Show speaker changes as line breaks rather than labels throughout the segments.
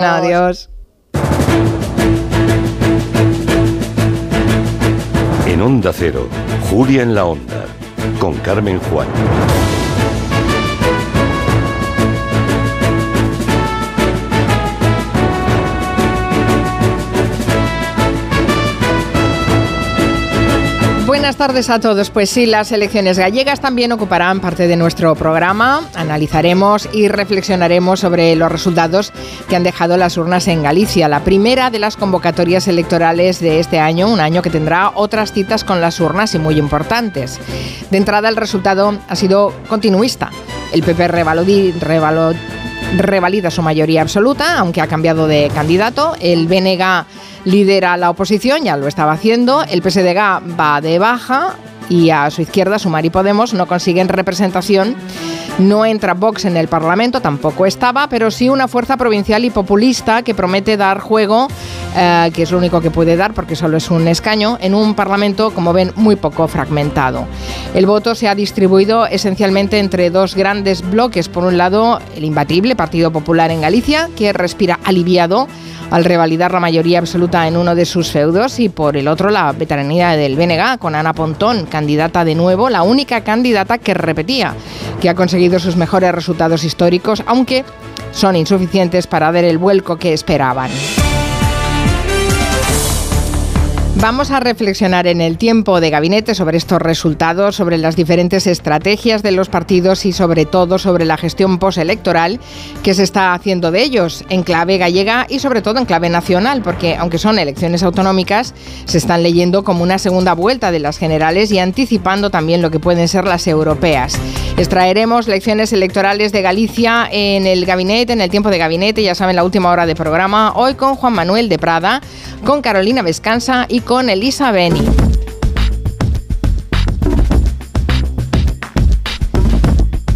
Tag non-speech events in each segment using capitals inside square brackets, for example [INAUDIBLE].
Adiós.
En Onda Cero, Julia en la Onda, con Carmen Juan.
Buenas tardes a todos. Pues sí, las elecciones gallegas también ocuparán parte de nuestro programa. Analizaremos y reflexionaremos sobre los resultados que han dejado las urnas en Galicia, la primera de las convocatorias electorales de este año, un año que tendrá otras citas con las urnas y muy importantes. De entrada, el resultado ha sido continuista. El PP revalida su mayoría absoluta, aunque ha cambiado de candidato. El BNG lidera la oposición, ya lo estaba haciendo. El PSDG va de baja y a su izquierda Sumar y Podemos no consiguen representación. No entra Vox en el Parlamento, tampoco estaba, pero sí una fuerza provincial y populista que promete dar juego, eh, que es lo único que puede dar porque solo es un escaño, en un Parlamento, como ven, muy poco fragmentado. El voto se ha distribuido esencialmente entre dos grandes bloques. Por un lado, el imbatible Partido Popular en Galicia, que respira aliviado al revalidar la mayoría absoluta en uno de sus feudos y por el otro la veteranía del BNG con Ana Pontón, candidata de nuevo, la única candidata que repetía, que ha conseguido sus mejores resultados históricos, aunque son insuficientes para dar el vuelco que esperaban. Vamos a reflexionar en el tiempo de gabinete sobre estos resultados, sobre las diferentes estrategias de los partidos y sobre todo sobre la gestión postelectoral que se está haciendo de ellos en clave gallega y sobre todo en clave nacional, porque aunque son elecciones autonómicas, se están leyendo como una segunda vuelta de las generales y anticipando también lo que pueden ser las europeas. Extraeremos lecciones electorales de Galicia en el gabinete, en el tiempo de gabinete, ya saben, la última hora de programa, hoy con Juan Manuel de Prada, con Carolina Vescanza y con Elisa Beni.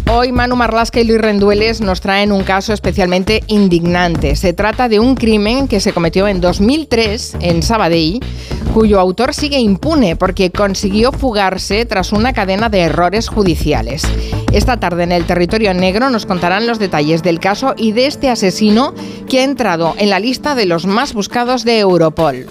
Hoy Manu Marlasca y Luis Rendueles nos traen un caso especialmente indignante. Se trata de un crimen que se cometió en 2003 en Sabadell, cuyo autor sigue impune porque consiguió fugarse tras una cadena de errores judiciales. Esta tarde en el territorio negro nos contarán los detalles del caso y de este asesino que ha entrado en la lista de los más buscados de Europol.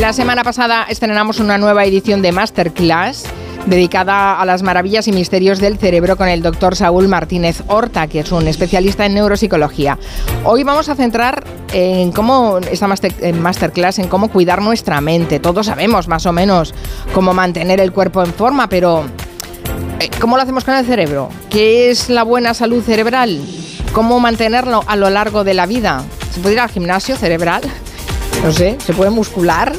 La semana pasada estrenamos una nueva edición de Masterclass dedicada a las maravillas y misterios del cerebro con el doctor Saúl Martínez Horta, que es un especialista en neuropsicología. Hoy vamos a centrar en cómo esta masterclass, en cómo cuidar nuestra mente. Todos sabemos más o menos cómo mantener el cuerpo en forma, pero eh, ¿cómo lo hacemos con el cerebro? ¿Qué es la buena salud cerebral? ¿Cómo mantenerlo a lo largo de la vida? ¿Se puede ir al gimnasio cerebral? No sé, ¿se puede muscular?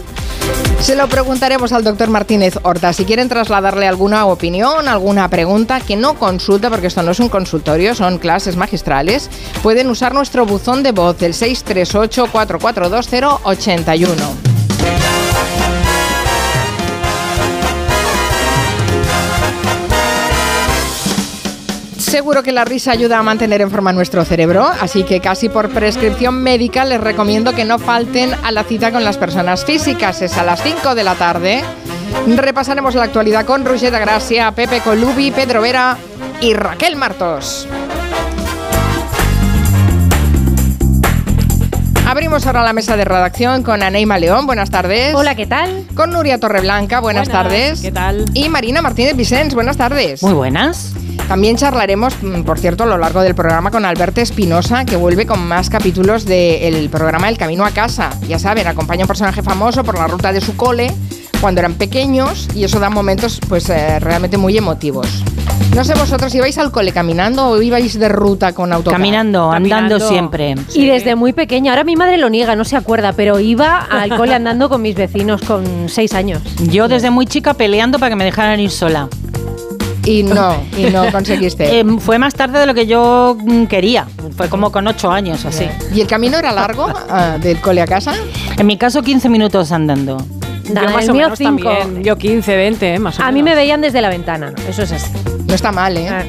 Se lo preguntaremos al doctor Martínez Horta. Si quieren trasladarle alguna opinión, alguna pregunta, que no consulta, porque esto no es un consultorio, son clases magistrales, pueden usar nuestro buzón de voz, el 638-442081. Seguro que la risa ayuda a mantener en forma nuestro cerebro, así que casi por prescripción médica les recomiendo que no falten a la cita con las personas físicas. Es a las 5 de la tarde. Repasaremos la actualidad con Rugeta Gracia, Pepe Colubi, Pedro Vera y Raquel Martos. Abrimos ahora la mesa de redacción con Aneima León. Buenas tardes.
Hola, ¿qué tal?
Con Nuria Torreblanca. Buenas, tardes.
¿Qué tal?
Y Marina Martínez Vicens. Buenas tardes.
Muy buenas.
También charlaremos, mm, por cierto, a lo largo del programa con Alberto Espinosa, que vuelve con más capítulos del programa El Camino a Casa. Ya saben, acompaña a un personaje famoso por la ruta de su cole cuando eran pequeños y eso da momentos pues eh, realmente muy emotivos. No sé vosotros, ¿ibais al cole caminando o ibais de ruta con autocar?
Caminando, andando siempre.
Y desde muy pequeña, ahora mi madre lo niega, no se acuerda, pero iba al cole andando con mis vecinos con seis años.
Yo desde muy chica peleando para que me dejaran ir sola.
Y no, y no conseguiste. [LAUGHS]
Eh, fue más tarde de lo que yo mm, quería. Fue como con ocho años, así.
¿Y el camino era largo ah, del cole a casa?
En mi caso, 15 minutos andando.
Nada,
yo más
el
o
mío
menos
cinco.
también. Yo 15, 20, eh, más o
A
menos.
mí me veían desde la ventana, eso es así.
No está mal, ¿eh?
Ah.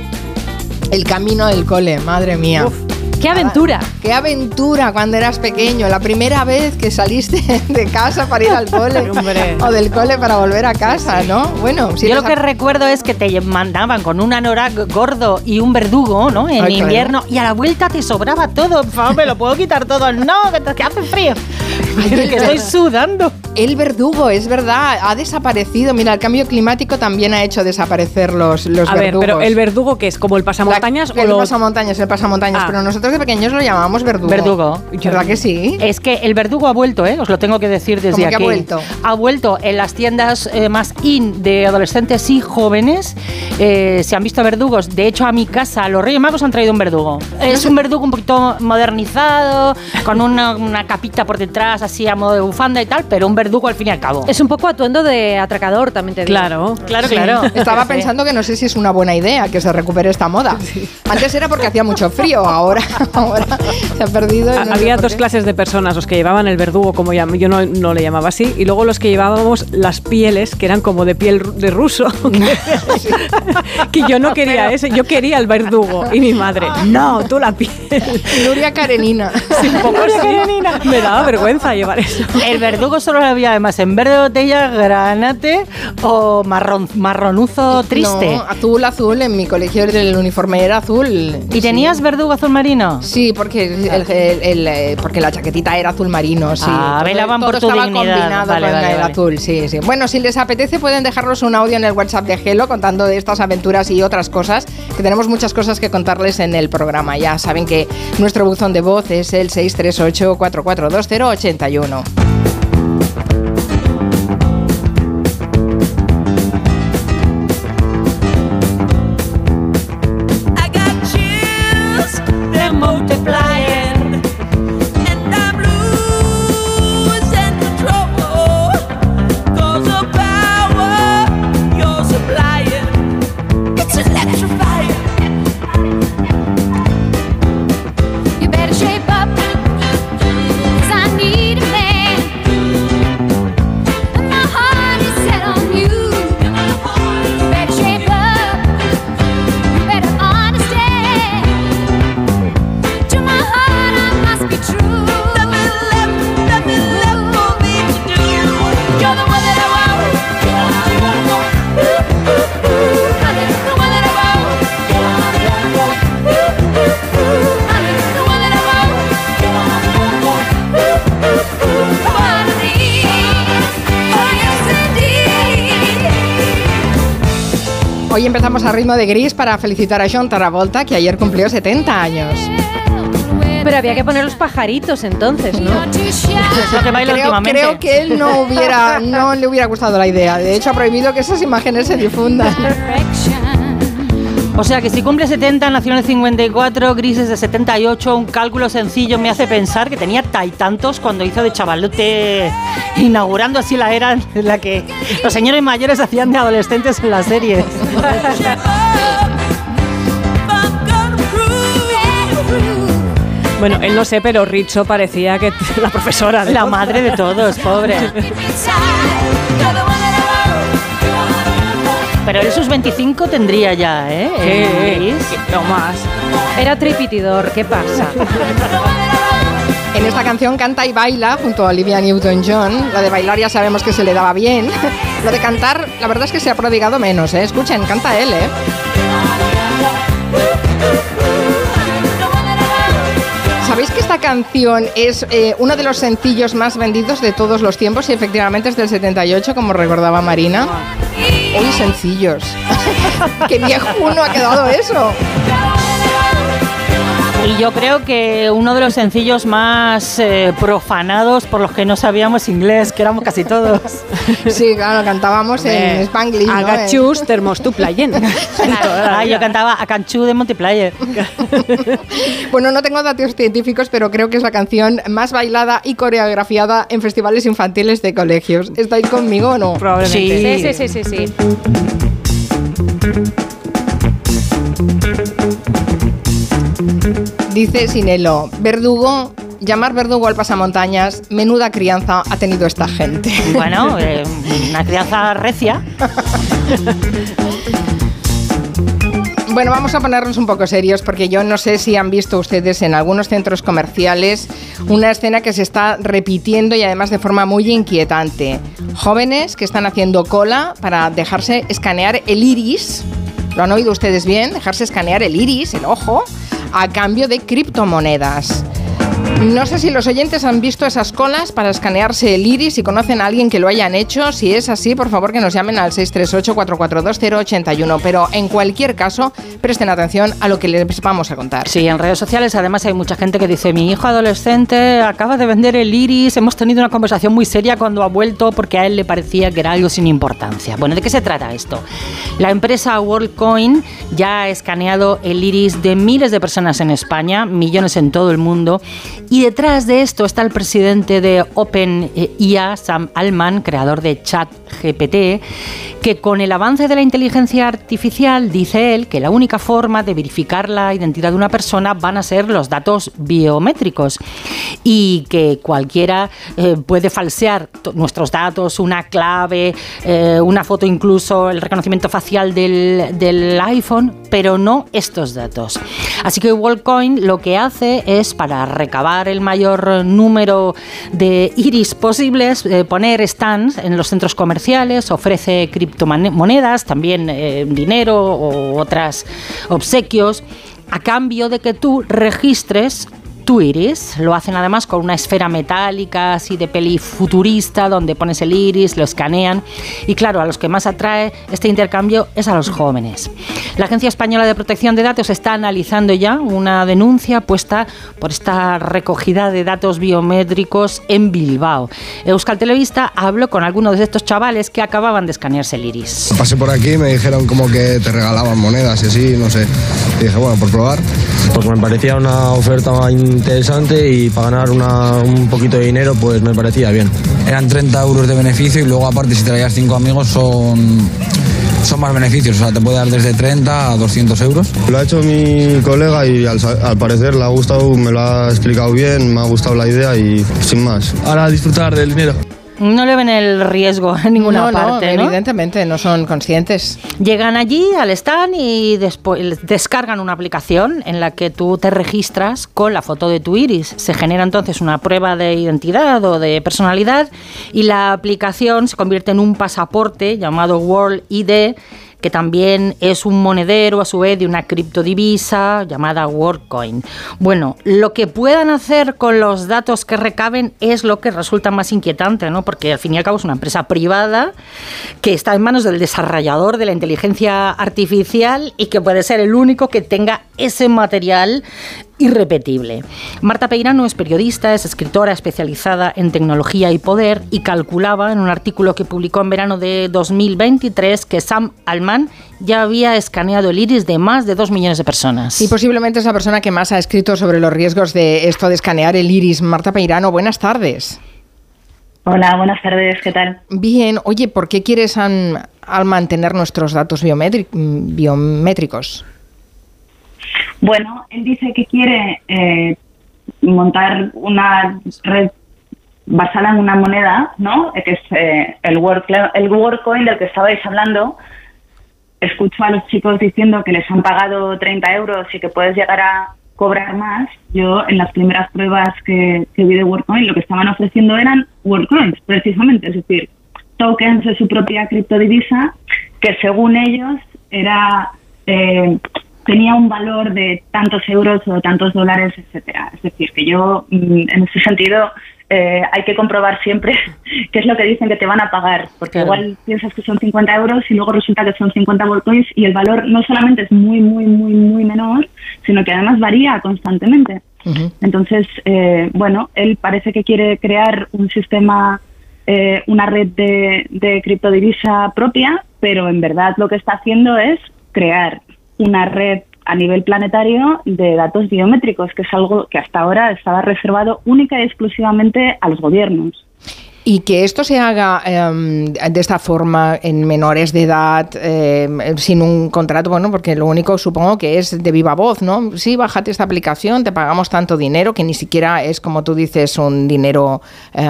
El camino del cole, madre mía.
Uf. ¡Qué aventura!
Qué aventura cuando eras pequeño, la primera vez que saliste [LAUGHS] de casa para ir al cole [LAUGHS]
Hombre.
o del cole para volver a casa, ¿no? Bueno, si
Yo lo que
a-
recuerdo es que te mandaban con un anorak gordo y un verdugo, ¿no? En
Ay, claro.
invierno y a la vuelta te sobraba todo. Favor, me lo puedo quitar todo. No, que, te- que hace frío. [LAUGHS] que estoy sudando.
El verdugo, es verdad, ha desaparecido. Mira, el cambio climático también ha hecho desaparecer los, los
A ver,
verdugos.
pero el verdugo que es como el pasamontañas
La-
o
el pasamontañas, el pasamontañas,
Ah.
pero nosotros de pequeños lo llamábamos verdugo.
Verdugo.
¿Verdad que sí?
Es que el verdugo ha vuelto, ¿eh? Os lo tengo que decir desde
¿Cómo que ha
aquí.
vuelto?
Ha vuelto en las tiendas eh, más in de adolescentes y jóvenes. eh, se han visto verdugos. De hecho, a mi casa los Reyes Magos han traído un verdugo. Es un verdugo un poquito modernizado, con una, una capita por detrás, así a modo de bufanda y tal, pero un verdugo al fin y al cabo.
Es un poco atuendo de atracador, también te digo.
Claro.
Claro,
Sí.
claro. [LAUGHS]
Estaba pensando que no sé si es una buena idea que se recupere esta moda. [LAUGHS] Antes era porque hacía mucho frío, ahora, [LAUGHS] ahora se ha perdido.
Ha-
no
Había dos clases de personas, los que llevaban el verdugo, como yo no, no le llamaba así, y luego los que llevábamos las pieles, que eran como de piel de ruso. [LAUGHS] [LAUGHS] que yo no quería ese, yo quería el verdugo. Y mi madre, no, tú la piel.
Nuria Karenina.
Un poco así. Me daba vergüenza llevar eso.
El verdugo solo lo había además en verde botella, granate o marrón, marronuzo triste.
No, azul, azul. En mi colegio el uniforme era azul.
¿Y tenías verdugo azul marino?
Sí, porque, el- el- el- eh, porque la chaquetita era azul marino, sí.
Ah, velaban por tu
estaba
dignidad.
combinado
Vale,
con
vale,
el
vale.
azul, sí, sí. Bueno, si les apetece pueden dejarnos un audio en el WhatsApp de Gelo contando de estas aventuras y otras cosas, que tenemos muchas cosas que contarles en el programa. Ya saben que nuestro buzón de voz es el 638 442081.
A
ritmo de gris para felicitar a John Travolta, que ayer cumplió 70 años.
Pero había que poner los pajaritos entonces, ¿no?
You're too shy.
Es lo que baila
Creo,
últimamente.
creo que él no hubiera, no le hubiera gustado la idea. De hecho, ha prohibido que esas imágenes se difundan.
O sea que si cumple 70, nació en el 54, Grises de 78, un cálculo sencillo me hace pensar que tenía tantos cuando hizo de chavalote, inaugurando así la era en la que los señores mayores hacían de adolescentes en las series.
Bueno, él no sé, pero Richo parecía que [LAUGHS] la profesora. de-
La madre de todos, pobre. [LAUGHS] Pero él sus 25 tendría ya, ¿eh? El Gris.
No más.
Era tripitidor, ¿qué pasa? [LAUGHS]
En esta canción canta y baila junto a Olivia Newton-John. Lo de bailar ya sabemos que se le daba bien. [LAUGHS] Lo de cantar, la verdad es que se ha prodigado menos, ¿eh? Escuchen, canta él, ¿eh? ¿Sabéis que esta canción es eh, uno de los sencillos más vendidos de todos los tiempos y efectivamente es del 78, como recordaba Marina? Uy, sencillos. [LAUGHS] ¡Qué viejo uno ha quedado eso!
Y yo creo que uno de los sencillos más eh, profanados por los que no sabíamos inglés, que éramos casi todos. [LAUGHS]
Sí, claro, cantábamos en Spanglish, ¿no?
Agachus termos tu playen. [LAUGHS]
Ah, yo cantaba a Canchú de Multiplayer. [LAUGHS]
Bueno, no tengo datos científicos, pero creo que es la canción más bailada y coreografiada en festivales infantiles de colegios. ¿Estáis conmigo o no?
Probablemente.
Sí, sí, sí, sí, sí.
Dice Sinelo, verdugo, llamar verdugo al pasamontañas, menuda crianza ha tenido esta gente. [LAUGHS]
Bueno, eh, una crianza recia.
Bueno, vamos a ponernos un poco serios porque yo no sé si han visto ustedes en algunos centros comerciales una escena que se está repitiendo y además de forma muy inquietante. Jóvenes que están haciendo cola para dejarse escanear el iris. ¿Lo han oído ustedes bien? Dejarse escanear el iris, el ojo, a cambio de criptomonedas. No sé si los oyentes han visto esas colas para escanearse el iris y conocen a alguien que lo hayan hecho. Si es así, por favor que nos llamen al 638-442-081. Pero en cualquier caso, presten atención a lo que les vamos a contar.
Sí, en redes sociales además hay mucha gente que dice, mi hijo adolescente acaba de vender el iris, hemos tenido una conversación muy seria cuando ha vuelto porque a él le parecía que era algo sin importancia. Bueno, ¿de qué se trata esto? La empresa WorldCoin ya ha escaneado el iris de miles de personas en España, millones en todo el mundo, y detrás de esto está el presidente de OpenIA, Sam Altman, creador de ChatGPT, que con el avance de la inteligencia artificial, dice él, que la única forma de verificar la identidad de una persona van a ser los datos biométricos y que cualquiera eh, puede falsear nuestros datos, una clave, eh, una foto incluso, el reconocimiento facial del, del iPhone, pero no estos datos. Así que WorldCoin lo que hace es para recabar el mayor número de iris posibles, eh, poner stands en los centros comerciales, ofrece criptomonedas, también eh, dinero o otras obsequios, a cambio de que tú registres tu iris. Lo hacen además con una esfera metálica así de peli futurista donde pones el iris, lo escanean y claro, a los que más atrae este intercambio es a los jóvenes. La Agencia Española de Protección de Datos está analizando ya una denuncia puesta por esta recogida de datos biométricos en Bilbao. Euskal Televista habló con algunos de estos chavales que acababan de escanearse el iris.
Pasé por aquí me dijeron como que te regalaban monedas y así, no sé. Y dije, bueno, por probar.
Pues me parecía una oferta interesante y para ganar una- un poquito de dinero pues me parecía bien.
Eran 30 euros de beneficio y luego aparte si traías 5 amigos son, son más beneficios. O sea, te puede dar desde 30 a 200 euros.
Lo ha hecho mi colega y al, parecer le ha gustado, me lo ha explicado bien, me ha gustado la idea y sin más.
Ahora a disfrutar del dinero.
No le ven el riesgo en ninguna
no,
parte, ¿no?
evidentemente no son conscientes.
Llegan allí al stand y después descargan una aplicación en la que tú te registras con la foto de tu iris. Se genera entonces una prueba de identidad o de personalidad y la aplicación se convierte en un pasaporte llamado World ID que también es un monedero a su vez de una criptodivisa llamada WorldCoin. Bueno, lo que puedan hacer con los datos que recaben es lo que resulta más inquietante, ¿no? Porque al fin y al cabo es una empresa privada que está en manos del desarrollador de la inteligencia artificial y que puede ser el único que tenga ese material irrepetible. Marta Peirano es periodista, es escritora especializada en tecnología y poder y calculaba en un artículo que publicó en verano de 2023 que Sam Altman ya había escaneado el iris de más de dos millones de personas.
Y posiblemente es la persona que más ha escrito sobre los riesgos de esto de escanear el iris. Marta Peirano, buenas tardes.
Hola, buenas tardes, ¿qué tal?
Bien, oye, ¿por qué quieres al mantener nuestros datos biométri- biométricos?
Bueno, él dice que quiere eh, montar una red basada en una moneda, ¿no? Eh, Que es eh, el, World, el WorldCoin del que estabais hablando. Escucho a los chicos diciendo que les han pagado 30 euros y que puedes llegar a cobrar más. Yo, en las primeras pruebas que, vi de WorldCoin, lo que estaban ofreciendo eran WorldCoins, precisamente, es decir, tokens de su propia criptodivisa que según ellos era eh, tenía un valor de tantos euros o tantos dólares, etcétera. Es decir, que yo mm, en ese sentido eh, hay que comprobar siempre [LAUGHS] qué es lo que dicen que te van a pagar, porque
Claro.
igual piensas que son 50 euros y luego resulta que son 50 Worldcoins y el valor no solamente es muy, muy, muy, muy menor, sino que además varía constantemente. Entonces, eh, bueno, él parece que quiere crear un sistema, eh, una red de, de criptodivisa propia, pero en verdad lo que está haciendo es crear una red a nivel planetario de datos biométricos, que es algo que hasta ahora estaba reservado única y exclusivamente a los gobiernos.
Y que esto se haga em, de esta forma en menores de edad, em, sin un contrato, bueno, porque lo único supongo que es de viva voz, ¿no? Sí, bájate esta aplicación, te pagamos tanto dinero que ni siquiera es, como tú dices, un dinero, eh,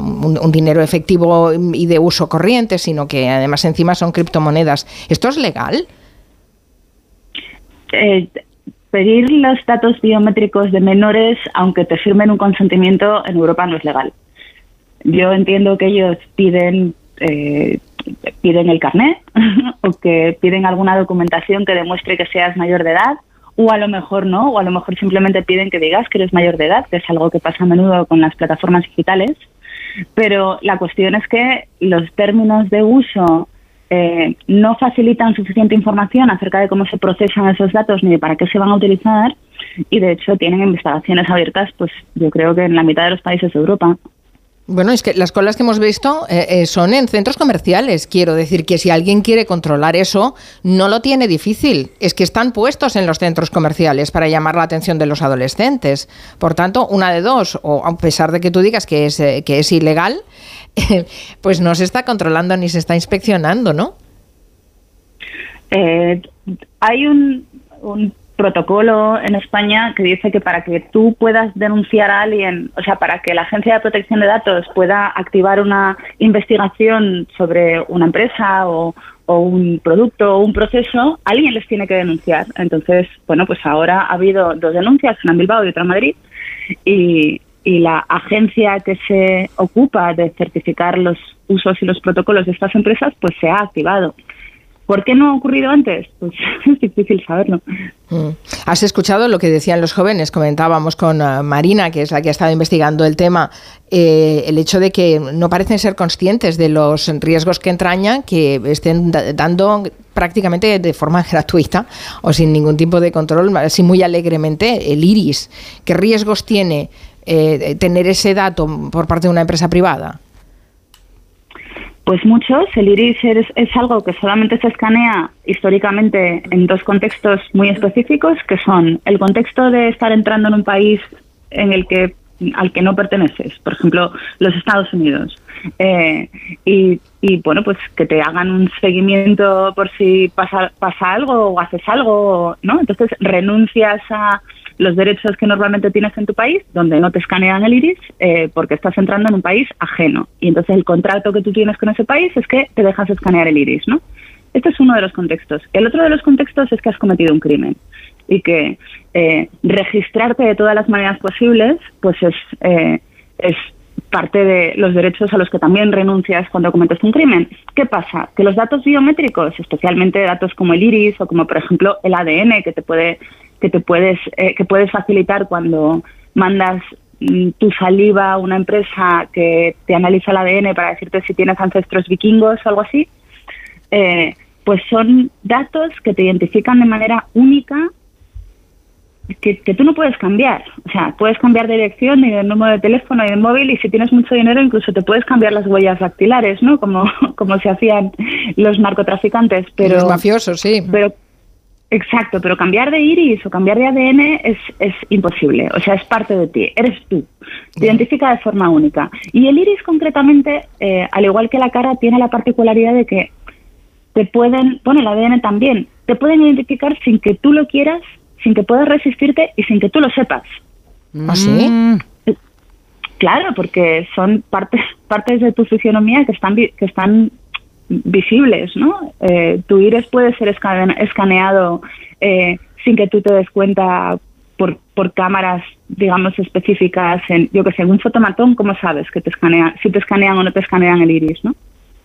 un dinero efectivo y de uso corriente, sino que además encima son criptomonedas. ¿Esto es legal?
Eh, pedir los datos biométricos de menores, aunque te firmen un consentimiento, en Europa no es legal. Yo entiendo que ellos piden eh, piden el carnet [LAUGHS] o que piden alguna documentación que demuestre que seas mayor de edad o a lo mejor no, o a lo mejor simplemente piden que digas que eres mayor de edad, que es algo que pasa a menudo con las plataformas digitales. Pero la cuestión es que los términos de uso eh, no facilitan suficiente información acerca de cómo se procesan esos datos ni de para qué se van a utilizar y de hecho tienen investigaciones abiertas, pues yo creo que en la mitad de los países de Europa.
Bueno, es que las colas que hemos visto eh, eh, son en centros comerciales. Quiero decir que si alguien quiere controlar eso, no lo tiene difícil. Es que están puestos en los centros comerciales para llamar la atención de los adolescentes. Por tanto, una de dos, o a pesar de que tú digas que es, eh, que es ilegal, [LAUGHS] pues no se está controlando ni se está inspeccionando, ¿no?
Hay un protocolo en España que dice que para que tú puedas denunciar a alguien, o sea, para que la Agencia de Protección de Datos pueda activar una investigación sobre una empresa o, un producto o un proceso, alguien les tiene que denunciar. Entonces, bueno, pues ahora ha habido dos denuncias, una en Bilbao y otra en Madrid, y, y la agencia que se ocupa de certificar los usos y los protocolos de estas empresas, pues se ha activado. ¿Por qué no ha ocurrido antes? Pues [LAUGHS] es difícil saberlo.
Mm. ¿Has escuchado lo que decían los jóvenes? Comentábamos con ah, Marina, que es la que ha estado investigando el tema, eh, el hecho de que no parecen ser conscientes de los riesgos que entraña, que estén da- dando prácticamente de forma [LAUGHS] gratuita o sin ningún tipo de control, así muy alegremente, el iris. ¿Qué riesgos tiene eh, tener ese dato por parte de una empresa privada?
Pues muchos. El iris es, es algo que solamente se escanea históricamente en dos contextos muy específicos, que son el contexto de estar entrando en un país en el que al que no perteneces, por ejemplo, los Estados Unidos. Eh, y, y, bueno, pues que te hagan un seguimiento por si pasa, pasa algo o haces algo, ¿no? Entonces renuncias a los derechos que normalmente tienes en tu país, donde no te escanean el iris, eh, porque estás entrando en un país ajeno. Y entonces el contrato que tú tienes con ese país es que te dejas escanear el iris, ¿no? Este es uno de los contextos. El otro de los contextos es que has cometido un crimen y que eh, registrarte de todas las maneras posibles, pues es, eh, es parte de los derechos a los que también renuncias cuando cometes un crimen. ¿Qué pasa? Que los datos biométricos, especialmente datos como el iris o como por ejemplo el ADN que te puede que te puedes eh, que puedes facilitar cuando mandas mm, tu saliva a una empresa que te analiza el ADN para decirte si tienes ancestros vikingos o algo así, eh, pues son datos que te identifican de manera única que, que tú no puedes cambiar. O sea, puedes cambiar de dirección y de número de teléfono y de móvil y si tienes mucho dinero incluso te puedes cambiar las huellas dactilares, ¿no? Como, [LAUGHS] como se hacían los narcotraficantes. Pero,
Los mafiosos, sí.
Pero, exacto, pero cambiar de iris o cambiar de ADN es, es imposible. O sea, es parte de ti, eres tú. Te identifica de forma única. Y el iris concretamente, eh, al igual que la cara, tiene la particularidad de que te pueden, bueno, el ADN también, te pueden identificar sin que tú lo quieras, sin que puedas resistirte y sin que tú lo sepas.
¿Ah, sí?
Claro, porque son partes [LAUGHS] partes de tu fisionomía que están vi- que están visibles, ¿no? Eh, tu iris puede ser escane- escaneado eh, sin que tú te des cuenta por, por cámaras, digamos, específicas. En, yo que sé, en un fotomatón, ¿cómo sabes que te escanean, si te escanean o no te escanean el iris, no?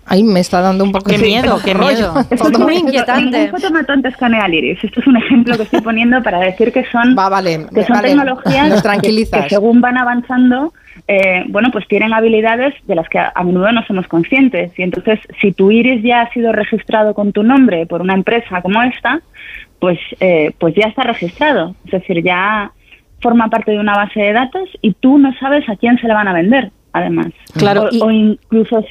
Ahí me está dando un poco de
miedo, qué
rollo.
miedo. [LAUGHS]
Esto es
Muy
un-
inquietante.
Ningún fotomatón te escanea el iris. Esto es un ejemplo que estoy poniendo para decir que son,
Va, vale,
que son
vale.
tecnologías que según van avanzando, eh, bueno, pues tienen habilidades de las que a, a menudo no somos conscientes. Y entonces, si tu iris ya ha sido registrado con tu nombre por una empresa como esta, pues, eh, pues ya está registrado. Es decir, ya forma parte de una base de datos y tú no sabes a quién se le van a vender, además.
Claro,
O,
y-
o incluso,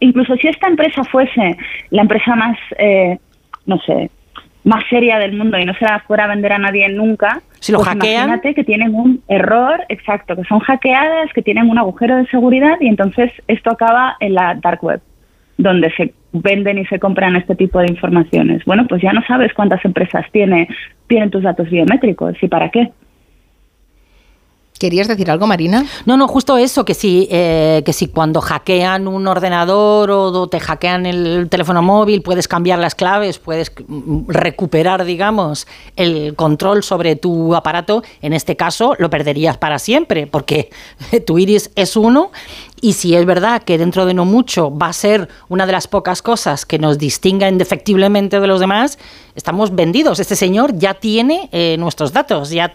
incluso si esta empresa fuese la empresa más, eh, no sé, más seria del mundo y no se la fuera a vender a nadie nunca,
Si lo
pues
hackean.
imagínate que tienen un error, exacto, que son hackeadas, que tienen un agujero de seguridad y entonces esto acaba en la dark web, donde se venden y se compran este tipo de informaciones. Bueno, pues ya no sabes cuántas empresas tiene, tienen tus datos biométricos y para qué.
¿Querías decir algo, Marina?
No, no, justo eso, que si, eh, que si cuando hackean un ordenador o te hackean el teléfono móvil, puedes cambiar las claves, puedes mm, recuperar, digamos, el control sobre tu aparato, en este caso lo perderías para siempre, porque [LAUGHS] tu iris es uno y si es verdad que dentro de no mucho va a ser una de las pocas cosas que nos distinga indefectiblemente de los demás, estamos vendidos. Este señor ya tiene eh, nuestros datos, ya,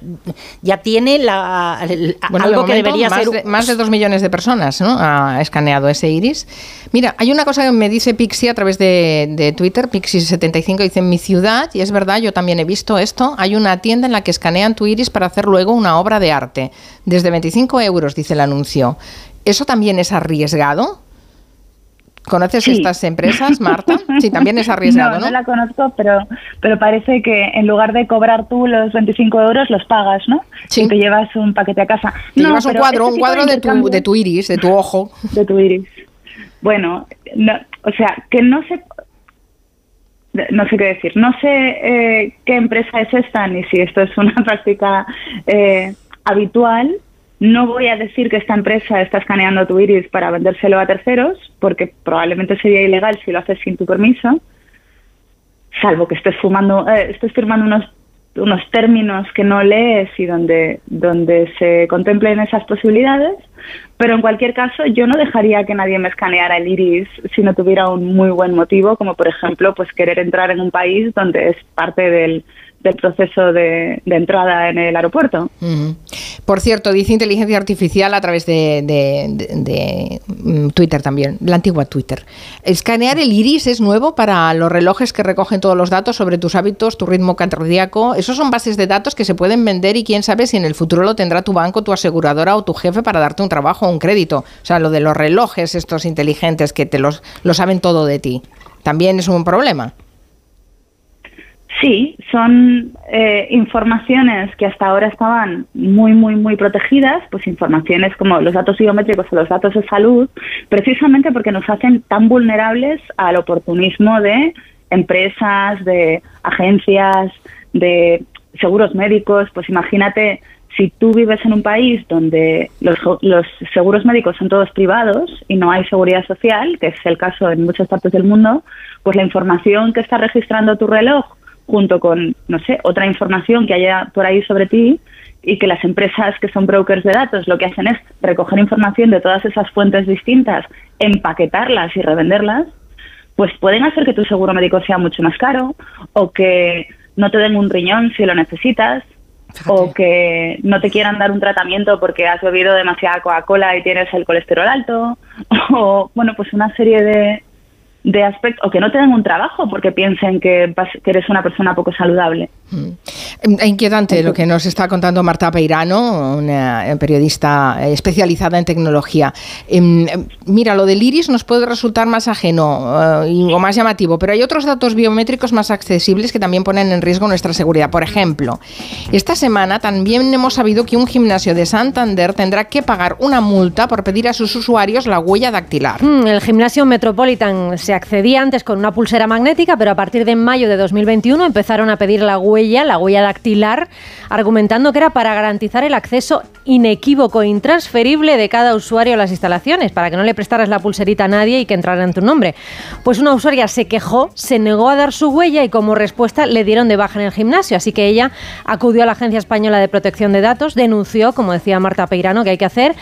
ya tiene la, el-
Bueno,
algo
de
que debería
más
ser...
De, más de dos millones de personas ¿no? ha escaneado ese iris. Mira, hay una cosa que me dice Pixie a través de, de Twitter, Pixie75, dice, en mi ciudad, y es verdad, yo también he visto esto, hay una tienda en la que escanean tu iris para hacer luego una obra de arte. Desde 25 euros, dice el anuncio. ¿Eso también es arriesgado? ¿Conoces
Sí.
estas empresas, Marta? Sí, también es [LAUGHS] arriesgado,
no,
¿no?
no la conozco, pero, pero parece que en lugar de cobrar tú los 25 euros, los pagas, ¿no?
Sí.
Y te llevas un paquete a casa.
Te
No,
llevas un cuadro,
este
un cuadro de tu, de tu iris, de tu ojo. [LAUGHS]
de tu iris. Bueno, no, o sea, que no sé, no sé qué decir. No sé eh, qué empresa es esta ni si esto es una [LAUGHS] práctica eh, habitual. No voy a decir que esta empresa está escaneando tu iris para vendérselo a terceros, porque probablemente sería ilegal si lo haces sin tu permiso, salvo que estés fumando, eh, estés firmando unos unos términos que no lees y donde, donde se contemplen esas posibilidades, pero en cualquier caso yo no dejaría que nadie me escaneara el iris si no tuviera un muy buen motivo, como por ejemplo pues querer entrar en un país donde es parte del, del proceso de, entrada en el aeropuerto.
Por cierto, dice inteligencia artificial a través de- de, mm, Twitter también, la antigua Twitter. Escanear el iris es nuevo para los relojes que recogen todos los datos sobre tus hábitos, tu ritmo cardíaco. Esos son bases de datos que se pueden vender y quién sabe si en el futuro lo tendrá tu banco, tu aseguradora o tu jefe para darte un trabajo o un crédito. O sea, lo de los relojes estos inteligentes que te los lo saben todo de ti. También es un problema.
Sí, son eh, informaciones que hasta ahora estaban muy, muy, muy protegidas, pues informaciones como los datos biométricos o los datos de salud, precisamente porque nos hacen tan vulnerables al oportunismo de empresas, de agencias, de seguros médicos. Pues imagínate si tú vives en un país donde los, los seguros médicos son todos privados y no hay seguridad social, que es el caso en muchas partes del mundo, pues la información que está registrando tu reloj junto con, no sé, otra información que haya por ahí sobre ti y que las empresas que son brokers de datos lo que hacen es recoger información de todas esas fuentes distintas, empaquetarlas y revenderlas, pues pueden hacer que tu seguro médico sea mucho más caro o que no te den un riñón si lo necesitas o que no te quieran dar un tratamiento porque has bebido demasiada Coca-Cola y tienes el colesterol alto [LAUGHS] o bueno, pues una serie de de aspectos o que no te den un trabajo porque piensen que, vas- que eres una persona poco saludable.
Eh, Inquietante lo que nos está contando Marta Peirano, una eh, periodista especializada en tecnología. Em, em, Mira, lo del iris nos puede resultar más ajeno eh, o más llamativo, pero hay otros datos biométricos más accesibles que también ponen en riesgo nuestra seguridad. Por ejemplo, esta semana también hemos sabido que un gimnasio de Santander tendrá que pagar una multa por pedir a sus usuarios la huella dactilar.
Mm, El gimnasio Metropolitan se accedía antes con una pulsera magnética, pero a partir de mayo de 2021 empezaron a pedir la huella, la huella dactilar, argumentando que era para garantizar el acceso inequívoco e intransferible de cada usuario a las instalaciones, para que no le prestaras la pulserita a nadie y que entrara en tu nombre. Pues una usuaria se quejó, se negó a dar su huella y como respuesta le dieron de baja en el gimnasio, así que ella acudió a la Agencia Española de Protección de Datos, denunció, como decía Marta Peirano, que hay que hacer,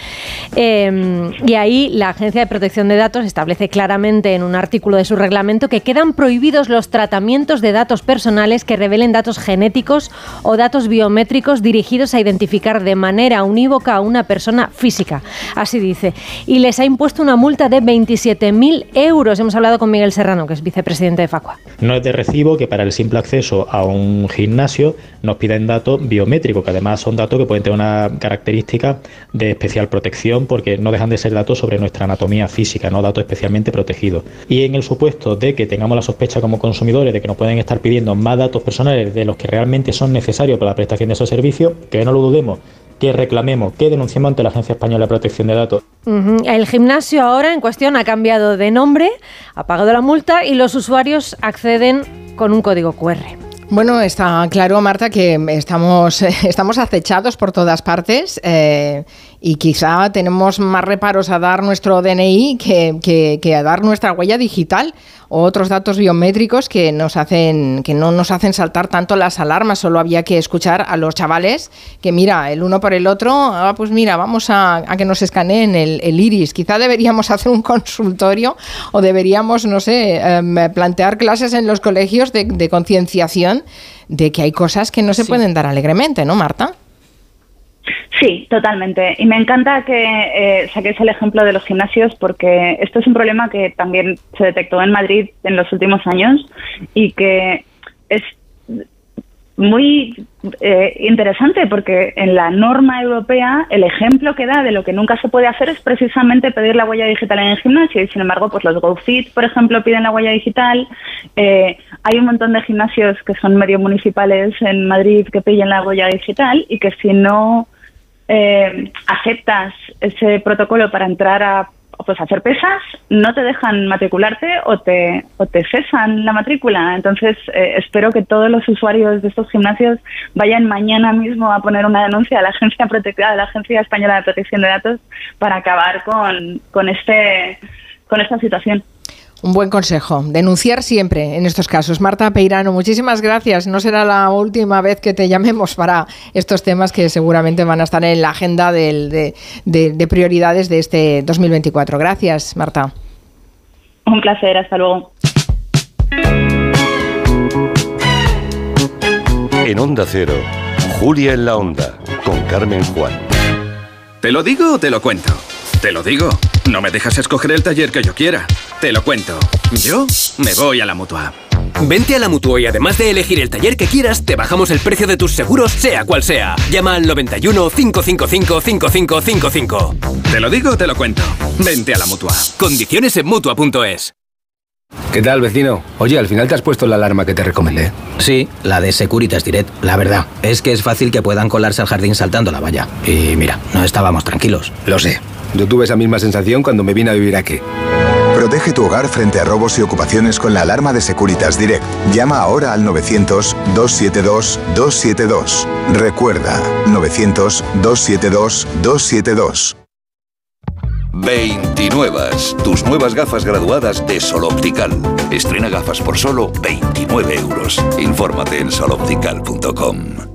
eh, y ahí la Agencia de Protección de Datos establece claramente en un artículo de su reglamento que quedan prohibidos los tratamientos de datos personales que revelen datos genéticos o datos biométricos dirigidos a identificar de manera unívoca a una persona física. Así dice. Y les ha impuesto una multa de 27.000 euros. Hemos hablado con Miguel Serrano, que es vicepresidente de Facua.
No es de recibo que para el simple acceso a un gimnasio nos piden datos biométricos, que además son datos que pueden tener una característica de especial protección porque no dejan de ser datos sobre nuestra anatomía física, no datos especialmente protegidos. Y en el supuesto de que tengamos la sospecha como consumidores de que nos pueden estar pidiendo más datos personales de los que realmente son necesarios para la prestación de esos servicios, que no lo dudemos, que reclamemos, que denunciemos ante la Agencia Española de Protección de Datos.
El gimnasio ahora en cuestión ha cambiado de nombre, ha pagado la multa y los usuarios acceden con un código QR.
Bueno, está claro, Marta, que estamos, [LAUGHS] estamos acechados por todas partes eh, y quizá tenemos más reparos a dar nuestro DNI que, que- que a dar nuestra huella digital o otros datos biométricos que nos hacen que no nos hacen saltar tanto las alarmas. Solo había que escuchar a los chavales que mira el uno por el otro, ah, pues mira, vamos a, a que nos escaneen el, el iris. Quizá deberíamos [LAUGHS] hacer un consultorio o deberíamos, no sé, em, plantear clases en los colegios de, de concienciación de que hay cosas que no se pueden dar alegremente, ¿no, Marta?
Sí, totalmente. Y me encanta que eh, saquéis el ejemplo de los gimnasios porque esto es un problema que también se detectó en Madrid en los últimos años y que es muy eh, interesante porque en la norma europea el ejemplo que da de lo que nunca se puede hacer es precisamente pedir la huella digital en el gimnasio y sin embargo pues los GoFit por ejemplo piden la huella digital Eh, hay un montón de gimnasios que son medio municipales en Madrid que piden la huella digital y que si no eh, aceptas ese protocolo para entrar a pues hacer pesas, no te dejan matricularte o te, o te cesan la matrícula. Entonces, eh, espero que todos los usuarios de estos gimnasios vayan mañana mismo a poner una denuncia a la Agencia [LAUGHS] Protectora, a la Agencia Española de Protección de Datos, para acabar con, con, este, con esta situación.
Un buen consejo. Denunciar siempre en estos casos. Marta Peirano, muchísimas gracias. No será la última vez que te llamemos para estos temas que seguramente van a estar en la agenda del- de, de- de prioridades de este 2024. Gracias, Marta.
Un placer, hasta luego.
En Onda Cero, Julia en la Onda, con Carmen Juan.
¿Te lo digo o te lo cuento? Te lo digo. No me dejas escoger el taller que yo quiera. Te lo cuento. Yo me voy a la mutua.
Vente a la Mutua y además de elegir el taller que quieras, te bajamos el precio de tus seguros, sea cual sea. Llama al 91 555 5555.
Te lo digo o te lo cuento. Vente a la mutua.
Condiciones en Mutua.es.
¿Qué tal, vecino? Oye, al final te has puesto la alarma que te recomendé.
Sí, la de Securitas Direct. La verdad, es que es fácil que puedan colarse al jardín saltando la valla. Y mira, no estábamos tranquilos.
Lo sé. Yo tuve esa misma sensación cuando me vine a vivir aquí.
Protege tu hogar frente a robos y ocupaciones con la alarma de Securitas Direct. Llama ahora al 900-272-272. Recuerda, 900-272-272.
29. Tus nuevas gafas graduadas de Sol Optical. Estrena gafas por solo 29 euros. Infórmate en soloptical.com.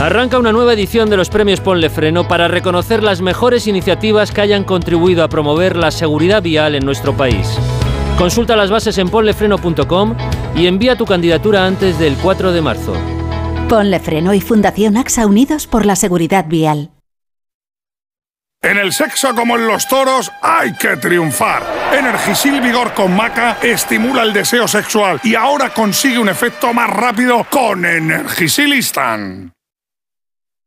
Arranca una nueva edición de los premios Ponle Freno para reconocer las mejores iniciativas que hayan contribuido a promover la seguridad vial en nuestro país. Consulta las bases en ponlefreno.com y envía tu candidatura antes del 4 de marzo.
Ponle Freno y Fundación AXA Unidos por la Seguridad Vial.
En el sexo como en los toros hay que triunfar. Energisil Vigor con Maca estimula el deseo sexual y ahora consigue un efecto más rápido con Energisilistan.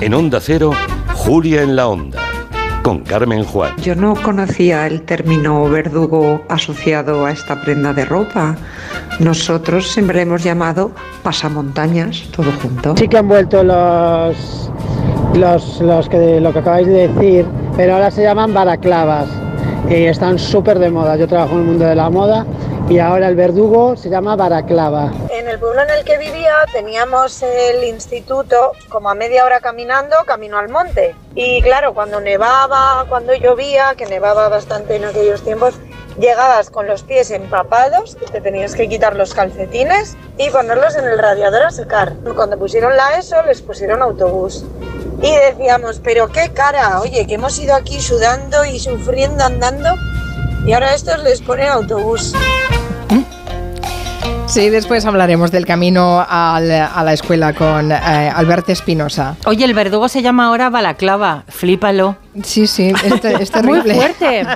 En Onda Cero, Julia en la Onda, con Carmen Juan.
Yo no conocía el término verdugo asociado a esta prenda de ropa. Nosotros siempre hemos llamado pasamontañas, todo junto.
Sí que han vuelto los, los, los que, lo que acabáis de decir, pero ahora se llaman balaclavas y están súper de moda. Yo trabajo en el mundo de la moda y ahora el verdugo se llama balaclava.
En el pueblo en el que vivía teníamos el instituto como a media hora caminando, camino al monte. Y claro, cuando nevaba, cuando llovía, que nevaba bastante en aquellos tiempos, llegabas con los pies empapados, te tenías que quitar los calcetines y ponerlos en el radiador a secar. Cuando pusieron la ESO, les pusieron autobús. Y decíamos, pero qué cara, oye, que hemos ido aquí sudando y sufriendo andando y ahora a estos les ponen autobús.
Sí, después hablaremos del camino al- a la escuela con eh, Alberto Espinosa.
Oye, el verdugo se llama ahora balaclava. Flípalo.
Sí, sí, es, [LAUGHS]
Muy fuerte.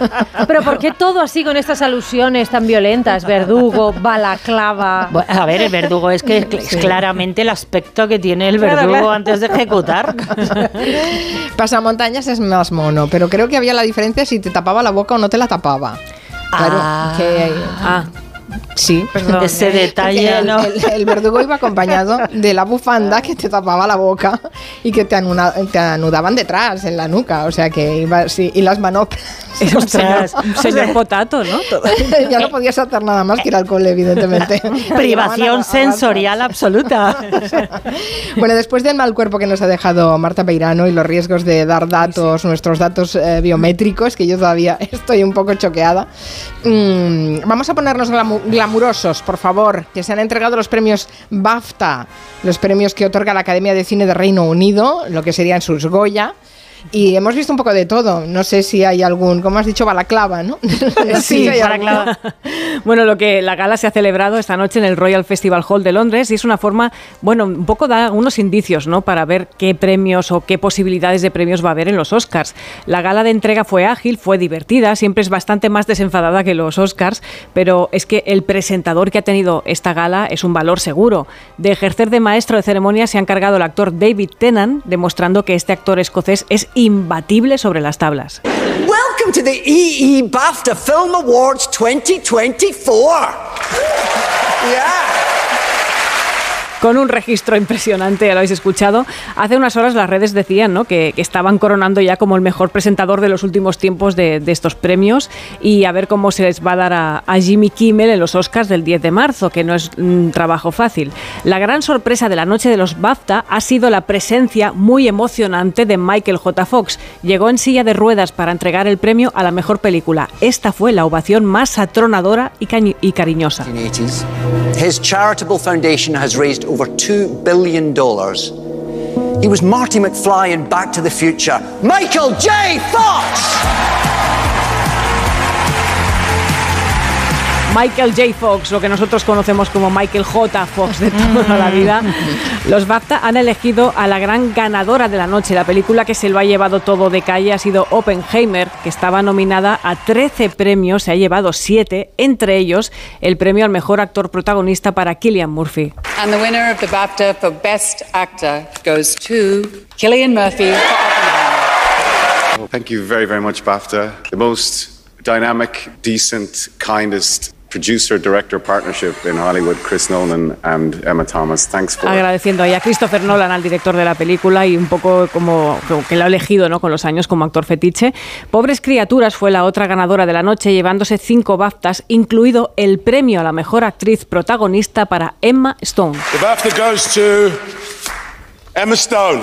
Pero ¿por qué todo así con estas alusiones tan violentas? Verdugo, balaclava.
Bu- A ver, el verdugo es que es
Sí.
claramente el aspecto que tiene el
Claro,
verdugo
claro.
antes de ejecutar. [LAUGHS]
Pasamontañas es más mono, pero creo que había la diferencia si te tapaba la boca o no te la tapaba. Claro,
Ah.
que... Sí,
Perdón, Ese detalle,
el,
¿no?
el- el verdugo iba acompañado de la bufanda que te tapaba la boca y que te, anuna- te anudaban detrás, en la nuca, o sea que iba así, y las manoplas. [LAUGHS]
Ostras, [LAUGHS] un señor potato, ¿no? [LAUGHS]
ya no podías hacer nada más que ir al cole, evidentemente.
Privación sensorial absoluta.
Bueno, después del mal cuerpo que nos ha dejado Marta Peirano y los riesgos de dar datos, nuestros datos eh, biométricos, que yo todavía estoy un poco choqueada, mm, vamos a ponernos glamu- glamurosos, por favor, que se han entregado los premios BAFTA, los premios que otorga la Academia de Cine de Reino Unido, lo que serían sus Goya. Y hemos visto un poco de todo. No sé si hay algún, como has dicho, balaclava, ¿no? [LAUGHS] No si hay alguno.
Bueno, lo que la gala se ha celebrado esta noche en el Royal Festival Hall de Londres y es una forma, bueno, un poco da unos indicios, ¿no? Para ver qué premios o qué posibilidades de premios va a haber en los Oscars. La gala de entrega fue ágil, fue divertida, siempre es bastante más desenfadada que los Oscars, pero es que el presentador que ha tenido esta gala es un valor seguro. De ejercer de maestro de ceremonia se ha encargado el actor David Tennant, demostrando que este actor escocés es imbatible sobre las tablas.
Welcome to the EE BAFTA Film Awards 2024. Yeah.
Con un registro impresionante, ya lo habéis escuchado. Hace unas horas las redes decían ¿no? que, que estaban coronando ya como el mejor presentador de los últimos tiempos de, de estos premios y a ver cómo se les va a dar a, a Jimmy Kimmel en los Oscars del 10 de marzo, que no es un trabajo fácil. La gran sorpresa de la noche de los BAFTA ha sido la presencia muy emocionante de Michael J. Fox. Llegó en silla de ruedas para entregar el premio a la mejor película. Esta fue la ovación más atronadora y, y cariñosa.
1980s. His charitable foundation has raised over $2 billion. He was Marty McFly in Back to the Future. Michael J. Fox!
Michael J. Fox, lo que nosotros conocemos como Michael J. Fox de toda la vida. Los BAFTA han elegido a la gran ganadora de la noche. La película que se lo ha llevado todo de calle ha sido Oppenheimer, que estaba nominada a 13 premios, se ha llevado 7, entre ellos el premio al mejor actor protagonista para Killian Murphy.
And the winner of the BAFTA for Best Actor goes to Killian Murphy for Oppenheimer.
Well, thank you very, very much, BAFTA. The most dynamic, decent, kindest producer director partnership in Hollywood, Chris Nolan and Emma Thomas. Thanks for
Agradeciendo ahí a Christopher Nolan, al director de la película, y un poco como, como que lo ha elegido ¿no? con los años como actor fetiche. Pobres Criaturas fue la otra ganadora de la noche, llevándose cinco BAFTAs, incluido el premio a la mejor actriz protagonista para Emma Stone.
The BAFTA goes to Emma Stone.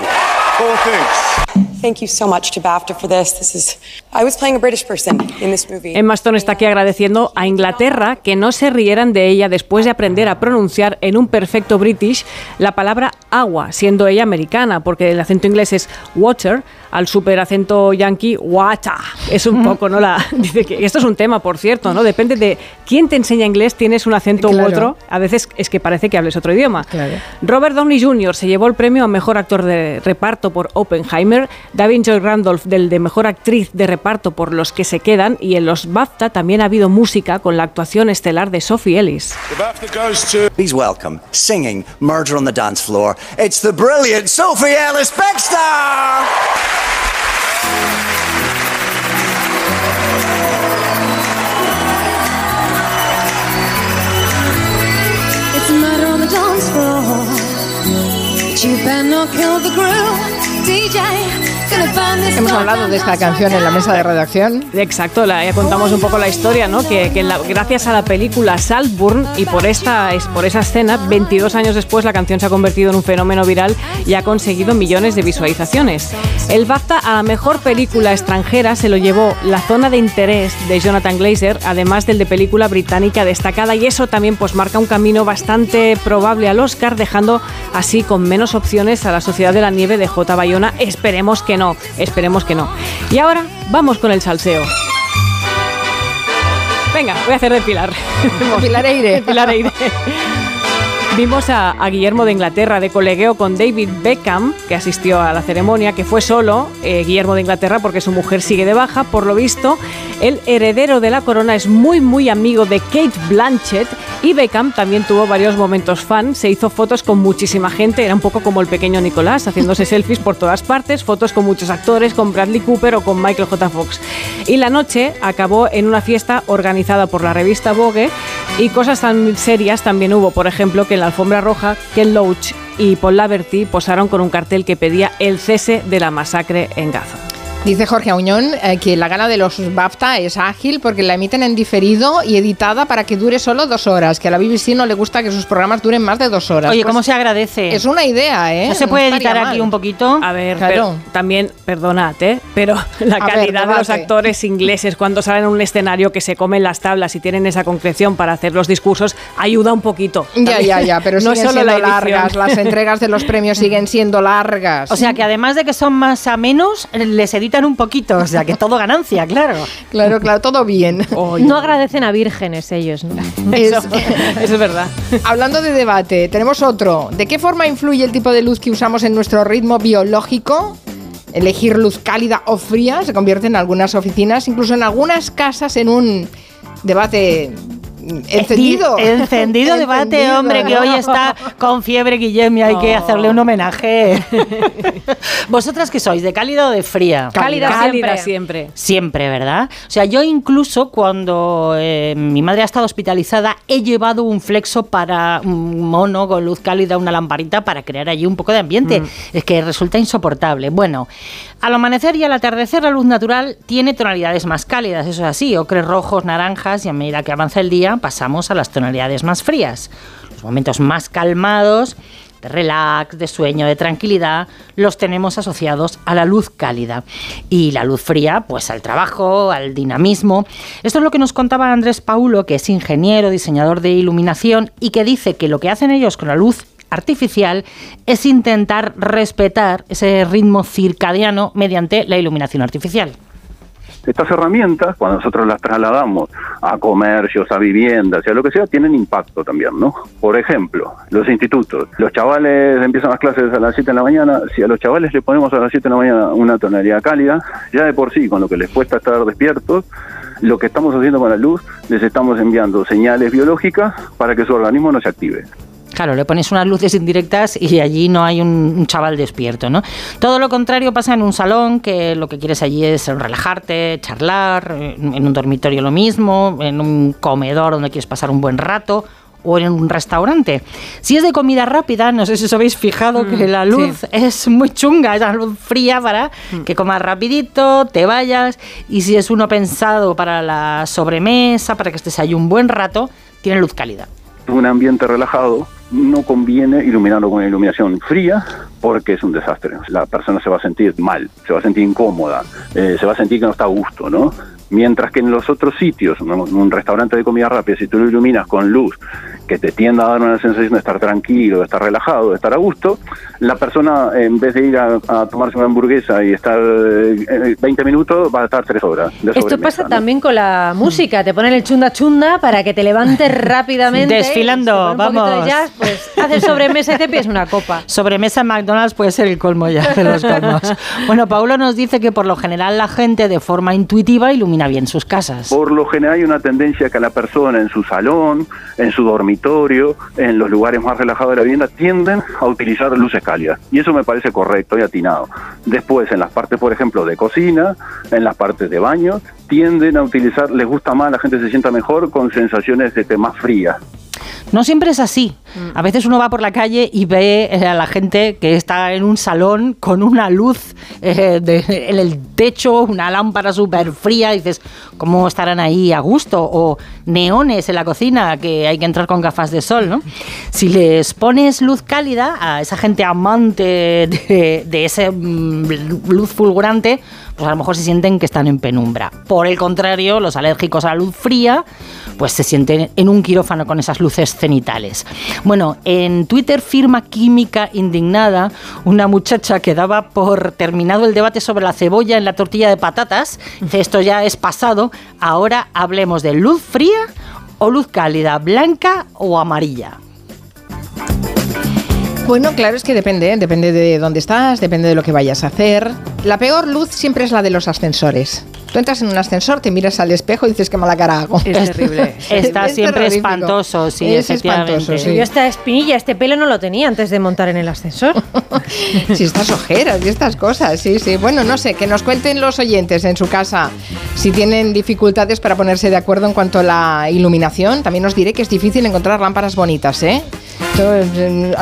Four things.
Thank you so much to BAFTA for this. This is I was playing a British person in this movie.
Emma Stone está aquí agradeciendo a Inglaterra que no se rieran de ella después de aprender a pronunciar en un perfecto british la palabra agua, siendo ella americana, porque el acento inglés es water, al super acento yankee, water. Es un poco, ¿no? La, [LAUGHS] dice que esto es un tema, por cierto, ¿no? Depende de quién te enseña inglés, tienes un acento u otro. A veces es que parece que hables otro idioma. Robert Downey Jr. se llevó el premio a mejor actor de reparto por Oppenheimer, David Joy Randolph del de mejor actriz de reparto por Los que se quedan y en los BAFTA también ha habido música con la actuación estelar de Sophie Ellis.
The BAFTA goes to
Please welcome, singing Murder on the Dance Floor. It's the brilliant Sophie Ellis Bextor!
It's a murder on the dance floor. But you better not kill the groove.
Hemos hablado de esta canción en la mesa de redacción.
Exacto, la, ya contamos un poco la historia, ¿no? Que, que la- gracias a la película Saltburn y por esta, es- por esa escena, 22 años después la canción se ha convertido en un fenómeno viral y ha conseguido millones de visualizaciones. El BAFTA a la mejor película extranjera se lo llevó La zona de interés de Jonathan Glazer, además del de película británica destacada y eso también pues marca un camino bastante probable al Oscar, dejando así con menos opciones a la Sociedad de la Nieve de J. Bayona. Esperemos que no, esperemos que no. Y ahora vamos con el salseo. Venga, voy a hacer de Pilar.
Pilar Eire. [LAUGHS]
Vimos a, a Guillermo de Inglaterra de colegueo con David Beckham, que asistió a la ceremonia, que fue solo eh, Guillermo de Inglaterra porque su mujer sigue de baja. Por lo visto, el heredero de la corona es muy, muy amigo de Kate Blanchett y Beckham también tuvo varios momentos fan. Se hizo fotos con muchísima gente, era un poco como el pequeño Nicolás, haciéndose [LAUGHS] selfies por todas partes, fotos con muchos actores, con Bradley Cooper o con Michael J. Fox. Y la noche acabó en una fiesta organizada por la revista Vogue y cosas tan serias también hubo. Por ejemplo, que en la alfombra roja, Ken Loach y Paul Laverty posaron con un cartel que pedía el cese de la masacre en Gaza.
Dice Jorge Auñón eh, que la gala de los BAFTA es ágil porque la emiten en diferido y editada para que dure solo dos horas, que a la BBC no le gusta que sus programas duren más de dos horas.
Oye,
Pues
¿cómo se agradece?
Es una idea, ¿eh?
¿No se puede editar
mal.
aquí un poquito?
A ver,
Claro.
pero también, perdonad, ¿eh? pero [LAUGHS] la
A ver,
calidad de los actores ingleses cuando salen a un escenario que se comen las tablas y tienen esa concreción para hacer los discursos ayuda un poquito.
Ya, ya, ya, pero [LAUGHS]
no
siguen
solo
siendo
la
largas. Las entregas de los [LAUGHS] premios siguen siendo largas.
O sea que además de que son más a menos, les un poquito. O sea que todo ganancia, claro.
Claro, claro, todo bien.
No agradecen a vírgenes ellos, ¿no? [LAUGHS]
Es-
Eso es verdad.
Hablando de debate, tenemos otro. ¿De qué forma influye el tipo de luz que usamos en nuestro ritmo biológico? Elegir luz cálida o fría se convierte en algunas oficinas, incluso en algunas casas, en un debate encendido. [LAUGHS]
Encendido debate,
Encendido,
hombre, que hoy está con fiebre Guillem y hay que hacerle un homenaje. [LAUGHS] ¿Vosotras qué sois? ¿De cálida o de fría?
Cálida
Cálida
siempre.
siempre.
Siempre, ¿verdad? O sea, yo incluso cuando eh, mi madre ha estado hospitalizada he llevado un flexo para un mono con luz cálida, una lamparita para crear allí un poco de ambiente. Es que resulta insoportable. Bueno, al amanecer y al atardecer la luz natural tiene tonalidades más cálidas, eso es así, ocres rojos, naranjas y a medida que avanza el día pasamos a las tonalidades más frías. Los momentos más calmados de relax, de sueño, de tranquilidad, los tenemos asociados a la luz cálida. Y la luz fría, pues al trabajo, al dinamismo. Esto es lo que nos contaba Andrés Paulo, que es ingeniero, diseñador de iluminación, y que dice que lo que hacen ellos con la luz artificial es intentar respetar ese ritmo circadiano mediante la iluminación artificial.
Estas herramientas, cuando nosotros las trasladamos a comercios, a viviendas a lo que sea, tienen impacto también, ¿no? Por ejemplo, los institutos. Los chavales empiezan las clases a las 7 de la mañana. Si a los chavales le ponemos a las 7 de la mañana una tonalidad cálida, ya de por sí, con lo que les cuesta estar despiertos, lo que estamos haciendo con la luz, les estamos enviando señales biológicas para que su organismo no se active.
Claro, le pones unas luces indirectas y allí no hay un, un chaval despierto, ¿no? Todo lo contrario pasa en un salón, que lo que quieres allí es relajarte, charlar, en un dormitorio lo mismo, en un comedor donde quieres pasar un buen rato o en un restaurante. Si es de comida rápida, no sé si os habéis fijado que la luz es muy chunga, es la luz fría para que comas rapidito, te vayas, y si es uno pensado para la sobremesa, para que estés ahí un buen rato, tiene luz cálida.
Un ambiente relajado, no conviene iluminarlo con una iluminación fría porque es un desastre. La persona se va a sentir mal, se va a sentir incómoda, eh, se va a sentir que no está a gusto, ¿no? Mientras que en los otros sitios, en un un restaurante de comida rápida, si tú lo iluminas con luz que te tienda a dar una sensación de estar tranquilo, de estar relajado, de estar a gusto, la persona en vez de ir a, a tomarse una hamburguesa y estar eh, 20 minutos, va a estar 3 horas. De
Esto pasa
¿no?
también con la música. Te ponen el chunda chunda para que te levantes [LAUGHS] rápidamente.
Desfilando, vamos.
de jazz, pues haces sobremesa y te pides una copa. [LAUGHS]
Sobremesa en McDonald's puede ser el colmo ya de los colmos. [LAUGHS] bueno, Paulo nos dice que por lo general la gente de forma intuitiva ilumina bien sus casas.
Por lo general hay una tendencia que la persona en su salón, en su dormitorio, en los lugares más relajados de la vivienda, tienden a utilizar luces cálidas. Y eso me parece correcto y atinado. Después, en las partes, por ejemplo, de cocina, en las partes de baño, tienden a utilizar, les gusta más, la gente se sienta mejor con sensaciones té más frías.
No siempre es así. A veces uno va por la calle y ve eh, a la gente que está en un salón con una luz eh, de- en el techo, una lámpara súper fría, y dices, ¿cómo estarán ahí a gusto? O neones en la cocina, que hay que entrar con gafas de sol, ¿no? Si les pones luz cálida a esa gente amante de, de esa luz fulgurante, pues a lo mejor se sienten que están en penumbra. Por el contrario, los alérgicos a la luz fría, pues se sienten en un quirófano con esas luces cenitales. Bueno, en Twitter firma Química Indignada una muchacha que daba por terminado el debate sobre la cebolla en la tortilla de patatas. Dice, esto ya es pasado, ahora hablemos de luz fría o luz cálida, blanca o amarilla.
Bueno, claro, es que depende, ¿eh? depende de dónde estás, depende de lo que vayas a hacer. La peor luz siempre es la de los ascensores. Tú entras en un ascensor, te miras al espejo y dices qué mala cara hago.
Es terrible. [LAUGHS]
Está
Es
siempre
terrorífico.
espantoso, sí,
Es espantoso, sí.
Yo esta espinilla, este pelo no lo tenía antes de montar en el ascensor. [LAUGHS]
Si estas ojeras y estas cosas, sí, sí. Bueno, no sé, que nos cuenten los oyentes en su casa si tienen dificultades para ponerse de acuerdo en cuanto a la iluminación. También os diré que es difícil encontrar lámparas bonitas, ¿eh?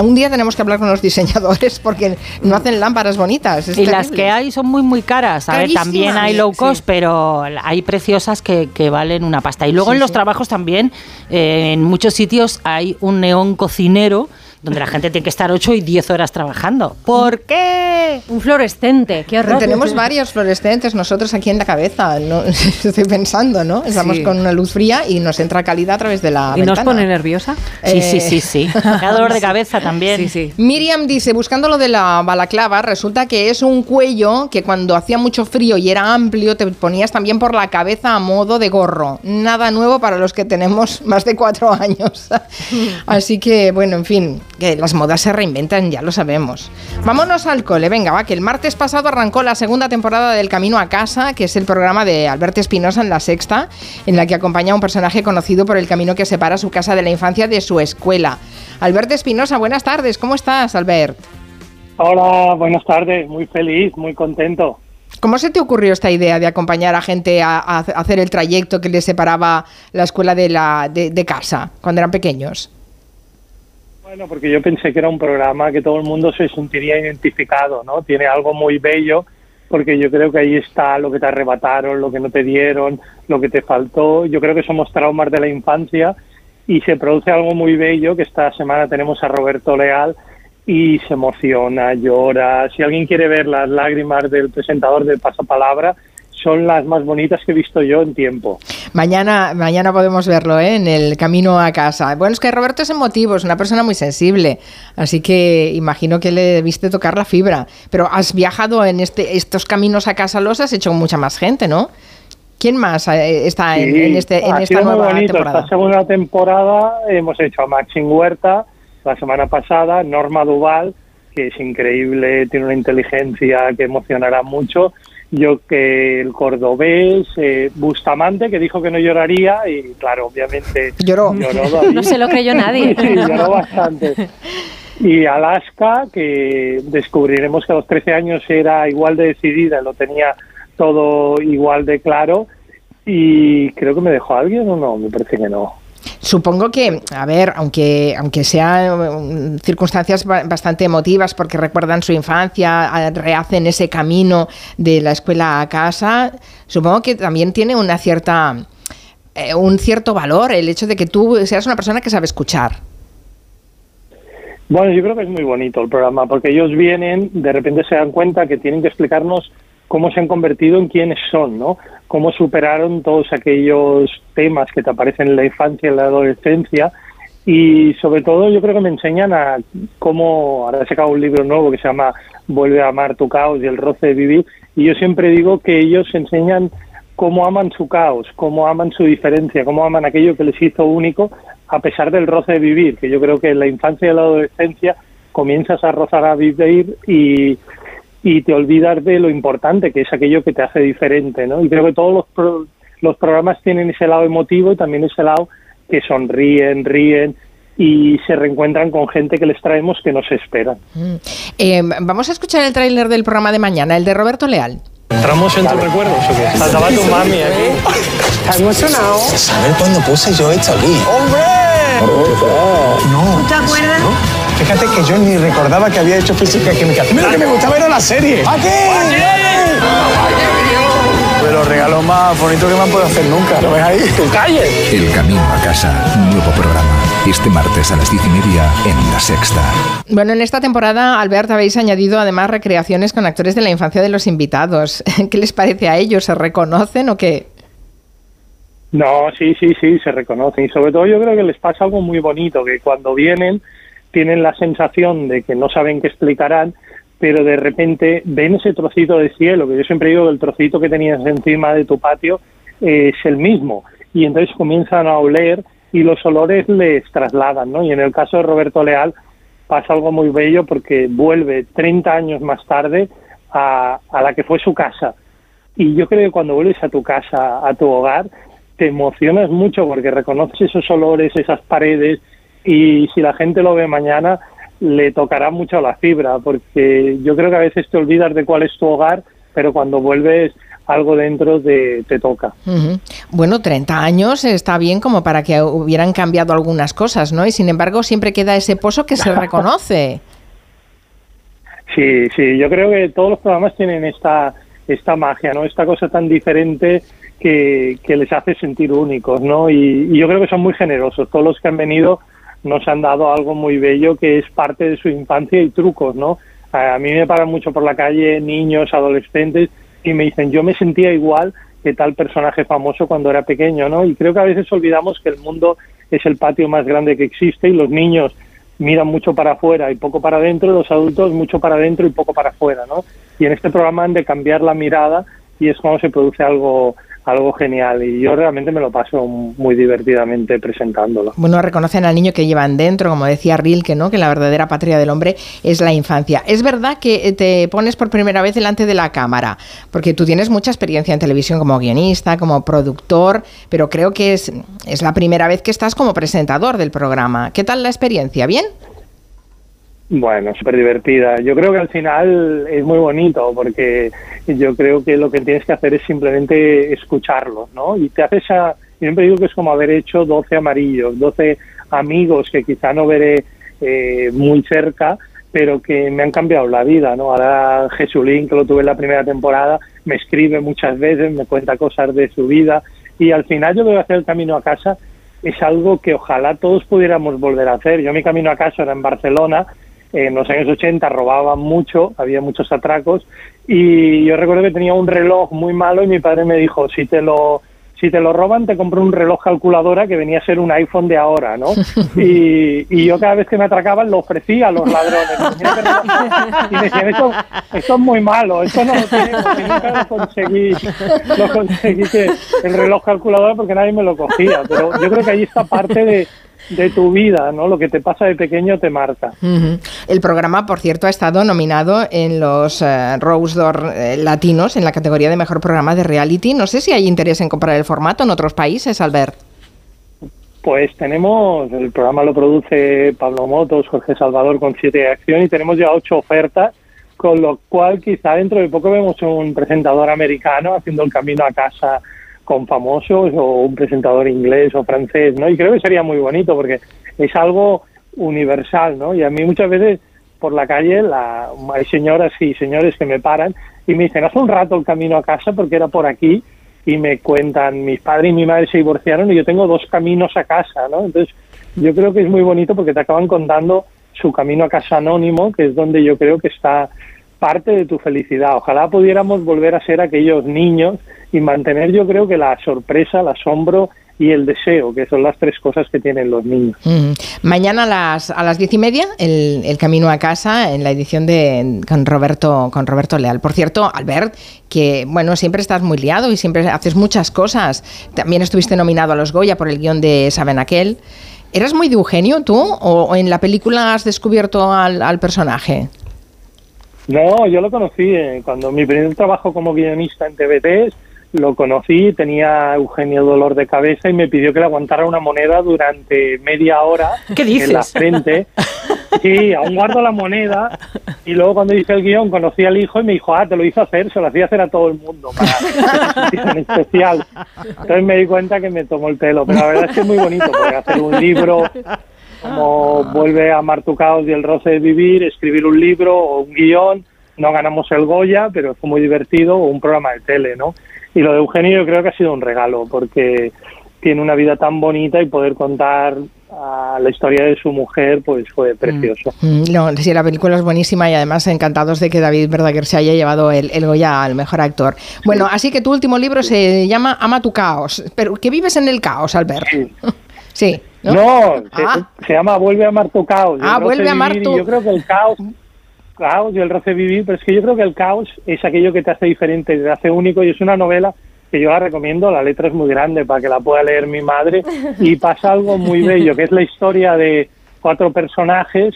Un día tenemos que hablar con los diseñadores [LAUGHS] porque no hacen lámparas bonitas. es
Y las
terrible.
que hay son muy, muy caras. A ver, también hay low cost, pero hay preciosas que, que valen una pasta. Y luego
Sí,
en los
sí.
trabajos también, eh, en muchos sitios hay un neón cocinero donde la gente tiene que estar 8 y 10 horas trabajando. ¿Por qué?
Un fluorescente, qué horror.
Tenemos varios fluorescentes nosotros aquí en la cabeza, ¿no? [LAUGHS] estoy pensando, ¿no? Estamos
Sí.
con una luz fría y nos entra calidad a través de la
¿Y nos pone nerviosa?
Sí,
Eh,
sí, sí, sí. [LAUGHS] Da dolor de cabeza también.
Sí, sí.
Miriam dice, buscando lo de la balaclava, resulta que es un cuello que cuando hacía mucho frío y era amplio te ponías también por la cabeza a modo de gorro. Nada nuevo para los que tenemos más de cuatro años. [LAUGHS] Así que, bueno, en fin, que las modas se reinventan, ya lo sabemos. Vámonos al cole, venga, va, que el martes pasado arrancó la segunda temporada del Camino a Casa, que es el programa de Alberto Espinosa en la sexta, en la que acompaña a un personaje conocido por el camino que separa su casa de la infancia de su escuela. Alberto Espinosa, buenas tardes, ¿cómo estás, Albert?
Hola, buenas tardes, muy feliz, muy contento.
¿Cómo se te ocurrió esta idea de acompañar a gente a, a hacer el trayecto que les separaba la escuela de, la, de, de casa cuando eran pequeños?
Bueno, porque yo pensé que era un programa que todo el mundo se sentiría identificado, ¿no? Tiene algo muy bello, porque yo creo que ahí está lo que te arrebataron, lo que no te dieron, lo que te faltó. Yo creo que somos traumas de la infancia y se produce algo muy bello, que esta semana tenemos a Roberto Leal y se emociona, llora. Si alguien quiere ver las lágrimas del presentador de Pasapalabra, son las más bonitas que he visto yo en tiempo.
Mañana, mañana podemos verlo ¿eh? en el camino a casa. Bueno, es que Roberto es emotivo, es una persona muy sensible, así que imagino que le debiste tocar la fibra. Pero has viajado en este, estos caminos a casa, los has hecho con mucha más gente, ¿no? ¿Quién más eh, está en,
Sí,
en este, en
ha
esta
sido muy
nueva
bonito.
temporada?
Esta segunda temporada hemos hecho a Maxim Huerta la semana pasada, Norma Duval, que es increíble, tiene una inteligencia que emocionará mucho. Yo que el cordobés, eh, Bustamante, que dijo que no lloraría y claro, obviamente
lloró. [LAUGHS]
David.
No se lo creyó nadie.
Sí, lloró bastante. Y Alaska, que descubriremos que a los 13 años era igual de decidida, lo tenía todo igual de claro. Y creo que me dejó alguien o no, me parece que no.
Supongo que, a ver, aunque, aunque sean mm, circunstancias ba- bastante emotivas porque recuerdan su infancia, rehacen ese camino de la escuela a casa, supongo que también tiene una cierta, eh, un cierto valor el hecho de que tú seas una persona que sabe escuchar.
Bueno, yo creo que es muy bonito el programa porque ellos vienen, de repente se dan cuenta que tienen que explicarnos cómo se han convertido en quienes son, ¿no? Cómo superaron todos aquellos temas que te aparecen en la infancia en la adolescencia y sobre todo yo creo que me enseñan a cómo, ahora he sacado un libro nuevo que se llama Vuelve a amar tu caos y el roce de vivir y yo siempre digo que ellos enseñan cómo aman su caos, cómo aman su diferencia, cómo aman aquello que les hizo único a pesar del roce de vivir, que yo creo que en la infancia y la adolescencia comienzas a rozar a vivir y, y te olvidas de lo importante que es aquello que te hace diferente, ¿no? Y creo que todos los, pro- los programas tienen ese lado emotivo y también ese lado que sonríen, ríen y se reencuentran con gente que les traemos que no se esperan.
Mm. Eh, vamos a escuchar el tráiler del programa de mañana, el de Roberto Leal.
¿Entramos en tus recuerdos o qué? Faltaba tu mami aquí. [LAUGHS]
¿Estás emocionado? ¿Saber cuándo puse yo esto aquí? ¡Hombre! No.
¿Te acuerdas?
Fíjate que yo ni recordaba que había hecho física y química. A mí lo que me gustaba era la serie. ¡Aquí! De los regalos más bonitos que me han podido hacer nunca. ¿Lo ves ahí? ¡Tu calle!
El camino a casa, nuevo programa. Este martes a las diez y media en La Sexta.
Bueno, en esta temporada, Albert, habéis añadido además recreaciones con actores de la infancia de los invitados. [LAUGHS] ¿Qué les parece a ellos? ¿Se reconocen o qué?
No, sí, sí, sí, se reconocen. Y sobre todo yo creo que les pasa algo muy bonito, que cuando vienen tienen la sensación de que no saben qué explicarán, pero de repente ven ese trocito de cielo, que yo siempre digo que el trocito que tenías encima de tu patio eh, es el mismo. Y entonces comienzan a oler y los olores les trasladan, ¿no? Y en el caso de Roberto Leal pasa algo muy bello porque vuelve 30 años más tarde a, a la que fue su casa. Y yo creo que cuando vuelves a tu casa, a tu hogar, te emocionas mucho porque reconoces esos olores, esas paredes, y si la gente lo ve mañana, le tocará mucho la fibra, porque yo creo que a veces te olvidas de cuál es tu hogar, pero cuando vuelves algo dentro de, te toca.
Bueno, 30 años está bien como para que hubieran cambiado algunas cosas, ¿no? Y sin embargo siempre queda ese pozo que se [LAUGHS] reconoce.
Sí, sí, yo creo que todos los programas tienen esta, esta magia, ¿no? Esta cosa tan diferente que, que les hace sentir únicos, ¿no? Y, y yo creo que son muy generosos. Todos los que han venido nos han dado algo muy bello que es parte de su infancia y trucos, ¿no? A mí me paran mucho por la calle niños, adolescentes y me dicen, yo me sentía igual que tal personaje famoso cuando era pequeño, ¿no? Y creo que a veces olvidamos que el mundo es el patio más grande que existe y los niños miran mucho para afuera y poco para adentro, los adultos mucho para adentro y poco para afuera, ¿no? Y en este programa han de cambiar la mirada y es cuando se produce algo algo genial y yo realmente me lo paso muy divertidamente presentándolo.
Bueno, reconocen al niño que llevan dentro, como decía Rilke, ¿no? Que la verdadera patria del hombre es la infancia. Es verdad que eh, te pones por primera vez delante de la cámara, porque tú tienes mucha experiencia en televisión como guionista, como productor, pero creo que es, es la primera vez que estás como presentador del programa. ¿Qué tal la experiencia? ¿Bien?
Bueno, súper divertida. Yo creo que al final es muy bonito porque yo creo que lo que tienes que hacer es simplemente escucharlos, ¿no? Y te haces a... Siempre digo que es como haber hecho 12 amarillos, 12 amigos que quizá no veré eh, muy cerca, pero que me han cambiado la vida, ¿no? Ahora Jesulín, que lo tuve en la primera temporada, me escribe muchas veces, me cuenta cosas de su vida y al final yo que hacer el camino a casa es algo que ojalá todos pudiéramos volver a hacer. Yo mi camino a casa era en Barcelona, en los años 80 robaban mucho, había muchos atracos y yo recuerdo que tenía un reloj muy malo y mi padre me dijo, si te lo si te lo roban te compro un reloj calculadora que venía a ser un iPhone de ahora, ¿no? [LAUGHS] Y, y yo cada vez que me atracaban lo ofrecía a los ladrones. Y me decían, esto, esto es muy malo, esto no lo tenemos. Y nunca lo conseguí, lo conseguí que el reloj calculadora porque nadie me lo cogía. Pero yo creo que ahí está parte de, de tu vida, ¿no? Lo que te pasa de pequeño te marca.
El programa, por cierto, ha estado nominado en los eh, Rose d'Or eh, latinos en la categoría de mejor programa de reality. No sé si hay interés en comparar el formato en otros países, Albert.
Pues tenemos, el programa lo produce Pablo Motos, Jorge Salvador con siete de acción y tenemos ya ocho ofertas, con lo cual quizá dentro de poco vemos un presentador americano haciendo el camino a casa con famosos o un presentador inglés o francés, ¿no? Y creo que sería muy bonito porque es algo universal, ¿no? Y a mí muchas veces por la calle la, hay señoras y señores que me paran y me dicen, hace un rato el camino a casa porque era por aquí y me cuentan, mis padres y mi madre se divorciaron y yo tengo dos caminos a casa, ¿no? Entonces yo creo que es muy bonito porque te acaban contando su camino a casa anónimo, que es donde yo creo que está parte de tu felicidad. Ojalá pudiéramos volver a ser aquellos niños y mantener yo creo que la sorpresa, el asombro y el deseo, que son las tres cosas que tienen los niños.
Mañana a las, a las diez y media, el, el camino a casa en la edición de con Roberto, con Roberto Leal. Por cierto, Albert, que bueno, siempre estás muy liado y siempre haces muchas cosas. También estuviste nominado a los Goya por el guion de Saben Aquel. ¿Eras muy de Eugenio tú o, o en la película has descubierto al, al personaje?
No, yo lo conocí eh, cuando mi primer trabajo como guionista en TVT lo conocí, tenía Eugenio dolor de cabeza y me pidió que le aguantara una moneda durante media hora
¿Qué dices?
en la frente Sí, aún guardo la moneda y luego cuando hice el guion conocí al hijo y me dijo, ah, te lo hizo hacer, se lo hacía hacer a todo el mundo, para [LAUGHS] en especial. Entonces me di cuenta que me tomó el pelo, pero la verdad es que es muy bonito, porque hacer un libro como vuelve a amar tu caos y el roce de vivir, escribir un libro o un guion, no ganamos el Goya, pero fue muy divertido, o un programa de tele, ¿no? Y lo de Eugenio yo creo que ha sido un regalo, porque tiene una vida tan bonita y poder contar a la historia de su mujer pues fue precioso.
Mm, No, sí, la película es buenísima y además encantados de que David Verdaguer se haya llevado el, el Goya al mejor actor. Bueno, así que tu último libro se llama Ama tu caos, pero que vives en el caos, Albert. Sí. [LAUGHS] ¿no? Ah.
se llama Vuelve a amar tu caos.
Ah, Vuelve a amar tu-
Yo creo que el caos, caos y el roce vivir, pero es que yo creo que el caos es aquello que te hace diferente, te hace único y es una novela que yo la recomiendo, la letra es muy grande para que la pueda leer mi madre [LAUGHS] y pasa algo muy bello, que es la historia de cuatro personajes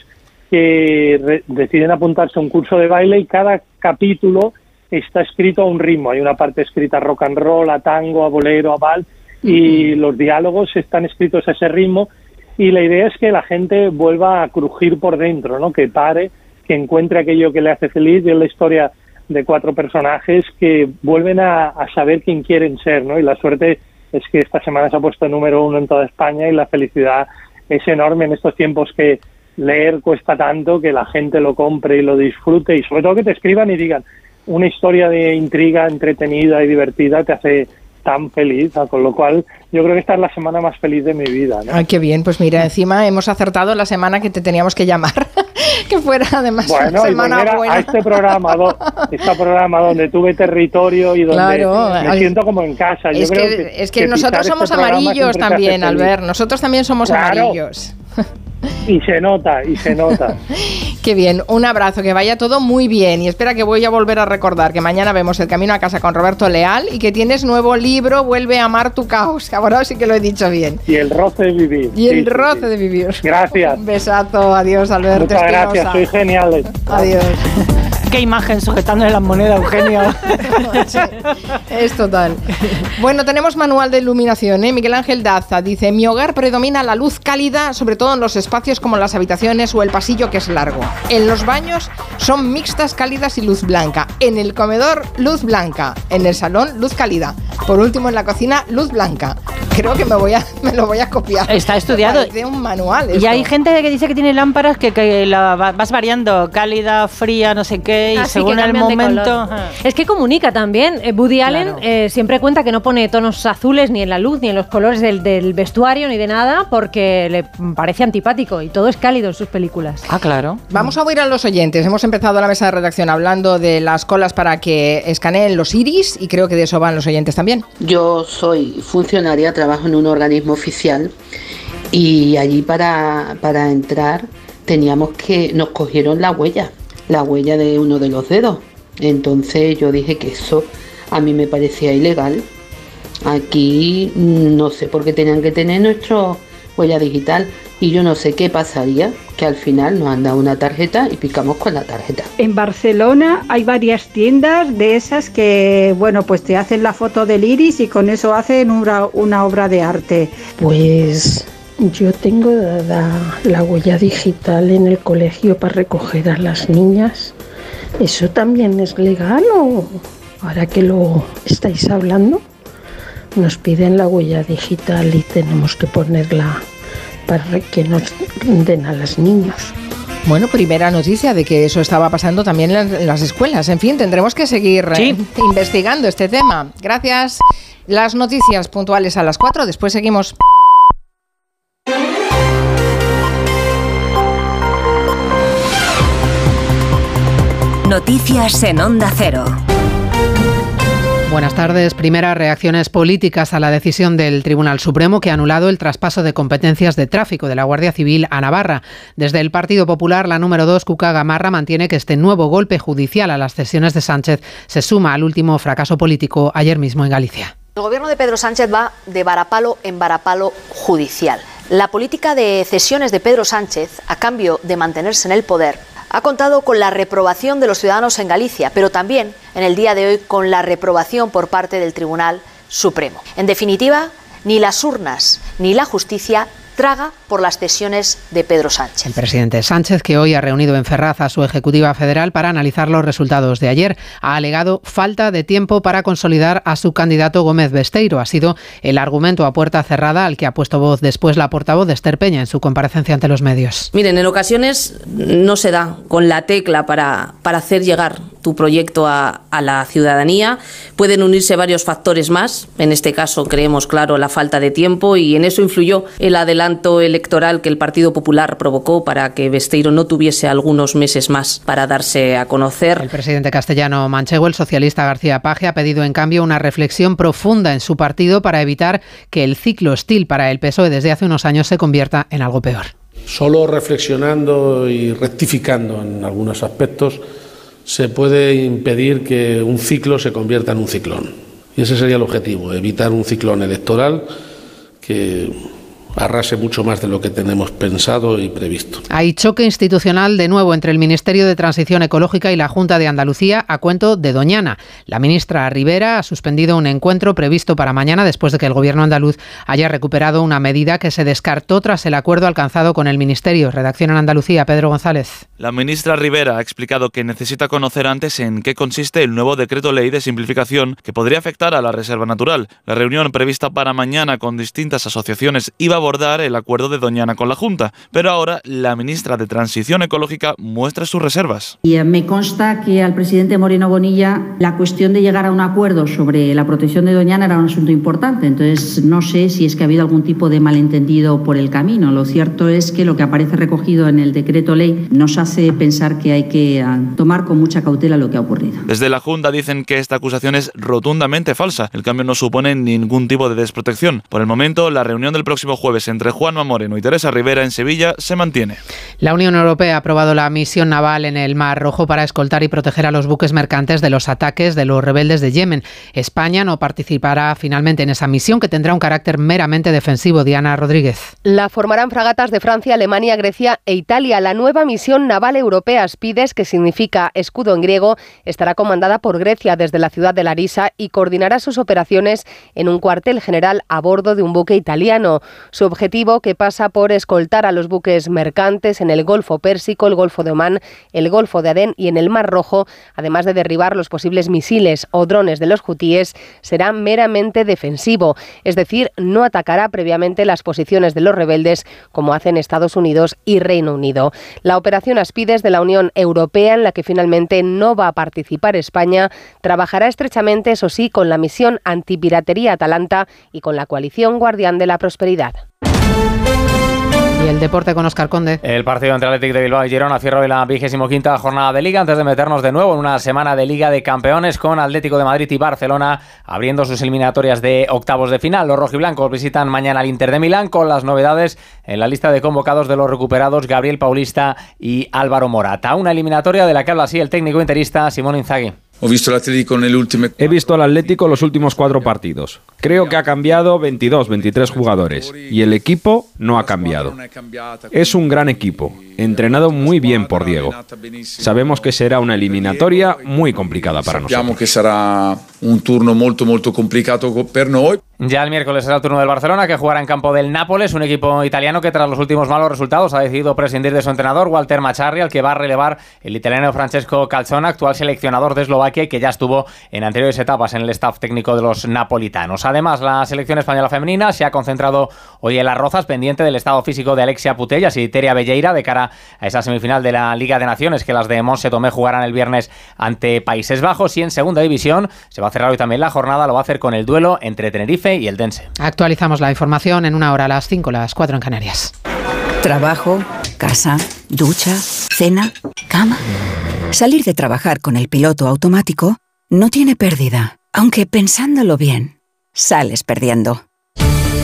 que deciden apuntarse a un curso de baile y cada capítulo está escrito a un ritmo. Hay una parte escrita a rock and roll, a tango, a bolero, a bal, y los diálogos están escritos a ese ritmo. Y la idea es que la gente vuelva a crujir por dentro, ¿no? Que pare, que encuentre aquello que le hace feliz. Y es la historia de cuatro personajes que vuelven a, a saber quién quieren ser, ¿no? Y la suerte es que esta semana se ha puesto número uno en toda España y la felicidad es enorme en estos tiempos que leer cuesta tanto que la gente lo compre y lo disfrute y sobre todo que te escriban y digan una historia de intriga entretenida y divertida te hace tan feliz, con lo cual yo creo que esta es la semana más feliz de mi vida. ¿no?
Ay, qué bien, pues mira, encima hemos acertado la semana que te teníamos que llamar, [LAUGHS] que fuera además
Bueno,
una semana buena.
a este programa, do- este programa donde tuve territorio y donde
Claro,
me
al-
siento como en casa. Yo
Es
creo
que, es que
pisar
nosotros
este
somos
programa
amarillos también. Albert. Nosotros también somos
Claro.
amarillos. [LAUGHS]
Y se nota, y se nota. [LAUGHS]
Qué bien, un abrazo, que vaya todo muy bien y espera que voy a volver a recordar que mañana vemos El Camino a Casa con Roberto Leal y que tienes nuevo libro, Vuelve a amar tu caos, ahora sí que lo he dicho bien.
Y el roce de vivir.
Y el
Sí,
roce
sí.
de vivir.
Gracias.
Un besazo, adiós Alberto
Muchas gracias,
Espinosa.
soy genial.
Adiós.
Qué imagen sujetándole las monedas, Eugenio. [LAUGHS]
Es total. Bueno, tenemos manual de iluminación. ¿eh? Miguel Ángel Daza dice: mi hogar predomina la luz cálida, sobre todo en los espacios como las habitaciones o el pasillo que es largo. En los baños son mixtas cálidas y luz blanca. En el comedor, luz blanca. En el salón, luz cálida. Por último, en la cocina, luz blanca. Creo que me, voy a, [LAUGHS] me lo voy a copiar.
Está estudiado.
De un manual.
Y
esto.
hay gente que dice que tiene lámparas que, que la va- vas variando, cálida, fría, no sé qué, y
Ah, sí,
según
que
el momento. ajá.
Es que comunica también. Eh, Woody Allen eh, siempre cuenta que no pone tonos azules ni en la luz, ni en los colores del, del vestuario, ni de nada, porque le parece antipático y todo es cálido en sus películas.
Ah, claro.
Vamos a oír a los oyentes. Hemos empezado la mesa de redacción hablando de las colas para que escaneen los iris y creo que de eso van los oyentes también.
Yo soy funcionaria, trabajo en un organismo oficial y allí para, para entrar teníamos que, nos cogieron la huella, la huella de uno de los dedos. Entonces yo dije que eso a mí me parecía ilegal. Aquí no sé por qué tenían que tener nuestra huella digital y yo no sé qué pasaría, que al final nos han dado una tarjeta y picamos con la tarjeta.
En Barcelona hay varias tiendas de esas que, bueno, pues te hacen la foto del iris y con eso hacen una, una obra de arte.
Pues yo tengo dada la huella digital en el colegio para recoger a las niñas. ¿Eso también es legal o ahora que lo estáis hablando? Nos piden la huella digital y tenemos que ponerla para que nos den a las niñas.
Bueno, primera noticia de que eso estaba pasando también en las- en las escuelas. En fin, tendremos que seguir eh, investigando este tema. Gracias. Las noticias puntuales a las 4, después seguimos.
Noticias en Onda Cero.
Buenas tardes. Primeras reacciones políticas a la decisión del Tribunal Supremo que ha anulado el traspaso de competencias de tráfico de la Guardia Civil a Navarra. Desde el Partido Popular, la número 2, Cuca Gamarra, mantiene que este nuevo golpe judicial a las cesiones de Sánchez se suma al último fracaso político ayer mismo en Galicia.
El gobierno de Pedro Sánchez va de varapalo en varapalo judicial. La política de cesiones de Pedro Sánchez, a cambio de mantenerse en el poder, ha contado con la reprobación de los ciudadanos en Galicia, pero también en el día de hoy con la reprobación por parte del Tribunal Supremo. En definitiva, ni las urnas ni la justicia
traga por las cesiones de Pedro Sánchez.
El presidente Sánchez, que hoy ha reunido en Ferraz a su ejecutiva federal para analizar los resultados de ayer, ha alegado falta de tiempo para consolidar a su candidato Gómez Besteiro. Ha sido el argumento a puerta cerrada al que ha puesto voz después la portavoz de Esther Peña en su comparecencia ante los medios.
Miren, en ocasiones no se da con la tecla para, para hacer llegar tu proyecto a, a la ciudadanía. Pueden unirse varios factores más. En este caso creemos, claro, la falta de tiempo y en eso influyó el adelanto electoral que el Partido Popular provocó para que Besteiro no tuviese algunos meses más para darse a conocer.
El presidente castellano manchego, el socialista García Paje, ha pedido en cambio una reflexión profunda en su partido para evitar que el ciclo hostil para el PSOE desde hace unos años se convierta en algo peor.
Solo reflexionando y rectificando en algunos aspectos se puede impedir que un ciclo se convierta en un ciclón. Y ese sería el objetivo, evitar un ciclón electoral que arrase mucho más de lo que tenemos pensado y previsto.
Hay choque institucional de nuevo entre el Ministerio de Transición Ecológica y la Junta de Andalucía a cuento de Doñana. La ministra Rivera ha suspendido un encuentro previsto para mañana después de que el gobierno andaluz haya recuperado una medida que se descartó tras el acuerdo alcanzado con el Ministerio. Redacción en Andalucía, Pedro González.
La ministra Rivera ha explicado que necesita conocer antes en qué consiste el nuevo decreto ley de simplificación que podría afectar a la reserva natural. La reunión prevista para mañana con distintas asociaciones iba abordar el acuerdo de Doñana con la Junta, pero ahora la ministra de Transición Ecológica muestra sus reservas.
Y eh, me consta que al presidente Moreno Bonilla la cuestión de llegar a un acuerdo sobre la protección de Doñana era un asunto importante, entonces no sé si es que ha habido algún tipo de malentendido por el camino. Lo cierto es que lo que aparece recogido en el decreto ley nos hace pensar que hay que ah, tomar con mucha cautela lo que ha ocurrido.
Desde la Junta dicen que esta acusación es rotundamente falsa. El cambio no supone ningún tipo de desprotección. Por el momento, la reunión del próximo jueves entre Juanma Moreno y Teresa Rivera en Sevilla se mantiene.
La Unión Europea ha aprobado la misión naval en el Mar Rojo para escoltar y proteger a los buques mercantes de los ataques de los rebeldes de Yemen. España no participará finalmente en esa misión que tendrá un carácter meramente defensivo. Diana Rodríguez.
La formarán fragatas de Francia, Alemania, Grecia e Italia. La nueva misión naval europea Spides, que significa escudo en griego, estará comandada por Grecia desde la ciudad de Larisa y coordinará sus operaciones en un cuartel general a bordo de un buque italiano. Su objetivo, que pasa por escoltar a los buques mercantes en el Golfo Pérsico, el Golfo de Omán, el Golfo de Adén y en el Mar Rojo, además de derribar los posibles misiles o drones de los hutíes, será meramente defensivo, es decir, no atacará previamente las posiciones de los rebeldes como hacen Estados Unidos y Reino Unido. La operación Aspides de la Unión Europea, en la que finalmente no va a participar España, trabajará estrechamente, eso sí, con la misión antipiratería Atalanta y con la coalición Guardián de la Prosperidad.
Y el deporte con Oscar Conde.
El partido entre Atlético de Bilbao y Girona cierra hoy la vigésimo quinta jornada de Liga antes de meternos de nuevo en una semana de Liga de Campeones con Atlético de Madrid y Barcelona abriendo sus eliminatorias de octavos de final. Los rojiblancos visitan mañana al Inter de Milán con las novedades en la lista de convocados de los recuperados Gabriel Paulista y Álvaro Morata. Una eliminatoria de la que habla así el técnico interista Simón Inzaghi.
He visto, al Atlético los últimos cuatro partidos. Creo que ha cambiado 22, 23 jugadores y el equipo no ha cambiado. Es un gran equipo, entrenado muy bien por Diego. Sabemos que será una eliminatoria muy complicada para nosotros. Sabemos que será un turno muy, muy complicado para nosotros.
Ya el miércoles será el turno del Barcelona, que jugará en campo del Nápoles, un equipo italiano que tras los últimos malos resultados ha decidido prescindir de su entrenador, Walter Macharri, al que va a relevar el italiano Francesco Calzona, actual seleccionador de Eslovaquia y que ya estuvo en anteriores etapas en el staff técnico de los napolitanos. Además, la selección española femenina se ha concentrado hoy en las Rozas, pendiente del estado físico de Alexia Putellas y Teria Belleira de cara a esa semifinal de la Liga de Naciones, que las de Monse Tomé jugarán el viernes ante Países Bajos y en segunda división se va a cerrar hoy también la jornada, lo va a hacer con el duelo entre Tenerife y el Dense.
Actualizamos la información en una hora a las 5, las 4 en Canarias.
Trabajo, casa, ducha, cena, cama. Salir de trabajar con el piloto automático no tiene pérdida, aunque pensándolo bien, sales perdiendo.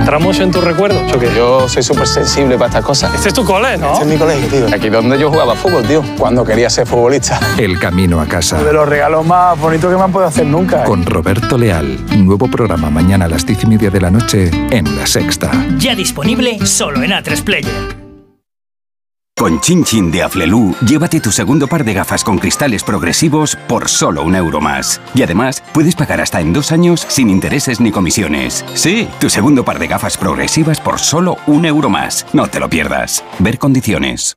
¿Entramos en tus recuerdos o qué?
Yo soy súper sensible para estas cosas.
Este es tu cole, ¿no?
Este es mi colegio, tío. Aquí donde yo jugaba fútbol, tío. Cuando quería ser futbolista.
El camino a casa.
De los regalos más bonitos que me han podido hacer nunca. ¿eh?
Con Roberto Leal. Nuevo programa mañana a las diez y media de la noche en La Sexta.
Ya disponible solo en A3 Player.
Con Chin Chin de Aflelu, llévate tu segundo par de gafas con cristales progresivos por solo un euro más. Y además, puedes pagar hasta en dos años sin intereses ni comisiones. Sí, tu segundo par de gafas progresivas por solo un euro más. No te lo pierdas. Ver condiciones.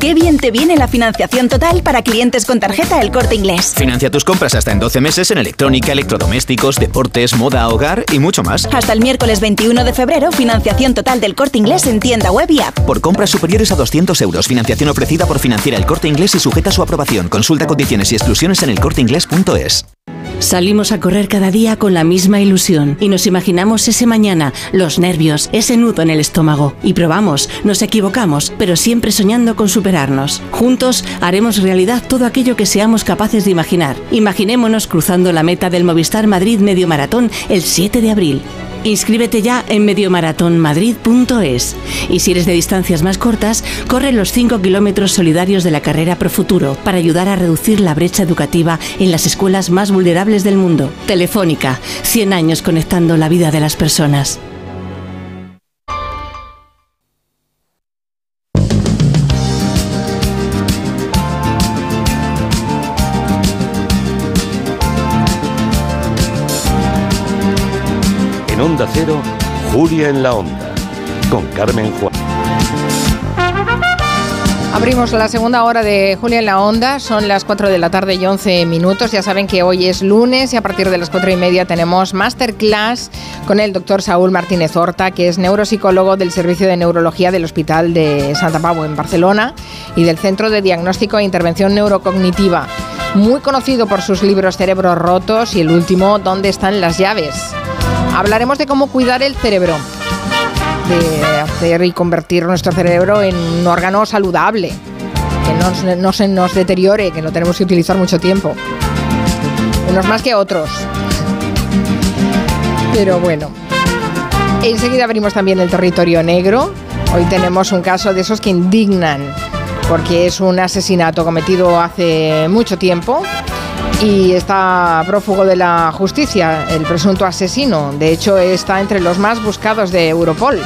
Qué bien te viene la financiación total para clientes con tarjeta El Corte Inglés.
Financia tus compras hasta en 12 meses en electrónica, electrodomésticos, deportes, moda, hogar y mucho más.
Hasta el miércoles 21 de febrero, financiación total del Corte Inglés en tienda web y app.
Por compras superiores a 200 euros, financiación ofrecida por Financiera El Corte Inglés y sujeta a su aprobación. Consulta condiciones y exclusiones en elcorteinglés.es.
Salimos a correr cada día con la misma ilusión y nos imaginamos ese mañana, los nervios, ese nudo en el estómago. Y probamos, nos equivocamos, pero siempre soñando con superarnos. Juntos haremos realidad todo aquello que seamos capaces de imaginar. Imaginémonos cruzando la meta del Movistar Madrid Medio Maratón el 7 de abril. Inscríbete ya en mediomaratonmadrid.es. Y si eres de distancias más cortas, corre los 5 kilómetros solidarios de la carrera Pro Futuro para ayudar a reducir la brecha educativa en las escuelas más vulnerables del mundo. Telefónica, 100 años conectando la vida de las personas.
En la Onda, con Carmen Juan.
Abrimos la segunda hora de Julia en la Onda, son las 4 de la tarde y 11 minutos. Ya saben que hoy es lunes y a partir de las 4 y media tenemos masterclass con el doctor Saúl Martínez Horta, que es neuropsicólogo del Servicio de Neurología del Hospital de Santa Pau en Barcelona y del Centro de Diagnóstico e Intervención Neurocognitiva. Muy conocido por sus libros Cerebros Rotos y el último ¿Dónde están las llaves? Hablaremos de cómo cuidar el cerebro de hacer y convertir nuestro cerebro en un órgano saludable, que no, se nos deteriore, que no tenemos que utilizar mucho tiempo. Unos más que otros. Pero bueno. Enseguida abrimos también el territorio negro. Hoy tenemos un caso de esos que indignan, porque es un asesinato cometido hace mucho tiempo y está prófugo de la justicia, el presunto asesino. De hecho, está entre los más buscados de Europol.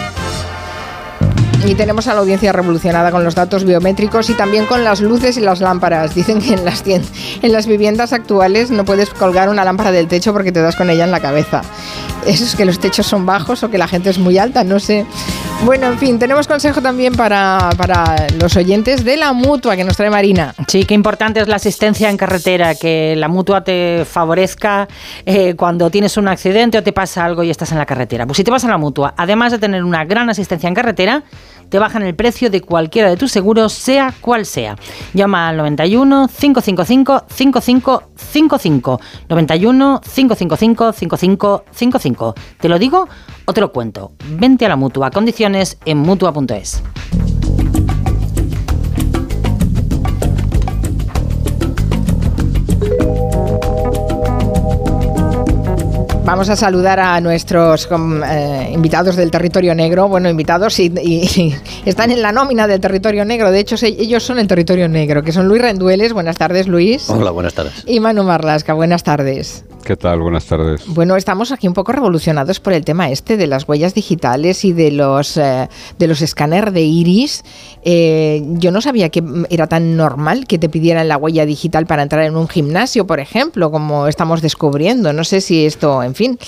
Y tenemos a la audiencia revolucionada con los datos biométricos y también con las luces y las lámparas. Dicen que en las, en las viviendas actuales no puedes colgar una lámpara del techo porque te das con ella en la cabeza. Eso es que los techos son bajos o que la gente es muy alta, no sé. Bueno, en fin, tenemos consejo también para, para los oyentes de la mutua que nos trae Marina.
Sí, qué importante es la asistencia en carretera, que la mutua te favorezca eh, cuando tienes un accidente o te pasa algo y estás en la carretera. Pues si te vas a la mutua, además de tener una gran asistencia en carretera, te bajan el precio de cualquiera de tus seguros, sea cual sea. Llama al 91 555 5555. 91 555 5555. ¿Te lo digo o te lo cuento? Vente a la mutua. Condiciones en mutua.es.
Vamos a saludar a nuestros eh, invitados del territorio negro. Bueno, invitados y, y, están en la nómina del territorio negro. De hecho, ellos son el territorio negro, que son Luis Rendueles. Buenas tardes, Luis.
Hola, buenas tardes.
Y Manu Marlasca. Buenas tardes.
¿Qué tal? Buenas tardes.
Bueno, estamos aquí un poco revolucionados por el tema este de las huellas digitales y de los eh, de los escáneres de iris. Eh, yo no sabía que era tan normal que te pidieran la huella digital para entrar en un gimnasio, por ejemplo, como estamos descubriendo. No sé si esto, en fin,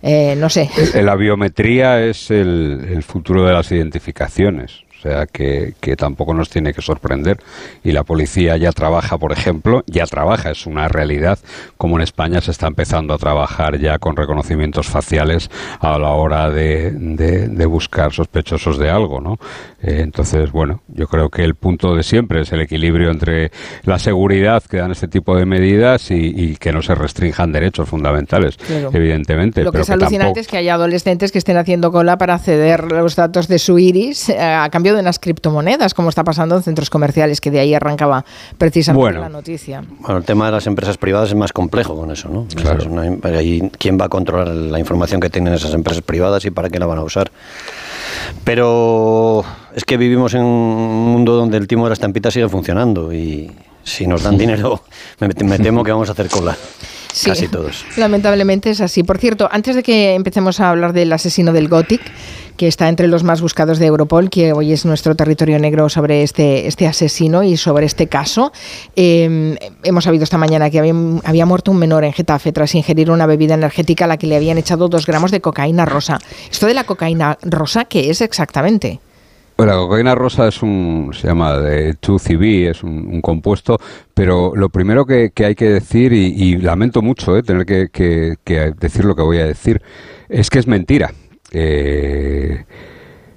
eh, no sé.
La biometría es el, el futuro de las identificaciones. O sea que, que, tampoco nos tiene que sorprender. Y la policía ya trabaja, por ejemplo, ya trabaja, es una realidad, como en España se está empezando a trabajar ya con reconocimientos faciales a la hora de, de, de buscar sospechosos de algo, ¿no? Eh, entonces, bueno, yo creo que el punto de siempre es el equilibrio entre la seguridad que dan este tipo de medidas y, y que no se restrinjan derechos fundamentales, claro. evidentemente.
Lo que
pero
es alucinante
tampoco...
es que haya adolescentes que estén haciendo cola para ceder los datos de su iris eh, a cambio de unas criptomonedas, como está pasando en centros comerciales, que de ahí arrancaba precisamente
bueno,
la noticia.
Bueno, el tema de las empresas privadas es más complejo con eso, ¿no?
Claro.
Es una, ¿Quién va a controlar la información que tienen esas empresas privadas y para qué la van a usar? Pero es que vivimos en un mundo donde el timo de la estampita sigue funcionando y si nos dan [LAUGHS] dinero, me, me temo que vamos a hacer cola.
Sí,
Casi todos.
Lamentablemente es así. Por cierto, antes de que empecemos a hablar del asesino del Gothic, que está entre los más buscados de Europol, que hoy es nuestro territorio negro sobre este, este asesino y sobre este caso. Eh, hemos sabido esta mañana que había, había, muerto un menor en Getafe tras ingerir una bebida energética a la que le habían echado dos gramos de cocaína rosa. ¿Esto de la cocaína rosa qué es exactamente?
Bueno, la cocaína rosa es un, se llama de 2CB, es un, un, compuesto, pero lo primero que, que hay que decir, y, y lamento mucho eh, tener que, que, que, decir lo que voy a decir, es que es mentira. Eh,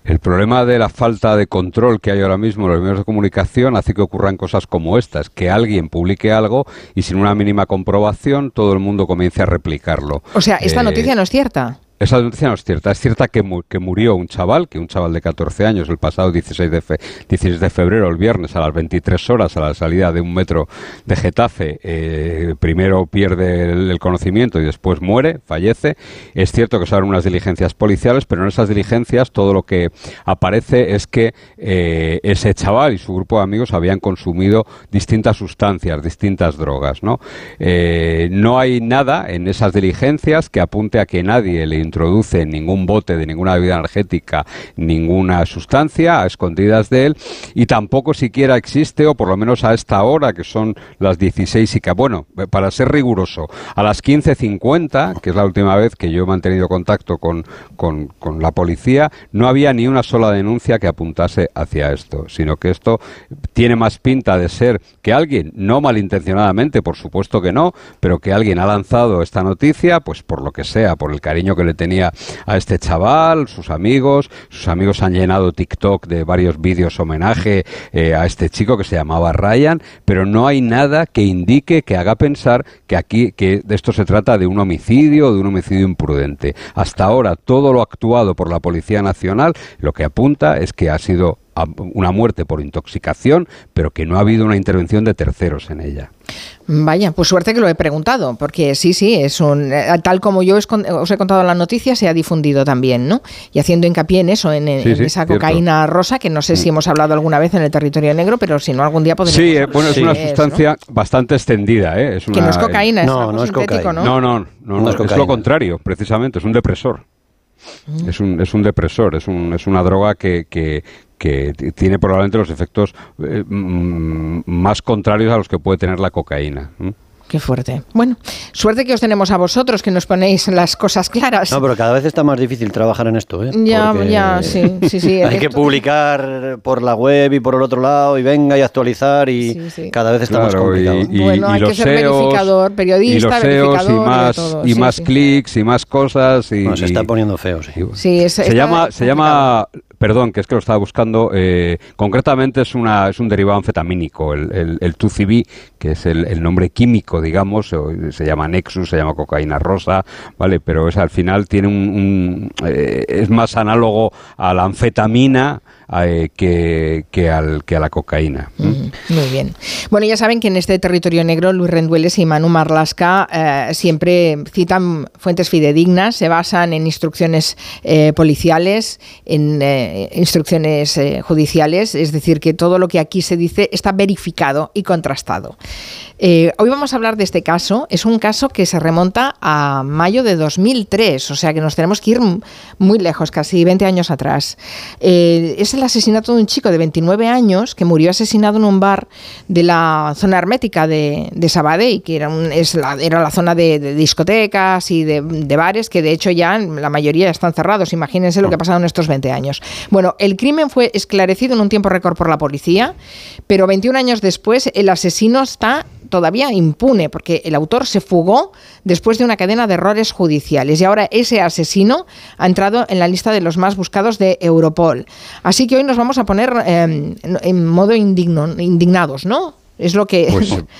el problema de la falta de control que hay ahora mismo en los medios de comunicación hace que ocurran cosas como estas, que alguien publique algo y sin una mínima comprobación todo el mundo comience a replicarlo.
O sea, esta eh, noticia no es cierta.
Esa noticia no es cierta. Es cierta que, que, murió un chaval, que un chaval de 14 años, el pasado 16 de, fe 16 de febrero, el viernes, a las 23 horas, a la salida de un metro de Getafe, eh, primero pierde el, conocimiento y después muere, fallece. Es cierto que son unas diligencias policiales, pero en esas diligencias todo lo que aparece es que eh, ese chaval y su grupo de amigos habían consumido distintas sustancias, distintas drogas. No, eh, no hay nada en esas diligencias que apunte a que nadie le introduce ningún bote de ninguna bebida energética, ninguna sustancia a escondidas de él y tampoco siquiera existe, o por lo menos a esta hora, que son las 16 y que, bueno, para ser riguroso, a las 15.50, que es la última vez que yo he mantenido contacto con, con, con la policía, no había ni una sola denuncia que apuntase hacia esto, sino que esto tiene más pinta de ser que alguien, no malintencionadamente, por supuesto que no, pero que alguien ha lanzado esta noticia, pues por lo que sea, por el cariño que le tenía a este chaval, sus amigos, sus amigos han llenado TikTok de varios vídeos homenaje eh, a este chico que se llamaba Ryan, pero no hay nada que indique, que haga pensar que aquí, que de esto se trata de un homicidio de un homicidio imprudente. Hasta ahora todo lo actuado por la Policía Nacional lo que apunta es que ha sido una muerte por intoxicación, pero que no ha habido una intervención de terceros en ella.
Vaya, pues suerte que lo he preguntado, porque sí, sí, es un eh, tal como yo os he contado la noticia, se ha difundido también, ¿no? Y haciendo hincapié en eso, en,
sí,
en
sí,
esa cocaína cierto. rosa, que no sé si hemos hablado alguna vez en el territorio negro, pero si no, algún día podríamos.
Sí, eh, bueno, es una sustancia es, ¿no? bastante extendida, ¿eh? Es una,
que no es cocaína, es
no,
algo
no es
sintético, ¿no?
No, no, no, no, es, es lo contrario, precisamente, es un depresor. Mm. Es, un, es un depresor, es, un, es una droga que, que, que tiene probablemente los efectos eh, más contrarios a los que puede tener la cocaína. ¿eh?
Qué fuerte. Bueno, suerte que os tenemos a vosotros, que nos ponéis las cosas claras.
No, pero cada vez está más difícil trabajar en esto, ¿eh?
Ya, Porque ya, sí, sí, sí. [LAUGHS]
hay que publicar por la web y por el otro lado y venga y actualizar y sí, sí. cada vez está
claro,
más complicado.
Y, y,
bueno,
y
hay
los
que ser
SEOs,
verificador, periodista,
y los SEOs
verificador
y más,
todo.
y más clics y más cosas. Y,
no, se está poniendo feo, sí.
sí es,
se, llama, se llama Perdón, que es que lo estaba buscando. Eh, concretamente es, una, es un derivado anfetamínico, el, el, el 2CB, que es el, el, nombre químico, digamos, se llama Nexus, se llama cocaína rosa, ¿vale? Pero es al final tiene un. un eh, es más análogo a la anfetamina eh, que, al, que a la cocaína.
Muy bien. Bueno, ya saben que en este territorio negro Luis Rendueles y Manu Marlasca eh, siempre citan fuentes fidedignas, se basan en instrucciones eh, policiales, en instrucciones judiciales, es decir, que todo lo que aquí se dice está verificado y contrastado. Hoy vamos a hablar de este caso. Es un caso que se remonta a mayo de 2003, o sea que nos tenemos que ir muy lejos, casi 20 años atrás. Es el asesinato de un chico de 29 años que murió asesinado en un bar de la zona hermética de, de Sabadell, que era, un- es la, zona de, de discotecas y de, de bares que de hecho ya la mayoría están cerrados. Imagínense lo que ha pasado en estos 20 años. Bueno, el crimen fue esclarecido en un tiempo récord por la policía, pero 21 años después el asesino está todavía impune porque el autor se fugó después de una cadena de errores judiciales y ahora ese asesino ha entrado en la lista de los más buscados de Europol. Así que hoy nos vamos a poner eh, en modo indigno, indignados, ¿no? Es lo que,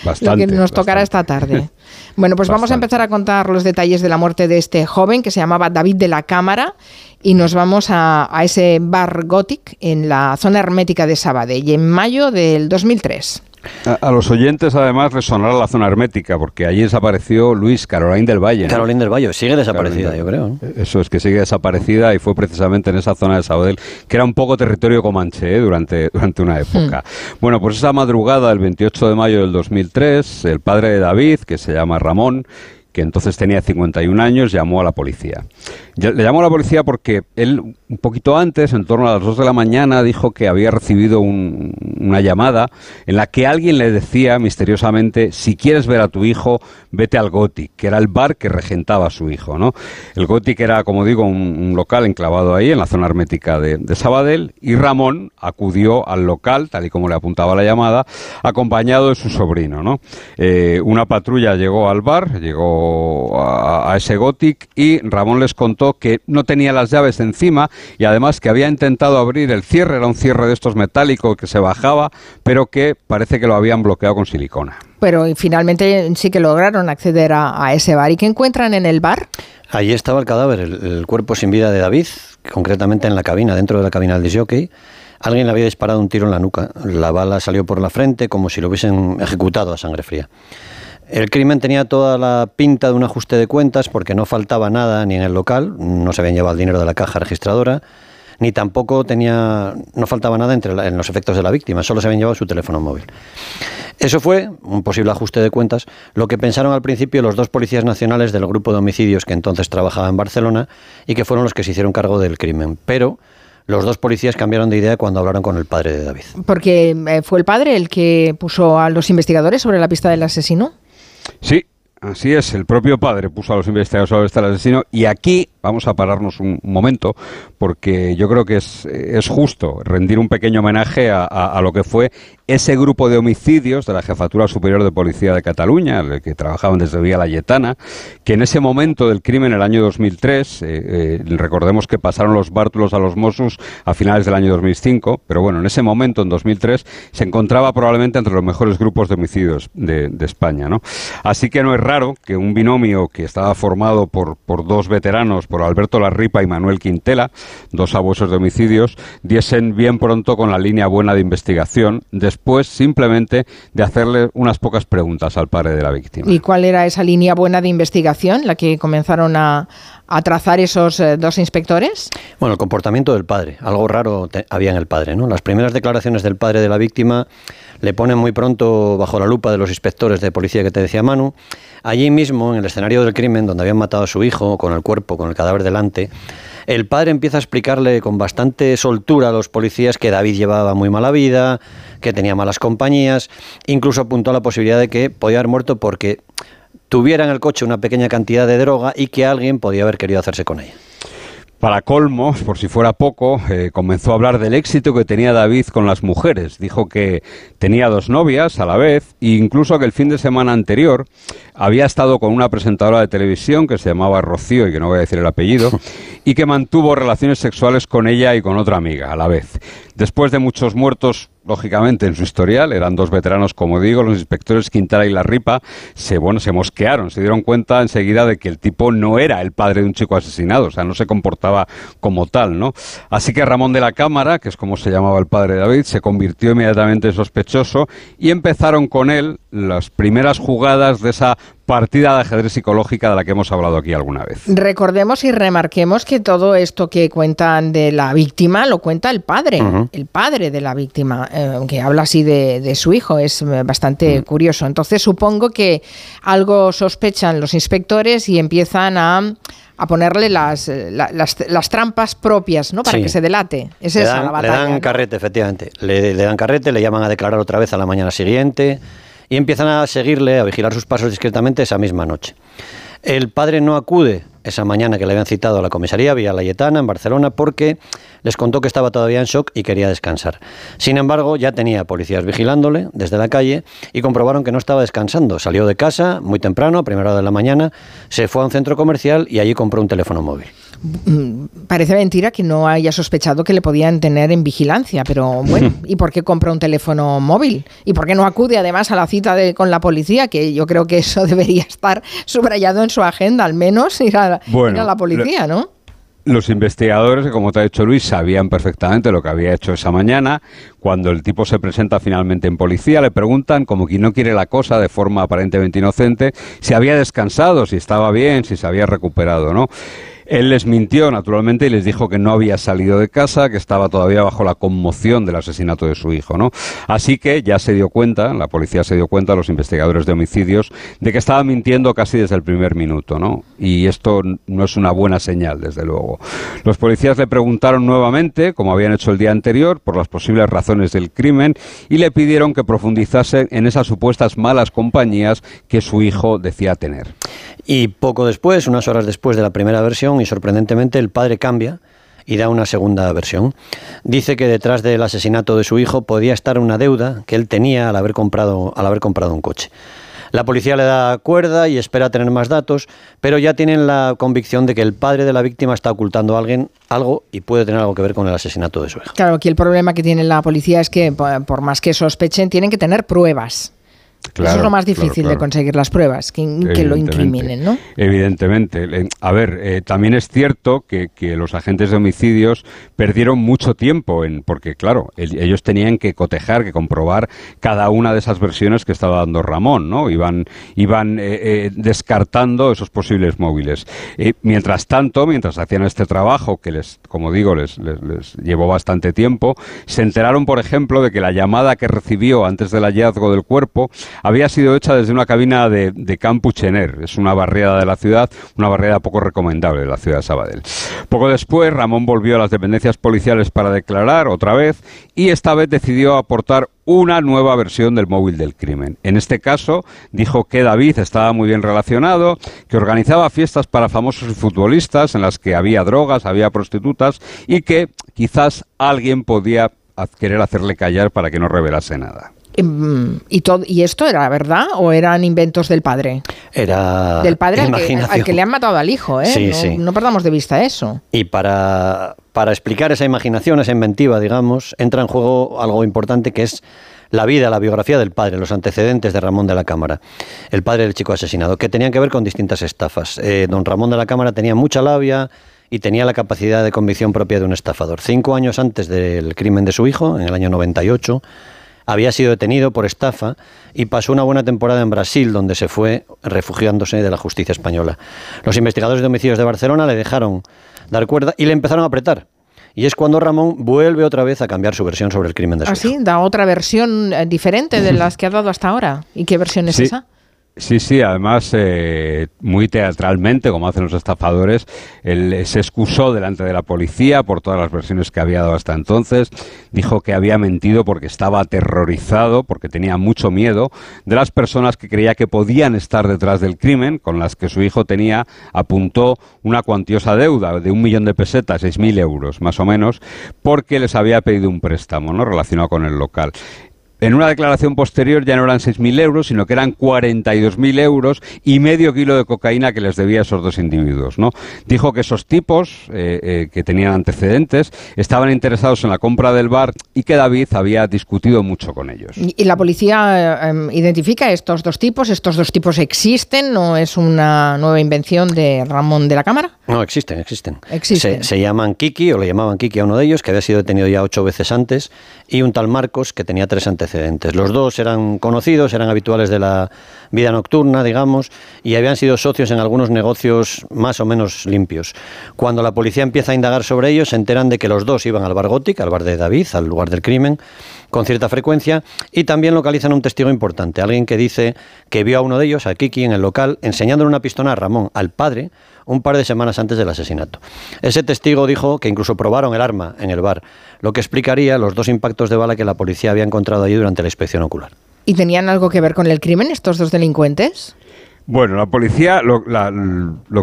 Pues, [LAUGHS]
lo que nos tocará esta tarde. [LAUGHS] Bueno, pues vamos a empezar a contar los detalles de la muerte de este joven que se llamaba David de la Cámara y nos vamos a, a ese bar Gothic en la zona hermética de Sabadell en mayo del 2003.
A, a los oyentes, además, les sonará la zona hermética, porque allí desapareció Luis Caroline del Valle. ¿no?
Caroline del Valle, sigue desaparecida,
Caroline
yo creo. ¿no?
Eso es que sigue desaparecida y fue precisamente en esa zona de Sabadell, que era un poco territorio comanche ¿eh? durante, durante una época. Bueno, pues esa madrugada del 28 de mayo del 2003, el padre de David, que se llama Ramón, que entonces tenía 51 años, llamó a la policía. Le llamó a la policía porque él, un poquito antes, en torno a las 2 de la mañana, dijo que había recibido un- una llamada en la que alguien le decía misteriosamente, si quieres ver a tu hijo, vete al Gothic, que era el bar que regentaba su hijo. ¿no? El Gothic era, como digo, un, un local enclavado ahí, en la zona hermética de, de Sabadell, y Ramón acudió al local, tal y como le apuntaba la llamada, acompañado de su sobrino. ¿no? Eh, una patrulla llegó al bar, llegó a, a ese Gothic, y Ramón les contó que no tenía las llaves encima y además que había intentado abrir el cierre, era un cierre de estos metálicos que se bajaba, pero que parece que lo habían bloqueado con silicona.
Pero finalmente sí que lograron acceder a, a ese bar. ¿Y qué encuentran en el bar?
Allí estaba el cadáver, el, el cuerpo sin vida de David, concretamente en la cabina, dentro de la cabina del disjockey. Alguien le había disparado un tiro en la nuca. La bala salió por la frente como si lo hubiesen ejecutado a sangre fría. El crimen tenía toda la pinta de un ajuste de cuentas porque no faltaba nada ni en el local, no se habían llevado el dinero de la caja registradora, ni tampoco tenía, no faltaba nada entre la- en los efectos de la víctima, solo se habían llevado su teléfono móvil. Eso fue un posible ajuste de cuentas, lo que pensaron al principio los dos policías nacionales del grupo de homicidios que entonces trabajaba en Barcelona y que fueron los que se hicieron cargo del crimen. Pero los dos policías cambiaron de idea cuando hablaron con el padre de David.
Porque eh, fue el padre el que puso a los investigadores sobre la pista del asesino.
Sí, así es. El propio padre puso a los investigadores sobre este asesino y aquí vamos a pararnos un momento porque yo creo que es, es justo rendir un pequeño homenaje a, a- lo que fue ese grupo de homicidios de la Jefatura Superior de Policía de Cataluña, el que trabajaban desde Vía Layetana, que en ese momento del crimen, el año 2003, eh, eh, recordemos que pasaron los bártulos a los Mossos a finales del año 2005, pero bueno, en ese momento, en 2003, se encontraba probablemente entre los mejores grupos de homicidios de, de España. ¿no? Así que no es raro que un binomio que estaba formado por, por dos veteranos, por Alberto Larripa y Manuel Quintela, dos abuesos de homicidios, diesen bien pronto con la línea buena de investigación, después simplemente de hacerle unas pocas preguntas al padre de la víctima.
¿Y cuál era esa línea buena de investigación, la que comenzaron a, a trazar esos eh, dos inspectores?
Bueno, el comportamiento del padre. Algo raro había en el padre, ¿no? Las primeras declaraciones del padre de la víctima le ponen muy pronto bajo la lupa de los inspectores de policía que te decía Manu. Allí mismo, en el escenario del crimen, donde habían matado a su hijo, con el cuerpo, con el cadáver delante, el padre empieza a explicarle con bastante soltura a los policías que David llevaba muy mala vida, que tenía malas compañías, incluso apuntó a la posibilidad de que podía haber muerto porque tuviera en el coche una pequeña cantidad de droga y que alguien podía haber querido hacerse con ella.
Para colmo, por si fuera poco, eh, comenzó a hablar del éxito que tenía David con las mujeres. Dijo que tenía dos novias a la vez e incluso que el fin de semana anterior había estado con una presentadora de televisión que se llamaba Rocío y que no voy a decir el apellido [LAUGHS] y que mantuvo relaciones sexuales con ella y con otra amiga a la vez. Después de muchos muertos lógicamente, en su historial, eran dos veteranos, como digo, los inspectores Quintana y La Ripa, se, bueno, se mosquearon, se dieron cuenta enseguida de que el tipo no era el padre de un chico asesinado, o sea, no se comportaba como tal, ¿no? Así que Ramón de la Cámara, que es como se llamaba el padre de David, se convirtió inmediatamente en sospechoso y empezaron con él las primeras jugadas de esa partida de ajedrez psicológica de la que hemos hablado aquí alguna vez.
Recordemos y remarquemos que todo esto que cuentan de la víctima lo cuenta el padre, el padre de la víctima, eh, que habla así de, su hijo, es eh, bastante curioso. Entonces supongo que algo sospechan los inspectores y empiezan a a ponerle las, las, trampas propias, ¿no? Para que se delate. Es
le
esa
dan,
la batalla.
Le dan carrete, efectivamente. Le, le dan carrete, le llaman a declarar otra vez a la mañana siguiente y empiezan a seguirle, a vigilar sus pasos discretamente esa misma noche. El padre no acude esa mañana que le habían citado a la comisaría Villa Layetana en Barcelona porque les contó que estaba todavía en shock y quería descansar. Sin embargo, ya tenía policías vigilándole desde la calle y comprobaron que no estaba descansando. Salió de casa muy temprano, a primera hora de la mañana, se fue a un centro comercial y allí compró un teléfono móvil.
Mm, parece mentira que no haya sospechado que le podían tener en vigilancia, pero bueno, [LAUGHS] ¿y por qué compra un teléfono móvil? ¿Y por qué no acude además a la cita de, con la policía? Que yo creo que eso [LAUGHS] debería estar subrayado en su agenda, al menos ir a, la policía, ¿no?
Los investigadores, como te ha dicho Luis, sabían perfectamente lo que había hecho esa mañana. Cuando el tipo se presenta finalmente en policía, le preguntan, como quien no quiere la cosa, de forma aparentemente inocente, si había descansado, si estaba bien, si se había recuperado, ¿no? Él les mintió, naturalmente, y les dijo que no había salido de casa, que estaba todavía bajo la conmoción del asesinato de su hijo, ¿no? Así que ya se dio cuenta, la policía se dio cuenta, los investigadores de homicidios, de que estaba mintiendo casi desde el primer minuto, ¿no? Y esto no es una buena señal, desde luego. Los policías le preguntaron nuevamente, como habían hecho el día anterior, por las posibles razones del crimen y le pidieron que profundizase en esas supuestas malas compañías que su hijo decía tener.
Y poco después, unas horas después de la primera versión, y sorprendentemente el padre cambia y da una segunda versión. Dice que detrás del asesinato de su hijo podía estar una deuda que él tenía al haber comprado, al haber comprado un coche. La policía le da cuerda y espera tener más datos, pero ya tienen la convicción de que el padre de la víctima está ocultando a alguien algo y puede tener algo que ver con el asesinato de su hijo.
Claro, aquí el problema que tiene la policía es que por más que sospechen, tienen que tener pruebas. Eso es lo más difícil de conseguir las pruebas, que, lo incriminen, ¿no?
Evidentemente. A ver, eh, también es cierto que, los agentes de homicidios perdieron mucho tiempo, en porque claro, ellos tenían que cotejar, que comprobar cada una de esas versiones que estaba dando Ramón, ¿no? Iban, iban eh, eh, descartando esos posibles móviles. mientras tanto, mientras hacían este trabajo, que les, como digo, les, les llevó bastante tiempo, se enteraron, por ejemplo, de que la llamada que recibió antes del hallazgo del cuerpo había sido hecha desde una cabina de, de Campuchener, es una barriada de la ciudad, una barriada poco recomendable de la ciudad de Sabadell. Poco después, Ramón volvió a las dependencias policiales para declarar otra vez y esta vez decidió aportar una nueva versión del móvil del crimen. En este caso, dijo que David estaba muy bien relacionado, que organizaba fiestas para famosos futbolistas en las que había drogas, había prostitutas y que quizás alguien podía querer hacerle callar para que no revelase nada.
Em, ¿Y, todo, ¿Y esto era verdad o eran inventos del padre?
Era
del padre al que, le han matado al hijo, ¿eh? no, no, perdamos de vista eso.
Y para, para explicar esa imaginación, esa inventiva, digamos, entra en juego algo importante que es la vida, la biografía del padre, los antecedentes de Ramón de la Cámara, el padre del chico asesinado, que tenían que ver con distintas estafas. Eh, don Ramón de la Cámara tenía mucha labia y tenía la capacidad de convicción propia de un estafador. Cinco años antes del crimen de su hijo, en el año 98, había sido detenido por estafa y pasó una buena temporada en Brasil, donde se fue refugiándose de la justicia española. Los investigadores de homicidios de Barcelona le dejaron dar cuerda y le empezaron a apretar. Y es cuando Ramón vuelve otra vez a cambiar su versión sobre el crimen de su
¿Ah, sí? ¿Da otra versión eh, diferente de [LAUGHS] las que ha dado hasta ahora? ¿Y qué versión es esa?
Sí, sí, además eh, muy teatralmente, como hacen los estafadores, él se excusó delante de la policía por todas las versiones que había dado hasta entonces, dijo que había mentido porque estaba aterrorizado, porque tenía mucho miedo de las personas que creía que podían estar detrás del crimen, con las que su hijo tenía, apuntó una cuantiosa deuda de un millón de pesetas, seis mil euros más o menos, porque les había pedido un préstamo, ¿no? Relacionado con el local en una declaración posterior ya no eran 6.000 euros, sino que eran 42.000 euros y medio kilo de cocaína que les debía a esos dos individuos. ¿no? Dijo que esos tipos, eh, eh, que tenían antecedentes, estaban interesados en la compra del bar y que David había discutido mucho con ellos.
¿Y la policía eh, em, identifica estos dos tipos? ¿Estos dos tipos existen? ¿No es una nueva invención de Ramón de la Cámara?
No, existen, existen.
Existen.
Se, se llaman Kiki, o le llamaban Kiki a uno de ellos, que había sido detenido ya ocho veces antes, y un tal Marcos, que tenía tres antecedentes. Los dos eran conocidos, eran habituales de la vida nocturna, digamos, y habían sido socios en algunos negocios más o menos limpios. Cuando la policía empieza a indagar sobre ellos, se enteran de que los dos iban al bar Gothic, al bar de David, al lugar del crimen, con cierta frecuencia, y también localizan un testigo importante, alguien que dice que vio a uno de ellos, a Kiki, en el local, enseñándole una pistola a Ramón, al padre, un par de semanas antes del asesinato. Ese testigo dijo que incluso probaron el arma en el bar, lo que explicaría los dos impactos de bala que la policía había encontrado allí durante la inspección ocular.
¿Y tenían algo que ver con el crimen estos dos delincuentes?
Bueno, la policía, lo,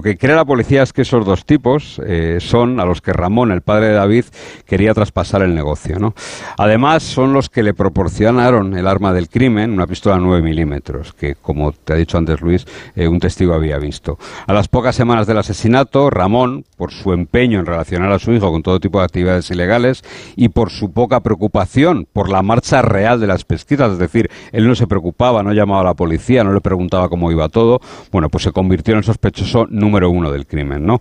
que cree la policía es que esos dos tipos eh, son a los que Ramón, el padre de David, quería traspasar el negocio. ¿no? Además, son los que le proporcionaron el arma del crimen, una pistola 9 milímetros, que, como te ha dicho antes Luis, eh, un testigo había visto. A las pocas semanas del asesinato, Ramón, por su empeño en relacionar a su hijo con todo tipo de actividades ilegales y por su poca preocupación por la marcha real de las pesquisas, es decir, él no se preocupaba, no llamaba a la policía, no le preguntaba cómo iba todo, bueno, pues se convirtió en el sospechoso número uno del crimen, ¿no?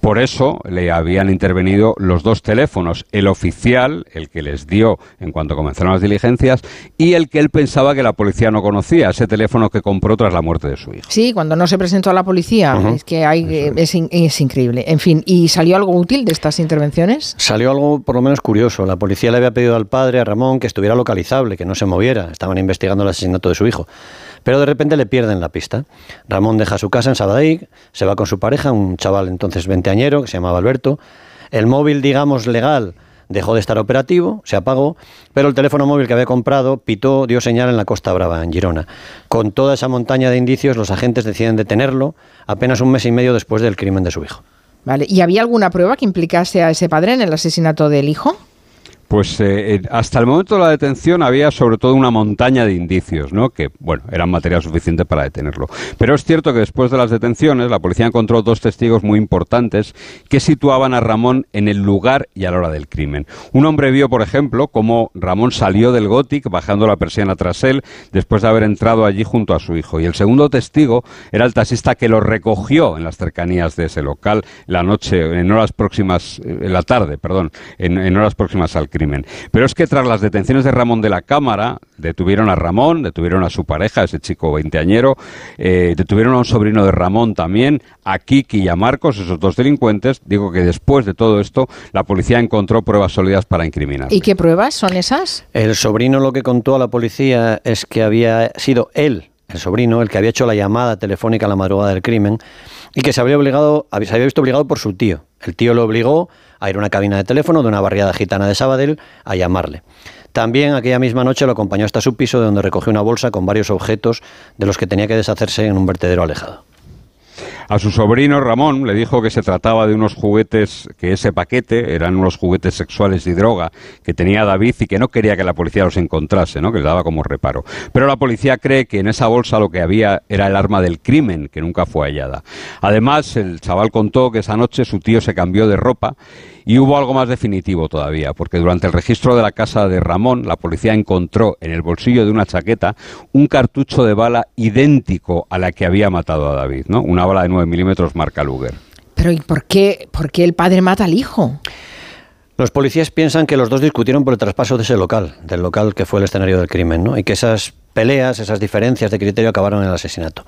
Por eso le habían intervenido los dos teléfonos, el oficial, el que les dio en cuanto comenzaron las diligencias, y el que él pensaba que la policía no conocía, ese teléfono que compró tras la muerte de su hijo.
Sí, cuando no se presentó a la policía. Es que hay, es, in- es increíble. En fin, ¿y salió algo útil de estas intervenciones?
Salió algo por lo menos curioso. La policía le había pedido al padre, a Ramón, que estuviera localizable, que no se moviera. Estaban investigando el asesinato de su hijo. Pero de repente le pierden la pista. Ramón deja su casa en Sabadell, se va con su pareja, un chaval entonces veinteañero que se llamaba Alberto. El móvil, digamos, legal dejó de estar operativo, se apagó, pero el teléfono móvil que había comprado pitó, dio señal en la Costa Brava, en Girona. Con toda esa montaña de indicios, los agentes deciden detenerlo apenas un mes y medio después del crimen de su hijo.
Vale. ¿Y había alguna prueba que implicase a ese padre en el asesinato del hijo?
Pues eh, hasta el momento de la detención había sobre todo una montaña de indicios, ¿no? Que, bueno, eran material suficiente para detenerlo. Pero es cierto que después de las detenciones, la policía encontró dos testigos muy importantes que situaban a Ramón en el lugar y a la hora del crimen. Un hombre vio, por ejemplo, cómo Ramón salió del Gothic bajando la persiana tras él después de haber entrado allí junto a su hijo. Y el segundo testigo era el taxista que lo recogió en las cercanías de ese local la noche, en horas próximas, eh, en la tarde, perdón, en, en horas próximas al crimen. Pero es que tras las detenciones de Ramón de la Cámara, detuvieron a Ramón, detuvieron a su pareja, ese chico veinteañero, eh, detuvieron a un sobrino de Ramón también, a Kiki y a Marcos, esos dos delincuentes. Digo que después de todo esto, la policía encontró pruebas sólidas para incriminar.
¿Y qué pruebas son esas?
El sobrino lo que contó a la policía es que había sido él, el sobrino, el que había hecho la llamada telefónica a la madrugada del crimen y que se habría obligado, había- se había visto obligado por su tío. El tío lo obligó a ir a una cabina de teléfono de una barriada gitana de Sabadell a llamarle. También aquella misma noche lo acompañó hasta su piso, de donde recogió una bolsa con varios objetos de los que tenía que deshacerse en un vertedero alejado.
A su sobrino Ramón le dijo que se trataba de unos juguetes, que ese paquete eran unos juguetes sexuales y droga que tenía David y que no quería que la policía los encontrase, ¿no? que le daba como reparo. Pero la policía cree que en esa bolsa lo que había era el arma del crimen, que nunca fue hallada. Además, el chaval contó que esa noche su tío se cambió de ropa y hubo algo más definitivo todavía, porque durante el registro de la casa de Ramón, la policía encontró en el bolsillo de una chaqueta un cartucho de bala idéntico a la que había matado a David, ¿no? Una bala de 9 milímetros marca Luger.
Pero ¿y por qué, por qué el padre mata al hijo?
Los policías piensan que los dos discutieron por el traspaso de ese local, del local que fue el escenario del crimen, ¿no? y que esas peleas, esas diferencias de criterio acabaron en el asesinato.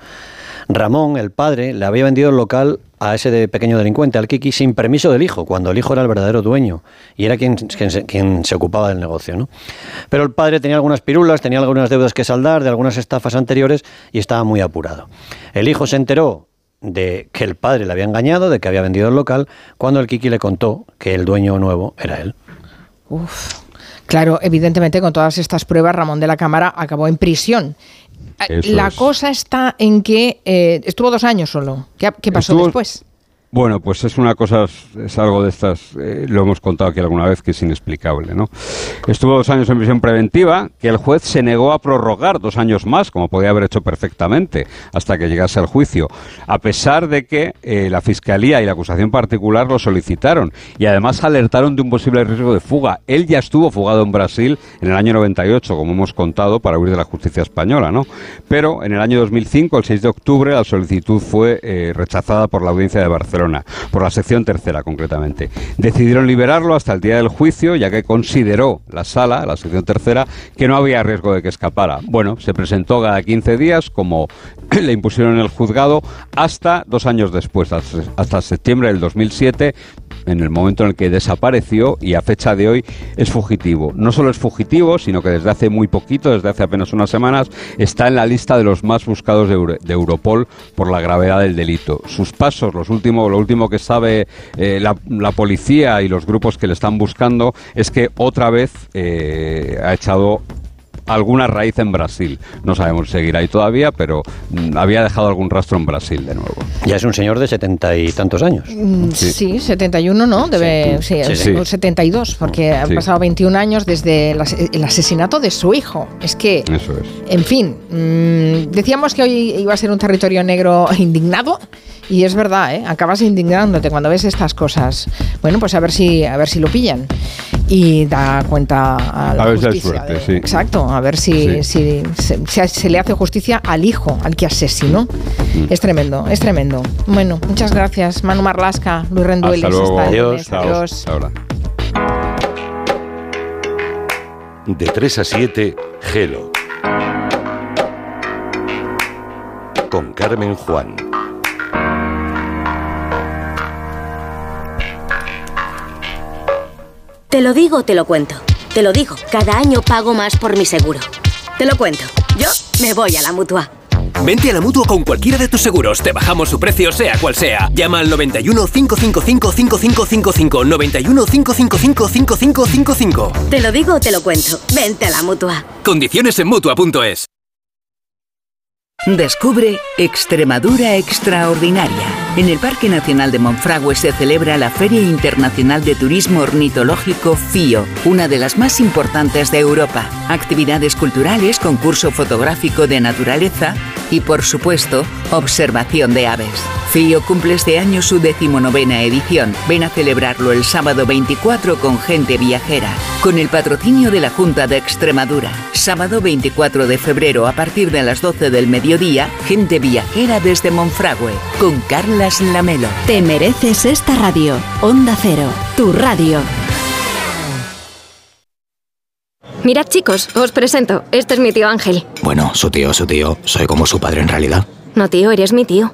Ramón, el padre, le había vendido el local a ese pequeño delincuente, al Kiki, sin permiso del hijo, cuando el hijo era el verdadero dueño y era quien, quien se ocupaba del negocio. ¿no? Pero el padre tenía algunas pirulas, tenía algunas deudas que saldar de algunas estafas anteriores y estaba muy apurado. El hijo se enteró de que el padre le había engañado, de que había vendido el local, cuando el Kiki le contó que el dueño nuevo era él.
Uf. Claro, evidentemente con todas estas pruebas Ramón de la Cámara acabó en prisión.
Eso
la
es.
cosa está en que eh, estuvo dos años solo. ¿Qué, qué pasó
Estuvo-
después?
Bueno, pues es una cosa, es algo de estas, eh, lo hemos contado aquí alguna vez, que es inexplicable, ¿no? Estuvo dos años en prisión preventiva, que el juez se negó a prorrogar dos años más, como podía haber hecho perfectamente, hasta que llegase al juicio, a pesar de que eh, la Fiscalía y la acusación particular lo solicitaron, y además alertaron de un posible riesgo de fuga. Él ya estuvo fugado en Brasil en el año 98, como hemos contado, para huir de la justicia española, ¿no? Pero en el año 2005, el 6 de octubre, la solicitud fue eh, rechazada por la audiencia de Barcelona por la sección tercera concretamente. Decidieron liberarlo hasta el día del juicio, ya que consideró la sala, la sección tercera, que no había riesgo de que escapara. Bueno, se presentó cada 15 días, como [CLEARS THROAT] le impusieron en el juzgado, hasta dos años después, hasta septiembre del 2007, en el momento en el que desapareció y a fecha de hoy es fugitivo. No solo es fugitivo, sino que desde hace muy poquito, desde hace apenas unas semanas, está en la lista de los más buscados de, Europol por la gravedad del delito. Sus pasos, los últimos, lo último que sabe eh, la, policía y los grupos que le están buscando es que otra vez eh, ha echado alguna raíz en Brasil. No sabemos si seguirá ahí todavía, pero mm, había dejado algún rastro en Brasil de nuevo.
Ya es un señor de setenta y tantos años.
Mm, sí. 71, ¿no? Debe, sí, 72, porque han pasado 21 años desde el asesinato de su hijo. Es que,
Eso es.
en fin, mm, decíamos que hoy iba a ser un territorio negro [LAUGHS] indignado. Y es verdad, ¿eh? acabas indignándote cuando ves estas cosas. Bueno, pues a ver si, a ver si lo pillan y da cuenta a la justicia. Exacto, a ver si, si se, le hace justicia al hijo, al que asesinó. Mm. Es tremendo, es tremendo. Bueno, muchas gracias, Manu Marlasca, Luis Rendueles.
Hasta luego. Adiós. Adiós. Ahora.
De 3 a 7, Gelo. Con Carmen Juan.
Te lo digo, te lo cuento. Te lo digo, cada año pago más por mi seguro. Te lo cuento. Yo me voy a la mutua.
Vente a la mutua con cualquiera de tus seguros. Te bajamos su precio, sea cual sea. Llama al 91 555 5555. 91 555 5555.
Te lo digo, te lo cuento. Vente a la mutua.
Condiciones en mutua.es.
Descubre Extremadura Extraordinaria. En el Parque Nacional de Monfragüe se celebra la Feria Internacional de Turismo Ornitológico FIO, una de las más importantes de Europa. Actividades culturales, concurso fotográfico de naturaleza y, por supuesto, observación de aves. FIO cumple este año su decimonovena edición. Ven a celebrarlo el sábado 24 con gente viajera, con el patrocinio de la Junta de Extremadura. Sábado 24 de febrero a partir de las 12 del mediodía día, gente viajera desde Monfragüe, con Carlas Lamelo.
Te mereces esta radio. Onda Cero, tu radio.
Mirad chicos, os presento. Este es mi tío Ángel.
Bueno, su tío, su tío. Soy como su padre en realidad.
No, tío, eres mi tío.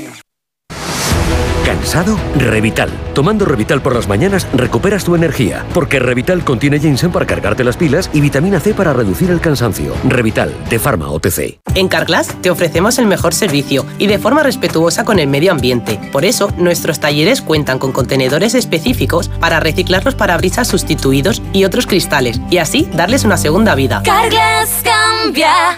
¿Cansado? Revital. Tomando Revital por las mañanas recuperas tu energía, porque Revital contiene ginseng para cargarte las pilas y vitamina C para reducir el cansancio. Revital, de Pharma OTC.
En Carglass te ofrecemos el mejor servicio y de forma respetuosa con el medio ambiente. Por eso, nuestros talleres cuentan con contenedores específicos para reciclar los parabrisas sustituidos y otros cristales, y así darles una segunda vida.
Carglass cambia,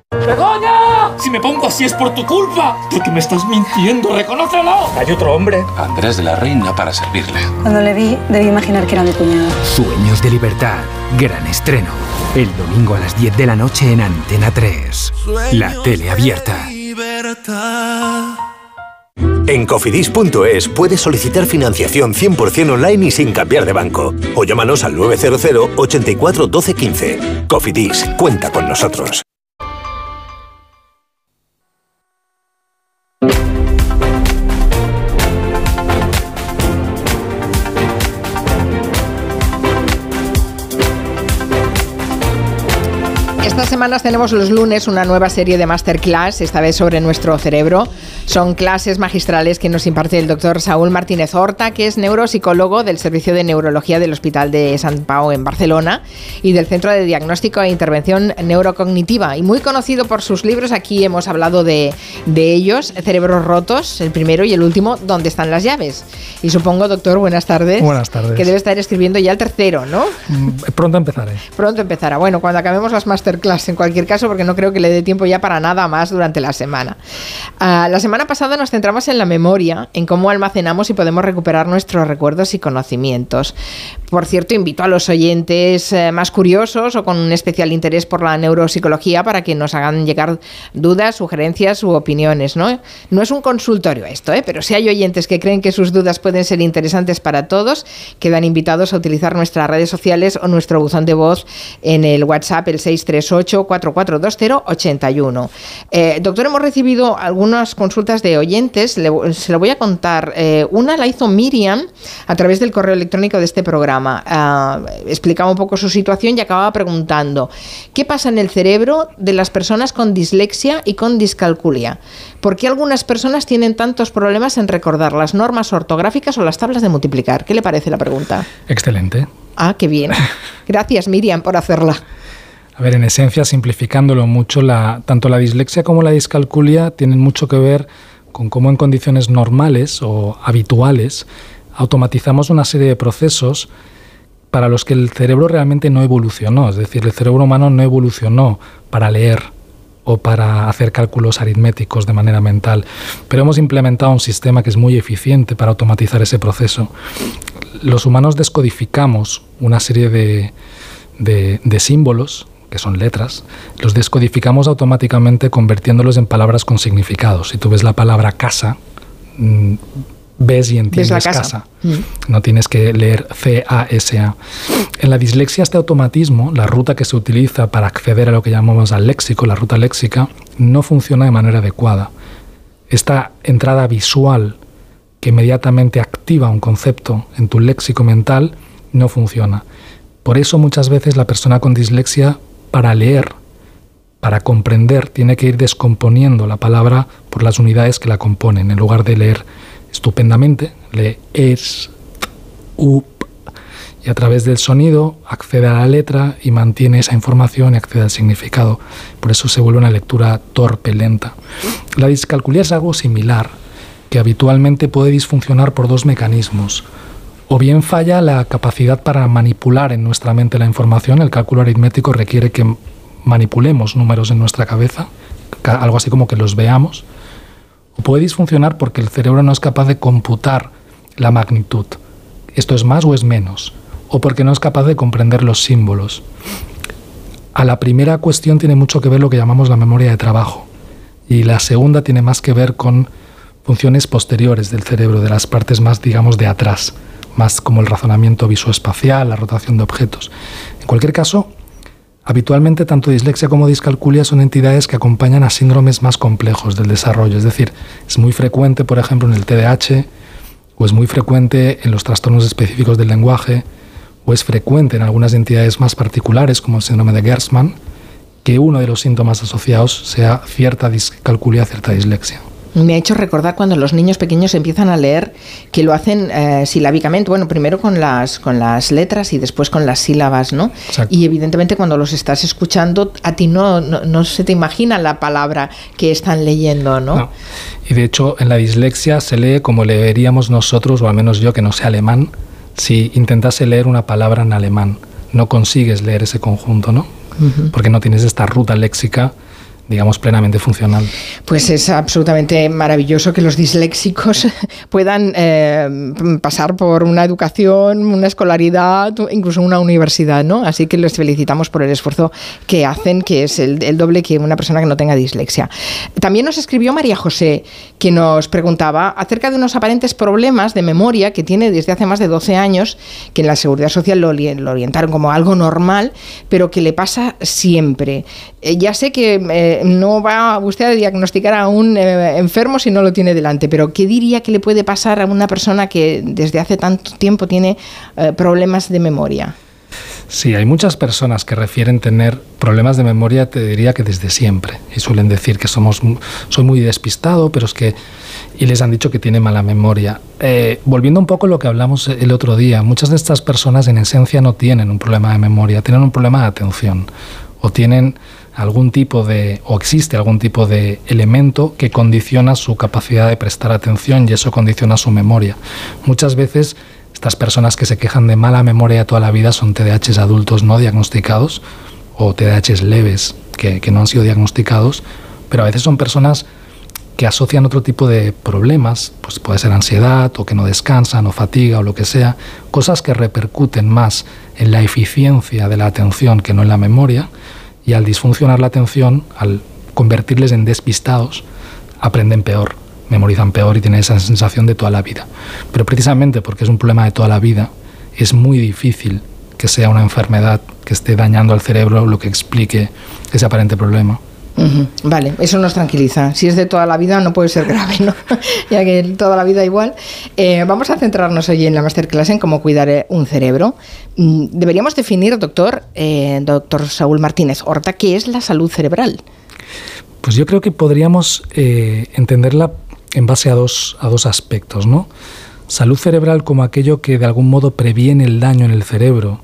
¡Begoña! Si me pongo así es por tu culpa. Porque me estás mintiendo, reconócelo. Hay otro hombre.
Andrés de la Reina para servirle.
Cuando le vi, debí imaginar que era mi cuñado.
Sueños de libertad. Gran estreno. El domingo a las 10 de la noche en Antena 3. La tele abierta.
En cofidis.es puedes solicitar financiación 100% online y sin cambiar de banco. O llámanos al 900 84 12 15. Cofidis, cuenta con nosotros.
Semanas tenemos los lunes una nueva serie de masterclass, esta vez sobre nuestro cerebro. Son clases magistrales que nos imparte el doctor Saúl Martínez Horta, que es neuropsicólogo del Servicio de Neurología del Hospital de San Pau en Barcelona y del Centro de Diagnóstico e Intervención Neurocognitiva. Y muy conocido por sus libros, aquí hemos hablado de, de ellos, Cerebros Rotos, el primero y el último, ¿Dónde están las llaves? Y supongo, doctor, buenas tardes.
Buenas tardes.
Que debe estar escribiendo ya el tercero, ¿no?
Mm, Pronto empezaré.
Pronto empezará. Bueno, cuando acabemos las masterclass, en cualquier caso, porque no creo que le dé tiempo ya para nada más durante la semana. Ah, la semana pasada nos centramos en la memoria, en cómo almacenamos y podemos recuperar nuestros recuerdos y conocimientos. Por cierto, invito a los oyentes eh, más curiosos o con un especial interés por la neuropsicología para que nos hagan llegar dudas, sugerencias u opiniones. No, no es un consultorio esto, ¿eh? pero si hay oyentes que creen que sus dudas pueden ser interesantes para todos, quedan invitados a utilizar nuestras redes sociales o nuestro buzón de voz en el WhatsApp, el 638-442081. Eh, doctor, hemos recibido algunas consultas de oyentes, le- se lo voy a contar. Eh, una la hizo Miriam a través del correo electrónico de este programa. Ah, explicaba un poco su situación y acababa preguntando, ¿qué pasa en el cerebro de las personas con dislexia y con discalculia? ¿Por qué algunas personas tienen tantos problemas en recordar las normas ortográficas o las tablas de multiplicar? ¿Qué le parece la pregunta?
Excelente.
Ah, qué bien. [LAUGHS] Gracias, Miriam, por hacerla.
A ver, en esencia, simplificándolo mucho, tanto la dislexia como la discalculia tienen mucho que ver con cómo en condiciones normales o habituales automatizamos una serie de procesos para los que el cerebro realmente no evolucionó. Es decir, el cerebro humano no evolucionó para leer o para hacer cálculos aritméticos de manera mental, pero hemos implementado un sistema que es muy eficiente para automatizar ese proceso. Los humanos descodificamos una serie de símbolos, que son letras, los descodificamos automáticamente convirtiéndolos en palabras con significados. Si tú ves la palabra casa, mm, ves y entiendes
¿Ves la casa?
casa.
Mm.
No tienes que leer C-A-S-A. En la dislexia, este automatismo, la ruta que se utiliza para acceder a lo que llamamos al léxico, la ruta léxica, no funciona de manera adecuada. Esta entrada visual que inmediatamente activa un concepto en tu léxico mental no funciona. Por eso muchas veces la persona con dislexia, para leer, para comprender, tiene que ir descomponiendo la palabra por las unidades que la componen. En lugar de leer estupendamente, lee es, up, y a través del sonido accede a la letra y mantiene esa información y accede al significado. Por eso se vuelve una lectura torpe, lenta. La discalculia es algo similar, que habitualmente puede disfuncionar por dos mecanismos. O bien falla la capacidad para manipular en nuestra mente la información, el cálculo aritmético requiere que manipulemos números en nuestra cabeza, ca- algo así como que los veamos, o puede disfuncionar porque el cerebro no es capaz de computar la magnitud. Esto es más o es menos, o porque no es capaz de comprender los símbolos. A la primera cuestión tiene mucho que ver lo que llamamos la memoria de trabajo, y la segunda tiene más que ver con funciones posteriores del cerebro, de las partes más, digamos, de atrás, más como el razonamiento visoespacial, la rotación de objetos. En cualquier caso, habitualmente tanto dislexia como discalculia son entidades que acompañan a síndromes más complejos del desarrollo. Es decir, es muy frecuente, por ejemplo, en el TDAH, o es muy frecuente en los trastornos específicos del lenguaje, o es frecuente en algunas entidades más particulares, como el síndrome de Gertzmann, que uno de los síntomas asociados sea cierta discalculia, cierta dislexia.
Me ha hecho recordar cuando los niños pequeños empiezan a leer que lo hacen eh, silábicamente, bueno, primero con las, con las letras y después con las sílabas, ¿no?
Exacto.
Y evidentemente cuando los estás escuchando, a ti no, no, no se te imagina la palabra que están leyendo, ¿no?
No. Y de hecho, en la dislexia se lee como leeríamos nosotros, o al menos yo que no sé alemán, si intentase leer una palabra en alemán. No consigues leer ese conjunto, ¿no? Porque no tienes esta ruta léxica digamos, plenamente funcional.
Pues es absolutamente maravilloso que los disléxicos [LAUGHS] puedan eh, pasar por una educación, una escolaridad, incluso una universidad, ¿no? Así que les felicitamos por el esfuerzo que hacen, que es el, el doble que una persona que no tenga dislexia. También nos escribió María José, que nos preguntaba acerca de unos aparentes problemas de memoria que tiene desde hace más de 12 años, que en la Seguridad Social lo, orientaron como algo normal, pero que le pasa siempre. Eh, ya sé que eh, no va usted a diagnosticar a un eh, enfermo si no lo tiene delante, pero ¿qué diría que le puede pasar a una persona que desde hace tanto tiempo tiene eh, problemas de memoria?
Sí, hay muchas personas que refieren tener problemas de memoria, te diría que desde siempre. Y suelen decir que somos, soy muy despistado, pero es que... Y les han dicho que tiene mala memoria. Eh, volviendo un poco a lo que hablamos el otro día, muchas de estas personas en esencia no tienen un problema de memoria, tienen un problema de atención. O tienen algún tipo de, o existe algún tipo de elemento que condiciona su capacidad de prestar atención y eso condiciona su memoria. Muchas veces estas personas que se quejan de mala memoria toda la vida son TDAHs adultos no diagnosticados o TDAHs leves que, que no han sido diagnosticados, pero a veces son personas que asocian otro tipo de problemas, pues puede ser ansiedad o que no descansan o fatiga o lo que sea, cosas que repercuten más en la eficiencia de la atención que no en la memoria, y al disfuncionar la atención, al convertirles en despistados, aprenden peor, memorizan peor y tienen esa sensación de toda la vida. Pero precisamente porque es un problema de toda la vida, es muy difícil que sea una enfermedad que esté dañando al cerebro lo que explique ese aparente problema.
Vale, eso nos tranquiliza. Si es de toda la vida no puede ser grave, ¿no? [LAUGHS] ya que toda la vida igual. Eh, vamos a centrarnos hoy en la masterclass en cómo cuidar eh, un cerebro. Mm, deberíamos definir, doctor, eh, doctor Saúl Martínez Horta, qué es la salud cerebral.
Pues yo creo que podríamos entenderla en base a dos, a dos aspectos, ¿no? Salud cerebral como aquello que de algún modo previene el daño en el cerebro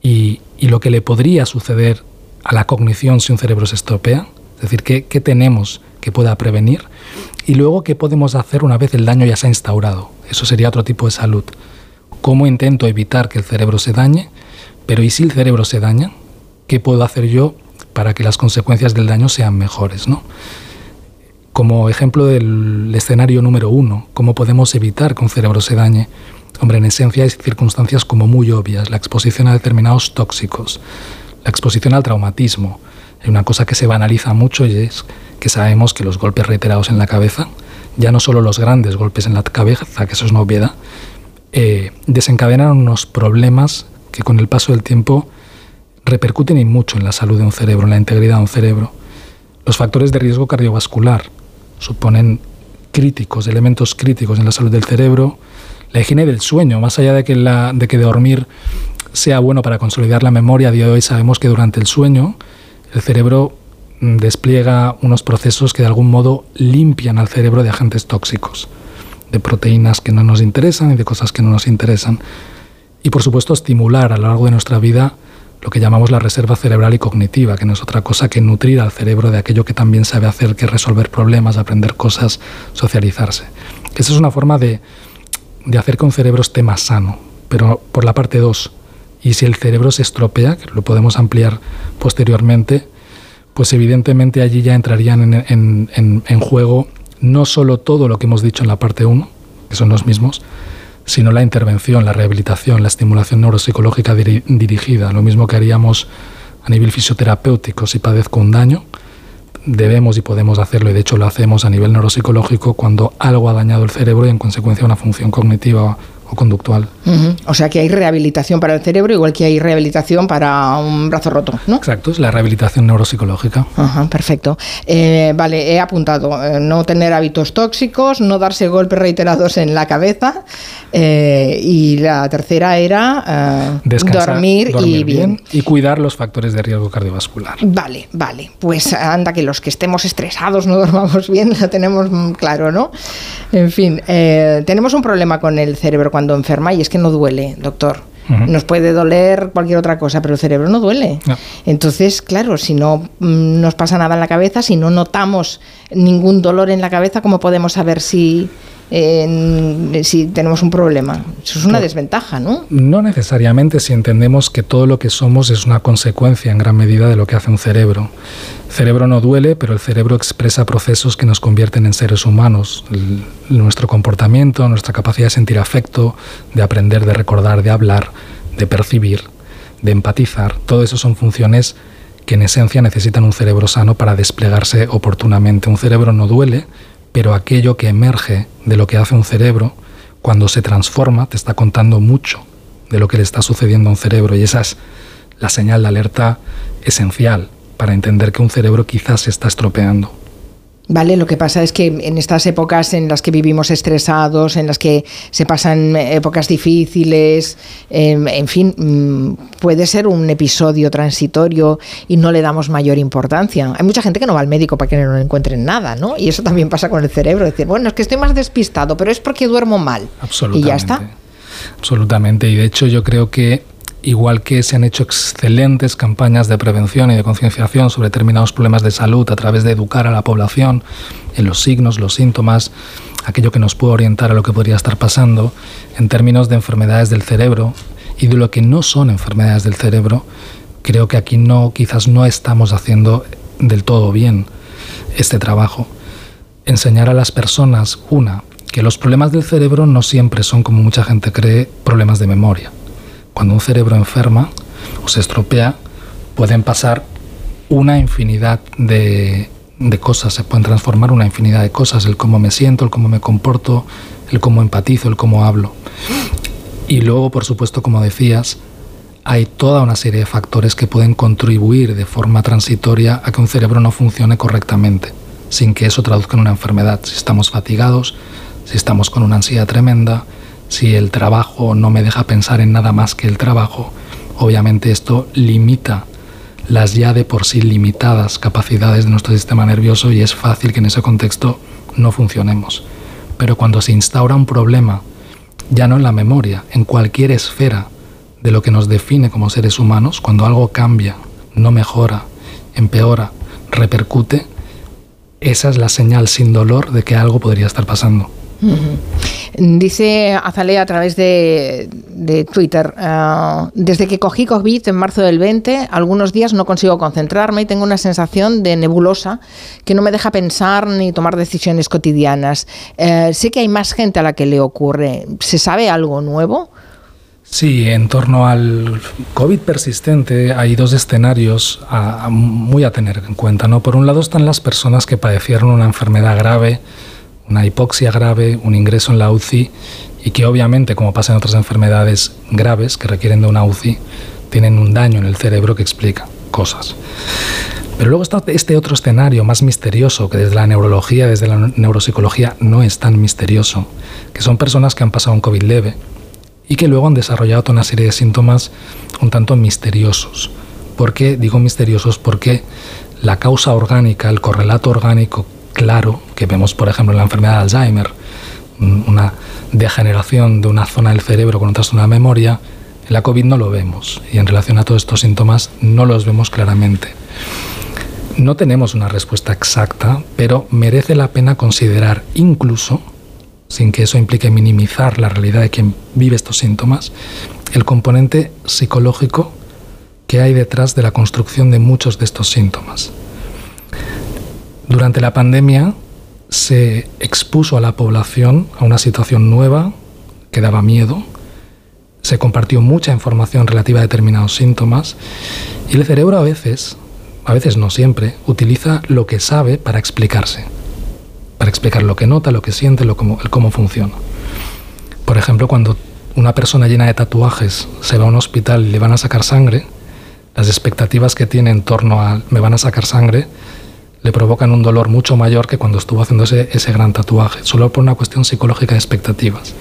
y, y lo que le podría suceder a la cognición si un cerebro se estropea, es decir, qué, qué tenemos que pueda prevenir y luego qué podemos hacer una vez el daño ya se ha instaurado. Eso sería otro tipo de salud. ¿Cómo intento evitar que el cerebro se dañe? Pero ¿y si el cerebro se daña? ¿Qué puedo hacer yo para que las consecuencias del daño sean mejores? ¿no? Como ejemplo del escenario número uno, ¿cómo podemos evitar que un cerebro se dañe? Hombre, en esencia hay circunstancias como muy obvias, la exposición a determinados tóxicos, la exposición al traumatismo. Hay una cosa que se banaliza mucho y es que sabemos que los golpes reiterados en la cabeza, ya no solo los grandes golpes en la cabeza, que eso es una obviedad, eh, desencadenan unos problemas que con el paso del tiempo repercuten y mucho en la salud de un cerebro, en la integridad de un cerebro. Los factores de riesgo cardiovascular suponen críticos, elementos críticos en la salud del cerebro. La higiene del sueño, más allá de que, la, de que dormir sea bueno para consolidar la memoria, a de hoy sabemos que durante el sueño el cerebro mm, despliega unos procesos que de algún modo limpian al cerebro de agentes tóxicos, de proteínas que no nos interesan y de cosas que no nos interesan. Y por supuesto estimular a lo largo de nuestra vida lo que llamamos la reserva cerebral y cognitiva, que no es otra cosa que nutrir al cerebro de aquello que también sabe hacer, que resolver problemas, aprender cosas, socializarse. Esa es una forma de, de hacer que un cerebro esté más sano. Pero por la parte 2, y si el cerebro se estropea, que lo podemos ampliar posteriormente, pues evidentemente allí ya entrarían en, juego no solo todo lo que hemos dicho en la parte 1, que son los mismos, sino la intervención, la rehabilitación, la estimulación neuropsicológica dirigida, lo mismo que haríamos a nivel fisioterapéutico si padezco un daño, debemos y podemos hacerlo, y de hecho lo hacemos a nivel neuropsicológico cuando algo ha dañado el cerebro y en consecuencia una función cognitiva o conductual.
O sea que hay rehabilitación para el cerebro, igual que hay rehabilitación para un brazo roto, ¿no?
Exacto, es la rehabilitación neuropsicológica.
Ajá, perfecto. Eh, vale, he apuntado, eh, no tener hábitos tóxicos, no darse golpes reiterados en la cabeza, eh, y la tercera era dormir, y bien.
Y cuidar los factores de riesgo cardiovascular.
Vale, vale. Pues anda que los que estemos estresados no [LAUGHS] dormamos bien, lo tenemos claro, ¿no? En fin, tenemos un problema con el cerebro cuando enferma y es que no duele, doctor. Nos puede doler cualquier otra cosa, pero el cerebro no duele. Entonces, claro, si no mm, nos pasa nada en la cabeza, si no notamos ningún dolor en la cabeza, ¿cómo podemos saber si si tenemos un problema. Eso es una desventaja, ¿no?
No necesariamente si entendemos que todo lo que somos es una consecuencia en gran medida de lo que hace un cerebro. El cerebro no duele, pero el cerebro expresa procesos que nos convierten en seres humanos. nuestro comportamiento, nuestra capacidad de sentir afecto, de aprender, de recordar, de hablar, de percibir, de empatizar, todo eso son funciones que en esencia necesitan un cerebro sano para desplegarse oportunamente. Un cerebro no duele, pero aquello que emerge de lo que hace un cerebro, cuando se transforma, te está contando mucho de lo que le está sucediendo a un cerebro y esa es la señal de alerta esencial para entender que un cerebro quizás se está estropeando.
Vale, lo que pasa es que en estas épocas en las que vivimos estresados, en las que se pasan épocas difíciles, em, en fin, mm, puede ser un episodio transitorio y no le damos mayor importancia. Hay mucha gente que no va al médico para que no encuentren nada, ¿no? Y eso también pasa con el cerebro, decir, bueno, es que estoy más despistado, pero es porque duermo mal.
Absolutamente.
Y ya está.
Absolutamente. Y de hecho yo creo que igual que se han hecho excelentes campañas de prevención y de concienciación sobre determinados problemas de salud a través de educar a la población en los signos, los síntomas, aquello que nos puede orientar a lo que podría estar pasando, en términos de enfermedades del cerebro y de lo que no son enfermedades del cerebro, creo que aquí no, quizás no estamos haciendo del todo bien este trabajo. Enseñar a las personas, una, que los problemas del cerebro no siempre son, como mucha gente cree, problemas de memoria cuando un cerebro enferma o se estropea, pueden pasar una infinidad de, cosas, se pueden transformar una infinidad de cosas, el cómo me siento, el cómo me comporto, el cómo empatizo, el cómo hablo. Y luego, por supuesto, como decías, hay toda una serie de factores que pueden contribuir de forma transitoria a que un cerebro no funcione correctamente, sin que eso traduzca en una enfermedad. Si estamos fatigados, si estamos con una ansiedad tremenda, si el trabajo no me deja pensar en nada más que el trabajo, obviamente esto limita las ya de por sí limitadas capacidades de nuestro sistema nervioso y es fácil que en ese contexto no funcionemos. Pero cuando se instaura un problema, ya no en la memoria, en cualquier esfera de lo que nos define como seres humanos, cuando algo cambia, no mejora, empeora, repercute, esa es la señal sin dolor de que algo podría estar pasando.
Dice Azalea a través de, Twitter, ah, desde que cogí COVID en marzo del 20, algunos días no consigo concentrarme y tengo una sensación de nebulosa que no me deja pensar ni tomar decisiones cotidianas. Eh, sé que hay más gente a la que le ocurre. ¿Se sabe algo nuevo?
Sí, en torno al COVID persistente hay dos escenarios muy a tener en cuenta. ¿no? Por un lado están las personas que padecieron una enfermedad grave, una hipoxia grave, un ingreso en la UCI y que obviamente, como pasa en otras enfermedades graves que requieren de una UCI, tienen un daño en el cerebro que explica cosas. Pero luego está este otro escenario más misterioso, que desde la neurología, desde la neuropsicología no es tan misterioso, que son personas que han pasado un COVID leve y que luego han desarrollado toda una serie de síntomas un tanto misteriosos. ¿Por qué digo misteriosos? Porque la causa orgánica, el correlato orgánico claro que vemos, por ejemplo, en la enfermedad de Alzheimer, una degeneración de una zona del cerebro con otra zona de memoria, en la COVID no lo vemos y en relación a todos estos síntomas no los vemos claramente. No tenemos una respuesta exacta, pero merece la pena considerar incluso, sin que eso implique minimizar la realidad de quien vive estos síntomas, el componente psicológico que hay detrás de la construcción de muchos de estos síntomas. Durante la pandemia se expuso a la población a una situación nueva que daba miedo, se compartió mucha información relativa a determinados síntomas y el cerebro a veces, a veces no siempre, utiliza lo que sabe para explicarse, para explicar lo que nota, lo que siente, lo cómo, cómo funciona. Por ejemplo, cuando una persona llena de tatuajes se va a un hospital y le van a sacar sangre, las expectativas que tiene en torno a me van a sacar sangre le provocan un dolor mucho mayor que cuando estuvo haciéndose ese gran tatuaje, solo por una cuestión psicológica de expectativas.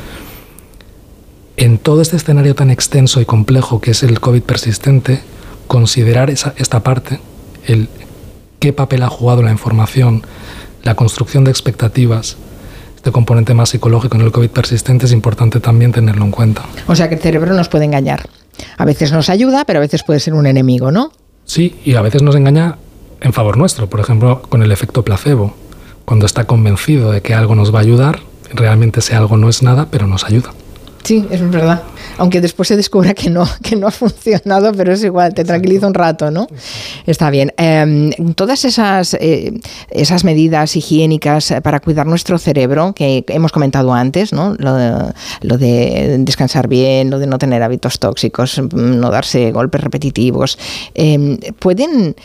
En todo este escenario tan extenso y complejo que es el COVID persistente, considerar esa, esta parte, el qué papel ha jugado la información, la construcción de expectativas, este componente más psicológico en el COVID persistente es importante también tenerlo en cuenta.
O sea que el cerebro nos puede engañar. A veces nos ayuda, pero a veces puede ser un enemigo, ¿no?
Sí, y a veces nos engaña en favor nuestro, por ejemplo, con el efecto placebo. Cuando está convencido de que algo nos va a ayudar, realmente ese algo no es nada, pero nos ayuda.
Sí, es verdad. Aunque después se descubra que no, [LAUGHS] que no ha funcionado, pero es igual, te tranquiliza un rato, ¿no? Está bien. Em, todas esas, eh, esas medidas higiénicas para cuidar nuestro cerebro, que hemos comentado antes, ¿no? Lo de, lo de descansar bien, lo de no tener hábitos tóxicos, no darse golpes repetitivos, em, pueden,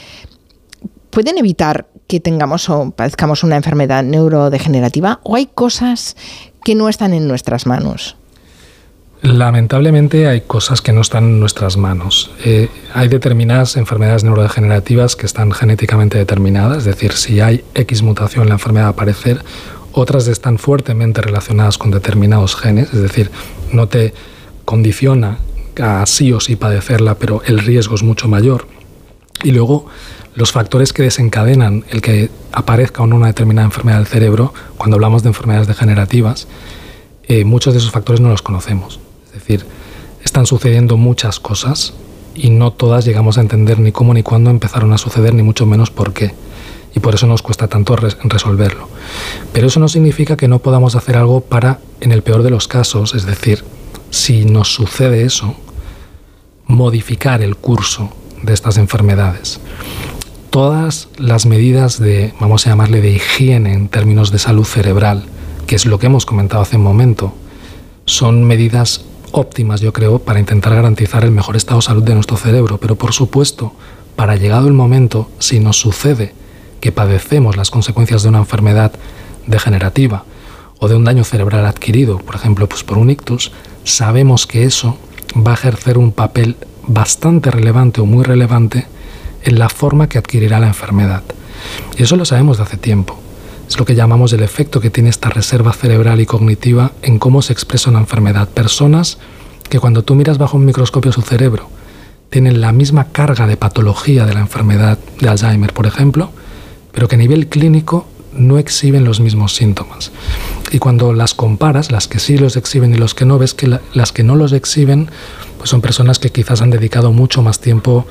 pueden evitar que tengamos o padezcamos una enfermedad neurodegenerativa o hay cosas que no están en nuestras manos.
Lamentablemente hay cosas que no están en nuestras manos. Eh, hay determinadas enfermedades neurodegenerativas que están genéticamente determinadas, es decir, si hay X mutación la enfermedad va aparecer, otras están fuertemente relacionadas con determinados genes, es decir, no te condiciona a sí o sí padecerla, pero el riesgo es mucho mayor. Y luego los factores que desencadenan el que aparezca o no una determinada enfermedad del cerebro, cuando hablamos de enfermedades degenerativas, eh, muchos de esos factores no los conocemos. Es decir, están sucediendo muchas cosas y no todas llegamos a entender ni cómo ni cuándo empezaron a suceder, ni mucho menos por qué. Y por eso nos cuesta tanto resolverlo. Pero eso no significa que no podamos hacer algo para, en el peor de los casos, es decir, si nos sucede eso, modificar el curso de estas enfermedades. Todas las medidas de, vamos a llamarle, de higiene en términos de salud cerebral, que es lo que hemos comentado hace un momento, son medidas óptimas, yo creo, para intentar garantizar el mejor estado de salud de nuestro cerebro. Pero por supuesto, para llegado el momento, si nos sucede que padecemos las consecuencias de una enfermedad degenerativa o de un daño cerebral adquirido, por ejemplo, pues por un ictus, sabemos que eso va a ejercer un papel bastante relevante o muy relevante en la forma que adquirirá la enfermedad. Y eso lo sabemos de hace tiempo. Es lo que llamamos el efecto que tiene esta reserva cerebral y cognitiva en cómo se expresa una enfermedad. Personas que cuando tú miras bajo un microscopio su cerebro tienen la misma carga de patología de la enfermedad de Alzheimer, por ejemplo, pero que a nivel clínico no exhiben los mismos síntomas. Y cuando las comparas, las que sí los exhiben y los que no, ves que las que no los exhiben pues son personas que quizás han dedicado mucho más tiempo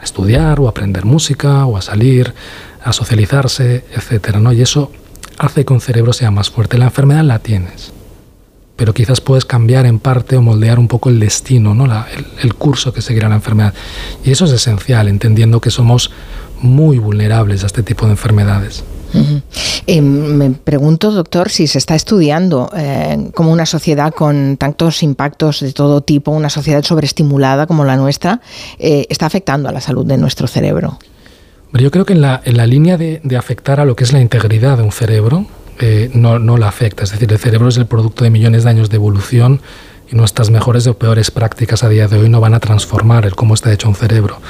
a estudiar o a aprender música o a salir, a socializarse, etcétera, ¿no? Y eso hace que un cerebro sea más fuerte. La enfermedad la tienes, pero quizás puedes cambiar en parte o moldear un poco el destino, ¿no? el, curso que seguirá la enfermedad. Y eso es esencial, entendiendo que somos muy vulnerables a este tipo de enfermedades.
Eh, me pregunto, doctor, si se está estudiando eh, como una sociedad con tantos impactos de todo tipo, una sociedad sobreestimulada como la nuestra, eh, está afectando a la salud de nuestro cerebro.
Yo creo que en la, línea de, de, afectar a lo que es la integridad de un cerebro, eh, no, no la afecta. Es decir, el cerebro es el producto de millones de años de evolución y nuestras mejores o peores prácticas a día de hoy no van a transformar el cómo está hecho un cerebro.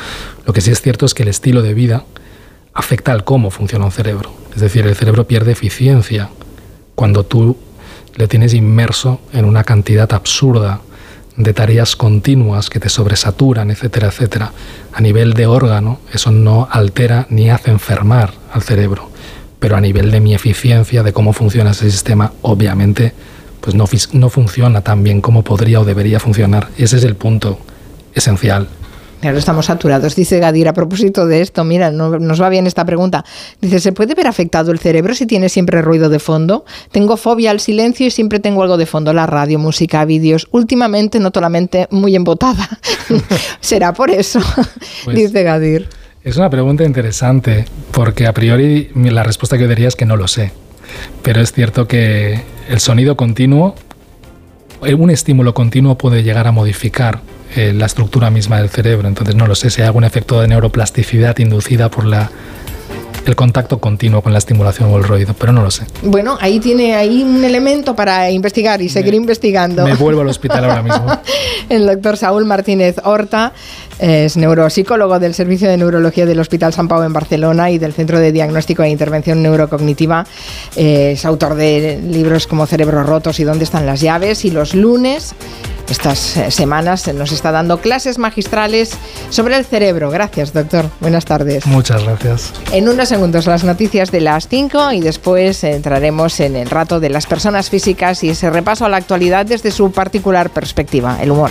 Lo que sí es cierto es que el estilo de vida afecta al cómo funciona un cerebro. Es decir, el cerebro pierde eficiencia cuando tú le tienes inmerso en una cantidad absurda de tareas continuas que te sobresaturan, etcétera, etcétera, a nivel de órgano, eso no altera ni hace enfermar al cerebro. Pero a nivel de mi eficiencia, de cómo funciona ese sistema, obviamente, pues no, no funciona tan bien como podría o debería funcionar. Ese es el punto esencial.
Claro, estamos saturados. Dice Gadir a propósito de esto, mira, nos va bien esta pregunta. Dice, ¿se puede ver afectado el cerebro si tiene siempre ruido de fondo? Tengo fobia al silencio y siempre tengo algo de fondo, la radio, música, vídeos. Últimamente noto la mente muy embotada. [LAUGHS] ¿Será por eso? Pues dice Gadir.
Es una pregunta interesante, porque a priori la respuesta que yo diría es que no lo sé. Pero es cierto que el sonido continuo, un estímulo continuo puede llegar a modificar eh, la estructura misma del cerebro. Entonces no lo sé si hay algún efecto de neuroplasticidad inducida por la el contacto continuo con la estimulación o el ruido, pero no lo sé.
Bueno, ahí tiene ahí un elemento para investigar y seguir investigando.
Me vuelvo al hospital ahora mismo. [LAUGHS]
el doctor Saúl Martínez Horta es neuropsicólogo del Servicio de Neurología del Hospital San Pau en Barcelona y del Centro de Diagnóstico e Intervención Neurocognitiva. es autor de libros como Cerebros Rotos y Dónde están las llaves. Y los lunes estas eh, semanas nos está dando clases magistrales sobre el cerebro. Gracias, doctor. Buenas tardes.
Muchas gracias.
En unos segundos las noticias de las 5 y después entraremos en el rato de las personas físicas y ese repaso a la actualidad desde su particular perspectiva, el humor.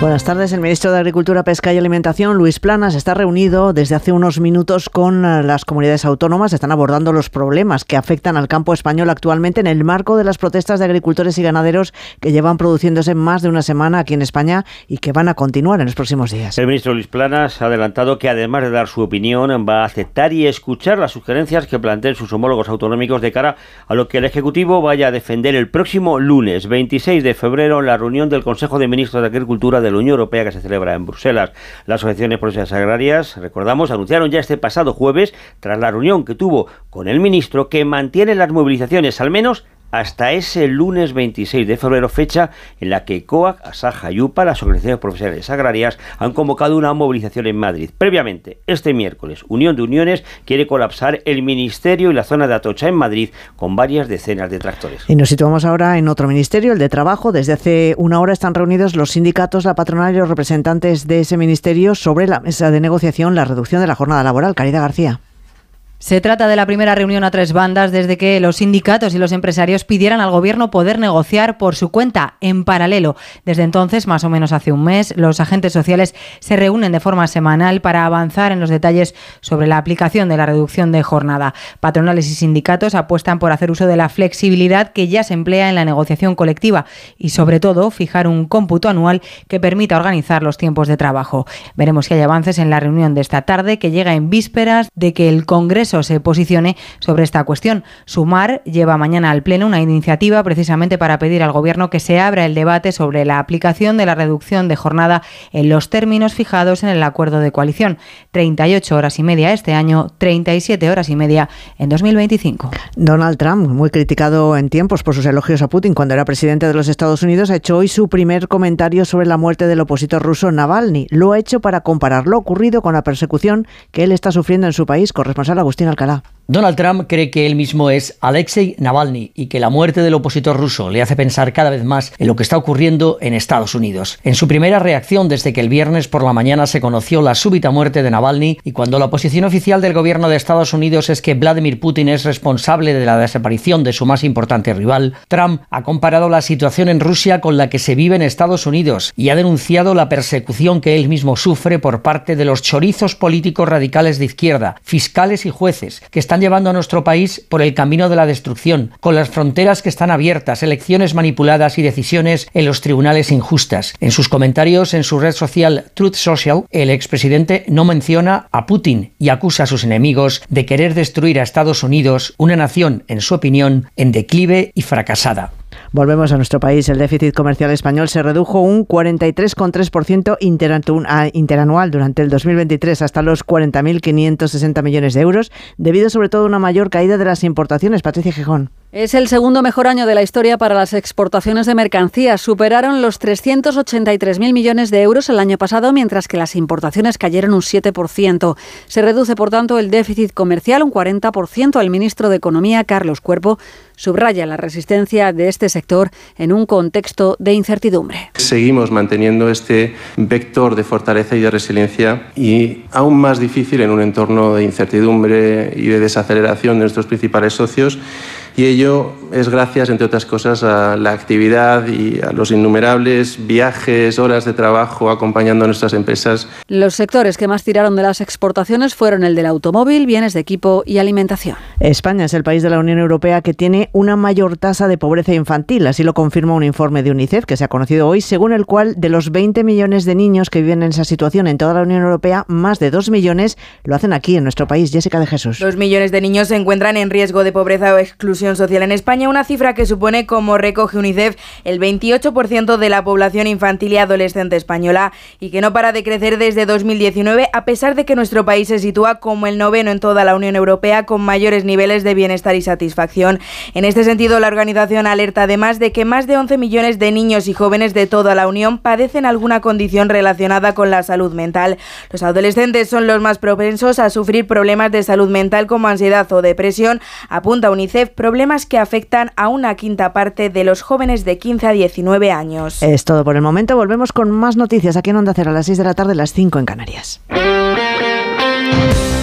Buenas tardes. El ministro de Agricultura, Pesca y Alimentación, Luis Planas, está reunido desde hace unos minutos con eh, las comunidades autónomas. Están abordando los problemas que afectan al campo español actualmente en el marco de las protestas de agricultores y ganaderos que llevan produciéndose más de una semana aquí en España y que van a continuar en los próximos días.
El ministro Luis Planas ha adelantado que además de dar su opinión, va a aceptar y escuchar las sugerencias que planteen sus homólogos autonómicos de cara a lo que el Ejecutivo vaya a defender el próximo lunes 26 de febrero en la reunión del Consejo de Ministros de Agricultura de la Unión Europea que se celebra en Bruselas. Las asociaciones profesionales agrarias, recordamos, anunciaron ya este pasado jueves, tras la reunión que tuvo con el ministro, que mantiene las movilizaciones al menos hasta ese lunes 26 de febrero, fecha en la que COAC, Asaja y UPA, las organizaciones profesionales agrarias, han convocado una movilización en Madrid. Previamente, este miércoles, Unión de Uniones quiere colapsar el ministerio y la zona de Atocha en Madrid con varias decenas de tractores.
Y nos situamos ahora en otro ministerio, el de Trabajo. Desde hace una hora están reunidos los sindicatos, la patronal y los representantes de ese ministerio sobre la mesa de negociación la reducción de la jornada laboral. Caridad García.
Se trata de la primera reunión a tres bandas desde que los sindicatos y los empresarios pidieran al gobierno poder negociar por su cuenta en paralelo. Desde entonces, más o menos hace un mes, los agentes sociales se reúnen de forma semanal para avanzar en los detalles sobre la aplicación de la reducción de jornada. Patronales y sindicatos apuestan por hacer uso de la flexibilidad que ya se emplea en la negociación colectiva y, sobre todo, fijar un cómputo anual que permita organizar los tiempos de trabajo. Veremos si hay avances en la reunión de esta tarde, que llega en vísperas de que el Congreso se posicione sobre esta cuestión. Sumar lleva mañana al Pleno una iniciativa precisamente para pedir al Gobierno que se abra el debate sobre la aplicación de la reducción de jornada en los términos fijados en el acuerdo de coalición. 38 horas y media este año, 37 horas y media en 2025.
Donald Trump, muy criticado en tiempos por sus elogios a Putin cuando era presidente de los Estados Unidos, ha hecho hoy su primer comentario sobre la muerte del opositor ruso Navalny. Lo ha hecho para comparar lo ocurrido con la persecución que él está sufriendo en su país. Corresponsal Agustín Alcalá.
Donald Trump cree que él mismo es Alexei Navalny y que la muerte del opositor ruso le hace pensar cada vez más en lo que está ocurriendo en Estados Unidos. En su primera reacción desde que el viernes por la mañana se conoció la súbita muerte de Navalny y cuando la posición oficial del gobierno de Estados Unidos es que Vladimir Putin es responsable de la desaparición de su más importante rival, Trump ha comparado la situación en Rusia con la que se vive en Estados Unidos y ha denunciado la persecución que él mismo sufre por parte de los chorizos políticos radicales de izquierda, fiscales y jueces que están llevando a nuestro país por el camino de la destrucción, con las fronteras que están abiertas, elecciones manipuladas y decisiones en los tribunales injustas. En sus comentarios en su red social Truth Social, el expresidente no menciona a Putin y acusa a sus enemigos de querer destruir a Estados Unidos, una nación, en su opinión, en declive y fracasada.
Volvemos a nuestro país. El déficit comercial español se redujo un 43,3% interanual durante el 2023 hasta los 40.560 millones de euros, debido sobre todo a una mayor caída de las importaciones. Patricia Gijón.
Es el segundo mejor año de la historia para las exportaciones de mercancías. Superaron los 383.000 millones de euros el año pasado, mientras que las importaciones cayeron un 7%. Se reduce, por tanto, el déficit comercial un 40%. El ministro de Economía, Carlos Cuerpo, subraya la resistencia de este sector en un contexto de incertidumbre.
Seguimos manteniendo este vector de fortaleza y de resiliencia y aún más difícil en un entorno de incertidumbre y de desaceleración de nuestros principales socios y ello es gracias, entre otras cosas, a la actividad y a los innumerables viajes, horas de trabajo acompañando a nuestras empresas.
Los sectores que más tiraron de las exportaciones fueron el del automóvil, bienes de equipo y alimentación.
España es el país de la Unión Europea que tiene una mayor tasa de pobreza infantil, así lo confirma un informe de UNICEF que se ha conocido hoy, según el cual de los 20 millones de niños que viven en esa situación en toda la Unión Europea, más de 2 millones lo hacen aquí en nuestro país. Jessica de Jesús.
Dos millones de niños se encuentran en riesgo de pobreza o exclusión social en España, una cifra que supone, como recoge UNICEF, el 28% de la población infantil y adolescente española y que no para de crecer desde 2019, a pesar de que nuestro país se sitúa como el noveno en toda la Unión Europea con mayores niveles de bienestar y satisfacción. En este sentido, la organización alerta además de que más de 11 millones de niños y jóvenes de toda la Unión padecen alguna condición relacionada con la salud mental. Los adolescentes son los más propensos a sufrir problemas de salud mental como ansiedad o depresión, apunta UNICEF, problemas que afectan a una quinta parte de los jóvenes de 15 a 19 años.
Es todo por el momento. Volvemos con más noticias aquí en Onda Cero a las 6 de la tarde, las 5 en Canarias.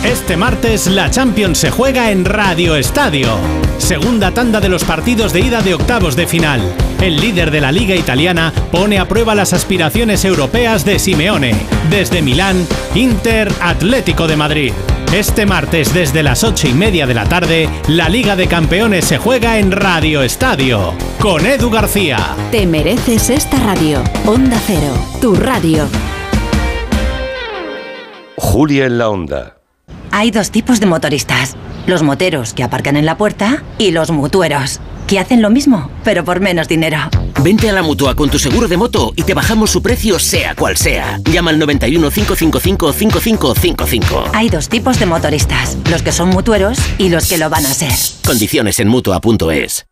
Este martes la Champions se juega en Radio Estadio. Segunda tanda de los partidos de ida de octavos de final. El líder de la liga italiana pone a prueba las aspiraciones europeas de Simeone. Desde Milán, Inter Atlético de Madrid. Este martes desde las ocho y media de la tarde, la Liga de Campeones se juega en Radio Estadio. Con Edu García.
Te mereces esta radio. Onda Cero, tu radio.
Julia en la Onda.
Hay dos tipos de motoristas. Los moteros que aparcan en la puerta y los mutueros, que hacen lo mismo, pero por menos dinero.
Vente a la mutua con tu seguro de moto y te bajamos su precio sea cual sea. Llama al 91 555 5555.
Hay dos tipos de motoristas, los que son mutueros y los que lo van a ser.
Condiciones en mutua.es.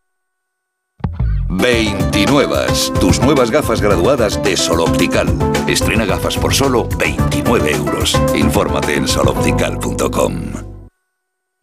29. Tus nuevas gafas graduadas de Sol Optical. Estrena gafas por solo 29 euros. Infórmate en soloptical.com.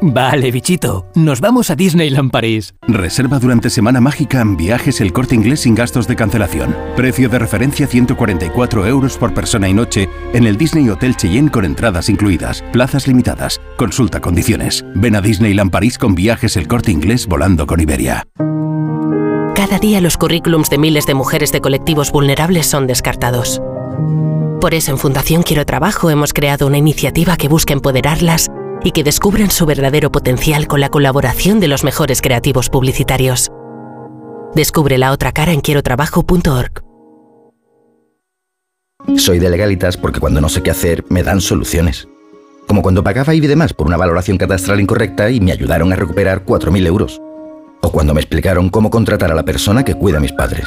Vale, bichito, nos vamos a Disneyland París.
Reserva durante Semana Mágica en viajes el corte inglés sin gastos de cancelación. Precio de referencia 144 euros por persona y noche en el Disney Hotel Cheyenne con entradas incluidas. Plazas limitadas. Consulta condiciones. Ven a Disneyland París con viajes el corte inglés volando con Iberia.
Cada día los currículums de miles de mujeres de colectivos vulnerables son descartados. Por eso en Fundación Quiero Trabajo hemos creado una iniciativa que busca empoderarlas y que descubran su verdadero potencial con la colaboración de los mejores creativos publicitarios. Descubre la otra cara en quierotrabajo.org.
Soy de legalitas porque cuando no sé qué hacer me dan soluciones. Como cuando pagaba IBI de más por una valoración catastral incorrecta y me ayudaron a recuperar 4.000 euros. O cuando me explicaron cómo contratar a la persona que cuida a mis padres.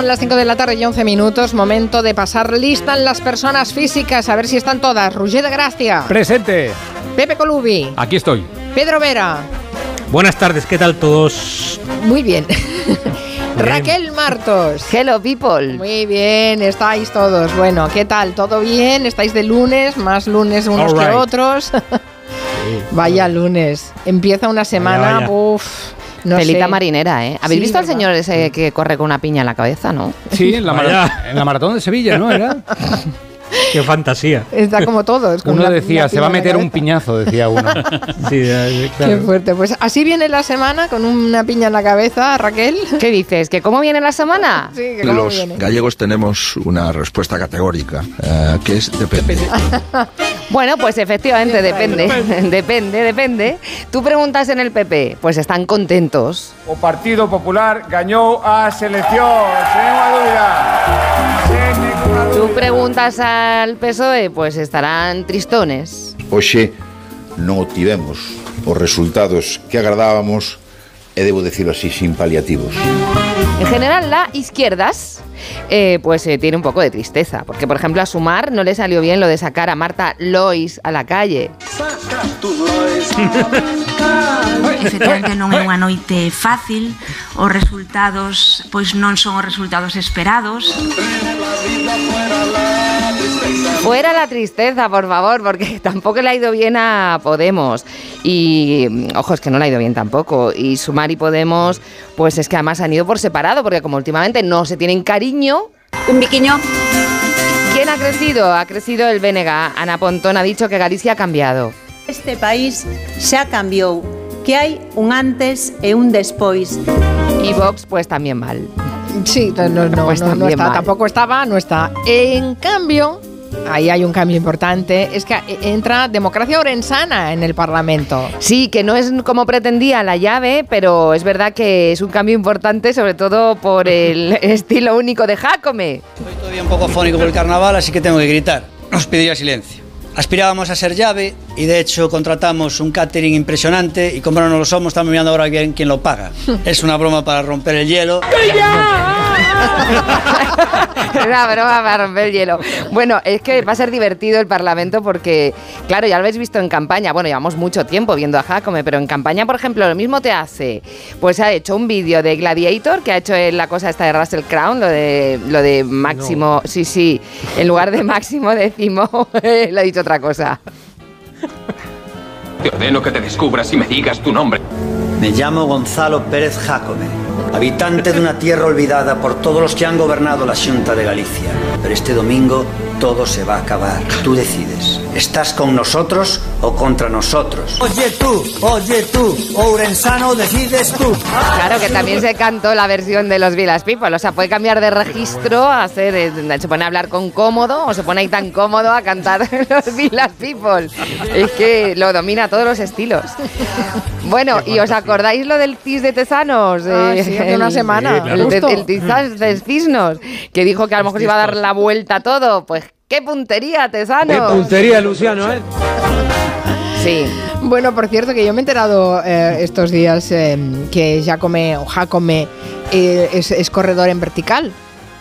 Son las 5 de la tarde y 11 minutos. Momento de pasar lista en las personas físicas. A ver si están todas. Roger de Gracia.
Presente.
Pepe Colubi.
Aquí estoy.
Pedro Vera.
Buenas tardes, ¿qué tal todos?
Muy bien. Raquel Martos.
Hello, people.
Muy bien, estáis todos. Bueno, ¿qué tal? ¿Todo bien? ¿Estáis de lunes? Más lunes unos que otros. [LAUGHS] Vaya lunes. Empieza una semana. Uf. No
Pelita
sé.
marinera, ¿eh? ¿Habéis
Sí,
visto al
¿verdad?
señor ese que corre con una piña en la cabeza, no?
Sí, en la, [LAUGHS] en la maratón de Sevilla, ¿no? Era. [LAUGHS]
Qué fantasía.
Está como todos. con
Uno
una-
decía,
una
se va a meter un
cabeza".
piñazo, decía uno. [LAUGHS]
Sí,
Qué fuerte. Pues así viene la semana con una piña en la cabeza, Raquel.
¿Qué dices? ¿Que cómo viene la semana? [LAUGHS]
Sí, que cómo
Los
viene.
gallegos tenemos una respuesta categórica, eh, que es depende. [LAUGHS]
Bueno, pues efectivamente
Sí,
depende.
depende.
depende, depende. Tú preguntas en el PP, pues están contentos.
O Partido Popular gañou a selección. Sen ninguna
Tú preguntas al PSOE, pues estarán tristones.
Oxe, non obtivemos os resultados que agradábamos debo decirlo así sin paliativos.
En general, la izquierdas eh, pues eh, tiene un poco de tristeza. Porque, por ejemplo, a Sumar no le salió bien lo de sacar a Marta Lois a la calle.
Efectivamente non é unha noite fácil, os resultados pois non son os resultados esperados.
Fuera la tristeza, por favor, porque [LAUGHS] tampoco le ha ido bien a Podemos. Y, mm, ojo, es que no le ha ido bien tampoco. Y Sumar y Podemos, pues es que además han ido por separado, porque como últimamente no se tienen cariño... Un biquiño. ¿Quién ha crecido? Ha crecido el Bénega. Ana Pontón ha dicho que Galicia ha cambiado.
Este país xa cambiou, que hai un antes e un despois.
Y Vox, pues también mal.
Sí, no, no, no,
Pues
no, no está,
mal.
tampoco estaba, no está. En cambio, ahí hay un cambio importante, es que entra democracia orensana en el Parlamento.
Sí, que no es como pretendía la llave, pero es verdad que es un cambio importante, sobre todo por el [LAUGHS] estilo único de Jacome.
Todavía un poco fónico por el carnaval, así que tengo que gritar. Os pediría silencio. Aspirábamos a ser llave y de hecho contratamos un catering impresionante y como no lo somos, estamos mirando ahora bien quién lo paga. [LAUGHS] Es una broma para romper el hielo. [LAUGHS]
Una broma para romper el hielo. Bueno, es que va a ser divertido el Parlamento porque, claro, ya lo habéis visto en campaña. Bueno, llevamos mucho tiempo viendo a Jacome, pero en campaña, por ejemplo, lo mismo te hace. Pues ha hecho un vídeo de Gladiator, que ha hecho la cosa esta de Russell Crown, lo de, lo de Máximo. Sí, sí. En lugar de Máximo décimo, le [LAUGHS] ha dicho otra cosa.
Te ordeno que te descubras y me digas tu nombre.
Me llamo Gonzalo Pérez Jacome, habitante de una tierra olvidada por todos los que han gobernado la Junta de Galicia. Pero este domingo todo se va a acabar. Tú decides. ¿Estás con nosotros o contra nosotros? Oye tú, oye tú, Ourensano, decides tú.
Claro que también se cantó la versión de los Villas People, o sea, puede cambiar de registro, a hacer, eh, se pone a hablar con cómodo o se pone ahí tan cómodo a cantar [LAUGHS] los Villas People. Es que lo domina todos los estilos. Bueno, ¿y os acordáis lo del CIS de Tezanos?
Ah,
Eh,
sí, hace una semana,
El, el Tizas de Cisnos, que dijo que a lo mejor se iba a dar la vuelta a todo. Pues qué puntería, Tezanos.
Qué puntería, Luciano, ¿eh?
Sí.
Bueno, por cierto, que yo me he enterado eh, estos días eh, que Jacome o Jacome eh, es, es corredor en vertical,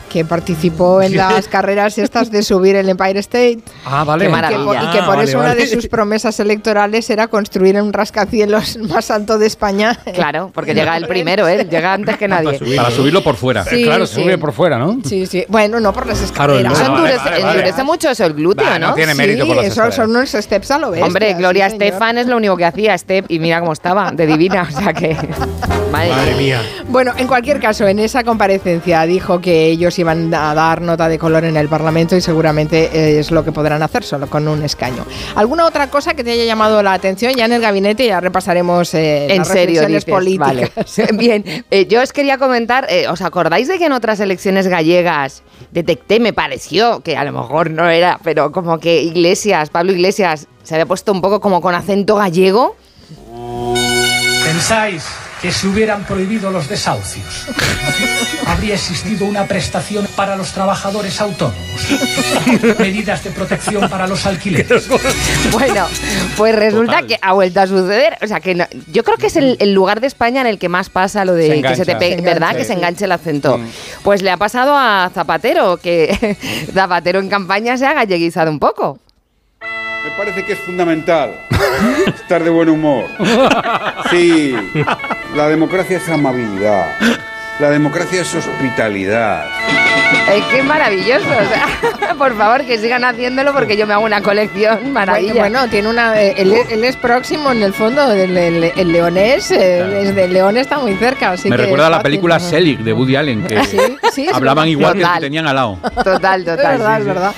que participó en las carreras estas de subir el Empire State.
Ah, vale.
Qué
Y que, por-
maravilla.
y que por
Ah,
eso
vale,
una de
vale.
sus promesas electorales era construir un rascacielos [LAUGHS] más alto de España.
Claro, porque [LAUGHS] llega el primero, él llega antes que nadie.
Para subirlo por fuera.
Sí,
claro,
sí.
sube por fuera, ¿no?
Sí, sí. Bueno, no por las
Claro,
escaleras.
Eso
Vale,
endurece,
vale, vale.
endurece mucho eso el glúteo, ¿no?
no tiene mérito por las
eso
escaleras.
son unos steps a lo bestia.
Hombre,
sí,
Gloria. Estefan es lo único que hacía, Step, y mira cómo estaba, de divina, o sea que... [LAUGHS] Madre,
Madre mía.
Bueno, en cualquier caso, en esa comparecencia dijo que ellos iban a dar nota de color en el Parlamento y seguramente eh, es lo que podrán hacer solo con un escaño. ¿Alguna otra cosa que te haya llamado la atención? Ya en el gabinete ya repasaremos eh,
En
las
serio,
reflexiones
dices,
políticas.
vale. [LAUGHS] Bien, eh, yo os quería comentar, eh, ¿os acordáis de que en otras elecciones gallegas detecté, me pareció, que a lo mejor no era, pero como que Iglesias, Pablo Iglesias, se había puesto un poco como con acento gallego?
¿Pensáis que si hubieran prohibido los desahucios, habría existido una prestación para los trabajadores autónomos? Medidas de protección para los alquileres.
Bueno, pues resulta que ha vuelto a suceder. O sea, que no- yo creo que es el, el lugar de España en el que más pasa lo de
Se
que se te pegue,
Se
¿verdad?
engancha,
Que se enganche el acento. Pues le ha pasado a Zapatero, que [LAUGHS] Zapatero en campaña se ha galleguizado un poco.
Me parece que es fundamental estar de buen humor. Sí, la democracia es amabilidad. La democracia es hospitalidad.
Es que es maravilloso. o sea, [LAUGHS] por favor, que sigan haciéndolo porque yo me hago una colección maravilla.
Bueno, bueno, tiene una. eh, él, él es próximo en el fondo. El, el- el leonés, eh, es de León está muy cerca. Así
Me
que
recuerda a
es
la película Selig de Woody Allen, que
Sí, sí, es
hablaban igual que el
Total.
que tenían al lado.
Total,
Es
total.
verdad,
sí,
es
sí.
verdad.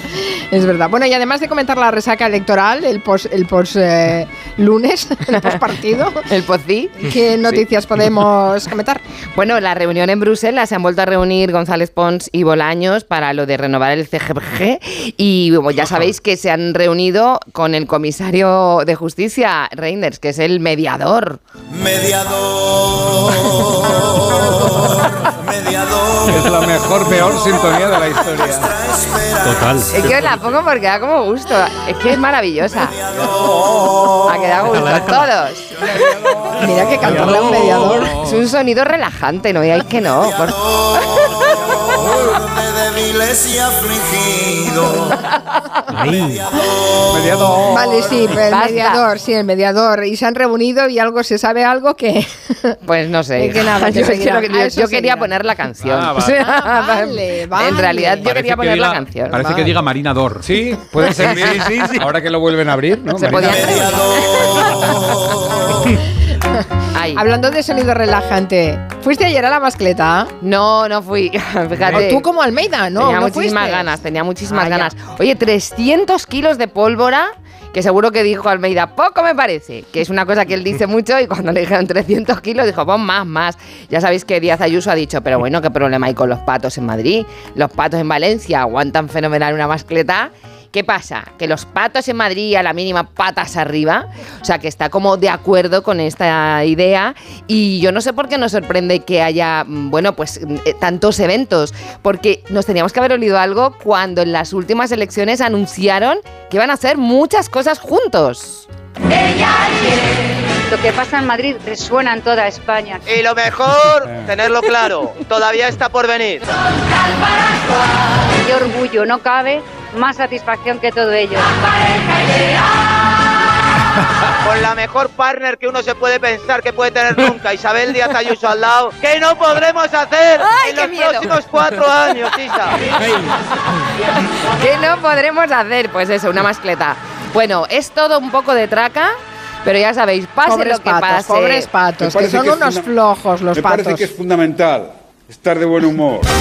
Es verdad. Bueno, y además de comentar la resaca electoral, el pos, el pos eh, lunes, [LAUGHS] el pos partido, [LAUGHS]
El pocí.
¿qué noticias podemos comentar?
Bueno, la reunión en Bruselas se han vuelto a reunir González Pons y Bolaños para lo de renovar el CGPG y bueno, ya sabéis que se han reunido con el comisario de justicia, Reinders, que es el mediador.
Es la mejor, peor sintonía de la historia. Total.
Es que os la pongo porque da como gusto. Es que es maravillosa. Ha quedado gusto a todos.
Mira que cantarle a un mediador.
Es un sonido relajante, no digáis que no. por-
débiles y afligidos.
Mediador.
Vale, sí, el
Basta.
mediador, sí, el mediador. Y se han reunido y algo se sabe algo que. [LAUGHS]
Pues no sé. [LAUGHS]
Que nada, que
yo,
seguirá.
quiero-
A
yo- quería poner la canción.
Ah, [LAUGHS] vale.
Ah, vale, vale.
En realidad yo
Parece
quería
que
poner la canción.
Parece que diga Marinador. Sí, puede ser. Sí, sí, sí. Ahora que lo vuelven a abrir, ¿no?
Se
Marina- [LAUGHS]
podía
Hablando de sonido relajante, ¿fuiste ayer a la mascleta?
No, no fui. [LAUGHS] Fíjate.
O tú como Almeida, ¿no?
Tenía
¿No
muchísimas
fuiste?
ganas, tenía muchísimas
Ah, ya.
ganas. Oye, 300 kilos de pólvora. Que seguro que dijo Almeida, poco me parece, que es una cosa que él dice mucho y cuando le dijeron 300 kilos dijo, pon más, más. Ya sabéis que Díaz Ayuso ha dicho, pero bueno, ¿qué problema hay con los patos en Madrid? Los patos en Valencia aguantan fenomenal una mascleta. ¿Qué pasa? Que los patos en Madrid a la mínima patas arriba, o sea que está como de acuerdo con esta idea y yo no sé por qué nos sorprende que haya, mm, bueno, pues mm, eh, tantos eventos, porque nos teníamos que haber olido algo cuando en las últimas elecciones anunciaron que iban a hacer muchas cosas juntos.
Lo que pasa en Madrid resuena en toda España.
Y lo mejor, [LAUGHS] tenerlo claro, todavía está por venir.
Qué orgullo, no cabe más satisfacción que todo ello. [LAUGHS]
Con la mejor partner que uno se puede pensar que puede tener nunca, Isabel Díaz Ayuso al lado, que no podremos hacer
¡Ay,
en los
miedo!
próximos cuatro años, Isa.
¿Qué no podremos hacer? Pues eso, una mascleta. Bueno, es todo un poco de traca, pero ya sabéis, pase
Pobres
lo que
patos,
pase.
pobres patos,
Me
que son
que
unos flojos los
Me
patos.
parece que es fundamental estar de buen humor. [LAUGHS]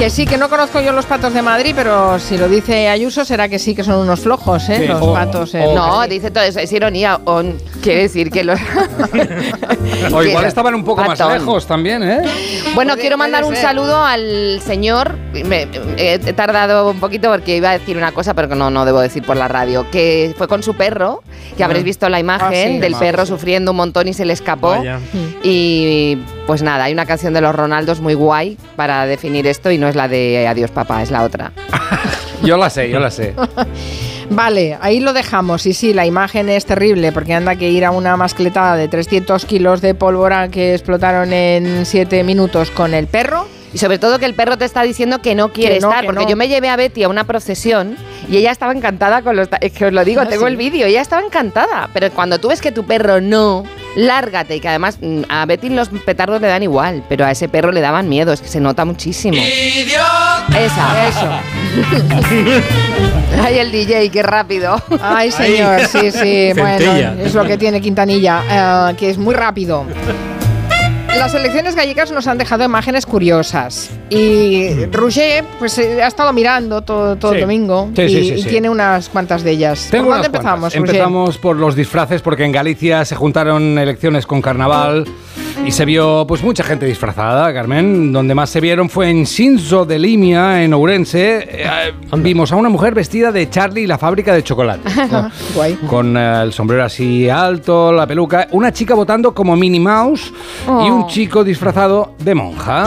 Que sí, que no conozco yo los patos de Madrid, pero si lo dice Ayuso será que sí que son unos flojos, ¿eh?
Sí.
Los
O-
patos. eh.
no, dice todo eso, es ironía. O, quiere decir que los. [LAUGHS]
O igual estaban un poco más
patón.
lejos también, ¿eh?
Bueno, quiero mandar un
ser.
saludo al señor. Me- he he tardado un poquito porque iba a decir una cosa, pero que no, no debo decir por la radio. Que fue con su perro, que habréis visto la imagen
Ah, sí.
del perro sufriendo un montón y se le escapó.
Vaya.
Y pues nada, hay una canción de los Ronaldos muy guay para definir esto y no es la de Adiós papá, es la otra. [LAUGHS]
Yo la sé, yo la sé. [LAUGHS]
Vale, ahí lo dejamos. Y sí, la imagen es terrible porque anda que ir a una mascletada de 300 kilos de pólvora que explotaron en 7 minutos con el perro.
Y sobre todo que el perro te está diciendo que no quiere
Que no,
estar,
que
porque
no.
yo me llevé a Betty a una procesión y ella estaba encantada con los... Es que os lo digo,
Ah,
tengo
sí.
el vídeo, ella estaba encantada. Pero cuando tú ves que tu perro no, lárgate. Y que además mm, a Betty los petardos le dan igual, pero a ese perro le daban miedo, es que se nota muchísimo. Esa, eso. [LAUGHS] Ay, el DJ, qué rápido.
Ay, señor, sí, sí. [LAUGHS] bueno, es lo que tiene Quintanilla, eh, que es muy rápido. Las elecciones gallegas nos han dejado imágenes curiosas. Y Roger, pues eh, ha estado mirando todo, todo
Sí.
el domingo
Sí,
y,
sí,
tiene unas cuantas de ellas.
Tengo
¿Por
unas
dónde empezamos?
Empezamos por los disfraces porque en Galicia se juntaron elecciones con carnaval y se vio pues mucha gente disfrazada, Carmen. Donde más se vieron fue en Sinzo de Limia, en Ourense. Eh, vimos a una mujer vestida de Charlie y la fábrica de chocolate. [LAUGHS]
Guay.
con eh, el sombrero así alto, la peluca, una chica votando como Minnie Mouse y
Oh.
un chico disfrazado de monja.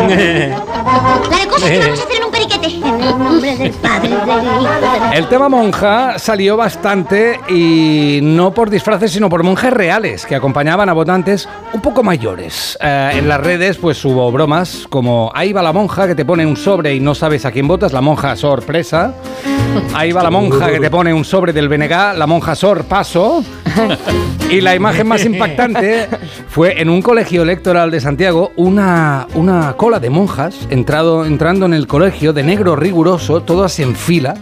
La de cosas que vamos a hacer en un periquete. En el nombre del Padre, del Hijo, del
El tema monja salió bastante y no por disfraces, sino por reales que acompañaban a votantes un poco mayores. Eh, en las redes pues hubo bromas como ahí va la monja que te pone un sobre y no sabes a quién votas, la monja sorpresa. Ahí va la monja que te pone un sobre del BNG, la monja sorpaso. Y la imagen más impactante fue en un colegio electoral de Santiago, una, una cola de monjas entrado, entrando en el colegio de negro riguroso, todas en fila,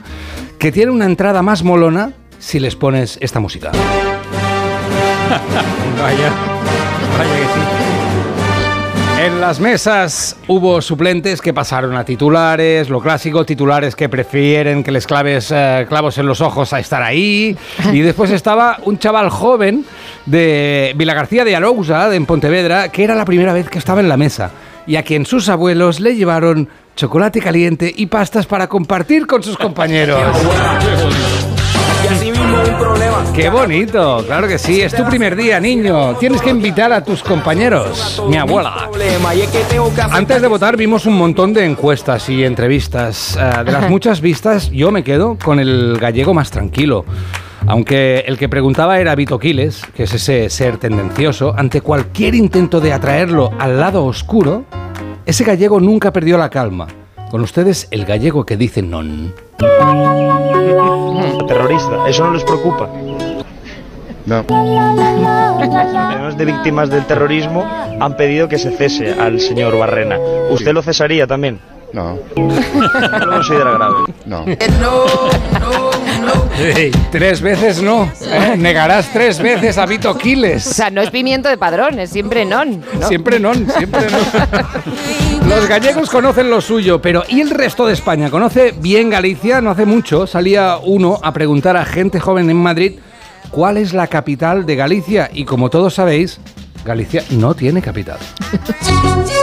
que tiene una entrada más molona si les pones esta música. [LAUGHS] Vaya, vaya que sí. En las mesas hubo suplentes que pasaron a titulares, lo clásico, titulares que prefieren que les claves eh, clavos en los ojos a estar ahí. [LAUGHS] Y después estaba un chaval joven de Vilagarcía de Arousa, en Pontevedra, que era la primera vez que estaba en la mesa y a quien sus abuelos le llevaron chocolate caliente y pastas para compartir con sus [LAUGHS] compañeros. ¡Qué bonito! Claro que sí, es tu primer día, niño. Tienes que invitar a tus compañeros. Mi abuela. Antes de votar vimos un montón de encuestas y entrevistas. Eh, de las [LAUGHS] muchas vistas, yo me quedo con el gallego más tranquilo. Aunque el que preguntaba era Vito Quiles, que es ese ser tendencioso, ante cualquier intento de atraerlo al lado oscuro, ese gallego nunca perdió la calma. Con ustedes, el gallego que dice non. [LAUGHS]
Terrorista, eso no les preocupa.
No. [LAUGHS]
Además de víctimas del terrorismo, han pedido que se cese al señor Barrena. ¿Usted lo cesaría también?
No. [LAUGHS]
¿No lo considera grave?
No.
Tres veces no. ¿eh? Negarás tres veces a Vito Quiles.
O sea, no es pimiento de padrón, es siempre non. ¿no?
Siempre non, siempre non. Los gallegos conocen lo suyo, pero ¿y el resto de España? ¿Conoce bien Galicia? No hace mucho salía uno a preguntar a gente joven en Madrid cuál es la capital de Galicia y como todos sabéis, Galicia no tiene capital. [LAUGHS]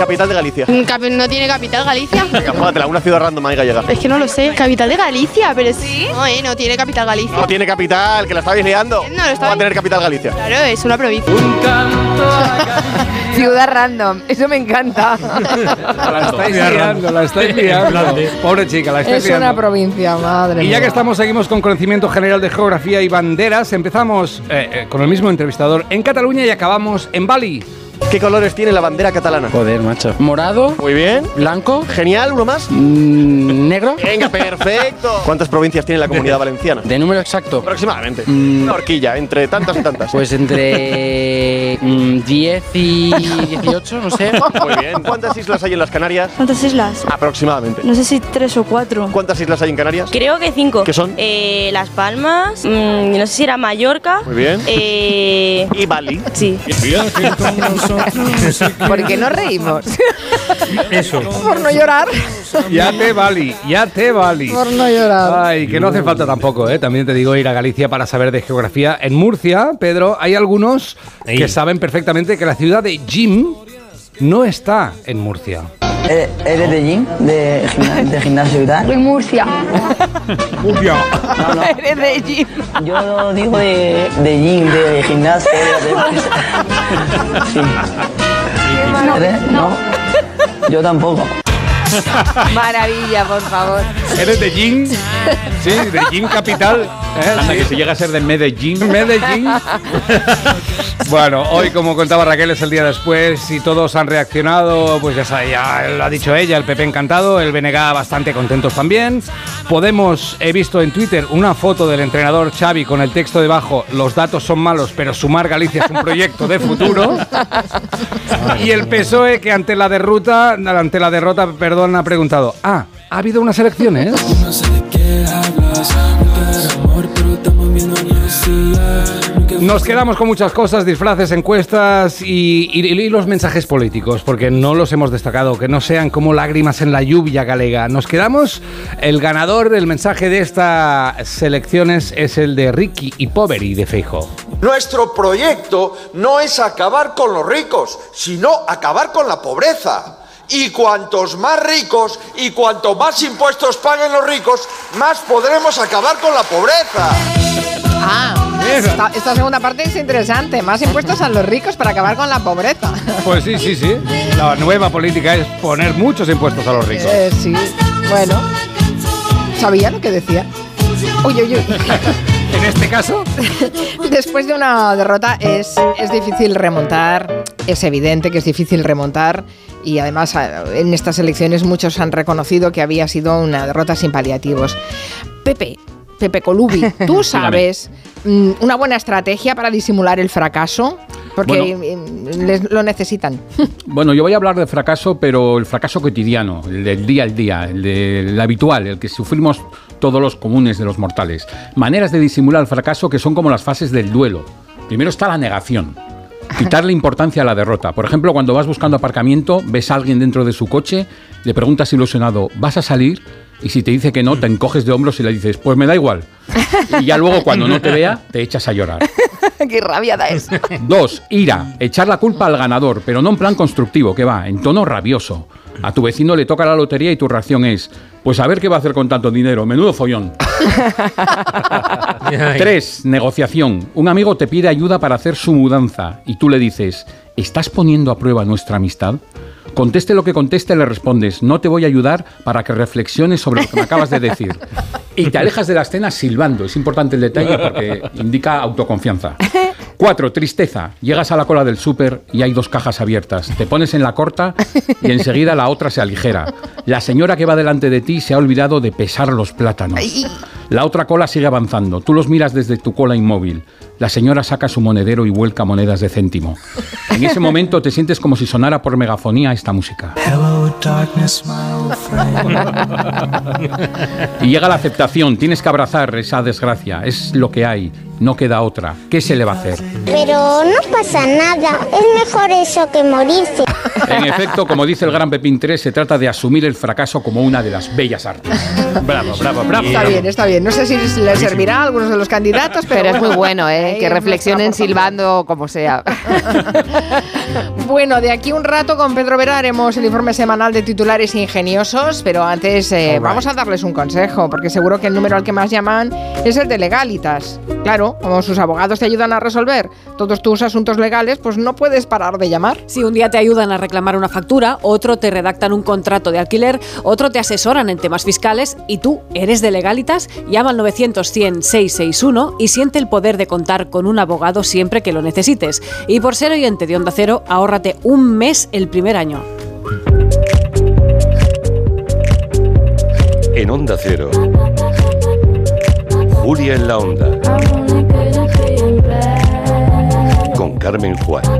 Capital de Galicia.
¿No tiene capital Galicia? [LAUGHS]
Venga, júgatela, una ciudad random ahí gallega.
Es que no lo sé. ¿Capital de Galicia? Pero sí. No, eh, no tiene capital Galicia.
No tiene capital, que la estabais liando.
No, lo
¿Cómo va a tener capital Galicia?
Claro, es una provincia. [LAUGHS]
Ciudad random, eso me encanta. [LAUGHS]
La estáis liando, la estáis liando. Pobre chica, la estáis
Es
liando.
una provincia, madre
Y ya
mía.
que estamos, seguimos con conocimiento general de geografía y banderas. Empezamos eh, eh, con el mismo entrevistador en Cataluña y acabamos en Bali.
¿Qué colores tiene la bandera catalana?
Joder, macho. Morado.
Muy bien.
Blanco.
Genial, ¿uno más?
negro.
Venga, perfecto. [LAUGHS] ¿Cuántas provincias tiene la comunidad [LAUGHS] valenciana?
De número exacto.
Aproximadamente. Una horquilla, entre tantas y tantas.
Pues entre [LAUGHS] mm, 10 y 18, no sé.
Muy bien. ¿Cuántas islas hay en las Canarias?
¿Cuántas islas?
Aproximadamente.
No sé si tres o cuatro.
¿Cuántas islas hay en Canarias?
Creo que cinco.
¿Qué son?
Eh, Las Palmas, mm, no sé si era Mallorca.
Muy bien.
Eh,
¿Y Bali?
Sí.
¿Por [LAUGHS] qué no reímos?
Eso.
Por no llorar.
Ya te vali, ya te vali.
Por no llorar.
Ay, que no hace falta tampoco, ¿eh? También te digo ir a Galicia para saber de geografía. En Murcia, Pedro, hay algunos que saben perfectamente que la ciudad de Jim no está en Murcia.
¿Eres de gym? ¿De, gimna- de gimnasio y tal?
Soy Murcia. [LAUGHS]
Murcia.
No, no. [LAUGHS]
Eres de Jim.
Yo digo de, de gym, de gimnasio. De, [LAUGHS] sí. ¿Eres? No. Yo tampoco. [LAUGHS]
Maravilla, por favor.
¿Eres de Jim? Sí, de Jim Capital. ¿eh?
Anda,
Sí.
que si llega a ser de Medellín.
Medellín. Bueno, hoy, como contaba Raquel, es el día después y todos han reaccionado. Pues ya, sabe, ya lo ha dicho ella, el PP encantado, el BNG bastante contentos también. Podemos, he visto en Twitter una foto del entrenador Xavi con el texto debajo: Los datos son malos, pero sumar Galicia es un proyecto de futuro. [LAUGHS] Y el PSOE, que ante la derrota, ante la derrota, perdón, ha preguntado: Ah, ¿ha habido unas elecciones? Nos quedamos con muchas cosas, disfraces, encuestas y, y- y los mensajes políticos, porque no los hemos destacado, que no sean como lágrimas en la lluvia galega. Nos quedamos, el ganador del mensaje de estas elecciones es el de Ricky y Poveri de Feijo.
Nuestro proyecto no es acabar con los ricos, sino acabar con la pobreza. Y cuantos más ricos y cuanto más impuestos paguen los ricos, más podremos acabar con la pobreza.
Ah, esta, esta segunda parte es interesante. Más impuestos a los ricos para acabar con la pobreza. [LAUGHS]
Pues sí, sí, sí. La nueva política es poner muchos impuestos a los ricos.
Eh, sí, bueno. ¿Sabía lo que decía? Uy, uy, uy. [LAUGHS]
En este caso, [LAUGHS]
Después de una derrota es, es difícil remontar, es evidente que es difícil remontar y además en estas elecciones muchos han reconocido que había sido una derrota sin paliativos. Pepe, Pepe Colubi, [LAUGHS] ¿tú sabes mm, una buena estrategia para disimular el fracaso? Porque mm, les- lo necesitan. [LAUGHS]
Bueno, yo voy a hablar de fracaso, pero el fracaso cotidiano, el del día al día, el del habitual, el que sufrimos todos los comunes de los mortales. Maneras de disimular el fracaso que son como las fases del duelo. Primero está la negación. Quitarle importancia a la derrota. Por ejemplo, cuando vas buscando aparcamiento, ves a alguien dentro de su coche, le preguntas ilusionado, ¿vas a salir? Y si te dice que no, te encoges de hombros y le dices, pues me da igual. Y ya luego, cuando no te vea, te echas a llorar. [LAUGHS]
Qué rabia da eso.
Dos, ira. Echar la culpa al ganador, pero no en plan constructivo, que va, en tono rabioso. A tu vecino le toca la lotería y tu reacción es, pues a ver qué va a hacer con tanto dinero, menudo follón. [LAUGHS] Tres, negociación. Un amigo te pide ayuda para hacer su mudanza y tú le dices, ¿estás poniendo a prueba nuestra amistad? Conteste lo que conteste, le respondes, no te voy a ayudar para que reflexiones sobre lo que me acabas de decir. Y te alejas de la escena silbando. Es importante el detalle porque indica autoconfianza. [LAUGHS] Cuatro, tristeza. Llegas a la cola del súper y hay dos cajas abiertas. Te pones en la corta y enseguida la otra se aligera. La señora que va delante de ti se ha olvidado de pesar los plátanos. La otra cola sigue avanzando. Tú los miras desde tu cola inmóvil. La señora saca su monedero y vuelca monedas de céntimo. En ese momento te sientes como si sonara por megafonía esta música. Y llega la aceptación. Tienes que abrazar esa desgracia. Es lo que hay. No queda otra. ¿Qué se le va a hacer?
Pero no pasa nada. Es mejor eso que morirse.
En efecto, como dice el gran Pepín 3, se trata de asumir el fracaso como una de las bellas artes.
Bravo, bravo, bravo.
Está bien, está bien. No sé si les servirá a algunos de los candidatos, pero,
Pero es muy bueno, ¿eh?
Ahí
Que reflexionen silbando como sea. [LAUGHS]
Bueno, de aquí un rato con Pedro Vera haremos el informe semanal de titulares ingeniosos, pero antes eh, vamos a darles un consejo, porque seguro que el número al que más llaman es el de legalitas. Claro, como sus abogados te ayudan a resolver todos tus asuntos legales, pues no puedes parar de llamar.
Si un día te ayudan a reclamar una factura, otro te redactan un contrato de alquiler, otro te asesoran en temas fiscales y tú eres de legalitas, llama al 900-100-661 y siente el poder de contar con un abogado siempre que lo necesites. Y por ser oyente de Onda Cero, ahórrate un mes el primer año.
En Onda Cero. Julia en la Onda. Con Carmen Juan.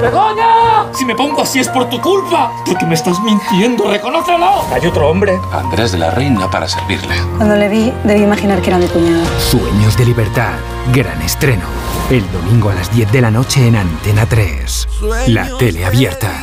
¡Begoña! Si me pongo así es por tu culpa. Porque me estás mintiendo, reconócelo. Hay otro hombre.
Andrés de la Reina para servirle.
Cuando le vi, debí imaginar que era mi cuñado.
Sueños de libertad. Gran estreno. El domingo a las 10 de la noche en Antena 3. La tele abierta.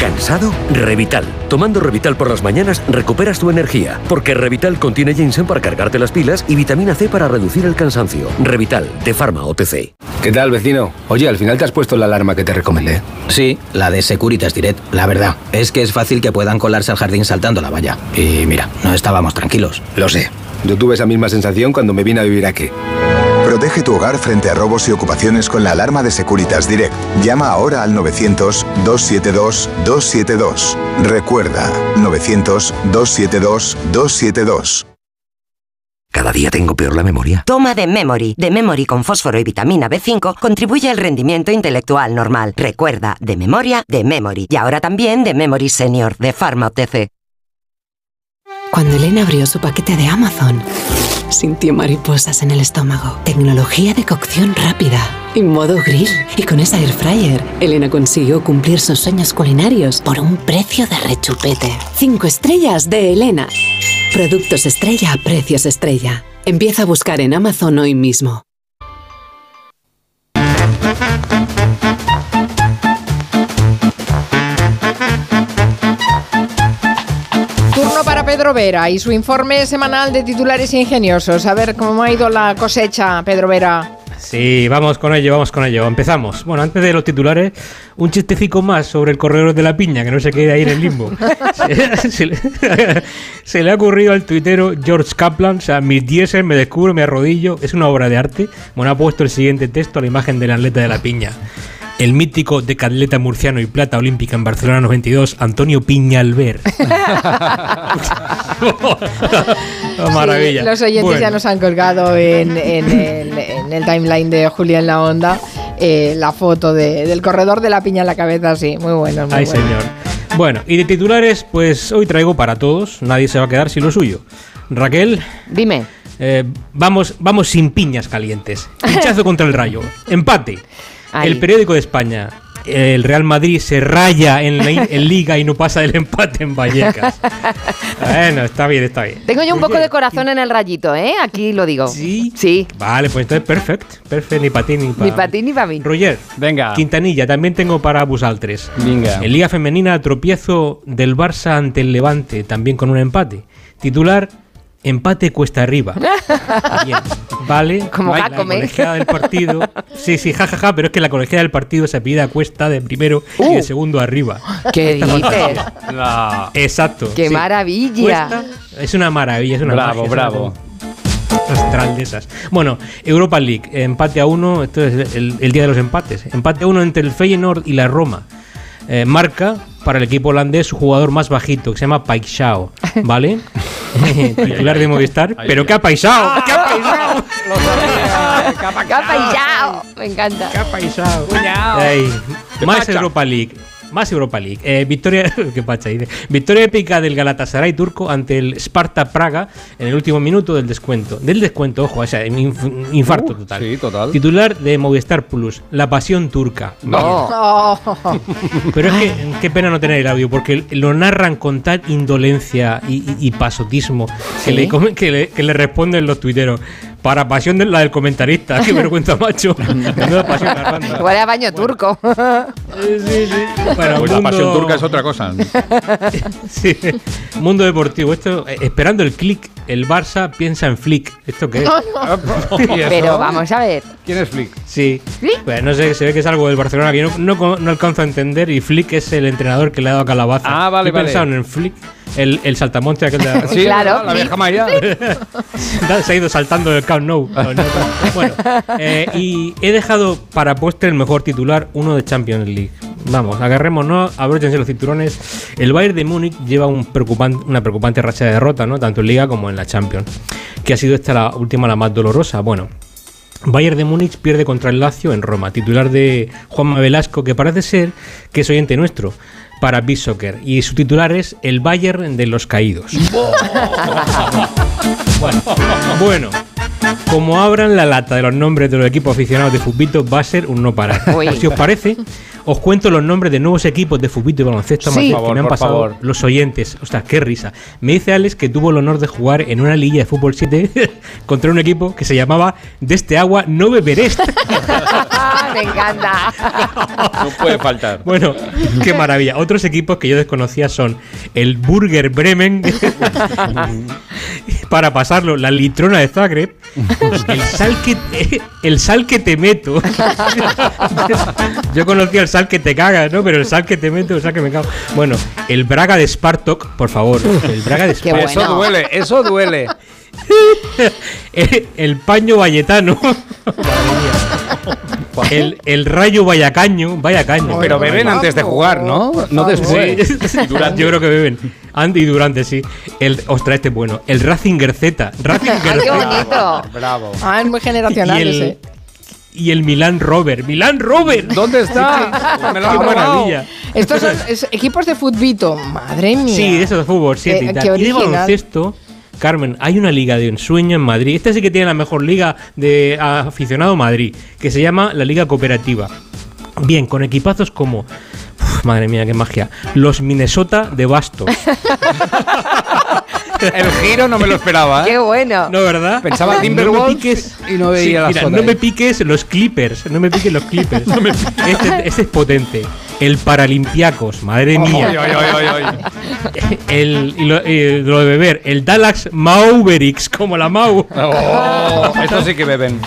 ¿Cansado? Revital. Tomando Revital por las mañanas recuperas tu energía, porque Revital contiene ginseng para cargarte las pilas y vitamina C para reducir el cansancio. Revital, de Pharma OTC.
¿Qué tal, vecino? Oye, al final te has puesto la alarma que te recomendé.
Sí, la de Securitas Direct. La verdad, es que es fácil que puedan colarse al jardín saltando la valla. Y mira, no estábamos tranquilos.
Lo sé. Yo tuve esa misma sensación cuando me vine a vivir aquí.
Protege tu hogar frente a robos y ocupaciones con la alarma de Securitas Direct. Llama ahora al 900-272-272. Recuerda, 900-272-272.
Cada día tengo peor la memoria.
Toma de Memory. De Memory con fósforo y vitamina B5 contribuye al rendimiento intelectual normal. Recuerda, de memoria, de Memory. Y ahora también de Memory Senior, de Pharma OTC.
Cuando Elena abrió su paquete de Amazon, sintió mariposas en el estómago. Tecnología de cocción rápida y modo grill. Y con esa air fryer, Elena consiguió cumplir sus sueños culinarios por un precio de rechupete. Cinco estrellas de Elena. Productos estrella a precios estrella. Empieza a buscar en Amazon hoy mismo.
Pedro Vera y su informe semanal de titulares ingeniosos. A ver cómo ha ido la cosecha, Pedro Vera.
Sí, vamos con ello, vamos con ello. Empezamos. Bueno, antes de los titulares, un chistecico más sobre el corredor de la piña, que no se quede ahí en el limbo. [LAUGHS] se, se le, [LAUGHS] se le ha ocurrido al tuitero George Kaplan, o sea, mis diésel, me descubro, me arrodillo, es una obra de arte. Bueno, ha puesto el siguiente texto a la imagen del atleta de la piña. El mítico decatleta murciano y plata olímpica en Barcelona 92, Antonio Piñalver. [LAUGHS] Oh, maravilla.
Sí, los oyentes
Bueno.
ya nos han colgado en, en el, en el timeline de Julia en la Onda eh, la foto de- del corredor de la piña en la cabeza, sí, muy bueno. Muy
Ay,
bueno.
señor. Bueno, y de titulares, pues hoy traigo para todos. Nadie se va a quedar sin lo suyo. Raquel.
Dime.
vamos, vamos sin piñas calientes. [LAUGHS] Pinchazo contra el rayo. Empate.
Ahí.
El periódico de España. El Real Madrid se raya en, la, en Liga y no pasa del empate en Vallecas. [LAUGHS] bueno, está bien, está bien.
Tengo yo un poco de corazón en el rayito, ¿eh? Aquí lo digo.
¿Sí?
Sí.
Vale, pues entonces perfecto. Perfecto, ni para ti ni para
Ni para ti ni para mí.
Roger,
Venga.
Quintanilla, también tengo para Busaltres.
Venga.
En Liga Femenina, tropiezo del Barça ante el Levante, también con un empate. Titular, empate cuesta arriba. [LAUGHS] Bien, vale.
Como
la colegiada del partido. Sí, sí, jajaja, pero es que la colegiada del partido se pide a cuesta de primero y de segundo arriba.
Uh. ¿Qué dices?
Exacto.
¡Qué
sí.
maravilla!
Cuesta- es una maravilla, es una
Bravo,
magia,
bravo.
astral de esas. Bueno, Europa League, empate a uno, esto es el, el día de los empates. Empate a uno entre el Feyenoord y la Roma. Eh, marca para el equipo holandés su jugador más bajito, que se llama Paixao, [LAUGHS] ¿vale? [LAUGHS] Titular de Movistar. ¿Pero qué ha paisao? ¿Qué ha paisao?
¡Qué apaillao! Me encanta.
¿Qué ha paisao? Más? Europa League. Más Europa League. Eh, victoria, [LAUGHS] qué pacha, dice. victoria épica del Galatasaray turco ante el Sparta Praga en el último minuto del descuento. Del descuento, ojo, o sea, inf- infarto
Uh,
total.
sí, total.
Titular de Movistar Plus, La Pasión Turca.
Oh. [LAUGHS]
Pero es que qué pena no tener el audio, porque lo narran con tal indolencia y, y- y pasotismo que, le, que, le, que le responden los tuiteros. Para pasión de la del comentarista, qué vergüenza, macho. [LAUGHS] Menuda pasión narrando.
Igual a baño turco.
Bueno,
Pues la
mundo-
pasión turca es otra cosa. [LAUGHS]
Sí. Mundo deportivo. Esto, eh, esperando el click, el Barça piensa en Flick. ¿Esto qué es? [LAUGHS]
Pero vamos a ver.
¿Quién es Flick?
Sí.
¿Flick?
Pues no sé, se ve que es algo del Barcelona que yo no, no, no alcanzo a entender. Y Flick es el entrenador que le ha dado a Calabaza.
Ah, vale,
Yo
vale.
pensaron en Flick, el, el saltamonte aquel de la-
Sí,
Claro,
la vieja María. [LAUGHS]
se ha ido saltando del Camp Nou. [LAUGHS] Bueno, eh, y he dejado para postre el mejor titular, uno de Champions League. Vamos, agarrémonos, abróchense los cinturones. El Bayern de Múnich lleva un preocupan- una preocupante racha de derrota, ¿no? Tanto en Liga como en la Champions. Que ha sido esta la última, la más dolorosa. Bueno, Bayern de Múnich pierde contra el Lazio en Roma. Titular de Juanma Velasco, que parece ser que es oyente nuestro para Beat Soccer. Y su titular es El Bayern de los Caídos. [LAUGHS] bueno, bueno, como abran la lata de los nombres de los equipos aficionados de fútbol, va a ser un no parar.
Uy.
Si os parece, os cuento los nombres de nuevos equipos de fútbol y baloncesto
Sí.
favor,
que me han pasado
favor.
los oyentes. Ostras, qué risa. Me dice Alex que tuvo el honor de jugar en una liguilla de fútbol 7 [LAUGHS] contra un equipo que se llamaba De este agua no beberé. [LAUGHS]
Me encanta.
No puede faltar.
Bueno, qué maravilla. Otros equipos que yo desconocía son el Burger Bremen, [LAUGHS] para pasarlo, la Litrona de Zagreb, el Sal que, el sal que te meto. yo conocía el sal que te cagas, ¿no? Pero el sal que te meto, el sal que me cago. Bueno, el Braga de Spartok, por favor. El Braga de Spartok.
Eso duele, eso duele.
el, [LAUGHS] el paño valletano. [LAUGHS] Mía. El, el rayo vallacaño, vallacaño.
Pero beben antes de jugar, ¿no? No después.
Sí, Yo creo que beben. Andy y Durante, sí. El, ostras, este es bueno. El Ratzinger Z. Ratzinger
Ah, qué
Z.
bonito.
Bravo.
Ah, es muy generacional
Y el,
ese.
y el Milan Rover. ¡Milan Rover!
¿Dónde está? Me lo
¡Qué
han robado.
maravilla!
Estos son es- equipos de futbito. Madre mía.
Sí, eso de fútbol, 7
Qué-
y
qué
tal. Y de baloncesto, Carmen, hay una liga de ensueño en Madrid. Esta sí que tiene la mejor liga de aficionado Madrid, que se llama la Liga Cooperativa. Bien, con equipazos como. Uf, madre mía, qué magia. Los Minnesota de Basto. [LAUGHS]
El giro no me lo esperaba,
Qué
¿eh?
bueno.
No, ¿verdad?
Pensaba
No me
Timberwolves
piques.
y no veía la
mira, No me piques los Clippers. No me piques los Clippers. [LAUGHS] este, este es potente. El Paralimpiacos, madre mía.
Ay.
El, y lo, y lo de beber, el Dallas Mavericks, como la Mau.
Oh, estos sí que beben.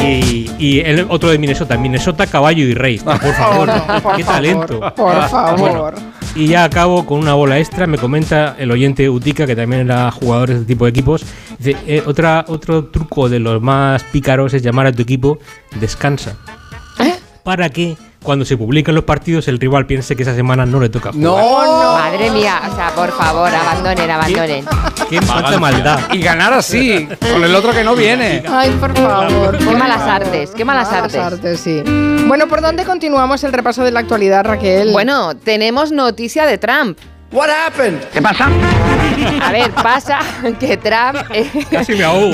Y, y el otro de Minnesota, Minnesota, caballo y rey. Por favor,
por
qué
favor,
talento.
por favor.
Bueno, y ya acabo con una bola extra. Me comenta el oyente Utica, que también era jugador de este tipo de equipos. Dice: eh, otra, Otro truco de los más pícaros es llamar a tu equipo descansa. Para que cuando se publican los partidos el rival piense que esa semana no le toca jugar.
No,
Madre mía, o sea, por favor, abandonen, abandonen.
Qué falta maldad.
Y ganar así, con el otro que no viene.
Ay, por favor.
Qué malas
favor.
artes, qué malas artes.
sí. Bueno, ¿por dónde continuamos el repaso de la actualidad, Raquel?
Bueno, tenemos noticia de Trump.
What happened?
¿Qué pasa?
A ver, pasa que Trump. eh,
Casi me ahogo.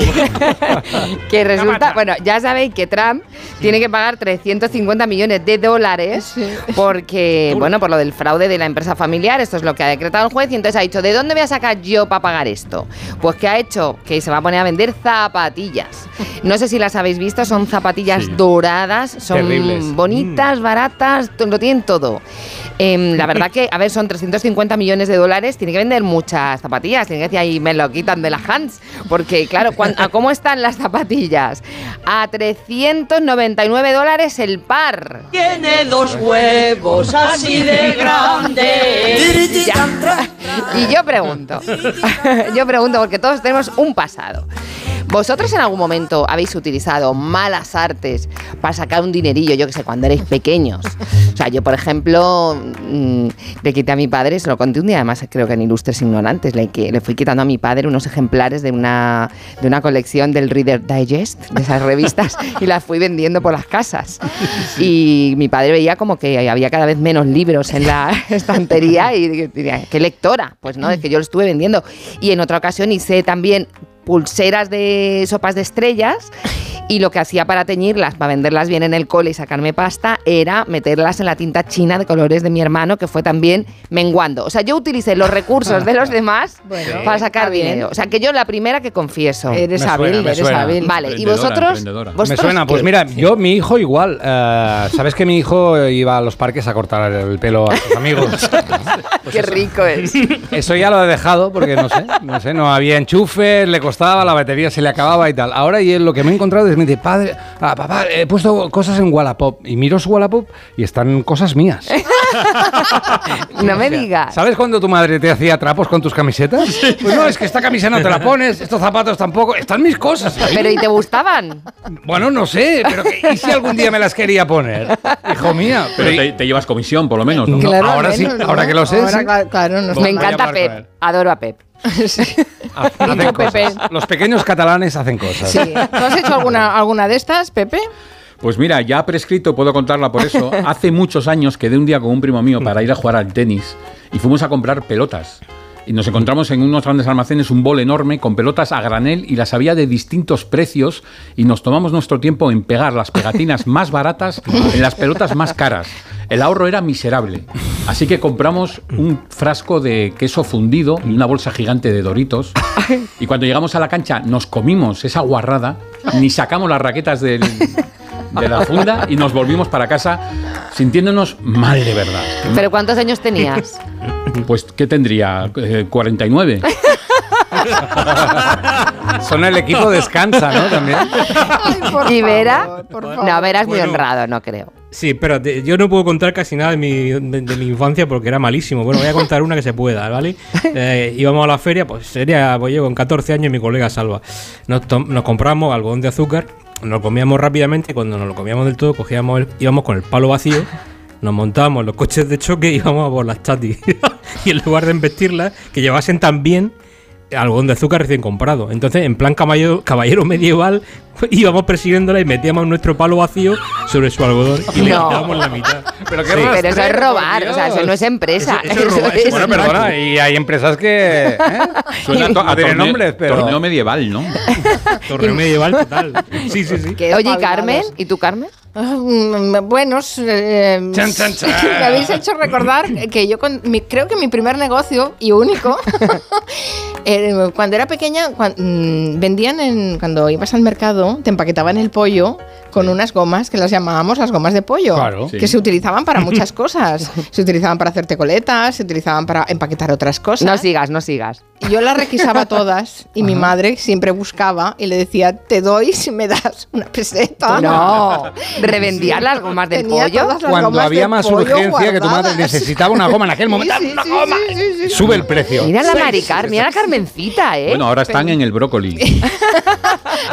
[LAUGHS]
que resulta, bueno, ya sabéis que Trump tiene que pagar 350 millones de dólares porque, bueno, por lo del fraude de la empresa familiar, esto es lo que ha decretado el juez y entonces ha dicho, ¿de dónde voy a sacar yo para pagar esto? Pues que ha hecho que se va a poner a vender zapatillas. No sé si las habéis visto, son zapatillas
Sí.
doradas, son
Terribles.
bonitas, baratas, lo tienen todo. Em, la verdad que, a ver, son 350 millones de dólares, tiene que vender muchas zapatillas, tiene que decir ahí me lo quitan de las hands, porque claro, ¿a cómo están las zapatillas? A 399 dólares el par.
Tiene dos huevos así de grandes. [LAUGHS]
Ya. Y yo pregunto, [LAUGHS] yo pregunto porque todos tenemos un pasado. ¿Vosotros en algún momento habéis utilizado malas artes para sacar un dinerillo, yo que sé, cuando erais pequeños? O sea, yo, por ejemplo, mm, le quité a mi padre, se lo conté un día, además creo que en Ilustres Ignorantes, le, le fui quitando a mi padre unos ejemplares de una, de una colección del Reader Digest, de esas revistas, y las fui vendiendo por las casas. Y mi padre veía como que había cada vez menos libros en la [LAUGHS] estantería y diría, ¿qué lectora? Pues no, es que yo lo estuve vendiendo. Y en otra ocasión hice también pulseras de sopas de estrellas [LAUGHS] y lo que hacía para teñirlas, para venderlas bien en el cole y sacarme pasta, era meterlas en la tinta china de colores de mi hermano, que fue también menguando. O sea, yo utilicé los recursos de los [LAUGHS] demás
Bueno,
para sacar
bien.
dinero. O sea, que yo la primera que confieso.
Eres
Me
hábil,
suena,
eres hábil.
Vale, y vosotros,
emprendedora.
Me
vosotros
suena, pues
qué?
mira, yo, mi hijo igual. eh, ¿Sabes que mi hijo iba a los parques a cortar el pelo a sus amigos? [LAUGHS]
Qué rico es.
Eso ya lo he dejado porque no sé, no sé, no había enchufes, le costaba, la batería se le acababa y tal. Ahora y lo que me he encontrado es me dice, padre, ah, papá, he puesto cosas en Wallapop y miro su Wallapop y están cosas mías. [LAUGHS]
No me digas.
¿Sabes cuando tu madre te hacía trapos con tus camisetas? Pues no, es que esta camisa no te la pones, estos zapatos tampoco, están mis cosas. ahí. [LAUGHS]
Pero ¿y te gustaban?
Bueno, no sé, pero que- ¿y si algún día me las quería poner? Hijo mía.
Pero te, te llevas comisión, por lo menos, ¿no?
Claro,
ahora sí, ahora que lo sé,
Ahora,
sí.
cla- Claro, no
Me encanta Pep. Adoro a Pep. [LAUGHS]
Hacen
Dicho
cosas.
Pepe.
Los pequeños catalanes hacen cosas.
Sí. ¿Tú has hecho alguna, alguna de estas, Pepe?
Pues mira, ya prescrito, puedo contarla por eso. [LAUGHS] Hace muchos años quedé un día con un primo mío para ir a jugar al tenis y fuimos a comprar pelotas. Y nos encontramos en unos grandes almacenes un bol enorme con pelotas a granel y las había de distintos precios y nos tomamos nuestro tiempo en pegar las pegatinas [LAUGHS] más baratas en las pelotas más caras. El ahorro era miserable. Así que compramos un frasco de queso fundido y una bolsa gigante de doritos. Y cuando llegamos a la cancha nos comimos esa guarrada, ni sacamos las raquetas del, de la funda y nos volvimos para casa sintiéndonos mal de verdad.
¿Pero cuántos años tenías?
Pues, ¿qué tendría? Eh, 49.
Son el equipo descansa, ¿no? También.
¿Y Vera?
favor.
No, Vera es muy
Bueno.
honrado, no creo.
Sí, pero te- yo no puedo contar casi nada de mi, de, de mi infancia porque era malísimo. Bueno, voy a contar una que se pueda, ¿vale? [LAUGHS] Eh, íbamos a la feria, pues sería, pues yo con 14 años y mi colega Salva. Nos, nos compramos algodón de azúcar, nos lo comíamos rápidamente y cuando nos lo comíamos del todo, cogíamos el- íbamos con el palo vacío, nos montábamos los coches de choque y íbamos a por las chatis. [LAUGHS] y en lugar de embestirlas, que llevasen también algodón de azúcar recién comprado. Entonces, en plan caballero, caballero medieval, [LAUGHS] íbamos persiguiéndola y metíamos nuestro palo vacío sobre su algodón y le
No.
quitábamos la mitad.
Pero qué
Pero eso es robar, o sea, eso no es empresa.
Eso- eso es [LAUGHS] robar,
Eso
eso
Bueno,
es
perdona, y hay empresas que. ¿eh? [LAUGHS]
Suena a, torneo,
nombres, pero-
torneo medieval, ¿no?
Torneo medieval total. Sí, sí, sí.
Oye, ¿y
espabilados.
Carmen? ¿Y tú, Carmen? [LAUGHS]
Buenos, eh,
Chan, chan, [LAUGHS] chan.
me habéis hecho recordar que yo con mi- creo que mi primer negocio y único, [LAUGHS] eh, cuando era pequeña, mm, vendían en, cuando ibas al mercado, te empaquetaban el pollo con unas gomas que las llamábamos las gomas de pollo,
Claro.
que
Sí.
se utilizaban para [LAUGHS] muchas cosas. Se utilizaban para hacerte coletas, se utilizaban para empaquetar otras cosas.
No sigas, no sigas.
Yo las [LAUGHS] requisaba todas y mi madre siempre buscaba y le decía, te doy si me das una peseta.
No, [LAUGHS] revendías las gomas
Tenía
pollo.
todas las
Cuando
gomas
había
de
más
pollo
urgencia que tu madre necesitaba una goma en aquel momento.
Sí, sí,
¡Una
sí,
goma!
sí, sí, sí, sí.
Sube el precio.
Mira la Maricar, mira la Carmencita, ¿eh?
Bueno, ahora están en el brócoli.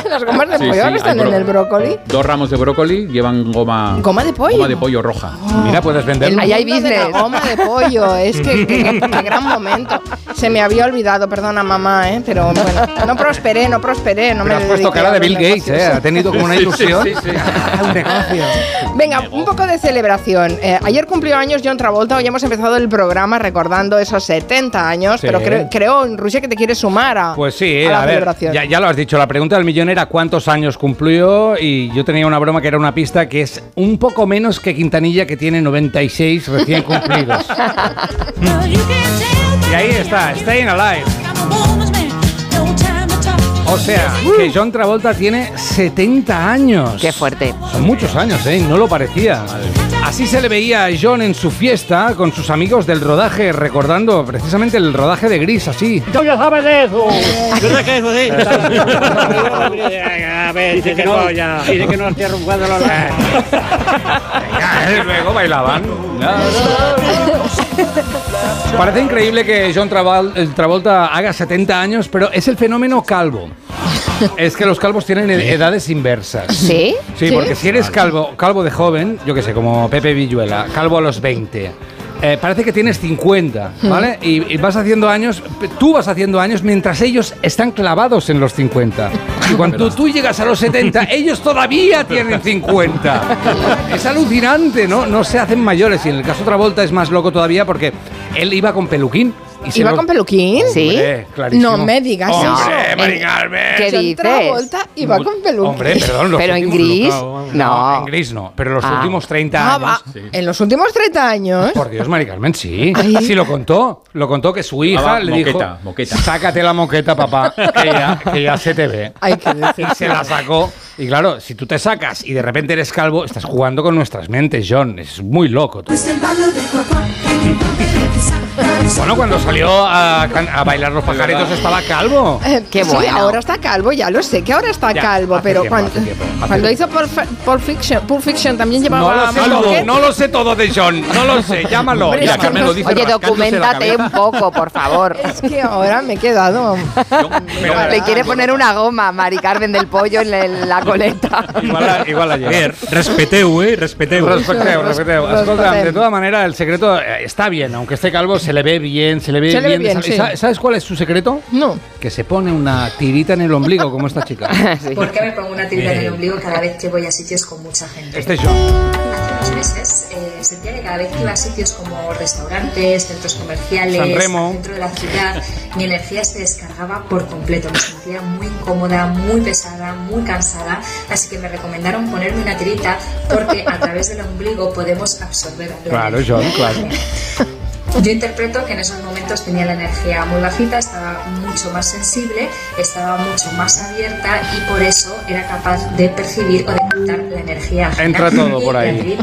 Las
gomas de
Sí,
pollo
sí,
ahora están en el brócoli.
Dos ramos de brócoli llevan goma.
¿Goma de pollo?
Goma de pollo roja.
Mira, puedes vender.
El Ahí hay mundo de la business. goma de pollo, es que, que- qué gran momento. Se me había olvidado, perdona mamá, ¿eh? pero bueno, no prosperé, no prosperé, no
Pero
me
has puesto cara de Bill Gates. ¿eh? Ha tenido como una
Sí, sí,
ilusión.
sí, sí.
Ah, [LAUGHS] un negocio.
Venga, un poco de celebración. Eh, ayer cumplió años John Travolta, hoy hemos empezado el programa recordando esos 70 años,
Sí.
pero creo, creo, Rusia, que te quieres sumar a,
Pues sí,
a la
a ver,
celebración.
ya, ya lo has dicho, la pregunta del millón era cuántos años cumplió y yo tenía una broma que era una pista que es un poco menos que Quintanilla que tiene 96 recién cumplidos. [LAUGHS] y ahí está, Staying Alive. O sea, que John Travolta tiene 70 años.
Qué fuerte.
Son muchos años, ¿eh? No lo parecía. Así se le veía a John en su fiesta con sus amigos del rodaje, recordando precisamente el rodaje de Gris, así.
Tú ya sabes de eso. Yo sé que eso sí. [LAUGHS] A ver, dice que no, dice que no estoy arrugando los
Y luego bailaban. Parece increíble que John el Travolta haga 70 años, pero es el fenómeno calvo. Es que los calvos tienen ed- edades inversas.
¿Sí?
Sí,
¿Sí?
porque si eres calvo, calvo de joven, yo que sé, como Pepe Villuela, calvo a los 20. eh, parece que tienes 50, ¿vale? Y, y vas haciendo años, tú vas haciendo años mientras ellos están clavados en los 50. Y [LAUGHS] cuando tú llegas a los 70, [LAUGHS] ellos todavía tienen 50. [LAUGHS] Es alucinante, ¿no? No se hacen mayores. Y en el caso de Travolta es más loco todavía porque él iba con peluquín. Y se
¿Iba
lo-
con peluquín?
Hombre, clarísimo.
No me digas
Hombre,
eso.
Carmen.
¿Qué dices? Travolta iba con peluquín.
Hombre, perdón, los
Pero en gris,
no,
no.
en gris no, pero los
Ah.
últimos 30
Ah,
años.
va. En los últimos 30 años.
Por Dios, Mari Carmen, sí.
Ay.
Sí, lo contó. Lo contó que su hija
Ah, va,
le
moqueta,
dijo:
moqueta.
Sácate la moqueta, papá, que ya, que ya se te ve.
Hay que decir.
Y se la sacó. Y claro, si tú te sacas y de repente eres calvo, estás jugando con nuestras mentes, John. Es muy loco. tú. Bueno, cuando salió a, a bailar los pajaritos estaba calvo.
Eh, Qué sí, bueno. ahora está calvo, ya lo sé que ahora está
Ya,
calvo, pero
tiempo,
cuando,
tiempo,
cuando hizo Pulp, Fi- Pulp Fiction, Pulp Fiction también
No
llevaba
lo, sé no lo sé todo de John. No lo sé, [LAUGHS] llámalo.
Hombre,
Carmen
no-
lo dice
Oye, documentate un poco, por favor. [LAUGHS] Es que ahora me he quedado. Le quiere poner una goma a Mari Carmen del Pollo en la, en la coleta.
Igual la, igual lleva.
Ver, respeteu, eh, respeteu.
Respeteo, respeteo.
Res-
Escolta, de todas maneras, el secreto eh, está bien, aunque esté calvo, se le ve bien, se le ve
Se le ve
bien.
bien, sí.
¿Sa- ¿Sabes cuál es su secreto?
No.
Que se pone una tirita en el ombligo, como esta chica. [LAUGHS]
¿Por qué me pongo una tirita en el ombligo cada vez que voy a sitios con mucha gente?
Este es yo.
Meses eh, sentía que cada vez que iba a sitios como restaurantes, centros comerciales, centro de la ciudad, mi energía se descargaba por completo. Me sentía muy incómoda, muy pesada, muy cansada. Así que me recomendaron ponerme una tirita porque a través del ombligo podemos absorber la
Claro. John, claro.
Yo interpreto que en esos momentos tenía la energía muy bajita, estaba mucho más sensible, estaba mucho más abierta y por eso era capaz de percibir o de captar la energía.
Entra todo
Y
por ahí.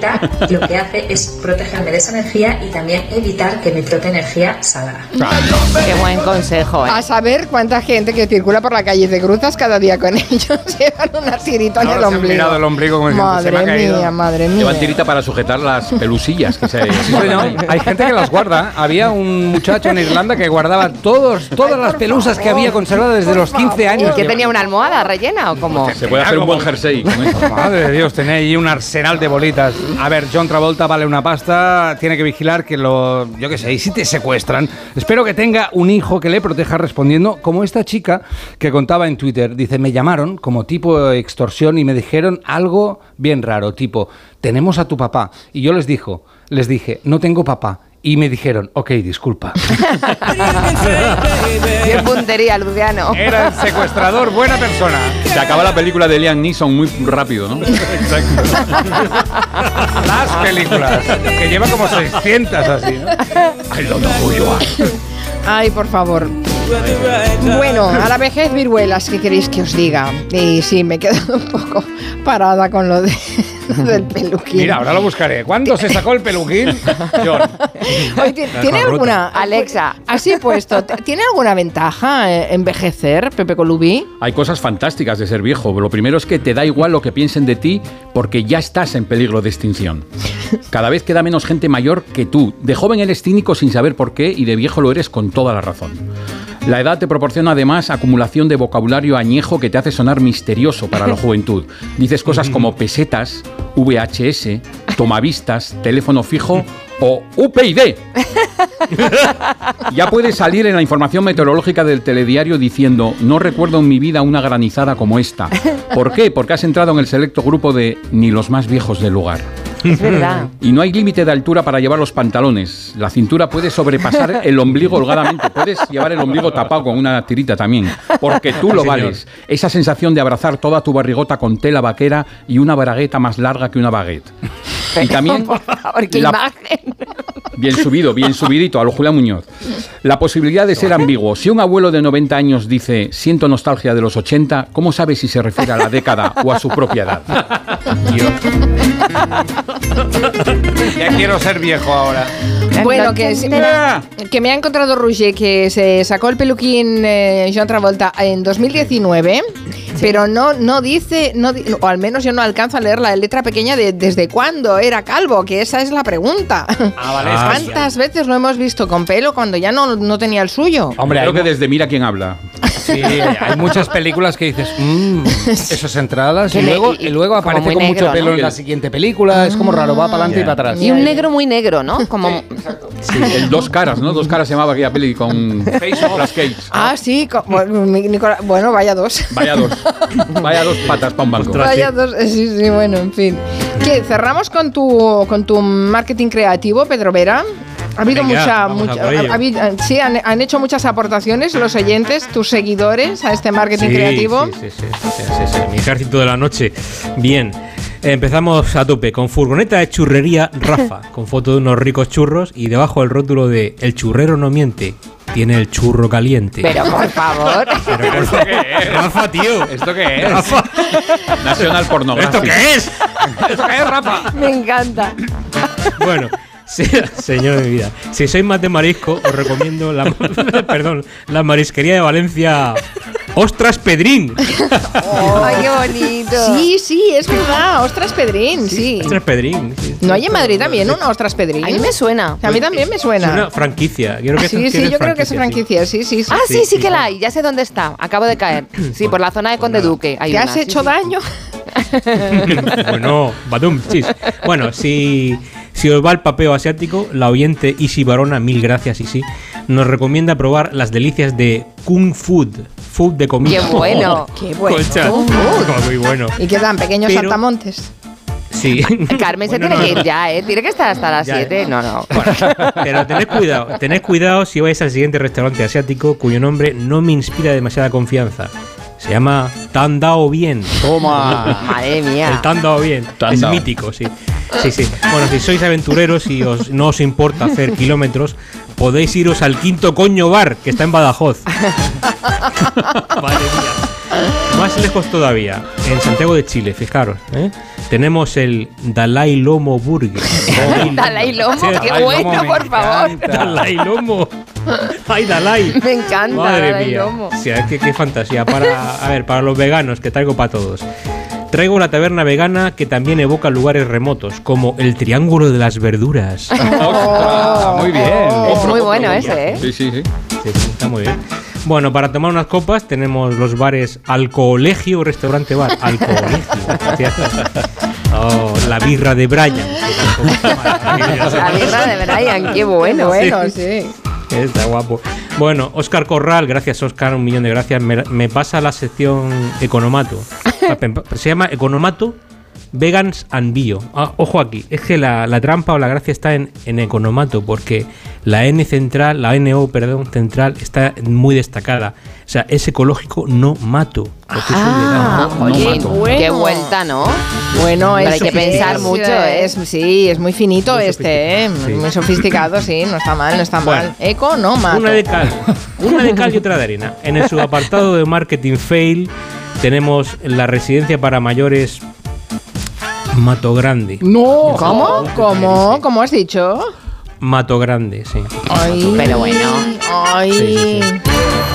Lo que hace es protegerme de esa energía y también evitar que mi propia energía salga.
Qué buen consejo, ¿eh? A saber cuánta gente que circula por la calle de Cruzas cada día con [LAUGHS] ellos llevan una tirita en
Ahora
el ombligo.
mirado el ombligo como
madre
"Se me ha caído".
mía, madre mía.
Llevan tirita para sujetar las pelusillas que se. [LAUGHS]
Sí, señor. Hay gente que las guarda. Había un muchacho en Irlanda que guardaba todos, todas las pelusas que había conservadas desde los 15 años.
¿Que tenía una almohada rellena o cómo?
Se puede hacer un buen jersey con.
Madre de Dios, tenía ahí un arsenal de bolitas. A ver, John Travolta vale una pasta, tiene que vigilar que lo. Yo qué sé, y si te secuestran. Espero que tenga un hijo que le proteja respondiendo, como esta chica que contaba en Twitter. Dice: Me llamaron como tipo extorsión y me dijeron algo bien raro, tipo: Tenemos a tu papá. Y yo les dijo, les dije: No tengo papá. Y me dijeron, ok, disculpa. [LAUGHS]
Bien puntería, Luciano.
Era el secuestrador, buena persona.
Se acaba la película de Liam Neeson muy rápido, ¿no?
Las películas, que lleva como 600 así, ¿no? I love you.
Ay, por favor. Bueno, a la vejez viruelas, ¿qué queréis que os diga? Y sí, me he quedado un poco parada con lo, de, [LAUGHS] del peluquín.
Mira, ahora lo buscaré. ¿Cuándo se sacó el peluquín? John.
Oye, ¿ti- ¿Tiene alguna, Alexa, así puesto, ¿tiene alguna ventaja eh, envejecer, Pepe Colubi?
Hay cosas fantásticas de ser viejo. Lo primero es que te da igual lo que piensen de ti porque ya estás en peligro de extinción. Cada vez queda menos gente mayor que tú. De joven eres cínico sin saber por qué y de viejo lo eres con toda la razón. La edad te proporciona además acumulación de vocabulario añejo que te hace sonar misterioso para la juventud. Dices cosas como pesetas, VHS, tomavistas, teléfono fijo o UPyD. [LAUGHS] Ya puedes salir en la información meteorológica del telediario diciendo, no recuerdo en mi vida una granizada como esta. ¿Por qué? Porque has entrado en el selecto grupo de ni los más viejos del lugar.
Es verdad.
Y no hay límite de altura para llevar los pantalones. La cintura puede sobrepasar [LAUGHS] el ombligo holgadamente. Puedes llevar el ombligo tapado con una tirita también. Porque tú lo
Sí, señor.
vales. Esa sensación de abrazar toda tu barrigota con tela vaquera y una bragueta más larga que una baguette. Y también [LAUGHS]
Por favor, qué
la-
imagen.
Bien subido, bien subidito, a lo Julián Muñoz. La posibilidad de ser ambiguo. Si un abuelo de 90 años dice siento nostalgia de los 80, ¿cómo sabe si se refiere a la década o a su propia edad?
Ya quiero ser viejo ahora.
Bueno, que, sí- que me ha encontrado Roger, que se sacó el peluquín eh, John Travolta en 2019, pero no, no dice, no, di- o al menos yo no alcanzo a leer la letra pequeña de desde cuándo era calvo, que esa es la pregunta.
vale, [LAUGHS]
Ah,
¿Cuántas veces lo hemos visto con pelo cuando ya no, no tenía el suyo?
Hombre,
creo que desde Mira quién habla.
Sí, hay muchas películas que dices, [LAUGHS] mmm, esas entradas, y luego,
y-
luego aparece con mucho pelo
¿no?
en la siguiente película, es como raro, va para adelante y para atrás.
Y un negro muy negro, ¿no? Como
El Dos Caras, ¿no? Dos Caras se llamaba aquella peli con Nicolas Cage.
Ah, sí, bueno, vaya dos.
Vaya dos. [LAUGHS] [LAUGHS] Vaya dos patas para un banco.
Vaya dos, eh, sí, sí, bueno, en fin. ¿Qué? ¿Cerramos con tu, con tu marketing creativo, Pedro Vera? Ha habido
Venga,
mucha, mucha- ha habido- eh, sí, han, han hecho muchas aportaciones los oyentes, tus seguidores a este marketing
Sí,
creativo.
Sí, sí, sí, sí, sí, sí, mi ejército de la noche. Bien. Empezamos a tope con furgoneta de churrería Rafa, con foto de unos ricos churros y debajo el rótulo de El churrero no miente, tiene el churro caliente.
Pero por favor. [LAUGHS]
Pero, ¿Esto qué es? Rafa, tío.
¿Esto qué es?
Rafa.
Nacional Pornográfico.
¿Esto qué es?
¿Esto qué es, Rafa?
Me encanta.
Bueno, sí, señor de mi vida. Si sois más de marisco, os recomiendo la, [LAUGHS] perdón, la marisquería de Valencia. ¡Ostras Pedrín!
Ay, qué bonito.
Sí, sí, es verdad. Ostras Pedrín, sí.
Ostras Pedrín. sí.
¿No hay en Madrid también una Ostras Pedrín?
A mí me suena.
A mí también me
Es una
suena.
franquicia. Creo que
Sí, sí, yo creo que es franquicia, sí, sí. sí.
Ah, sí,
Sí,
sí
sí,
que la hay. Ya sé dónde está. Acabo de caer. Sí, por la zona de Conde Duque. Hay
¿Te
una,
has hecho
sí.
daño? [LAUGHS]
bueno, badum, chis. Bueno, si, si os va el papeo asiático, la oyente Isi Barona, mil gracias Isi, nos recomienda probar las delicias de Kung Food. Food de comida.
Qué [LAUGHS] bueno.
Qué bueno.
Colchas.
Kung Food. [LAUGHS]
Muy bueno.
Y quedan pequeños
Pero-
saltamontes.
Sí. [LAUGHS]
Carmen se
Bueno,
tiene que
no,
ir ya, ¿eh? Tiene que estar hasta las
Ya,
7.
ya.
No, no.
Pero tened cuidado, tened cuidado si vais al siguiente restaurante asiático cuyo nombre no me inspira demasiada confianza. Se llama Tan Dao Bien.
Toma.
Madre
El
mía.
Tan Dao Bien.
Tan
es
Dao.
mítico, sí. Sí, sí. Bueno, si sois aventureros y os, no os importa hacer kilómetros, podéis iros al Quinto Coño Bar, que está en Badajoz. [LAUGHS] Madre mía. Más lejos todavía, en Santiago de Chile, fijaros. ¿eh? Tenemos el Dalai Lomo Burger. [LAUGHS]
Dalai Lomo,
Sí,
qué
Dalai Lomo
bueno,
me
por favor.
Dalai Lomo. Ay, Dalai. [LAUGHS]
Me encanta
Madre
Dalai
mía.
Lomo.
O sea, qué, qué fantasía. Para, a ver, para los veganos, que traigo para todos. Traigo una taberna vegana que también evoca lugares remotos, como el Triángulo de las Verduras. [LAUGHS]
Ostras, muy bien.
Es muy bueno ese, ¿eh?
Sí, sí, sí.
Sí, sí, está muy bien. Bueno, para tomar unas copas tenemos los bares Alcoholegio Restaurante Bar. Alcoholegio. Oh, la birra de Brian.
La birra de Brian, qué bueno.
Bueno, sí.
Está guapo. Bueno, Oscar Corral, gracias Oscar, un millón de gracias. Me, me pasa la sección Economato. Se llama Economato Vegans and Bio. Ah, ojo aquí, es que la, la trampa o la gracia está en, en Economato, porque la N central, la NO, perdón, central, está muy destacada. O sea, es ecológico, no mato.
Ah, oye,
No mato.
bueno.
qué vuelta, ¿no?
Bueno, es
hay que pensar mucho, ¿eh?
es- sí, es muy finito
Muy
este, ¿eh?
sí.
Muy sofisticado, sí, no está mal, no está
Bueno.
mal. Eco, no mato.
Una de cal, una de cal y otra de arena. En el subapartado de marketing fail tenemos la residencia para mayores Mato Grande.
No, ¿cómo? ¿Cómo? ¿Cómo has dicho?
Mato Grande, sí.
Ay,
Pero bueno.
Ay.
Sí, sí, sí.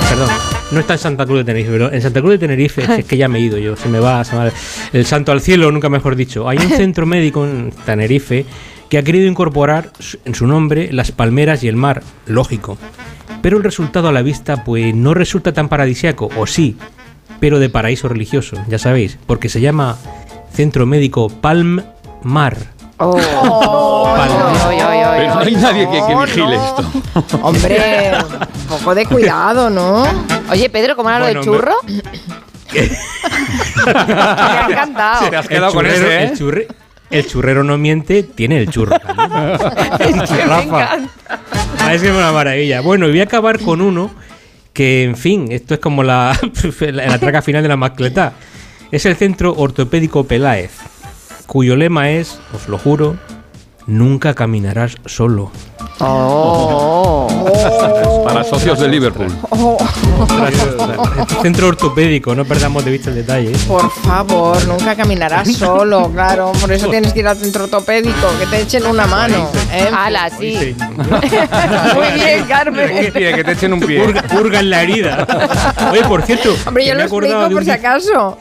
Perdón, no está en Santa Cruz de Tenerife, pero en Santa Cruz de Tenerife es que ya me he ido yo, se me va, se me va el santo al cielo, nunca mejor dicho. Hay un centro [LAUGHS] médico en Tenerife que ha querido incorporar en su nombre las palmeras y el mar, lógico. Pero el resultado a la vista pues no resulta tan paradisiaco, o sí, pero de paraíso religioso, ya sabéis, porque se llama Centro Médico Palm Mar.
Oh.
Pero no hay nadie que, que vigile esto.
Hombre, [LAUGHS] un poco de cuidado, ¿no?
Oye, Pedro, ¿cómo era lo del
Bueno,
churro? [LAUGHS] Me ha encantado.
Te has quedado con
churrero,
ese, ¿eh?
el, churre- el churrero no miente, tiene el churro. [LAUGHS] Rafa. Ah, es que es una maravilla. Bueno, y voy a acabar con uno que, en fin, esto es como [LAUGHS] la, la traca final de la mascleta. Es el Centro Ortopédico Peláez, cuyo lema es, os lo juro, nunca caminarás solo.
Oh.
Para socios de Liverpool. [LAUGHS]
Centro ortopédico, no perdamos de vista el detalle. ¿eh?
Por favor, nunca caminarás [LAUGHS] solo, claro. Por eso tienes que ir al centro ortopédico, que te echen una mano. ¿eh?
Ala, sí. [LAUGHS]
Muy bien, Carmen.
Un pie, que te echen un pie.
Purga, purga en la herida. Oye, por cierto,
Hombre, yo
me
lo explico por si acaso.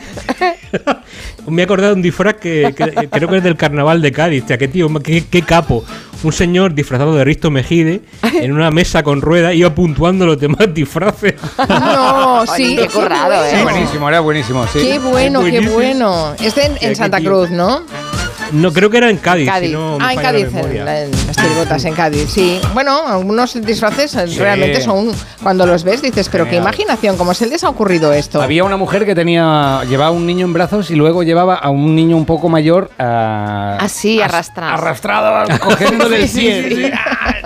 [LAUGHS]
Me he acordado de un disfraz que, que- creo que es del carnaval de Cádiz. Qué tío, qué, qué capo. Un señor disfrazado de Risto Mejide en una mesa con ruedas iba puntuando los demás [LAUGHS] disfraces.
No, sí.
qué currado,
qué
¿eh?
bueno.
Buenísimo, era buenísimo, sí.
Qué bueno, qué bueno. Este en, en Santa. Cruz, ¿no?
No, creo que era en Cádiz.
Cádiz.
si no me
Ah, en
la
Cádiz, en, en las tirigotas en Cádiz, sí. Bueno, algunos disfraces eh,
Sí.
realmente son, cuando los ves dices, pero qué
Genial.
imaginación, ¿cómo se les ha ocurrido esto?
Había una mujer que tenía llevaba un niño en brazos y luego llevaba a un niño un poco mayor a,
Así,
as-
arrastrado.
arrastrado, [LAUGHS] cogiéndole el pie. sí.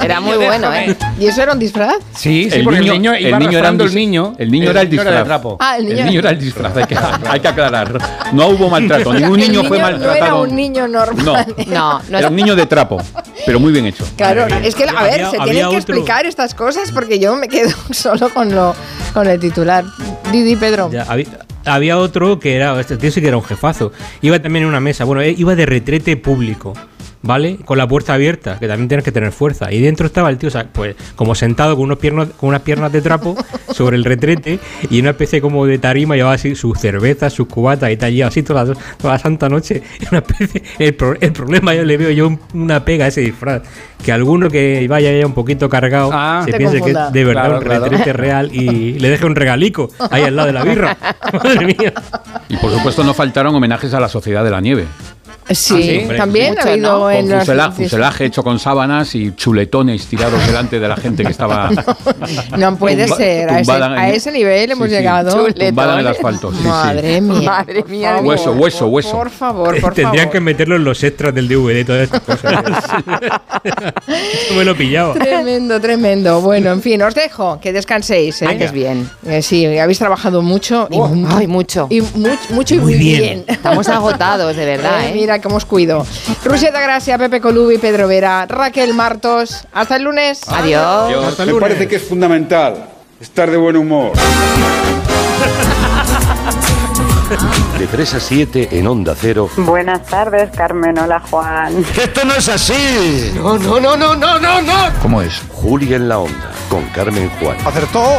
Era muy bueno, ¿eh?
¿Y eso era un disfraz?
Sí, sí,
El
porque
niño-
el niño
el
iba
niño era un
arrastrando el niño.
el niño era el disfraz.
trapo.
Ah, el
El
niño,
niño era el disfraz, hay que, hay que aclarar. No hubo maltrato, [LAUGHS] ningún
el
niño fue
No era
maltratado.
un niño normal.
No, [LAUGHS]
No, no
era un niño de trapo, pero muy bien hecho.
Claro, es que, a ver,
Había-
se tienen que
otro-
explicar estas cosas porque yo me quedo [LAUGHS] solo con lo con el titular. Didi Pedro.
Ya, había, había otro que era, este tío sí que era un jefazo. Iba también en una mesa, bueno, eh, iba de retrete público, ¿vale? Con la puerta abierta, que también tienes que tener fuerza. Y dentro estaba el tío, o sea, pues como sentado con, unos piernos, con unas piernas de trapo [LAUGHS] sobre el retrete y una especie como de tarima llevaba así sus cervezas, sus cubatas y tal, y así toda la, toda la santa noche. [LAUGHS] Una especie, el, pro- el problema yo le veo yo un- una pega a ese disfraz. Que alguno que vaya ya un poquito cargado
Ah.
se piense que
confunda.
es de verdad
Claro,
un
claro.
retrete real y le deje un regalico ahí al lado de la birra. [LAUGHS] Madre mía.
Y por supuesto no faltaron homenajes a la Sociedad de la Nieve.
Sí,
hombre,
también
mucho,
ha habido
¿no?
en
Con
los-
fusela- fuselaje hecho con sábanas y chuletones tirados delante de la gente que estaba [LAUGHS]
No puede
tumba-
ser, a ese,
en-
a ese nivel hemos
Sí, sí,
llegado.
tumbada en el asfalto. sí, sí.
Madre mía.
Madre mía,
favor,
Hueso, hueso,
por-
hueso.
Por favor, por [LAUGHS]
Tendrían
favor.
que meterlo en los extras del DVD y todas estas cosas. [LAUGHS] Eso me lo pillaba.
Tremendo, tremendo. Bueno, en fin, os dejo, que descanséis. ¿eh?
Antes bien.
Eh, sí, habéis trabajado mucho y, mu-
Ay, mucho.
y much- mucho y
Muy
muy
bien.
bien.
Estamos agotados, de verdad,
Eh,
¿eh?
Mira cómo os cuido. Rusieta Gracia, Pepe Colubi, Pedro Vera, Raquel Martos. Hasta el lunes.
Adiós.
Hasta el
Me parece que es fundamental estar de buen humor. [LAUGHS]
De 3 a 7 en Onda Cero.
Buenas tardes, Carmen. Hola, Juan. [LAUGHS]
¡Esto no es así!
No, no, no, no, no, no, no.
¿Cómo es? Julia en la Onda, con Carmen Juan.
¡Acertó!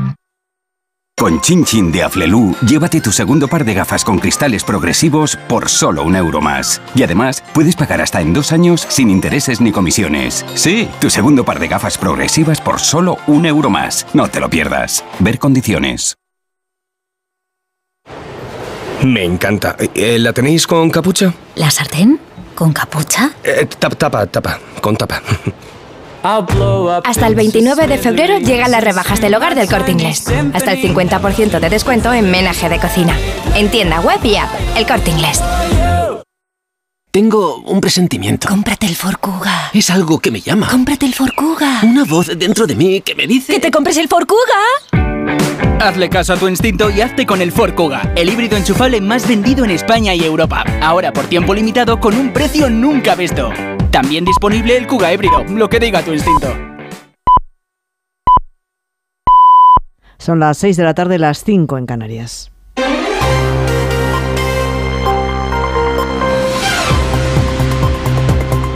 Con Chin Chin de Aflelu, llévate tu segundo par de gafas con cristales progresivos por solo un euro más. Y además, puedes pagar hasta en dos años sin intereses ni comisiones. Sí, tu segundo par de gafas progresivas por solo un euro más. No te lo pierdas. Ver condiciones.
Me encanta. Eh, ¿La tenéis con capucha?
¿La sartén? ¿Con capucha?
Eh, tapa, tapa, tapa, con tapa. [LAUGHS]
Hasta el 29 de febrero llegan las rebajas del hogar del corte inglés. Hasta el 50% de descuento en menaje de cocina. En tienda web y app, el corte inglés.
Tengo un presentimiento.
Cómprate el Forcuga.
Es algo que me llama.
Cómprate el Forcuga.
Una voz dentro de mí que me dice...
¡Que te compres el Forcuga!
Hazle caso a tu instinto y hazte con el Forcuga, el híbrido enchufable más vendido en España y Europa. Ahora por tiempo limitado con un precio nunca visto. También disponible el Kuga híbrido, lo que diga tu instinto.
Son las 6 de la tarde, las 5 en Canarias.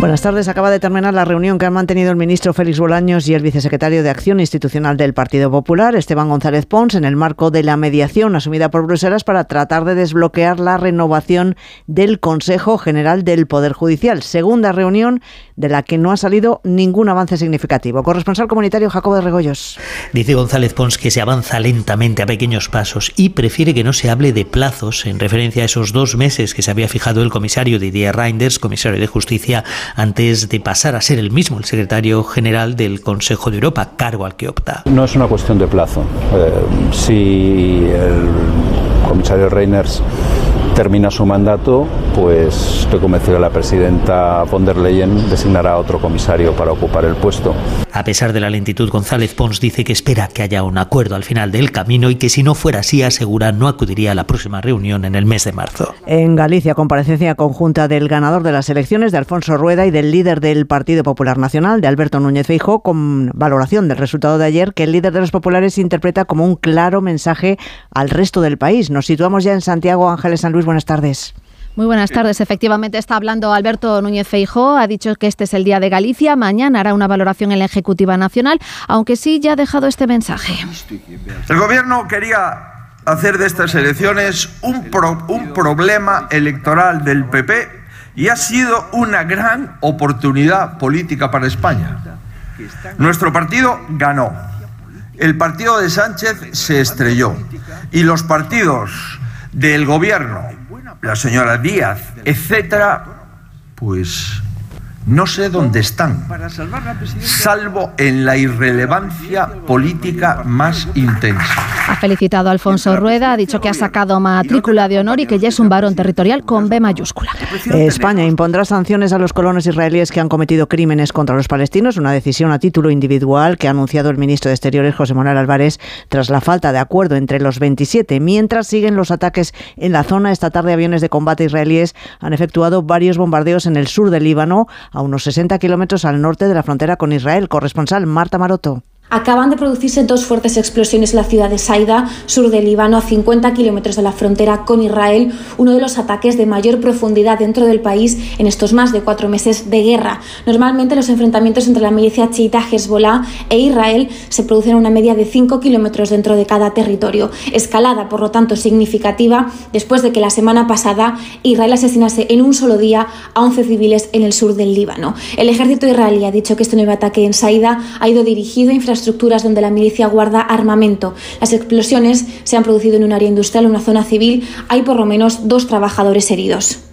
Buenas tardes. Acaba de terminar la reunión que han mantenido el ministro Félix Bolaños y el vicesecretario de Acción Institucional del Partido Popular, Esteban González Pons, en el marco de la mediación asumida por Bruselas para tratar de desbloquear la renovación del Consejo General del Poder Judicial. Segunda reunión de la que no ha salido ningún avance significativo. Corresponsal comunitario Jacobo de Regoyos.
Dice González Pons que se avanza lentamente a pequeños pasos y prefiere que no se hable de plazos en referencia a esos dos meses que se había fijado el comisario Didier Reinders, comisario de Justicia, antes de pasar a ser el mismo el secretario general del Consejo de Europa, cargo al que opta.
No es una cuestión de plazo. Eh, si el comisario Reiners termina su mandato, pues estoy convencido que la presidenta von der Leyen designará a otro comisario para ocupar el puesto.
A pesar de la lentitud, González Pons dice que espera que haya un acuerdo al final del camino y que si no fuera así, asegura no acudiría a la próxima reunión en el mes de marzo.
En Galicia, comparecencia conjunta del ganador de las elecciones, de Alfonso Rueda, y del líder del Partido Popular Nacional, de Alberto Núñez Feijóo, con valoración del resultado de ayer, que el líder de los populares interpreta como un claro mensaje al resto del país. Nos situamos ya en Santiago Ángeles San Luis buenas tardes.
Muy buenas tardes. Efectivamente está hablando Alberto Núñez Feijó. Ha dicho que este es el día de Galicia. Mañana hará una valoración en la Ejecutiva Nacional, aunque sí ya ha dejado este mensaje.
El Gobierno quería hacer de estas elecciones un, pro, un problema electoral del PP y ha sido una gran oportunidad política para España. Nuestro partido ganó. El partido de Sánchez se estrelló. Y los partidos del gobierno, la señora Díaz, etcétera, pues no sé dónde están, salvo en la irrelevancia política más intensa.
Ha felicitado a Alfonso Rueda, ha dicho que ha sacado matrícula de honor y que ya es un varón territorial con B mayúscula.
España impondrá sanciones a los colonos israelíes que han cometido crímenes contra los palestinos, una decisión a título individual que ha anunciado el ministro de Exteriores José Manuel Álvarez tras la falta de acuerdo entre los 27. Mientras siguen los ataques en la zona, esta tarde aviones de combate israelíes han efectuado varios bombardeos en el sur del Líbano, a unos 60 kilómetros al norte de la frontera con Israel. Corresponsal Marta Maroto.
Acaban de producirse dos fuertes explosiones en la ciudad de Saida, sur del Líbano, a 50 kilómetros de la frontera con Israel, uno de los ataques de mayor profundidad dentro del país en estos más de cuatro meses de guerra. Normalmente los enfrentamientos entre la milicia chiita Hezbollah e Israel se producen a una media de 5 kilómetros dentro de cada territorio, escalada por lo tanto significativa después de que la semana pasada Israel asesinase en un solo día a 11 civiles en el sur del Líbano. El ejército israelí ha dicho que este nuevo ataque en Saida ha ido dirigido a estructuras donde la milicia guarda armamento. Las explosiones se han producido en un área industrial, una zona civil. Hay por lo menos dos trabajadores heridos.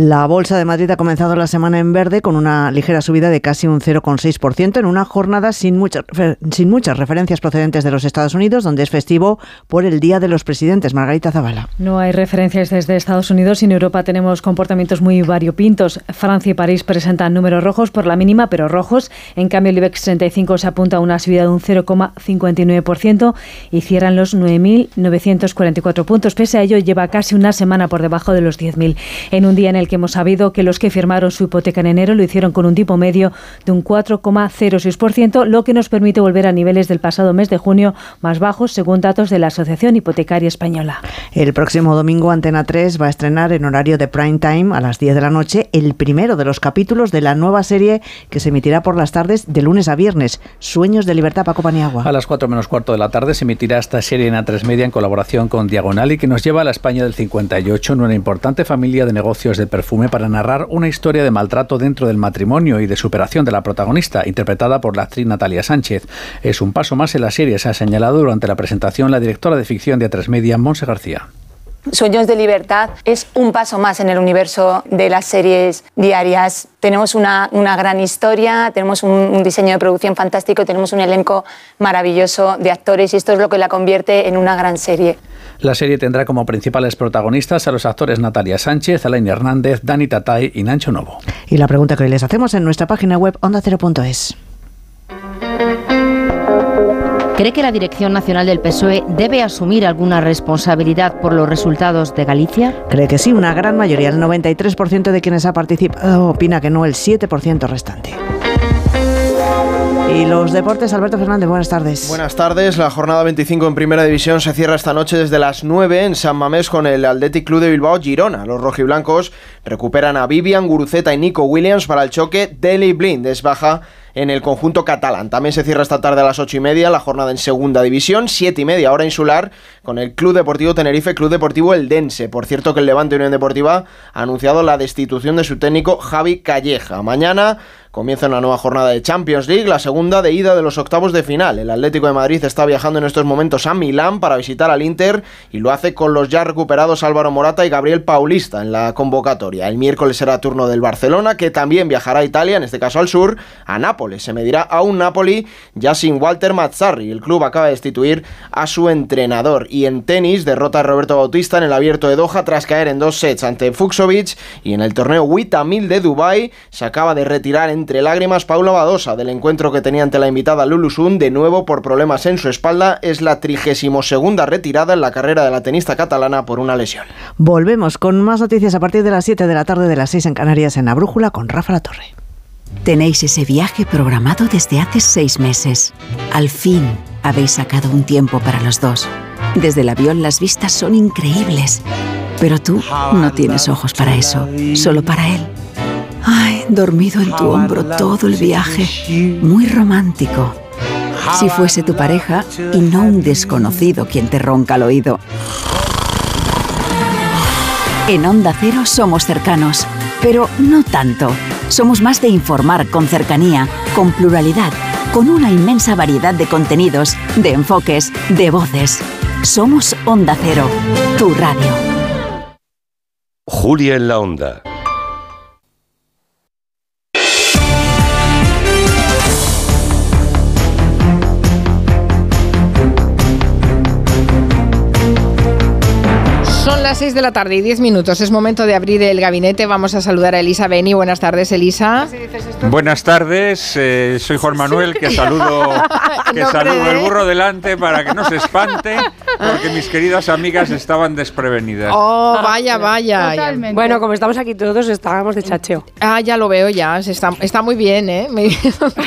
La Bolsa de Madrid ha comenzado la semana en verde con una ligera subida de casi un 0,6% en una jornada sin, mucha, sin muchas referencias procedentes de los Estados Unidos, donde es festivo por el Día de los Presidentes. Margarita Zavala.
No hay referencias desde Estados Unidos y en Europa tenemos comportamientos muy variopintos. Francia y París presentan números rojos por la mínima, pero rojos. En cambio, el IBEX 35 se apunta a una subida de un 0,59% y cierran los 9.944 puntos. Pese a ello, lleva casi una semana por debajo de los 10.000. En un día en el que hemos sabido que los que firmaron su hipoteca en enero lo hicieron con un tipo medio de un 4,06%, lo que nos permite volver a niveles del pasado mes de junio más bajos, según datos de la Asociación Hipotecaria Española.
El próximo domingo Antena 3 va a estrenar en horario de prime time a las 10 de la noche el primero de los capítulos de la nueva serie que se emitirá por las tardes de lunes a viernes, Sueños de Libertad Paco Paniagua.
A las 4 menos cuarto de la tarde se emitirá esta serie en A3 Media en colaboración con Diagonal y que nos lleva a la España del 58 en una importante familia de negocios de perfume para narrar una historia de maltrato dentro del matrimonio y de superación de la protagonista, interpretada por la actriz Natalia Sánchez. Es un paso más en la serie, se ha señalado durante la presentación la directora de ficción de A3 Media, Monse García.
Sueños de Libertad es un paso más en el universo de las series diarias. Tenemos una, una gran historia, tenemos un, diseño de producción fantástico, tenemos un elenco maravilloso de actores y esto es lo que la convierte en una gran serie.
La serie tendrá como principales protagonistas a los actores Natalia Sánchez, Alain Hernández, Dani Tatay y Nancho Novo.
Y la pregunta que hoy les hacemos en nuestra página web ondacero.es.
¿Cree que la Dirección Nacional del PSOE debe asumir alguna responsabilidad por los resultados de Galicia?
Cree que sí, una gran mayoría, el 93% de quienes ha participado opina que no, el 7% restante. Y los deportes, Alberto Fernández, buenas tardes.
Buenas tardes, la jornada 25 en Primera División se cierra esta noche desde las 9 en San Mamés con el Athletic Club de Bilbao Girona. Los rojiblancos recuperan a Vivian, Guruceta y Nico Williams para el choque. Deli Blind es baja en el conjunto catalán. También se cierra esta tarde a las 8 y media la jornada en segunda división, 7 y media hora insular con el Club Deportivo Tenerife, Club Deportivo Eldense. Por cierto que el Levante Unión Deportiva ha anunciado la destitución de su técnico Javi Calleja. Mañana comienza una nueva jornada de Champions League, la segunda de ida de los octavos de final. El Atlético de Madrid está viajando en estos momentos a Milán para visitar al Inter y lo hace con los ya recuperados Álvaro Morata y Gabriel Paulista en la convocatoria. El miércoles será turno del Barcelona, que también viajará a Italia, en este caso al sur, a Nápoles. Se medirá a un Napoli ya sin Walter Mazzarri. El club acaba de destituir a su entrenador. Y en tenis, derrota a Roberto Bautista en el abierto de Doha tras caer en dos sets ante Fuxovic y en el torneo Wita 1000 de Dubai se acaba de retirar en entre lágrimas Paula Badosa del encuentro que tenía ante la invitada Lulu Sun, de nuevo por problemas en su espalda, es la 32 segunda retirada en la carrera de la tenista catalana por una lesión.
Volvemos con más noticias a partir de las 7 de la tarde de las 6 en Canarias en la Brújula con Rafa La Torre.
Tenéis ese viaje programado desde hace seis meses. Al fin habéis sacado un tiempo para los dos. Desde el avión las vistas son increíbles. Pero tú no tienes ojos para eso, solo para él. Ay, dormido en tu hombro todo el viaje. Muy romántico. Si fuese tu pareja y no un desconocido quien te ronca al oído. En Onda Cero somos cercanos, pero no tanto. Somos más de informar con cercanía, con pluralidad, con una inmensa variedad de contenidos, de enfoques, de voces. Somos Onda Cero, tu radio.
Julia en la Onda.
Las 6 de la tarde y 10 minutos. Es momento de abrir el gabinete. Vamos a saludar a Elisa Beni. Buenas tardes, Elisa.
Buenas tardes, eh, soy Juan Manuel, que saludo, [LAUGHS] que saludo el burro delante para que no se espante, porque mis queridas amigas estaban desprevenidas.
Oh, vaya, vaya.
Bueno, como estamos aquí todos, estábamos de chacheo.
Ah, ya lo veo, ya. Está, está muy bien, ¿eh?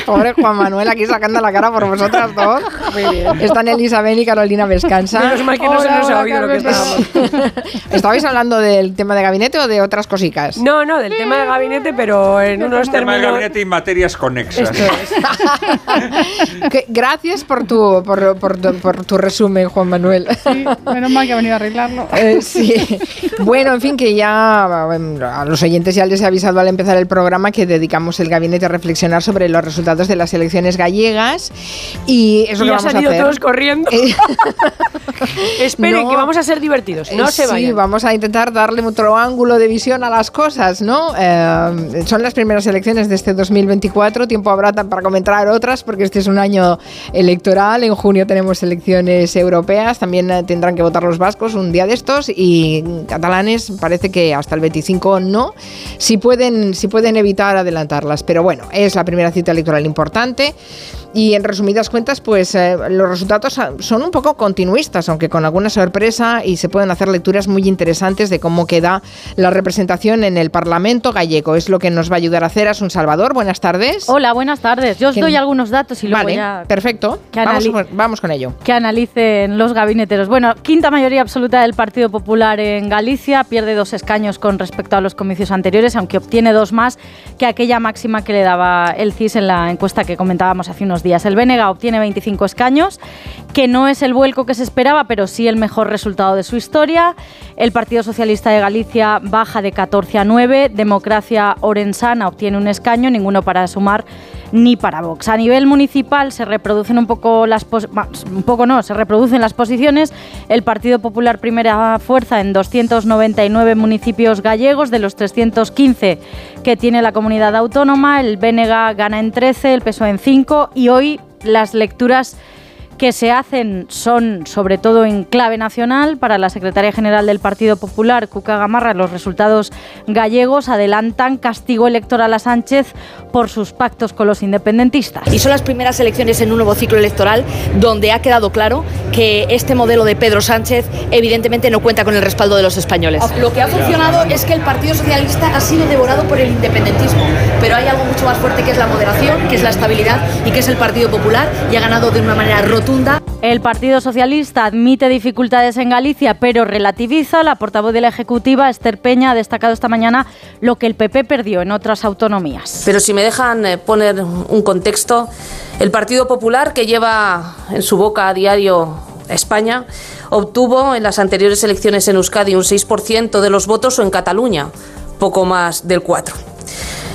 Pobre Juan Manuel aquí sacando la cara por vosotras dos.
Muy bien.
Están Elisa Beni y Carolina Vescanza.
Menos mal que no se nos ha oído lo que estábamos.
¿Estabais hablando del tema de gabinete o de otras cositas?
No, no, del tema de gabinete, pero en unos
Tema de
términos...
gabinete y materias conexas. [LAUGHS]
Que- gracias por tu, por, por tu- por tu resumen, Juan Manuel.
Sí, menos mal que ha venido a arreglarlo. [LAUGHS]
Eh, sí. Bueno, en fin, que ya bueno, a los oyentes ya les he avisado al empezar el programa que dedicamos el gabinete a reflexionar sobre los resultados de las elecciones gallegas y eso
Y ha
vamos a
salido
hacer.
todos corriendo. [LAUGHS] Esperen,
No.
que vamos a ser divertidos. No
Eh,
se
sí, vamos a intentar darle otro ángulo de visión a las cosas, ¿no? Eh, son las primeras elecciones de este 2024, tiempo habrá para comentar otras, porque este es un año electoral, en junio tenemos elecciones europeas, también eh, tendrán que votar los vascos un día de estos, y catalanes parece que hasta el 25 no, si pueden, si pueden evitar adelantarlas, pero bueno, es la primera cita electoral importante. Y en resumidas cuentas, pues eh, los resultados son un poco continuistas, aunque con alguna sorpresa, y se pueden hacer lecturas muy interesantes de cómo queda la representación en el Parlamento gallego. Es lo que nos va a ayudar a hacer Asun Salvador. Buenas tardes.
Hola, buenas tardes. Yo os
¿Quién-
doy algunos datos y luego
Vale,
ya
perfecto.
que
Vamos, vamos con ello.
que analicen los gabineteros. Bueno, quinta mayoría absoluta del Partido Popular en Galicia, pierde dos escaños con respecto a los comicios anteriores, aunque obtiene dos más que aquella máxima que le daba el CIS en la encuesta que comentábamos hace unos días. El BNG obtiene 25 escaños, que no es el vuelco que se esperaba, pero sí el mejor resultado de su historia. El Partido Socialista de Galicia baja de 14 a 9, Democracia Orensana obtiene un escaño, ninguno para sumar ni para Vox. A nivel municipal se reproducen un poco las un poco no, se reproducen las posiciones. El Partido Popular primera fuerza en 299 municipios gallegos de los 315 que tiene la comunidad autónoma, el BNG gana en 13, el PSOE en 5 y hoy las lecturas que se hacen son sobre todo en clave nacional. Para la secretaria general del Partido Popular, Cuca Gamarra, los resultados gallegos adelantan castigo electoral a Sánchez por sus pactos con los independentistas.
Y son las primeras elecciones en un nuevo ciclo electoral donde ha quedado claro que este modelo de Pedro Sánchez evidentemente no cuenta con el respaldo de los españoles. Lo que ha funcionado es que el Partido Socialista ha sido devorado por el independentismo, pero hay algo mucho más fuerte que es la moderación, que es la estabilidad y que es el Partido Popular y ha ganado de una manera rotunda.
El Partido Socialista admite dificultades en Galicia, pero relativiza. La portavoz de la Ejecutiva, Esther Peña, ha destacado esta mañana lo que el PP perdió en otras autonomías.
Pero si me dejan eh, poner un contexto, el Partido Popular, que lleva en su boca a diario España, obtuvo en las anteriores elecciones en Euskadi un 6% de los votos o en Cataluña poco más del 4%.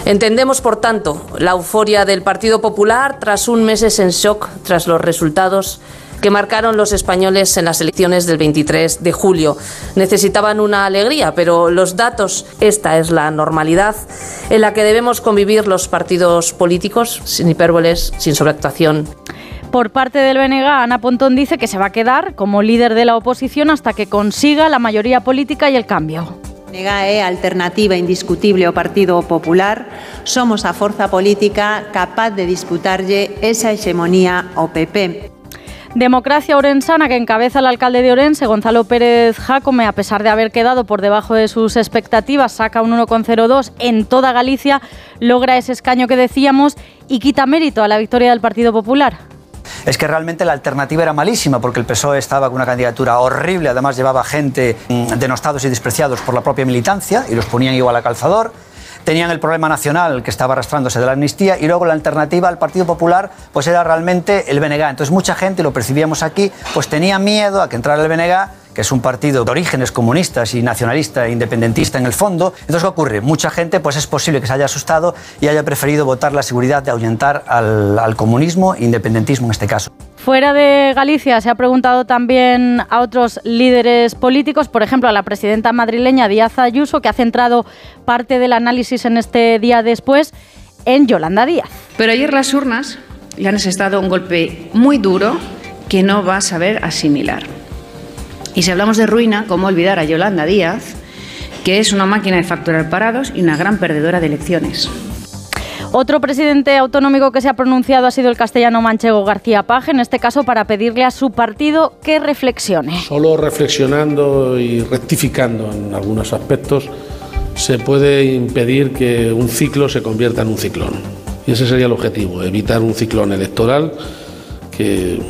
Entendemos, por tanto, la euforia del Partido Popular tras un meses en shock tras los resultados que marcaron los españoles en las elecciones del 23 de julio. Necesitaban una alegría, pero los datos, esta es la normalidad en la que debemos convivir los partidos políticos, sin hipérboles, sin sobreactuación.
Por parte del BNG, Ana Pontón dice que se va a quedar como líder de la oposición hasta que consiga la mayoría política y el cambio.
Nega é a alternativa indiscutible ao Partido Popular, somos a forza política capaz de disputarlle esa hegemonía ao PP.
Democracia Orensana, que encabeza el alcalde de Orense, Gonzalo Pérez Jacome, a pesar de haber quedado por debajo de sus expectativas, saca un 1,02 en toda Galicia, logra ese escaño que decíamos y quita mérito a la victoria del Partido Popular
es que realmente la alternativa era malísima porque el PSOE estaba con una candidatura horrible, además llevaba gente mm, denostados y despreciados por la propia militancia y los ponían igual a calzador. Tenían el problema nacional que estaba arrastrándose de la amnistía y luego la alternativa al Partido Popular pues era realmente el BNG. Entonces mucha gente, lo percibíamos aquí, pues tenía miedo a que entrara el BNG que es un partido de orígenes comunistas y nacionalista e independentista en el fondo. Entonces, ¿qué ocurre? Mucha gente, pues es posible que se haya asustado y haya preferido votar la seguridad de ahuyentar al, al comunismo e independentismo en este caso.
Fuera de Galicia se ha preguntado también a otros líderes políticos, por ejemplo a la presidenta madrileña Díaz Ayuso, que ha centrado parte del análisis en este día después en Yolanda Díaz.
Pero ayer las urnas le han asestado un golpe muy duro que no va a saber asimilar. Y si hablamos de ruina, ¿cómo olvidar a Yolanda Díaz, que es una máquina de facturar parados y una gran perdedora de elecciones?
Otro presidente autonómico que se ha pronunciado ha sido el castellano manchego García Page, en este caso para pedirle a su partido que reflexione.
Solo reflexionando y rectificando en algunos aspectos se puede impedir que un ciclo se convierta en un ciclón. Y ese sería el objetivo, evitar un ciclón electoral que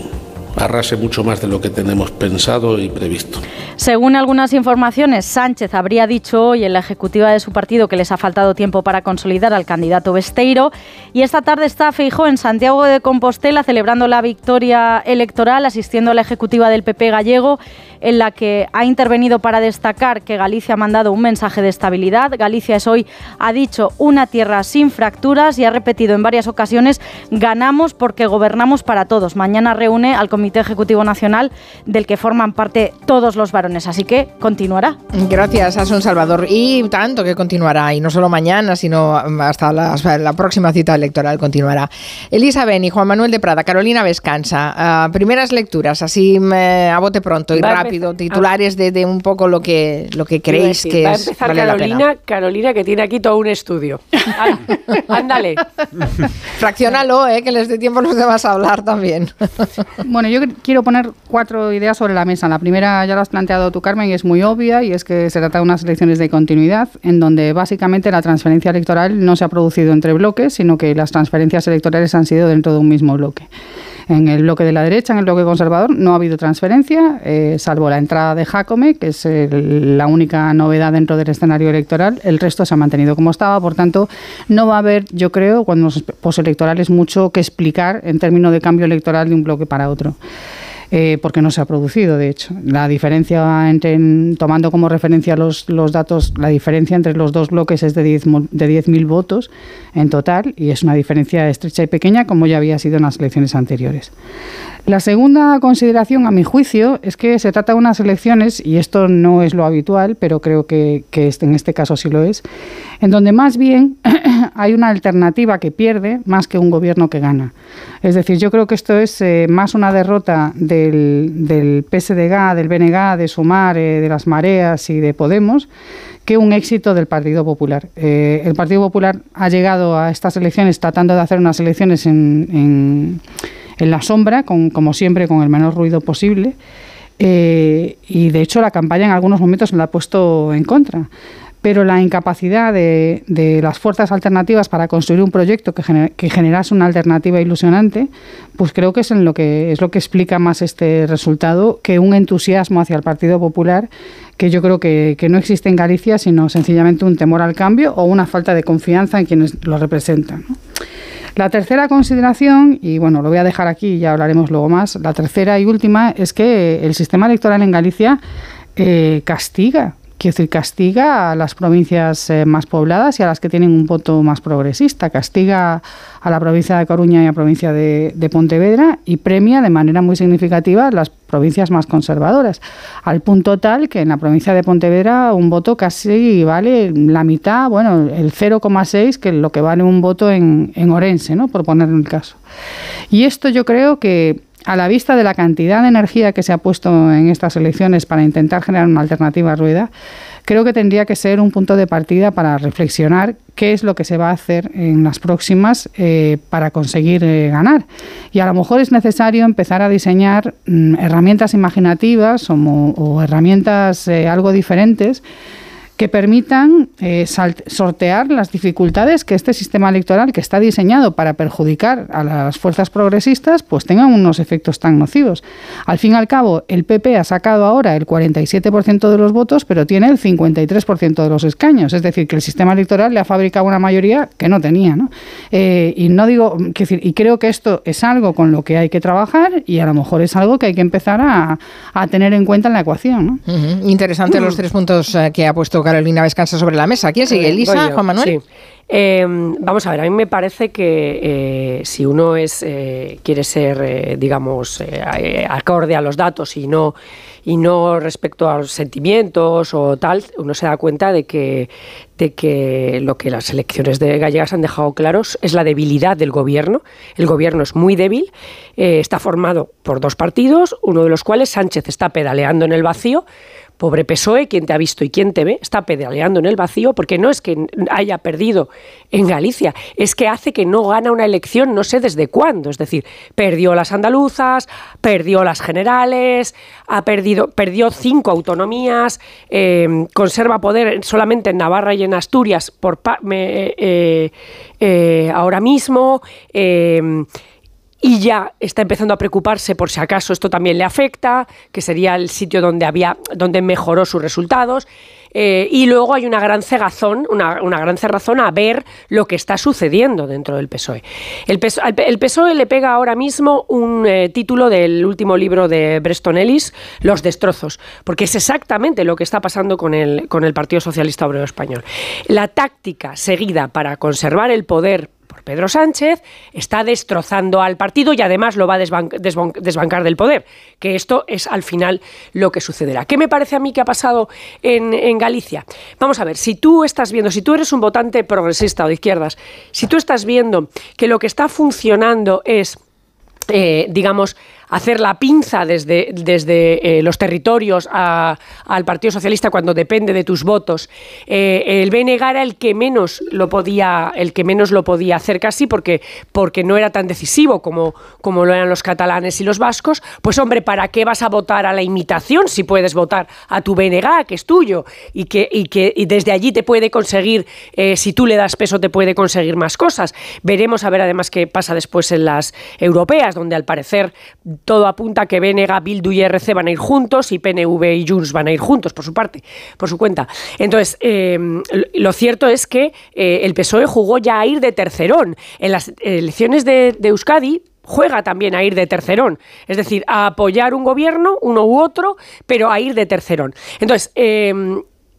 arrase mucho más de lo que tenemos pensado y previsto.
Según algunas informaciones, Sánchez habría dicho hoy en la ejecutiva de su partido que les ha faltado tiempo para consolidar al candidato Besteiro y esta tarde está Feijó en Santiago de Compostela celebrando la victoria electoral, asistiendo a la ejecutiva del PP gallego en la que ha intervenido para destacar que Galicia ha mandado un mensaje de estabilidad. Galicia es hoy, ha dicho, una tierra sin fracturas y ha repetido en varias ocasiones, ganamos porque gobernamos para todos. Mañana reúne al Comité Ejecutivo Nacional del que forman parte todos los varones, así que continuará.
Gracias, Asun Salvador. Y tanto que continuará, y no solo mañana, sino hasta la, próxima cita electoral continuará. Elisa y Juan Manuel de Prada, Carolina Vescansa, ah, primeras lecturas, así eh, a bote pronto y rápido rápido, titulares de, de, un poco lo que, lo que creéis que
va
es.
a empezar Carolina, Carolina, que tiene aquí todo un estudio. Ándale. [LAUGHS]
Fraccionalo, eh, que les dé tiempo los demás a hablar también. [LAUGHS]
bueno, yo quiero poner cuatro ideas sobre la mesa. La primera ya lo has planteado tú, Carmen, y es muy obvia, y es que se trata de unas elecciones de continuidad, en donde básicamente la transferencia electoral no se ha producido entre bloques, sino que las transferencias electorales han sido dentro de un mismo bloque. En el bloque de la derecha, en el bloque conservador, no ha habido transferencia, eh, salvo la entrada de Jacome, que es la única novedad dentro del escenario electoral. El resto se ha mantenido como estaba, por tanto, no va a haber, yo creo, cuando los postelectorales mucho que explicar en términos de cambio electoral de un bloque para otro. Eh, porque no se ha producido, de hecho. La diferencia entre, tomando como referencia los, datos, la diferencia entre los dos bloques es de 10.000 de votos en total y es una diferencia estrecha y pequeña como ya había sido en las elecciones anteriores. La segunda consideración, a mi juicio, es que se trata de unas elecciones, y esto no es lo habitual, pero creo que, que en este caso sí lo es, en donde más bien [CLEARS THROAT] hay una alternativa que pierde más que un gobierno que gana. Es decir, yo creo que esto es eh, más una derrota del, del PSDG, del BNG, de Sumar, eh, de las mareas y de Podemos, que un éxito del Partido Popular. Eh, el Partido Popular ha llegado a estas elecciones tratando de hacer unas elecciones en, en, la sombra, con, como siempre, con el menor ruido posible. Eh, y de hecho la campaña en algunos momentos la ha puesto en contra. Pero la incapacidad de, las fuerzas alternativas para construir un proyecto que, gener, generase una alternativa ilusionante, pues creo que es en lo que es lo que explica más este resultado que un entusiasmo hacia el Partido Popular que yo creo que, no existe en Galicia, sino sencillamente un temor al cambio o una falta de confianza en quienes lo representan. La tercera consideración, y bueno, lo voy a dejar aquí y ya hablaremos luego más, la tercera y última es que el sistema electoral en Galicia eh, castiga quiero decir, castiga a las provincias eh, más pobladas y a las que tienen un voto más progresista. Castiga a la provincia de Coruña y a la provincia de, Pontevedra y premia de manera muy significativa las provincias más conservadoras. Al punto tal que en la provincia de Pontevedra un voto casi vale la mitad, bueno, el 0,6 que lo que vale un voto en, en Orense, ¿no? por poner el caso. Y esto yo creo que a la vista de la cantidad de energía que se ha puesto en estas elecciones para intentar generar una alternativa Rueda, creo que tendría que ser un punto de partida para reflexionar qué es lo que se va a hacer en las próximas eh, para conseguir eh, ganar. Y a lo mejor es necesario empezar a diseñar mm, herramientas imaginativas o, o herramientas eh, algo diferentes que permitan eh, sortear las dificultades que este sistema electoral, que está diseñado para perjudicar a las fuerzas progresistas, pues tengan unos efectos tan nocivos. Al fin y al cabo, el PP ha sacado ahora el 47% de los votos, pero tiene el 53% de los escaños. Es decir, que el sistema electoral le ha fabricado una mayoría que no tenía. ¿no? Eh, y no digo, decir, y creo que esto es algo con lo que hay que trabajar y a lo mejor es algo que hay que empezar a, a tener en cuenta en la ecuación. ¿no?
Uh -huh. Interesante uh -huh. los tres puntos uh, que ha puesto Carolina Descansa sobre la mesa. ¿Quién sigue? ¿Elisa? ¿Juan Manuel?
Sí. Eh, vamos a ver, a mí me parece que eh, si uno es eh, quiere ser, eh, digamos, acorde a los datos y no y no respecto a los sentimientos o tal, uno se da cuenta de que de que lo que las elecciones de gallegas han dejado claros es la debilidad del gobierno. El gobierno es muy débil, está formado por dos partidos, uno de los cuales Sánchez está pedaleando en el vacío pobre PSOE, quien te ha visto y quien te ve, está pedaleando en el vacío, porque no es que haya perdido en Galicia, es que hace que no gana una elección no sé desde cuándo. Es decir, perdió las andaluzas, perdió las generales, ha perdido, perdió cinco autonomías, eh, conserva poder solamente en Navarra y en Asturias por me, eh, eh, ahora mismo y ya está empezando a preocuparse por si acaso esto también le afecta, que sería el sitio donde había, donde mejoró sus resultados. Eh, y luego hay una gran cegazón, una, una, gran cerrazón a ver lo que está sucediendo dentro del PSOE. El PSOE, PSOE le pega ahora mismo un eh, título del último libro de Breston Ellis, Los destrozos, porque es exactamente lo que está pasando con el, con el Partido Socialista Obrero Español. La táctica seguida para conservar el poder Pedro Sánchez está destrozando al partido y además lo va a desban desban desbancar del poder, que esto es al final lo que sucederá. ¿Qué me parece a mí que ha pasado en, en Galicia? Vamos a ver, si tú estás viendo, si tú eres un votante progresista o de izquierdas, si tú estás viendo que lo que está funcionando es, eh, digamos, hacer la pinza desde, desde eh, los territorios al Partido Socialista cuando depende de tus votos. Eh, el BNG era el que menos lo podía, el que menos lo podía hacer casi porque, porque no era tan decisivo como, como lo eran los catalanes y los vascos. Pues hombre, ¿para qué vas a votar a la imitación si puedes votar a tu BNG, que es tuyo, y que, y que desde allí te puede conseguir, eh, si tú le das peso, te puede conseguir más cosas? Veremos a ver además qué pasa después en las europeas, donde al parecer todo apunta a que BNG, Bildu y RC van a ir juntos y PNV y Junts van a ir juntos por su parte, por su cuenta. Entonces, eh, lo cierto es que eh, el PSOE jugó ya a ir de tercerón. En las elecciones de, de Euskadi, juega también a ir de tercerón, es decir, a apoyar un gobierno, uno u otro, pero a ir de tercerón. Entonces, eh,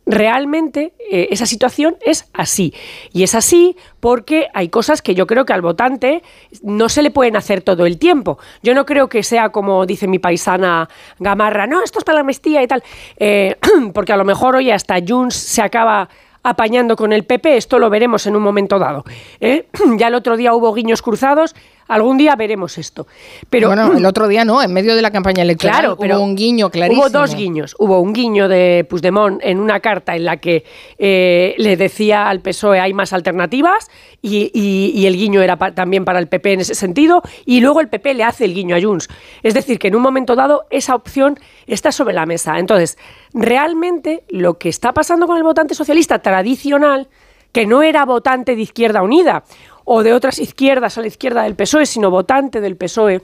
realmente eh, esa situación es así. Y es así porque hay cosas que yo creo que al votante no se le pueden hacer todo el tiempo. Yo no creo que sea como dice mi paisana Gamarra, no, esto es para la amnistía y tal, eh, [CLEARS THROAT] porque a lo mejor hoy hasta Junts se acaba apañando con el PP, esto lo veremos en un momento dado. ¿eh? [CLEARS THROAT] Ya el otro día hubo guiños cruzados, algún día veremos esto. Pero,
bueno, [CLEARS THROAT] el otro día no, en medio de la campaña electoral
claro, pero
hubo un guiño clarísimo.
Hubo dos guiños. Hubo un guiño de Puigdemont en una carta en la que eh, le decía al PSOE hay más alternativas y, y- y el guiño era pa- también para el PP en ese sentido y luego el PP le hace el guiño a Junts. Es decir, que en un momento dado esa opción está sobre la mesa. Entonces, realmente lo que está pasando con el votante socialista tradicional, que no era votante de Izquierda Unida o de otras izquierdas a la izquierda del PSOE, sino votante del PSOE,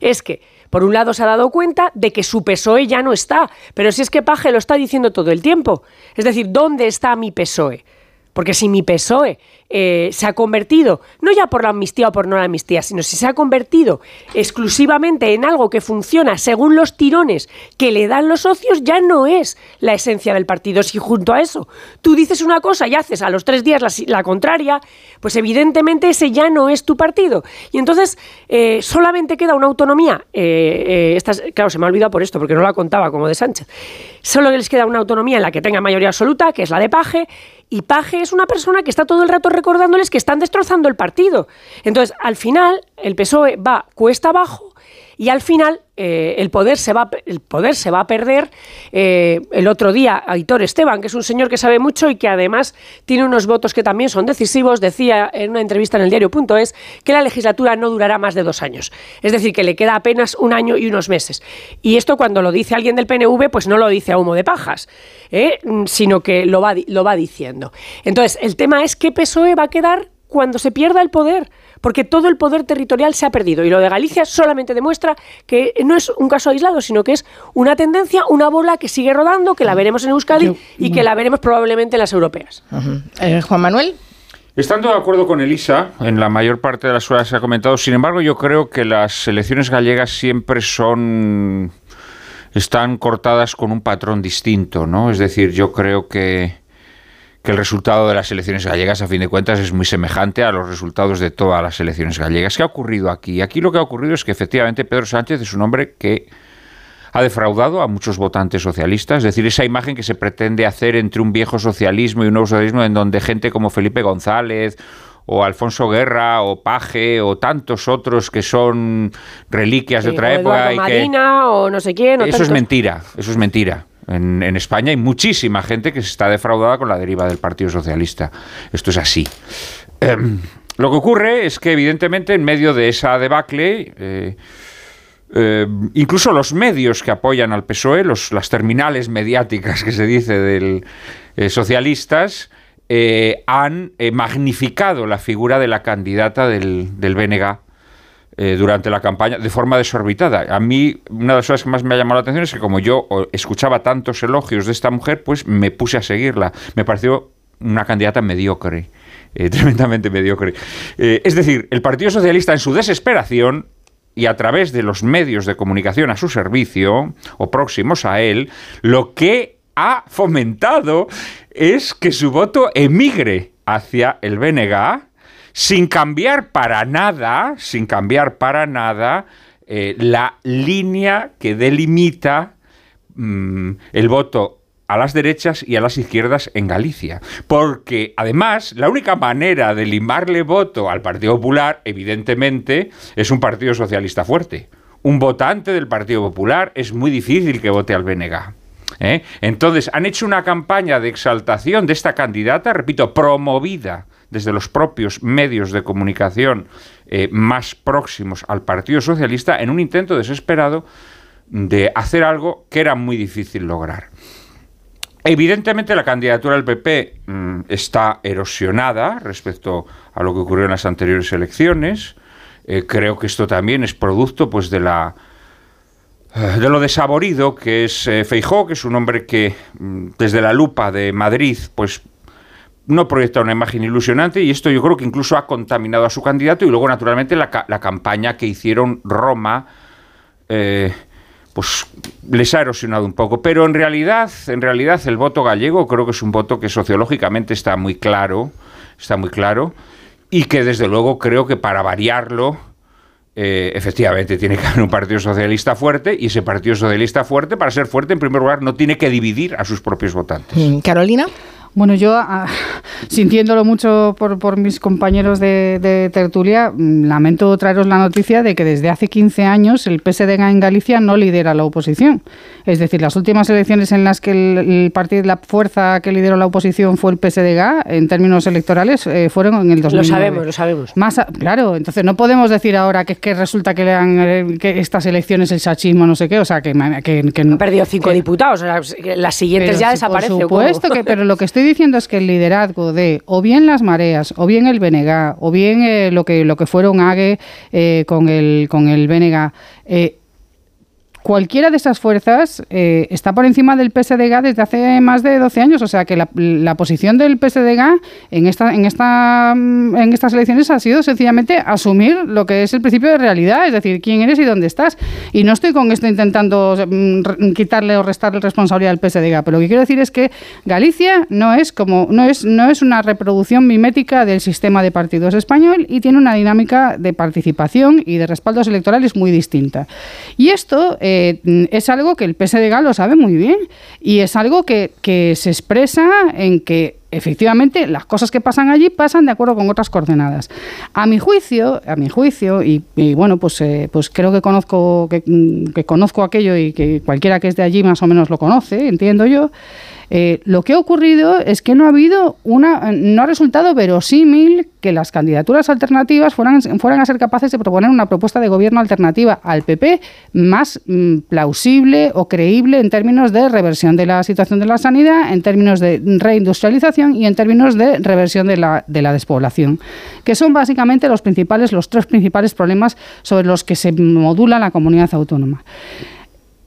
es que, por un lado, se ha dado cuenta de que su PSOE ya no está, pero si es que Paje lo está diciendo todo el tiempo. Es decir, ¿dónde está mi PSOE? Porque si mi PSOE eh, se ha convertido, no ya por la amnistía o por no la amnistía, sino si se ha convertido exclusivamente en algo que funciona según los tirones que le dan los socios, ya no es la esencia del partido. Si junto a eso tú dices una cosa y haces a los tres días la, la contraria, pues evidentemente ese ya no es tu partido. Y entonces eh, solamente queda una autonomía. eh, esta es- claro, se me ha olvidado por esto, porque no la contaba como de Sánchez. Solo les queda una autonomía en la que tenga mayoría absoluta, que es la de Paje, y Paje es una persona que está todo el rato recordándoles que están destrozando el partido. Entonces, al final, el PSOE va cuesta abajo y al final eh, el, poder se va, el poder se va a perder. Eh, el otro día, Aitor Esteban, que es un señor que sabe mucho y que además tiene unos votos que también son decisivos, decía en una entrevista en el diario.es que la legislatura no durará más de dos años. Es decir, que le queda apenas un año y unos meses. Y esto cuando lo dice alguien del PNV, pues no lo dice a humo de pajas, ¿eh? Sino que lo va, lo va diciendo. Entonces, el tema es qué PSOE va a quedar cuando se pierda el poder, porque todo el poder territorial se ha perdido. Y lo de Galicia solamente demuestra que no es un caso aislado, sino que es una tendencia, una bola que sigue rodando, que la veremos en Euskadi y que la veremos probablemente en las europeas.
Eh, Juan Manuel.
Estando de acuerdo con Elisa, en la mayor parte de las cosas que ha comentado, sin embargo, yo creo que las elecciones gallegas siempre son. están cortadas con un patrón distinto, ¿no? Es decir, yo creo que, que el resultado de las elecciones gallegas, a fin de cuentas, es muy semejante a los resultados de todas las elecciones gallegas. ¿Qué ha ocurrido aquí? Aquí lo que ha ocurrido es que efectivamente Pedro Sánchez es un hombre que ha defraudado a muchos votantes socialistas, es decir, esa imagen que se pretende hacer entre un viejo socialismo y un nuevo socialismo en donde gente como Felipe González o Alfonso Guerra o Paje o tantos otros que son reliquias de otra
o
época
Eduardo
y que
Madina o no sé quién. o
eso es mentira, eso es mentira. En, España hay muchísima gente que se está defraudada con la deriva del Partido Socialista. Esto es así. Em, lo que ocurre es que, evidentemente, en medio de esa debacle, eh, eh, incluso los medios que apoyan al PSOE, los, las terminales mediáticas que se dice del eh, socialistas, eh, han magnificado la figura de la candidata del, del eh, durante la campaña de forma desorbitada. A mí, una de las cosas que más me ha llamado la atención es que como yo escuchaba tantos elogios de esta mujer, pues me puse a seguirla. Me pareció una candidata mediocre, eh, [LAUGHS] tremendamente mediocre. Eh, es decir, el Partido Socialista en su desesperación y a través de los medios de comunicación a su servicio o próximos a él, lo que ha fomentado es que su voto emigre hacia el BNG sin cambiar para nada, sin cambiar para nada eh, la línea que delimita mm, el voto a las derechas y a las izquierdas en Galicia. Porque además la única manera de limarle voto al Partido Popular, evidentemente, es un Partido Socialista fuerte. Un votante del Partido Popular es muy difícil que vote al BNG. ¿eh? Entonces, han hecho una campaña de exaltación de esta candidata, repito, promovida desde los propios medios de comunicación eh, más próximos al Partido Socialista en un intento desesperado de hacer algo que era muy difícil lograr. Evidentemente la candidatura del PP mm, está erosionada respecto a lo que ocurrió en las anteriores elecciones. Eh, creo que esto también es producto pues de la de lo desaborido que es eh, Feijó, que es un hombre que mm, desde la lupa de Madrid pues no proyecta una imagen ilusionante y esto yo creo que incluso ha contaminado a su candidato y luego naturalmente la, la campaña que hicieron Roma eh, pues les ha erosionado un poco. Pero en realidad, en realidad el voto gallego creo que es un voto que sociológicamente está muy claro, está muy claro, y que desde luego creo que para variarlo, eh, efectivamente tiene que haber un Partido Socialista fuerte, y ese Partido Socialista fuerte, para ser fuerte, en primer lugar, no tiene que dividir a sus propios votantes.
Mm, Carolina.
Bueno, yo, ah, sintiéndolo mucho por, por mis compañeros de, de, tertulia, mm, lamento traeros la noticia de que desde hace 15 años el PSDG en Galicia no lidera la oposición. Es decir, las últimas elecciones en las que el, el partido, la fuerza que lideró la oposición fue el PSDG, en términos electorales, eh, fueron en el 2009.
Lo sabemos, lo sabemos.
Más a- claro, entonces no podemos decir ahora que es que resulta que, le han, eh, que estas elecciones el sachismo, no sé qué, o sea, que... que, que
Ha perdido cinco diputados, las siguientes ya
sí,
desaparecen.
Por supuesto que, pero lo que estoy diciendo es que el liderazgo de o bien las mareas, o bien el BNG, o bien eh, lo que lo que fueron AGE eh, con el con el BNG, eh, cualquiera de esas fuerzas eh, está por encima del PSDG desde hace más de 12 años. O sea que la, posición del PSDG en, esta, en, esta, mm, en estas elecciones ha sido sencillamente asumir lo que es el principio de realidad, es decir, quién eres y dónde estás. Y no estoy con esto intentando mm, quitarle o restarle responsabilidad al PSDG, pero lo que quiero decir es que Galicia no es, como, no es, no es una reproducción mimética del sistema de partidos español y tiene una dinámica de participación y de respaldos electorales muy distinta. Y esto eh, es algo que el PSDG lo sabe muy bien y es algo que, que se expresa en que efectivamente las cosas que pasan allí pasan de acuerdo con otras coordenadas. A mi juicio, a mi juicio y, y bueno, pues eh, pues creo que conozco mm, que conozco aquello y que cualquiera que es de allí más o menos lo conoce, entiendo yo. Eh, lo que ha ocurrido es que no ha habido una, no ha resultado verosímil que las candidaturas alternativas fueran, fueran a ser capaces de proponer una propuesta de gobierno alternativa al PP más mm, plausible o creíble en términos de reversión de la situación de la sanidad, en términos de reindustrialización y en términos de reversión de la, de la despoblación, que son básicamente los principales, los tres principales problemas sobre los que se modula la comunidad autónoma.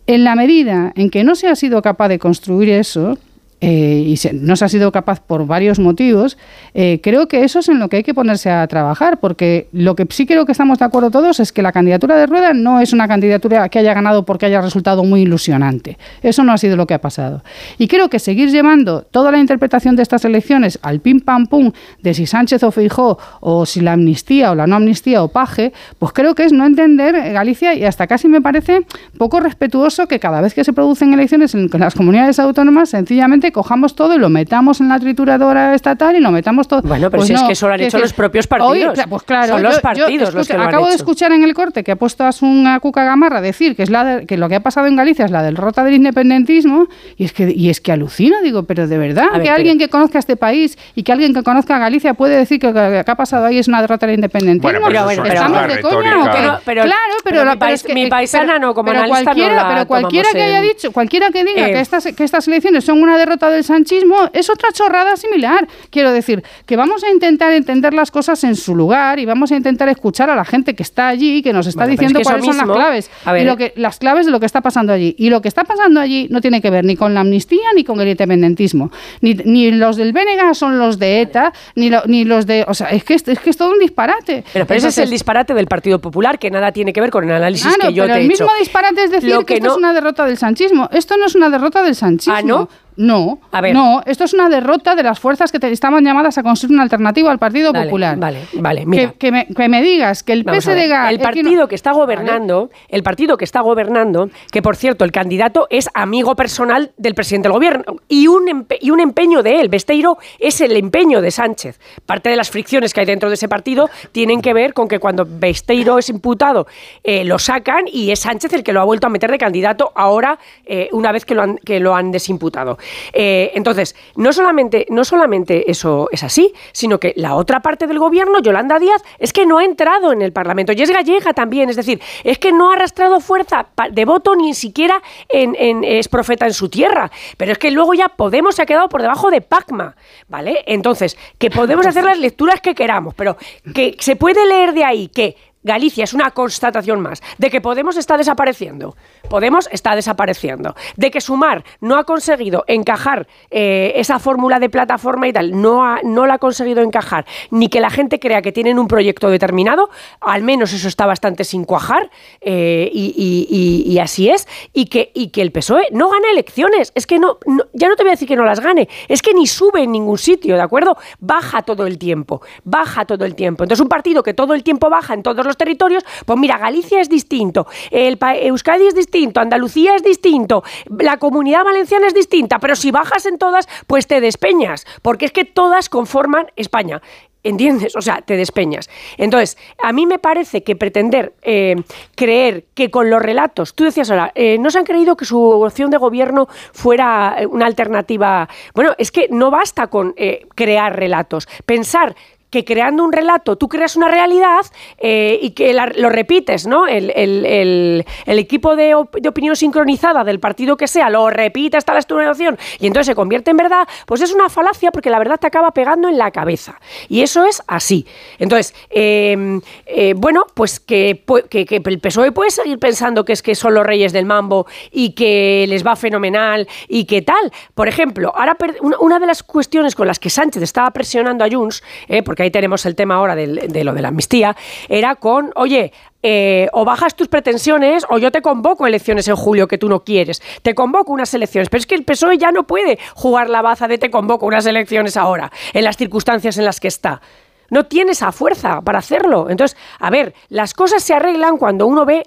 En la medida en que no se ha sido capaz de construir eso, eh, y se- no se ha sido capaz por varios motivos, eh, creo que eso es en lo que hay que ponerse a trabajar, porque lo que sí creo que estamos de acuerdo todos es que la candidatura de Rueda no es una candidatura que haya ganado porque haya resultado muy ilusionante. Eso no ha sido lo que ha pasado. Y creo que seguir llevando toda la interpretación de estas elecciones al pim pam pum de si Sánchez o Feijó o si la amnistía o la no amnistía o paje, pues creo que es no entender eh, Galicia y hasta casi me parece poco respetuoso que cada vez que se producen elecciones en las comunidades autónomas sencillamente cojamos todo y lo metamos en la trituradora estatal y lo metamos todo.
Bueno, pero si es que eso lo han hecho los propios partidos.
Pues claro,
Son los
yo- yo
partidos los que lo han
acabo de
hecho.
escuchar en el corte que ha puesto a una Cuca Gamarra decir que es la de- que lo que ha pasado en Galicia es la derrota del independentismo y es que y es que alucino, digo, pero de verdad
A ver,
que
pero-
alguien que conozca este país y que alguien que conozca a Galicia puede decir que lo que ha pasado ahí es una derrota del independentismo.
Bueno, pero
¿Estamos de coña
retórica.
o qué?
Pero- pero-
claro, pero,
mi pais-
es que-
mi
eh,
paisana no, como
pero
analista no
cualquiera,
la
pero cualquiera que haya dicho, cualquiera que diga
Eh,
que estas que estas elecciones son una derrota del sanchismo es otra chorrada similar. Quiero decir que vamos a intentar entender las cosas en su lugar y vamos a intentar escuchar a la gente que está allí y que nos está
Bueno,
diciendo
es que eso
cuáles son las claves y lo que las claves de lo que está pasando allí. Y lo que está pasando allí no tiene que ver ni con la amnistía ni con el independentismo. Ni, ni los del BNG son los de ETA, ni, lo- ni los de, o sea, es que es, es que es todo un disparate.
Pero, pero ese es el disparate del Partido Popular, que nada tiene que ver con el análisis que yo
pero
te he
el
hecho.
mismo disparate es decir
Lo
que,
que
esto
no-
es una derrota del sanchismo. Esto no es una derrota del sanchismo.
¿Ah, no?
No,
A ver.
no, esto es una derrota de las fuerzas que te- estaban llamadas a construir una alternativa al Partido Popular.
Vale, vale, mira.
Que, que me, que me digas que el
Vamos
PSDG...
El
que
partido
no-
que está gobernando, el partido que está gobernando, que por cierto, el candidato es amigo personal del presidente del gobierno y un, empe- y un empeño de él. Besteiro es el empeño de Sánchez. Parte de las fricciones que hay dentro de ese partido tienen que ver con que cuando Besteiro es imputado, eh, lo sacan y es Sánchez el que lo ha vuelto a meter de candidato ahora, eh, una vez que lo han, que lo han desimputado. Eh, entonces, no solamente, no solamente eso es así, sino que la otra parte del gobierno, Yolanda Díaz, es que no ha entrado en el Parlamento y es gallega también, es decir, es que no ha arrastrado fuerza de voto ni siquiera es profeta en su tierra, pero es que luego ya Podemos se ha quedado por debajo de Pacma, ¿vale? Entonces, que podemos hacer las lecturas que queramos, pero que se puede leer de ahí que Galicia es una constatación más de que Podemos está desapareciendo. Podemos está desapareciendo. De que Sumar no ha conseguido encajar eh, esa fórmula de plataforma y tal, no, no la ha conseguido encajar, ni que la gente crea que tienen un proyecto determinado, al menos eso está bastante sin cuajar, eh, y así es, y que, y que el PSOE no gana elecciones. Es que no, no- ya no te voy a decir que no las gane, es que ni sube en ningún sitio, ¿de acuerdo? Baja todo el tiempo, baja todo el tiempo. Entonces, un partido que todo el tiempo baja en todos los territorios, pues mira, Galicia es distinto, el Euskadi es distinto, Andalucía es distinto, la comunidad valenciana es distinta, pero si bajas en todas, pues te despeñas, porque es que todas conforman España. ¿Entiendes? O sea, te despeñas. Entonces, a mí me parece que pretender eh, creer que con los relatos, tú decías ahora, eh, no se han creído que su opción de gobierno fuera eh, una alternativa. Bueno, es que no basta con crear relatos. Pensar que creando un relato tú creas una realidad eh, y que lo repites, ¿no? El, equipo de, opinión sincronizada del partido que sea lo repite hasta la estudiación y entonces se convierte en verdad, pues es una falacia porque la verdad te acaba pegando en la cabeza. Y eso es así. Entonces, em, eh, bueno, pues que, el PSOE puede seguir pensando que es que son los reyes del mambo y que les va fenomenal y que tal. Por ejemplo, ahora una de las cuestiones con las que Sánchez estaba presionando a Junts, eh, ahí tenemos el tema ahora de, lo de la amnistía, era con, oye, eh, o bajas tus pretensiones o yo te convoco elecciones en julio que tú no quieres. Te convoco unas elecciones. Pero es que el PSOE ya no puede jugar la baza de te convoco unas elecciones ahora, en las circunstancias en las que está. No tiene esa fuerza para hacerlo. Entonces, a ver, las cosas se arreglan cuando uno ve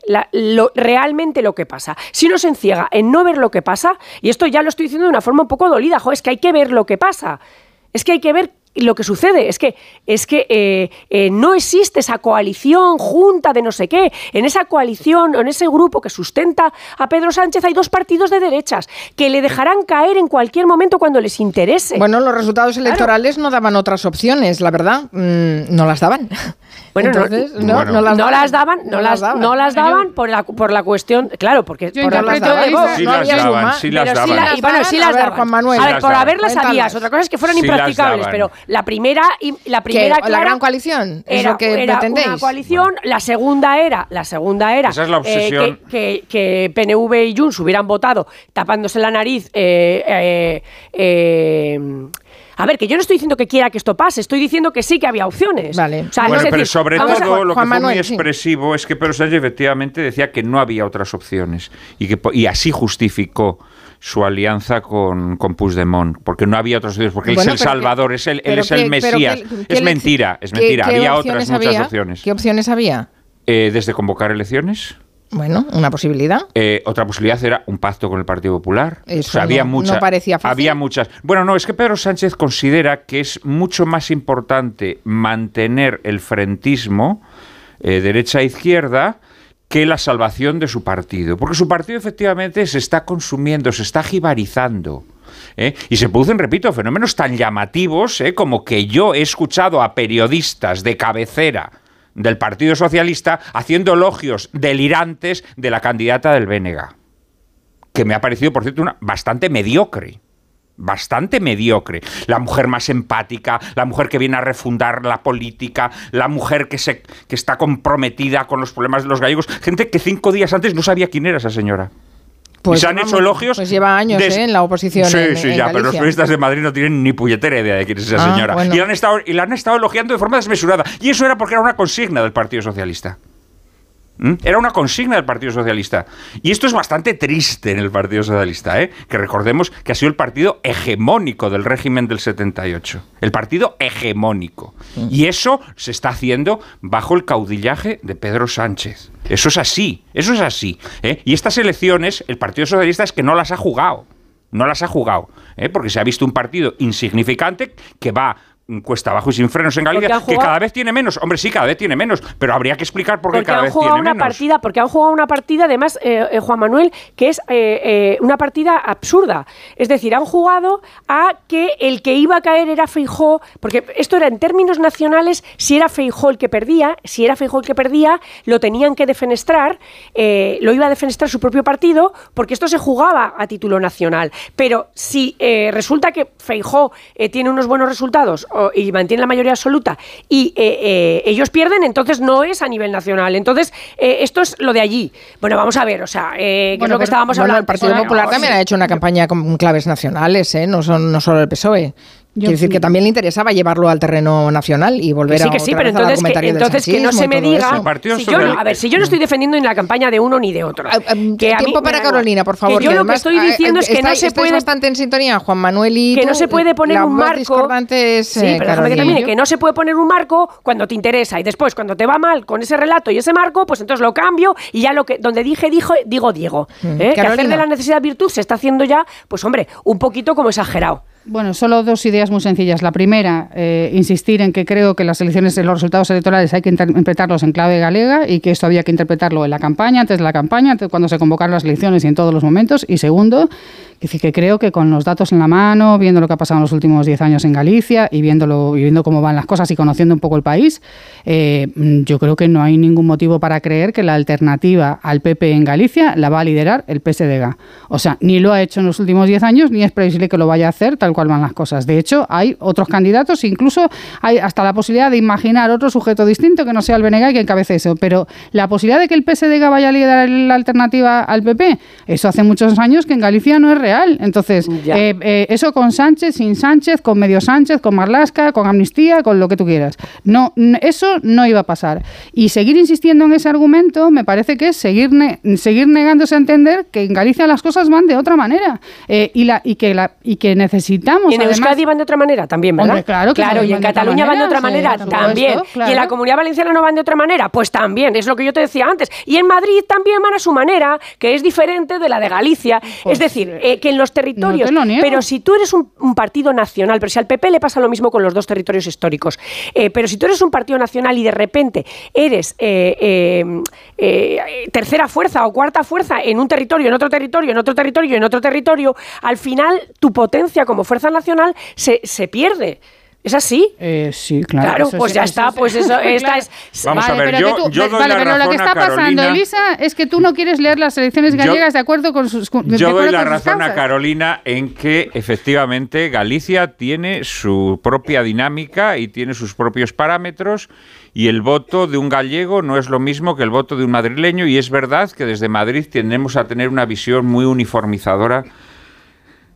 realmente lo que pasa. Si uno se enciega en no ver lo que pasa, y esto ya lo estoy diciendo de una forma un poco dolida, es que hay que ver lo que pasa. Es que hay que ver lo que sucede es que, es que eh, eh, no existe esa coalición junta de no sé qué. En esa coalición o en ese grupo que sustenta a Pedro Sánchez hay dos partidos de derechas que le dejarán caer en cualquier momento cuando les interese.
Bueno, los resultados electorales no daban otras opciones, la verdad. Mm, no las daban. [LAUGHS]
Bueno, no, no, las, daban, no las, no las daban por la, por la cuestión, claro, porque por la cuestión
de Sí las daban, sí las daban.
bueno, sí las daban. Juan Manuel. A ver, por haberlas sabías. Otra cosa es que fueran impracticables, pero la primera y la primera
la gran coalición
era,
que
era una coalición, la segunda era, la segunda era
eh,
que, que, PNV y Junts hubieran votado tapándose la nariz eh, eh, eh a ver, que yo no estoy diciendo que quiera que esto pase, estoy diciendo que sí que había opciones.
Vale.
bueno, pero sobre todo lo que fue muy expresivo es que Pedro Sánchez efectivamente decía que no había otras opciones y, que, y así justificó su alianza con, con Puigdemont, porque no había otras opciones, porque él es el Salvador, es el, él es el Mesías. es mentira, es mentira, había otras muchas opciones.
¿Qué opciones había?
Eh, desde convocar elecciones
bueno, una posibilidad.
Eh, otra posibilidad era un pacto con el Partido Popular.
Eso
había
no,
mucha,
parecía fácil.
Había muchas. Bueno, no, es que Pedro Sánchez considera que es mucho más importante mantener el frentismo eh, derecha-izquierda que la salvación de su partido. Porque su partido efectivamente se está consumiendo, se está jibarizando. ¿eh? Y se producen, repito, fenómenos tan llamativos como que yo he escuchado a periodistas de cabecera del Partido Socialista haciendo elogios delirantes de la candidata del Bénega, que me ha parecido, por cierto, una, bastante mediocre bastante mediocre. La mujer más empática, la mujer que viene a refundar la política, la mujer que, se, que está comprometida con los problemas de los gallegos. Gente que cinco días antes no sabía quién era esa señora.
Pues,
se han hecho elogios.
Pues lleva años ¿eh? en la oposición.
Sí, sí, ya, pero los periodistas de Madrid no tienen ni puñetera idea de quién es esa ah, señora. Y, la han estado, y la han estado elogiando de forma desmesurada. Y eso era porque era una consigna del Partido Socialista. ¿Mm? Era una consigna del Partido Socialista. Y esto es bastante triste en el Partido Socialista, ¿eh? que recordemos que ha sido el partido hegemónico del régimen del 78. El partido hegemónico. Mm. Y eso se está haciendo bajo el caudillaje de Pedro Sánchez. Eso es así, eso es así. ¿eh? Y estas elecciones, el Partido Socialista es que no las ha jugado. No las ha jugado, ¿eh? porque se ha visto un partido insignificante que va cuesta abajo y sin frenos en Galicia, que cada vez tiene menos. Hombre, sí, cada vez tiene menos, pero habría que explicar por qué cada vez tiene
una
menos.
Partida, porque han jugado una partida, además, eh, eh, Juan Manuel, que es eh, una partida absurda. Es decir, han jugado a que el que iba a caer era Feijó, porque esto era en términos nacionales, si era Feijó el que perdía, si era Feijó el que perdía, lo tenían que defenestrar, lo iba a defenestrar su propio partido, porque esto se jugaba a título nacional. Pero si resulta que Feijó tiene unos buenos resultados, y mantiene la mayoría absoluta y eh, eh, ellos pierden, entonces no es a nivel nacional. Entonces, eh, esto es lo de allí. Bueno, vamos a ver, o sea, ¿qué es lo que estábamos hablando?
El Partido Popular también ha hecho una campaña con claves nacionales, ¿eh? no, son, no solo el PSOE Quiero decir que también le interesaba llevarlo al terreno nacional y volver
Que sí,
a
que sí, pero entonces, que, entonces que no se me diga. Si yo, no-
Socialista-
a ver, si yo no estoy defendiendo ni la campaña de uno ni de otro. que a mí
Tiempo para. Carolina, por favor.
Que yo lo que estoy
ah,
diciendo es que no se puede.
bastante en sintonía, Juan Manuel y
que
tú,
no se puede poner un marco.
discordante es,
sí,
eh,
pero déjame que termine, que no se puede poner un marco cuando te interesa y después cuando te va mal con ese relato y ese marco, pues entonces lo cambio y ya lo que donde dije dijo digo Diego.
Mm.
¿eh? Que hacer de la necesidad virtud se está haciendo ya, pues hombre, un poquito como exagerado.
Bueno, solo dos ideas muy sencillas. La primera, eh, insistir en que creo que las elecciones, los resultados electorales hay que interpretarlos en clave galega y que esto había que interpretarlo en la campaña, antes de la campaña, antes cuando se convocaron las elecciones y en todos los momentos. Y segundo, que, que creo que con los datos en la mano, viendo lo que ha pasado en los últimos 10 años en Galicia y, viéndolo, y viendo cómo van las cosas y conociendo un poco el país, eh, yo creo que no hay ningún motivo para creer que la alternativa al PP en Galicia la va a liderar el PSDG. O sea, ni lo ha hecho en los últimos 10 años, ni es previsible que lo vaya a hacer tal cual van las cosas. De hecho, hay otros candidatos, incluso hay hasta la posibilidad de imaginar otro sujeto distinto que no sea el BNG que encabece eso. Pero la posibilidad de que el PSDG vaya a liderar la alternativa al PP, eso hace muchos años que en Galicia no es real. Entonces, eh, eh, eso con Sánchez, sin Sánchez, con medio Sánchez, con Marlasca, con amnistía, con lo que tú quieras. No, eso no iba a pasar. Y seguir insistiendo en ese argumento me parece que es seguir, ne- seguir negándose a entender que en Galicia las cosas van de otra manera eh, y, la, y, que la, y que necesitamos.
Y en
además-
Euskadi van de otra manera también, ¿verdad?
Hombre, claro que
claro y en Cataluña van de otra
manera, sí, supuesto,
también.
claro.
Y en la Comunidad Valenciana no van de otra manera, pues también, es lo que yo te decía antes. Y en Madrid también van a su manera, que es diferente de la de Galicia. es decir, eh, que en los territorios.
Pues, no te
pero si tú eres un, un partido nacional, pero si al PP le pasa lo mismo con los dos territorios históricos, eh, pero si tú eres un partido nacional y de repente eres eh, eh, eh, tercera fuerza o cuarta fuerza en un territorio, en otro territorio, en otro territorio, en otro territorio, al final tu potencia como fuerza nacional se, se pierde. ¿Es así?
Eh, sí, claro.
Claro, pues
sí,
ya está, pues eso, [LAUGHS] esta es...
Vamos a ver,
pero
yo-
que tú-
yo doy
vale,
la
pero lo
razón
que
a
está pasando,
Carolina.
Elisa, es que tú no quieres leer las elecciones
Yo-
gallegas de acuerdo con sus de-
Yo doy la razón a. Carolina en que efectivamente Galicia tiene su propia dinámica y tiene sus propios parámetros y el voto de un gallego no es lo mismo que el voto de un madrileño y es verdad que desde Madrid tendemos a tener una visión muy uniformizadora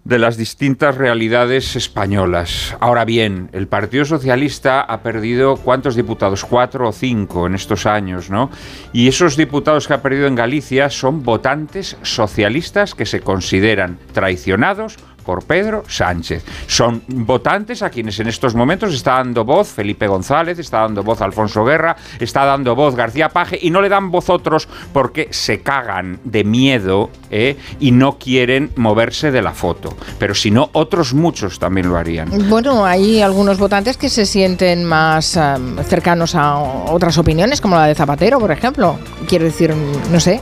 de las distintas realidades españolas. Ahora bien, el Partido Socialista ha perdido cuántos diputados, cuatro o cinco en estos años, ¿no? Y esos diputados que ha perdido en Galicia son votantes socialistas que se consideran traicionados por Pedro Sánchez. Son votantes a quienes en estos momentos está dando voz Felipe González, está dando voz Alfonso Guerra, está dando voz García Paje y no le dan voz otros porque se cagan de miedo ¿eh? y no quieren moverse de la foto. Pero si no, otros muchos también lo harían.
Bueno, hay algunos votantes que se sienten más am, cercanos a otras opiniones, como la de Zapatero, por ejemplo. Quiero decir, no sé.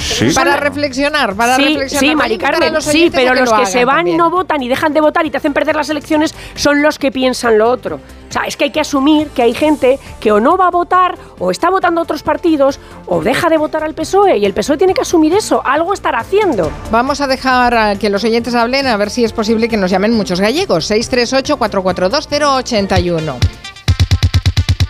Sí. [LAUGHS]
para reflexionar, para
sí,
reflexionar.
sí, Mari Carmen, sí, pero los
lo
que se van no votan y dejan de votar y te hacen perder las elecciones son los que piensan lo otro. O sea, es que hay que asumir que hay gente que o no va a votar, o está votando a otros partidos, o deja de votar al PSOE, y el PSOE tiene que asumir eso, algo estará haciendo.
Vamos a dejar a que los oyentes hablen a ver si es posible que nos llamen muchos gallegos. 638-442-081.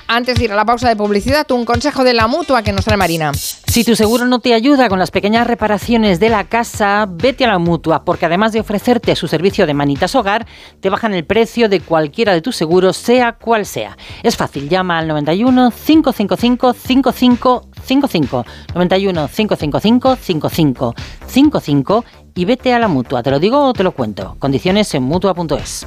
Antes de ir a la pausa de publicidad, un consejo de la mutua que nos trae Marina.
Si tu seguro no te ayuda con las pequeñas reparaciones de la casa, vete a la mutua, porque además de ofrecerte su servicio de manitas hogar, te bajan el precio de cualquiera de tus seguros, sea cual sea. Es fácil, llama al 91 555 5555 91 555 5555 y vete a la mutua. ¿Te lo digo o te lo cuento? Condiciones en mutua.es.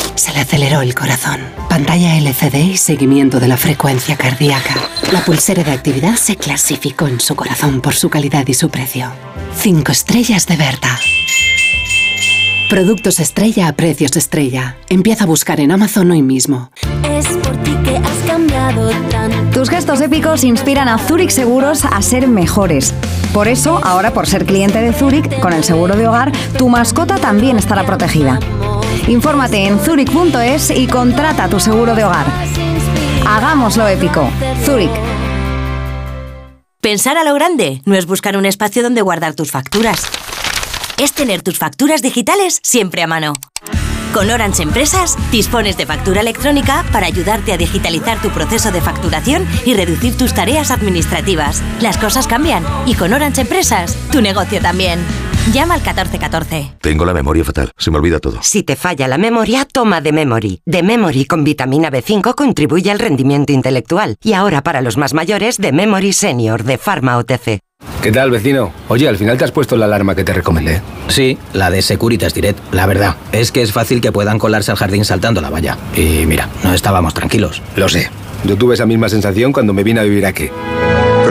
se le aceleró el corazón. Pantalla LCD y seguimiento de la frecuencia cardíaca. La pulsera de actividad se clasificó en su corazón por su calidad y su precio. Cinco estrellas de Berta. Productos estrella a precios estrella. Empieza a buscar en Amazon hoy mismo.
Es por ti que has cambiado tanto.
Tus gestos épicos inspiran a Zurich Seguros a ser mejores. Por eso, ahora por ser cliente de Zurich, con el seguro de hogar, tu mascota también estará protegida.
Infórmate en zurich.es y contrata tu seguro de hogar. Hagámoslo épico. Zurich.
Pensar a lo grande no es buscar un espacio donde guardar tus facturas. Es tener tus facturas digitales siempre a mano. Con Orange Empresas dispones de factura electrónica para ayudarte a digitalizar tu proceso de facturación y reducir tus tareas administrativas. Las cosas cambian y con Orange Empresas tu negocio también. Llama al 1414.
Tengo la memoria fatal, se me olvida todo.
Si te falla la memoria, toma de Memory. De Memory con vitamina B5 contribuye al rendimiento intelectual. Y ahora para los más mayores, de Memory Senior de Pharma OTC.
¿Qué tal, vecino? Oye, al final te has puesto la alarma que te recomendé.
Sí, la de Securitas Direct. La verdad, es que es fácil que puedan colarse al jardín saltando la valla. Y mira, no estábamos tranquilos.
Lo sé. Yo tuve esa misma sensación cuando me vine a vivir aquí.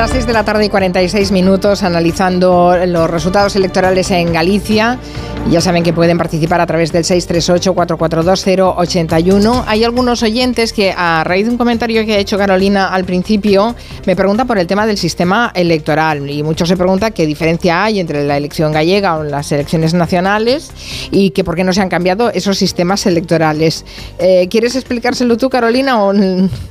Las 6 de la tarde y 46 minutos analizando los resultados electorales en Galicia. Ya saben que pueden participar a través del 638-442-081. Hay algunos oyentes que, a raíz de un comentario que ha hecho Carolina al principio, me preguntan por el tema del sistema electoral. Y muchos se preguntan qué diferencia hay entre la elección gallega o las elecciones nacionales y que por qué no se han cambiado esos sistemas electorales. Eh, ¿Quieres explicárselo tú, Carolina? O...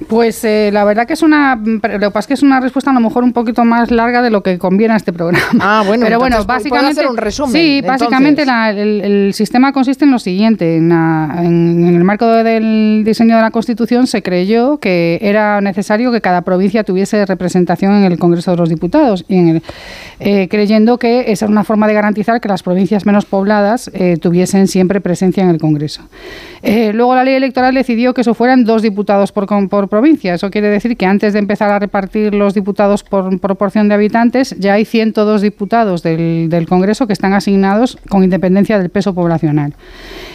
Pues eh, la verdad que es una. Lo que pasa es que es una respuesta a lo mejor un poquito más larga de lo que conviene a este programa.
Ah, bueno,
pero bueno,
¿puedo
básicamente.
hacer un resumen,
Sí, básicamente la- el, el sistema consiste en lo siguiente. En, la- en- en el marco del diseño de la Constitución se creyó que era necesario que cada provincia tuviese representación en el Congreso de los Diputados, y en el- eh, creyendo que esa era una forma de garantizar que las provincias menos pobladas eh, tuviesen siempre presencia en el Congreso. Eh, luego la ley electoral decidió que eso fueran dos diputados por, por provincia. Eso quiere decir que antes de empezar a repartir los diputados por proporción de habitantes, ya hay 102 diputados del, del Congreso que están asignados con independencia del peso poblacional.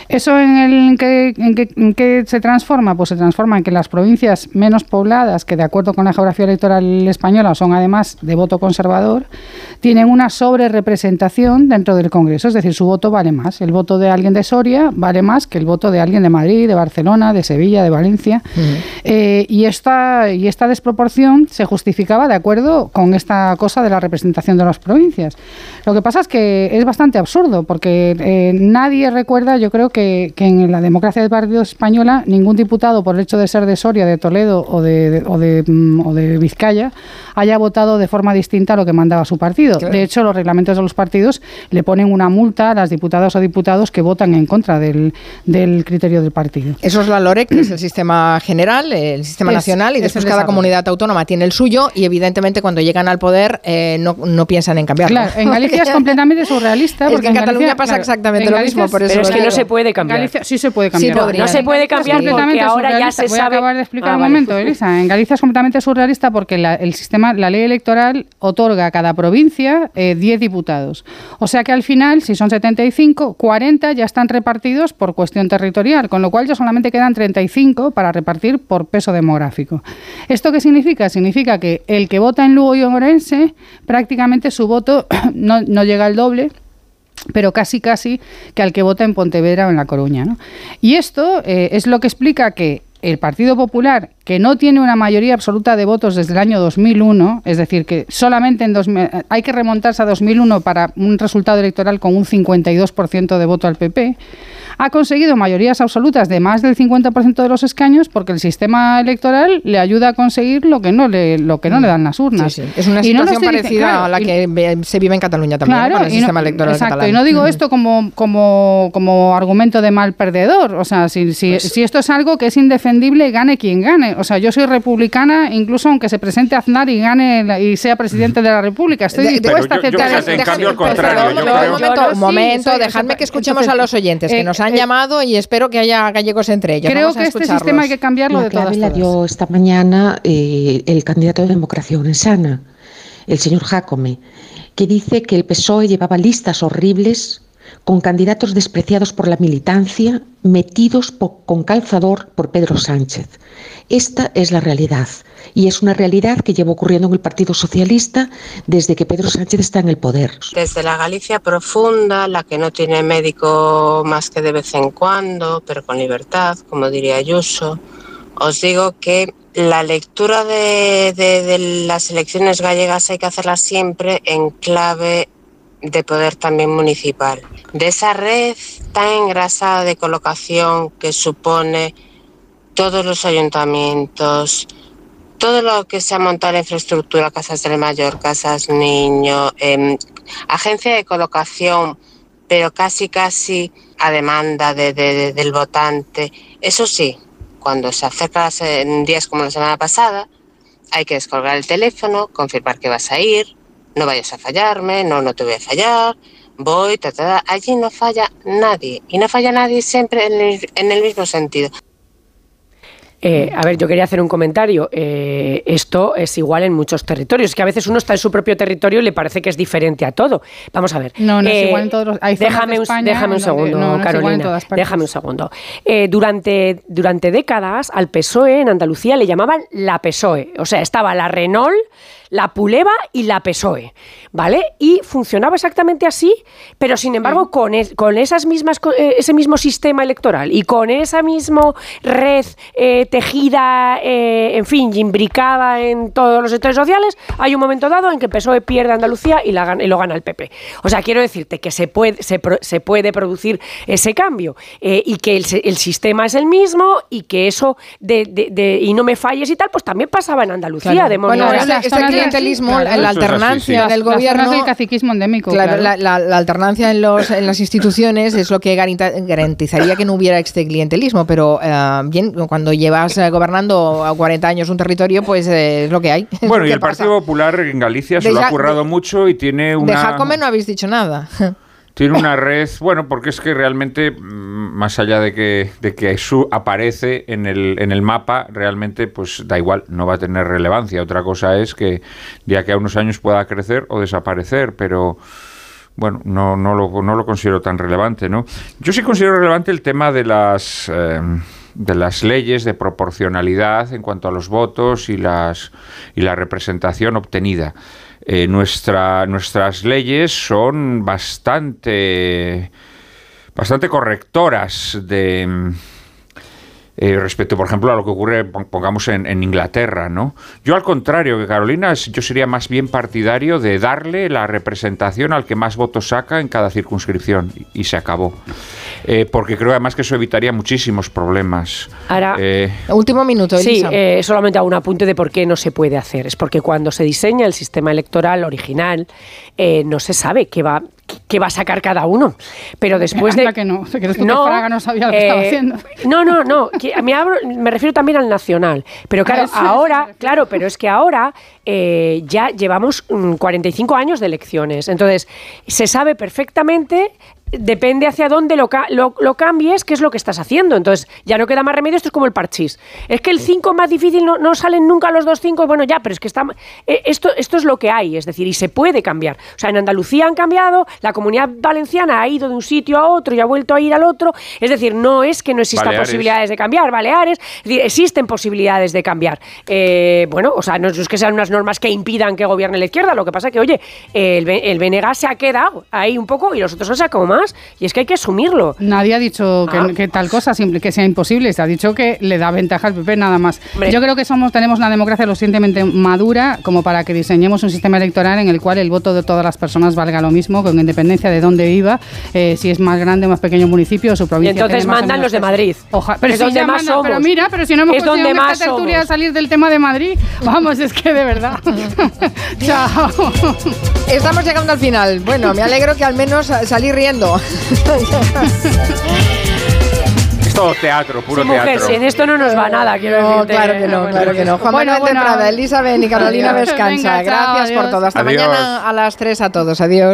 ¿Eso en, el, en qué, en qué- en qué se transforma? Pues se transforma en que las provincias menos pobladas, que de acuerdo con la geografía electoral española son además de voto conservador, tienen una sobrerepresentación dentro del Congreso, es decir, su voto vale más. El voto de alguien de Soria vale más que el voto de alguien de Madrid, de Barcelona, de Sevilla, de Valencia. Eh, y, esta, y esta desproporción se justificaba de acuerdo con esta cosa de la representación de las provincias. Lo que pasa es que es bastante absurdo, porque eh, nadie recuerda, yo creo que, que en la democracia del Partido Española, ningún diputado, por el hecho de ser de Soria, de Toledo o de, de- o de, mm, o de Vizcaya, haya votado de forma distinta a lo que mandaba su partido. De hecho, los reglamentos de los partidos le ponen una multa a las diputadas o diputados que votan en contra del, del criterio del partido.
Eso es la LOREC, que es el sistema general, el sistema
Es-
nacional, y
es
después cada comunidad autónoma tiene el suyo, y evidentemente cuando llegan al poder eh, no, no piensan en cambiarlo.
Claro, en Galicia es completamente [LAUGHS] surrealista.
Es
porque
que en Cataluña
Galicia,
pasa
claro,
exactamente
en
lo mismo, por eso
Pero es que no se puede cambiar.
Galicia sí se puede cambiar.
No, no se puede cambiar porque ahora ya se
Voy a
sabe-
acabar de explicar
Ah,
un
vale.
momento, Elisa. En Galicia es completamente surrealista porque la, el sistema, la ley electoral otorga a cada provincia eh, 10 diputados. O sea que al final, si son 75, 40 ya están repartidos por cuestión territorial, con lo cual ya solamente quedan 35 para repartir por peso demográfico. ¿Esto qué significa? Significa que el que vota en Lugo y en Orense, prácticamente su voto [CLEARS THROAT] no, no llega al doble pero casi casi que al que vota en Pontevedra o en La Coruña. ¿no? Y esto eh, es lo que explica que el Partido Popular, que no tiene una mayoría absoluta de votos desde el año 2001, es decir, que solamente en 2000 hay que remontarse a 2001 para un resultado electoral con un 52% de voto al PP, ha conseguido mayorías absolutas de más del 50% de los escaños porque el sistema electoral le ayuda a conseguir lo que no le, lo que no le dan las urnas.
Sí, sí. Es una
no
situación parecida
diciendo- claro,
a la que se vive en Cataluña también, con el
y no-
sistema electoral
exacto,
catalán.
y no digo
Ujú.
esto como, como, como argumento de mal perdedor. O sea, si, si, si esto es algo que es indefendible, gane quien gane. O sea, yo soy republicana, incluso aunque se presente Aznar y gane la- y sea presidente de la República. Estoy dispuesta a aceptar
en
eso.
cambio, al
Pero,
contrario,
un momento, dejadme que escuchemos a los oyentes que
eh,
nos han
eh,
llamado y espero que haya gallegos entre ellos.
Creo
Vamos a
que este sistema hay que cambiarlo
La
de todas
clave la
todas.
dio esta mañana eh, el candidato de Democracia Unesana, el señor Jacome, que dice que el PSOE llevaba listas horribles con candidatos despreciados por la militancia, metidos con calzador por Pedro Sánchez. Esta es la realidad y es una realidad que lleva ocurriendo en el Partido Socialista desde que Pedro Sánchez está en el poder.
Desde la Galicia profunda, la que no tiene médico más que de vez en cuando, pero con libertad, como diría Ayuso, os digo que la lectura de, de- de las elecciones gallegas hay que hacerla siempre en clave de poder también municipal. De esa red tan engrasada de colocación que supone todos los ayuntamientos, todo lo que se ha montado en infraestructura, casas del mayor, casas niño, em, agencia de colocación, pero casi casi a demanda de- de- de- del votante. Eso sí, cuando se acerca en días como la semana pasada, hay que descolgar el teléfono, confirmar que vas a ir, no vayas a fallarme, no, no te voy a fallar, voy, ta, ta, ta. allí no falla nadie, y no falla nadie siempre en el- en el mismo sentido.
Eh, a ver, yo quería hacer un comentario. Eh, esto es igual en muchos territorios, que a veces uno está en su propio territorio y le parece que es diferente a todo. Vamos a ver.
No, no es
Eh,
igual en todos los- hay
déjame,
de
un, déjame un segundo,
no, no es igual en
Carolina. Déjame un segundo. Eh, durante, durante décadas al PSOE en Andalucía le llamaban la PSOE. O sea, estaba la Renault, la Puleva y la PSOE. ¿Vale? Y funcionaba exactamente así, pero sin embargo con, es- con esas mismas, co- eh, ese mismo sistema electoral y con esa misma red eh, tejida, eh, en fin, imbricada en todos los sectores sociales, hay un momento dado en que PSOE pierde Andalucía y, la, gana- y lo gana el PP. O sea, quiero decirte que se puede, se, pro- se puede producir ese cambio eh, y que el, sistema es el mismo y que eso de, de- de- y no me falles y tal, pues también pasaba en Andalucía,
Claro.
demonios.
Bueno,
De-
clientelismo,
claro.
la alternancia
sí.
del gobierno...
del caciquismo endémico,
Claro,
claro.
La, la- la alternancia en, los, en las instituciones es lo que garantizaría que no hubiera este clientelismo, pero eh, bien, cuando llevas eh, gobernando a 40 años un territorio, pues eh, es lo que hay.
Bueno, [LAUGHS] y
¿Qué
el
pasa?
Partido Popular en Galicia se
De
lo ha currado
de-
mucho y tiene
De
una...
Jacome no habéis dicho nada. [LAUGHS]
Tiene una red, bueno, porque es que realmente, mm, más allá de que, de que su aparece en el, en el mapa, realmente pues da igual, no va a tener relevancia. Otra cosa es que de aquí a unos años pueda crecer o desaparecer, pero bueno, no, no, lo, no lo considero tan relevante, ¿no? Yo sí considero relevante el tema de las... eh, de las leyes de proporcionalidad en cuanto a los votos y las y la representación obtenida. Eh, nuestra, nuestras leyes son bastante bastante correctoras de eh, respecto, por ejemplo, a lo que ocurre, pon- pongamos, en, en Inglaterra, ¿no? Yo, al contrario que Carolina, yo sería más bien partidario de darle la representación al que más votos saca en cada circunscripción, y, y se acabó. Eh, porque creo además que eso evitaría muchísimos problemas.
Ahora-
Eh,
Último minuto,
Sí,
Elisa.
eh, solamente hago un apunte de por qué no se puede hacer. Es porque cuando se diseña el sistema electoral original, eh, no se sabe qué va, qué va a sacar cada uno. Pero después de.
Que no. ¿Se crees tú que Fraga no sabía lo que estaba haciendo?
No, no, no. que me, abro- me refiero también al nacional. Pero claro,
eso
ahora, claro, pero es que ahora eh, ya llevamos mm, 45 años de elecciones. Entonces, se sabe perfectamente. Depende hacia dónde lo, lo, lo cambies, qué es lo que estás haciendo. Entonces, ya no queda más remedio, esto es como el parchís. Es que el 5 es más difícil, no, no salen nunca los dos 5, bueno, ya, pero es que está, eh, esto, esto es lo que hay, es decir, y se puede cambiar. O sea, en Andalucía han cambiado, la comunidad valenciana ha ido de un sitio a otro y ha vuelto a ir al otro. Es decir, no es que no existan
Baleares.
posibilidades de cambiar, Baleares, es decir, existen posibilidades de cambiar. Eh, bueno, o sea, no es que sean unas normas que impidan que gobierne la izquierda, lo que pasa que, oye, el, el BNG se ha quedado ahí un poco y los otros han sacado más, y es que hay que asumirlo.
Nadie ha dicho que,
Ah.
que tal cosa, simple- que sea imposible. Se ha dicho que le da ventaja al PP nada más.
Hombre.
Yo creo que somos tenemos una democracia lo suficientemente madura como para que diseñemos un sistema electoral en el cual el voto de todas las personas valga lo mismo, con independencia de dónde viva, eh, si es más grande o más pequeño municipio, su
Y
provincia.
entonces
más o
mandan los de. Madrid.
Oja- pero
es
si
donde
ya
más
mandan-
somos.
Pero mira, pero si no hemos
es
conseguido
donde
esta tertulia
somos.
salir del tema de Madrid, [LAUGHS] vamos, es que de verdad. [LAUGHS] Chao.
Estamos llegando al final. Bueno, me alegro que al menos salí riendo. [LAUGHS]
Es todo teatro, puro
Sí, mujer,
teatro.
si en esto no nos va nada, quiero
No,
decirte.
claro que no, claro que no. Juan
Bueno,
Manuel
bueno.
Elisa Ben y Carolina. Vescanza. Gracias por todo. Hasta
Adiós.
mañana a las 3 a todos. Adiós.